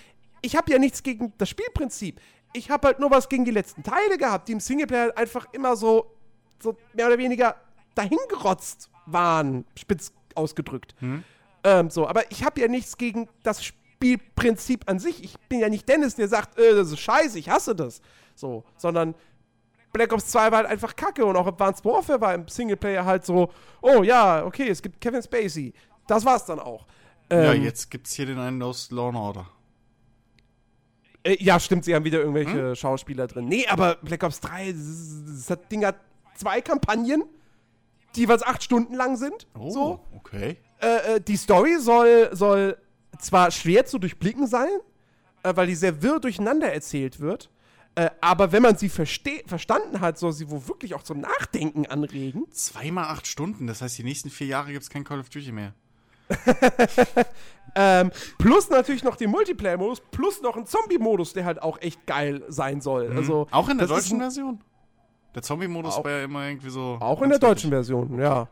ich habe ja nichts gegen das Spielprinzip. Ich habe halt nur was gegen die letzten Teile gehabt, die im Singleplayer einfach immer so, so mehr oder weniger dahingerotzt waren, spitz ausgedrückt. Ähm, so, aber ich habe ja nichts gegen das Spielprinzip an sich. Ich bin ja nicht Dennis, der sagt, äh, das ist scheiße, ich hasse das. So, sondern Black Ops 2 war halt einfach kacke und auch Advanced Warfare war im Singleplayer halt so, oh ja, okay, es gibt Kevin Spacey. Das war's dann auch. Ja, Ähm, jetzt gibt's hier den einen aus Law and Order. Äh, ja, stimmt, sie haben wieder irgendwelche Schauspieler drin. Nee, aber Black Ops 3, das, das Ding hat zwei Kampagnen, die jeweils acht Stunden lang sind. Oh, So. okay. Äh, äh, die Story soll, soll zwar schwer zu durchblicken sein, äh, weil die sehr wirr durcheinander erzählt wird. Äh, aber wenn man sie verstanden hat, soll sie wohl wirklich auch zum Nachdenken anregen. Zweimal acht Stunden, das heißt, die nächsten vier Jahre gibt's kein Call of Duty mehr. Ähm, plus natürlich noch den Multiplayer-Modus, plus noch ein Zombie-Modus, der halt auch echt geil sein soll. Also, Auch in der deutschen Version? Der Zombie-Modus war ja immer irgendwie so. Auch in der deutschen. Version, ja.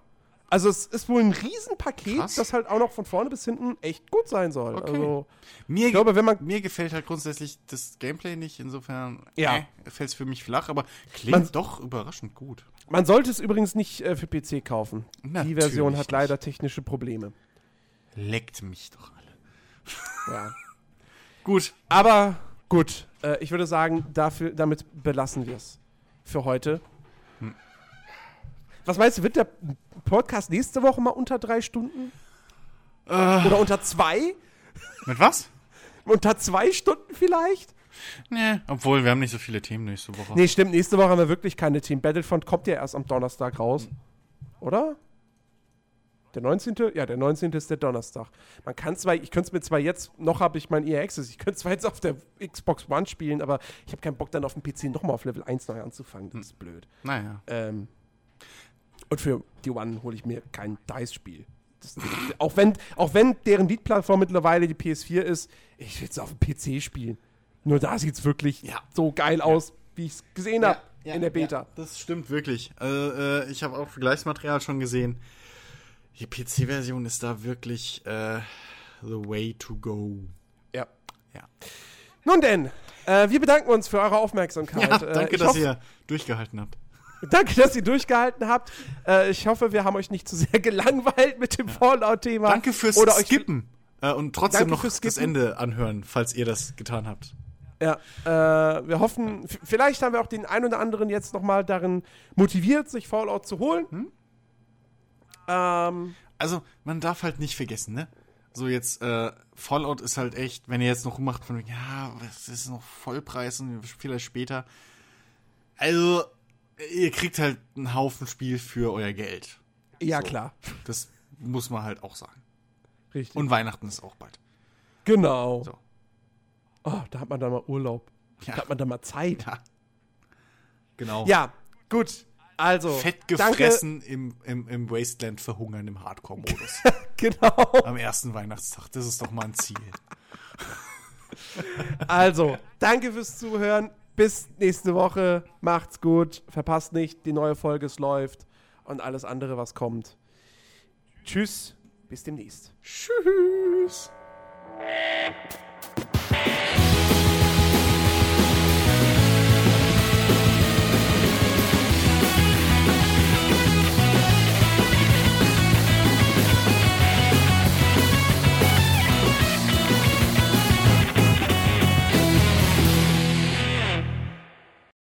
Also es ist wohl ein Riesenpaket, Krass. das halt auch noch von vorne bis hinten echt gut sein soll. Okay. Also Mir, ich glaube, wenn man mir gefällt halt grundsätzlich das Gameplay nicht, insofern Ja. äh, fällt es für mich flach, aber klingt Man- doch überraschend gut. man sollte es übrigens nicht äh, für PC kaufen. Die Natürlich Version hat leider technische Probleme. Leckt mich doch alle. Ja. Gut. Aber gut, äh, ich würde sagen, dafür, damit belassen wir es für heute. Was meinst du, wird der Podcast nächste Woche mal unter drei Stunden? Äh, Oder unter zwei? mit was? Unter zwei Stunden vielleicht? Nee, obwohl wir haben nicht so viele Themen nächste Woche. Nee, stimmt, nächste Woche haben wir wirklich keine Team. Battlefront kommt ja erst am Donnerstag raus. Oder? Der 19.? Ja, der 19. ist der Donnerstag. Man kann zwar, ich könnte es mir zwar jetzt, noch habe ich mein EA Access, ich könnte zwar jetzt auf der Xbox One spielen, aber ich habe keinen Bock dann auf dem PC nochmal auf Level 1 neu anzufangen. Das ist blöd. Naja. Ähm, und für die One hole ich mir kein DICE-Spiel. Auch wenn, auch wenn deren Lead-Plattform mittlerweile die PS4 ist, ich will es auf dem PC spielen. Nur da sieht es wirklich Ja. so geil aus, wie ich es gesehen habe Ja, in der Beta. Ja, das stimmt wirklich. Äh, äh, ich habe auch Vergleichsmaterial schon gesehen. Die PC-Version ist da wirklich äh, the way to go. Ja. Ja, Nun denn, äh, wir bedanken uns für eure Aufmerksamkeit. ja Äh, danke, ich dass hoffe- ihr durchgehalten habt. Danke, dass ihr durchgehalten habt. Äh, ich hoffe, wir haben euch nicht zu sehr gelangweilt mit dem Fallout-Thema. Danke fürs Oder euch Skippen. Äh, und trotzdem noch das. Ende anhören, falls ihr das getan habt. Ja, äh, wir hoffen, vielleicht haben wir auch den einen oder anderen jetzt nochmal darin motiviert, sich Fallout zu holen. Hm? Ähm, Also, man darf halt nicht vergessen, ne? So jetzt, äh, Fallout ist halt echt, wenn ihr jetzt noch rummacht von, ja, das ist noch Vollpreis und vielleicht später. Also, ihr kriegt halt einen Haufen Spiel für euer Geld. ja, So. klar. Das muss man halt auch sagen. Richtig. Und Weihnachten ist auch bald. genau. So. Oh, da hat man dann mal Urlaub. Ja. Da hat man dann mal Zeit. Ja. Genau. Ja, gut. Also, Fett danke. gefressen im, im, im Wasteland verhungern im Hardcore-Modus. Genau. Am ersten Weihnachtstag. Das ist doch mal ein Ziel. Also, danke fürs Zuhören. Bis nächste Woche. Macht's gut. Verpasst nicht, die neue Folge, es läuft. Und alles andere, was kommt. Tschüss. Bis demnächst. Tschüss.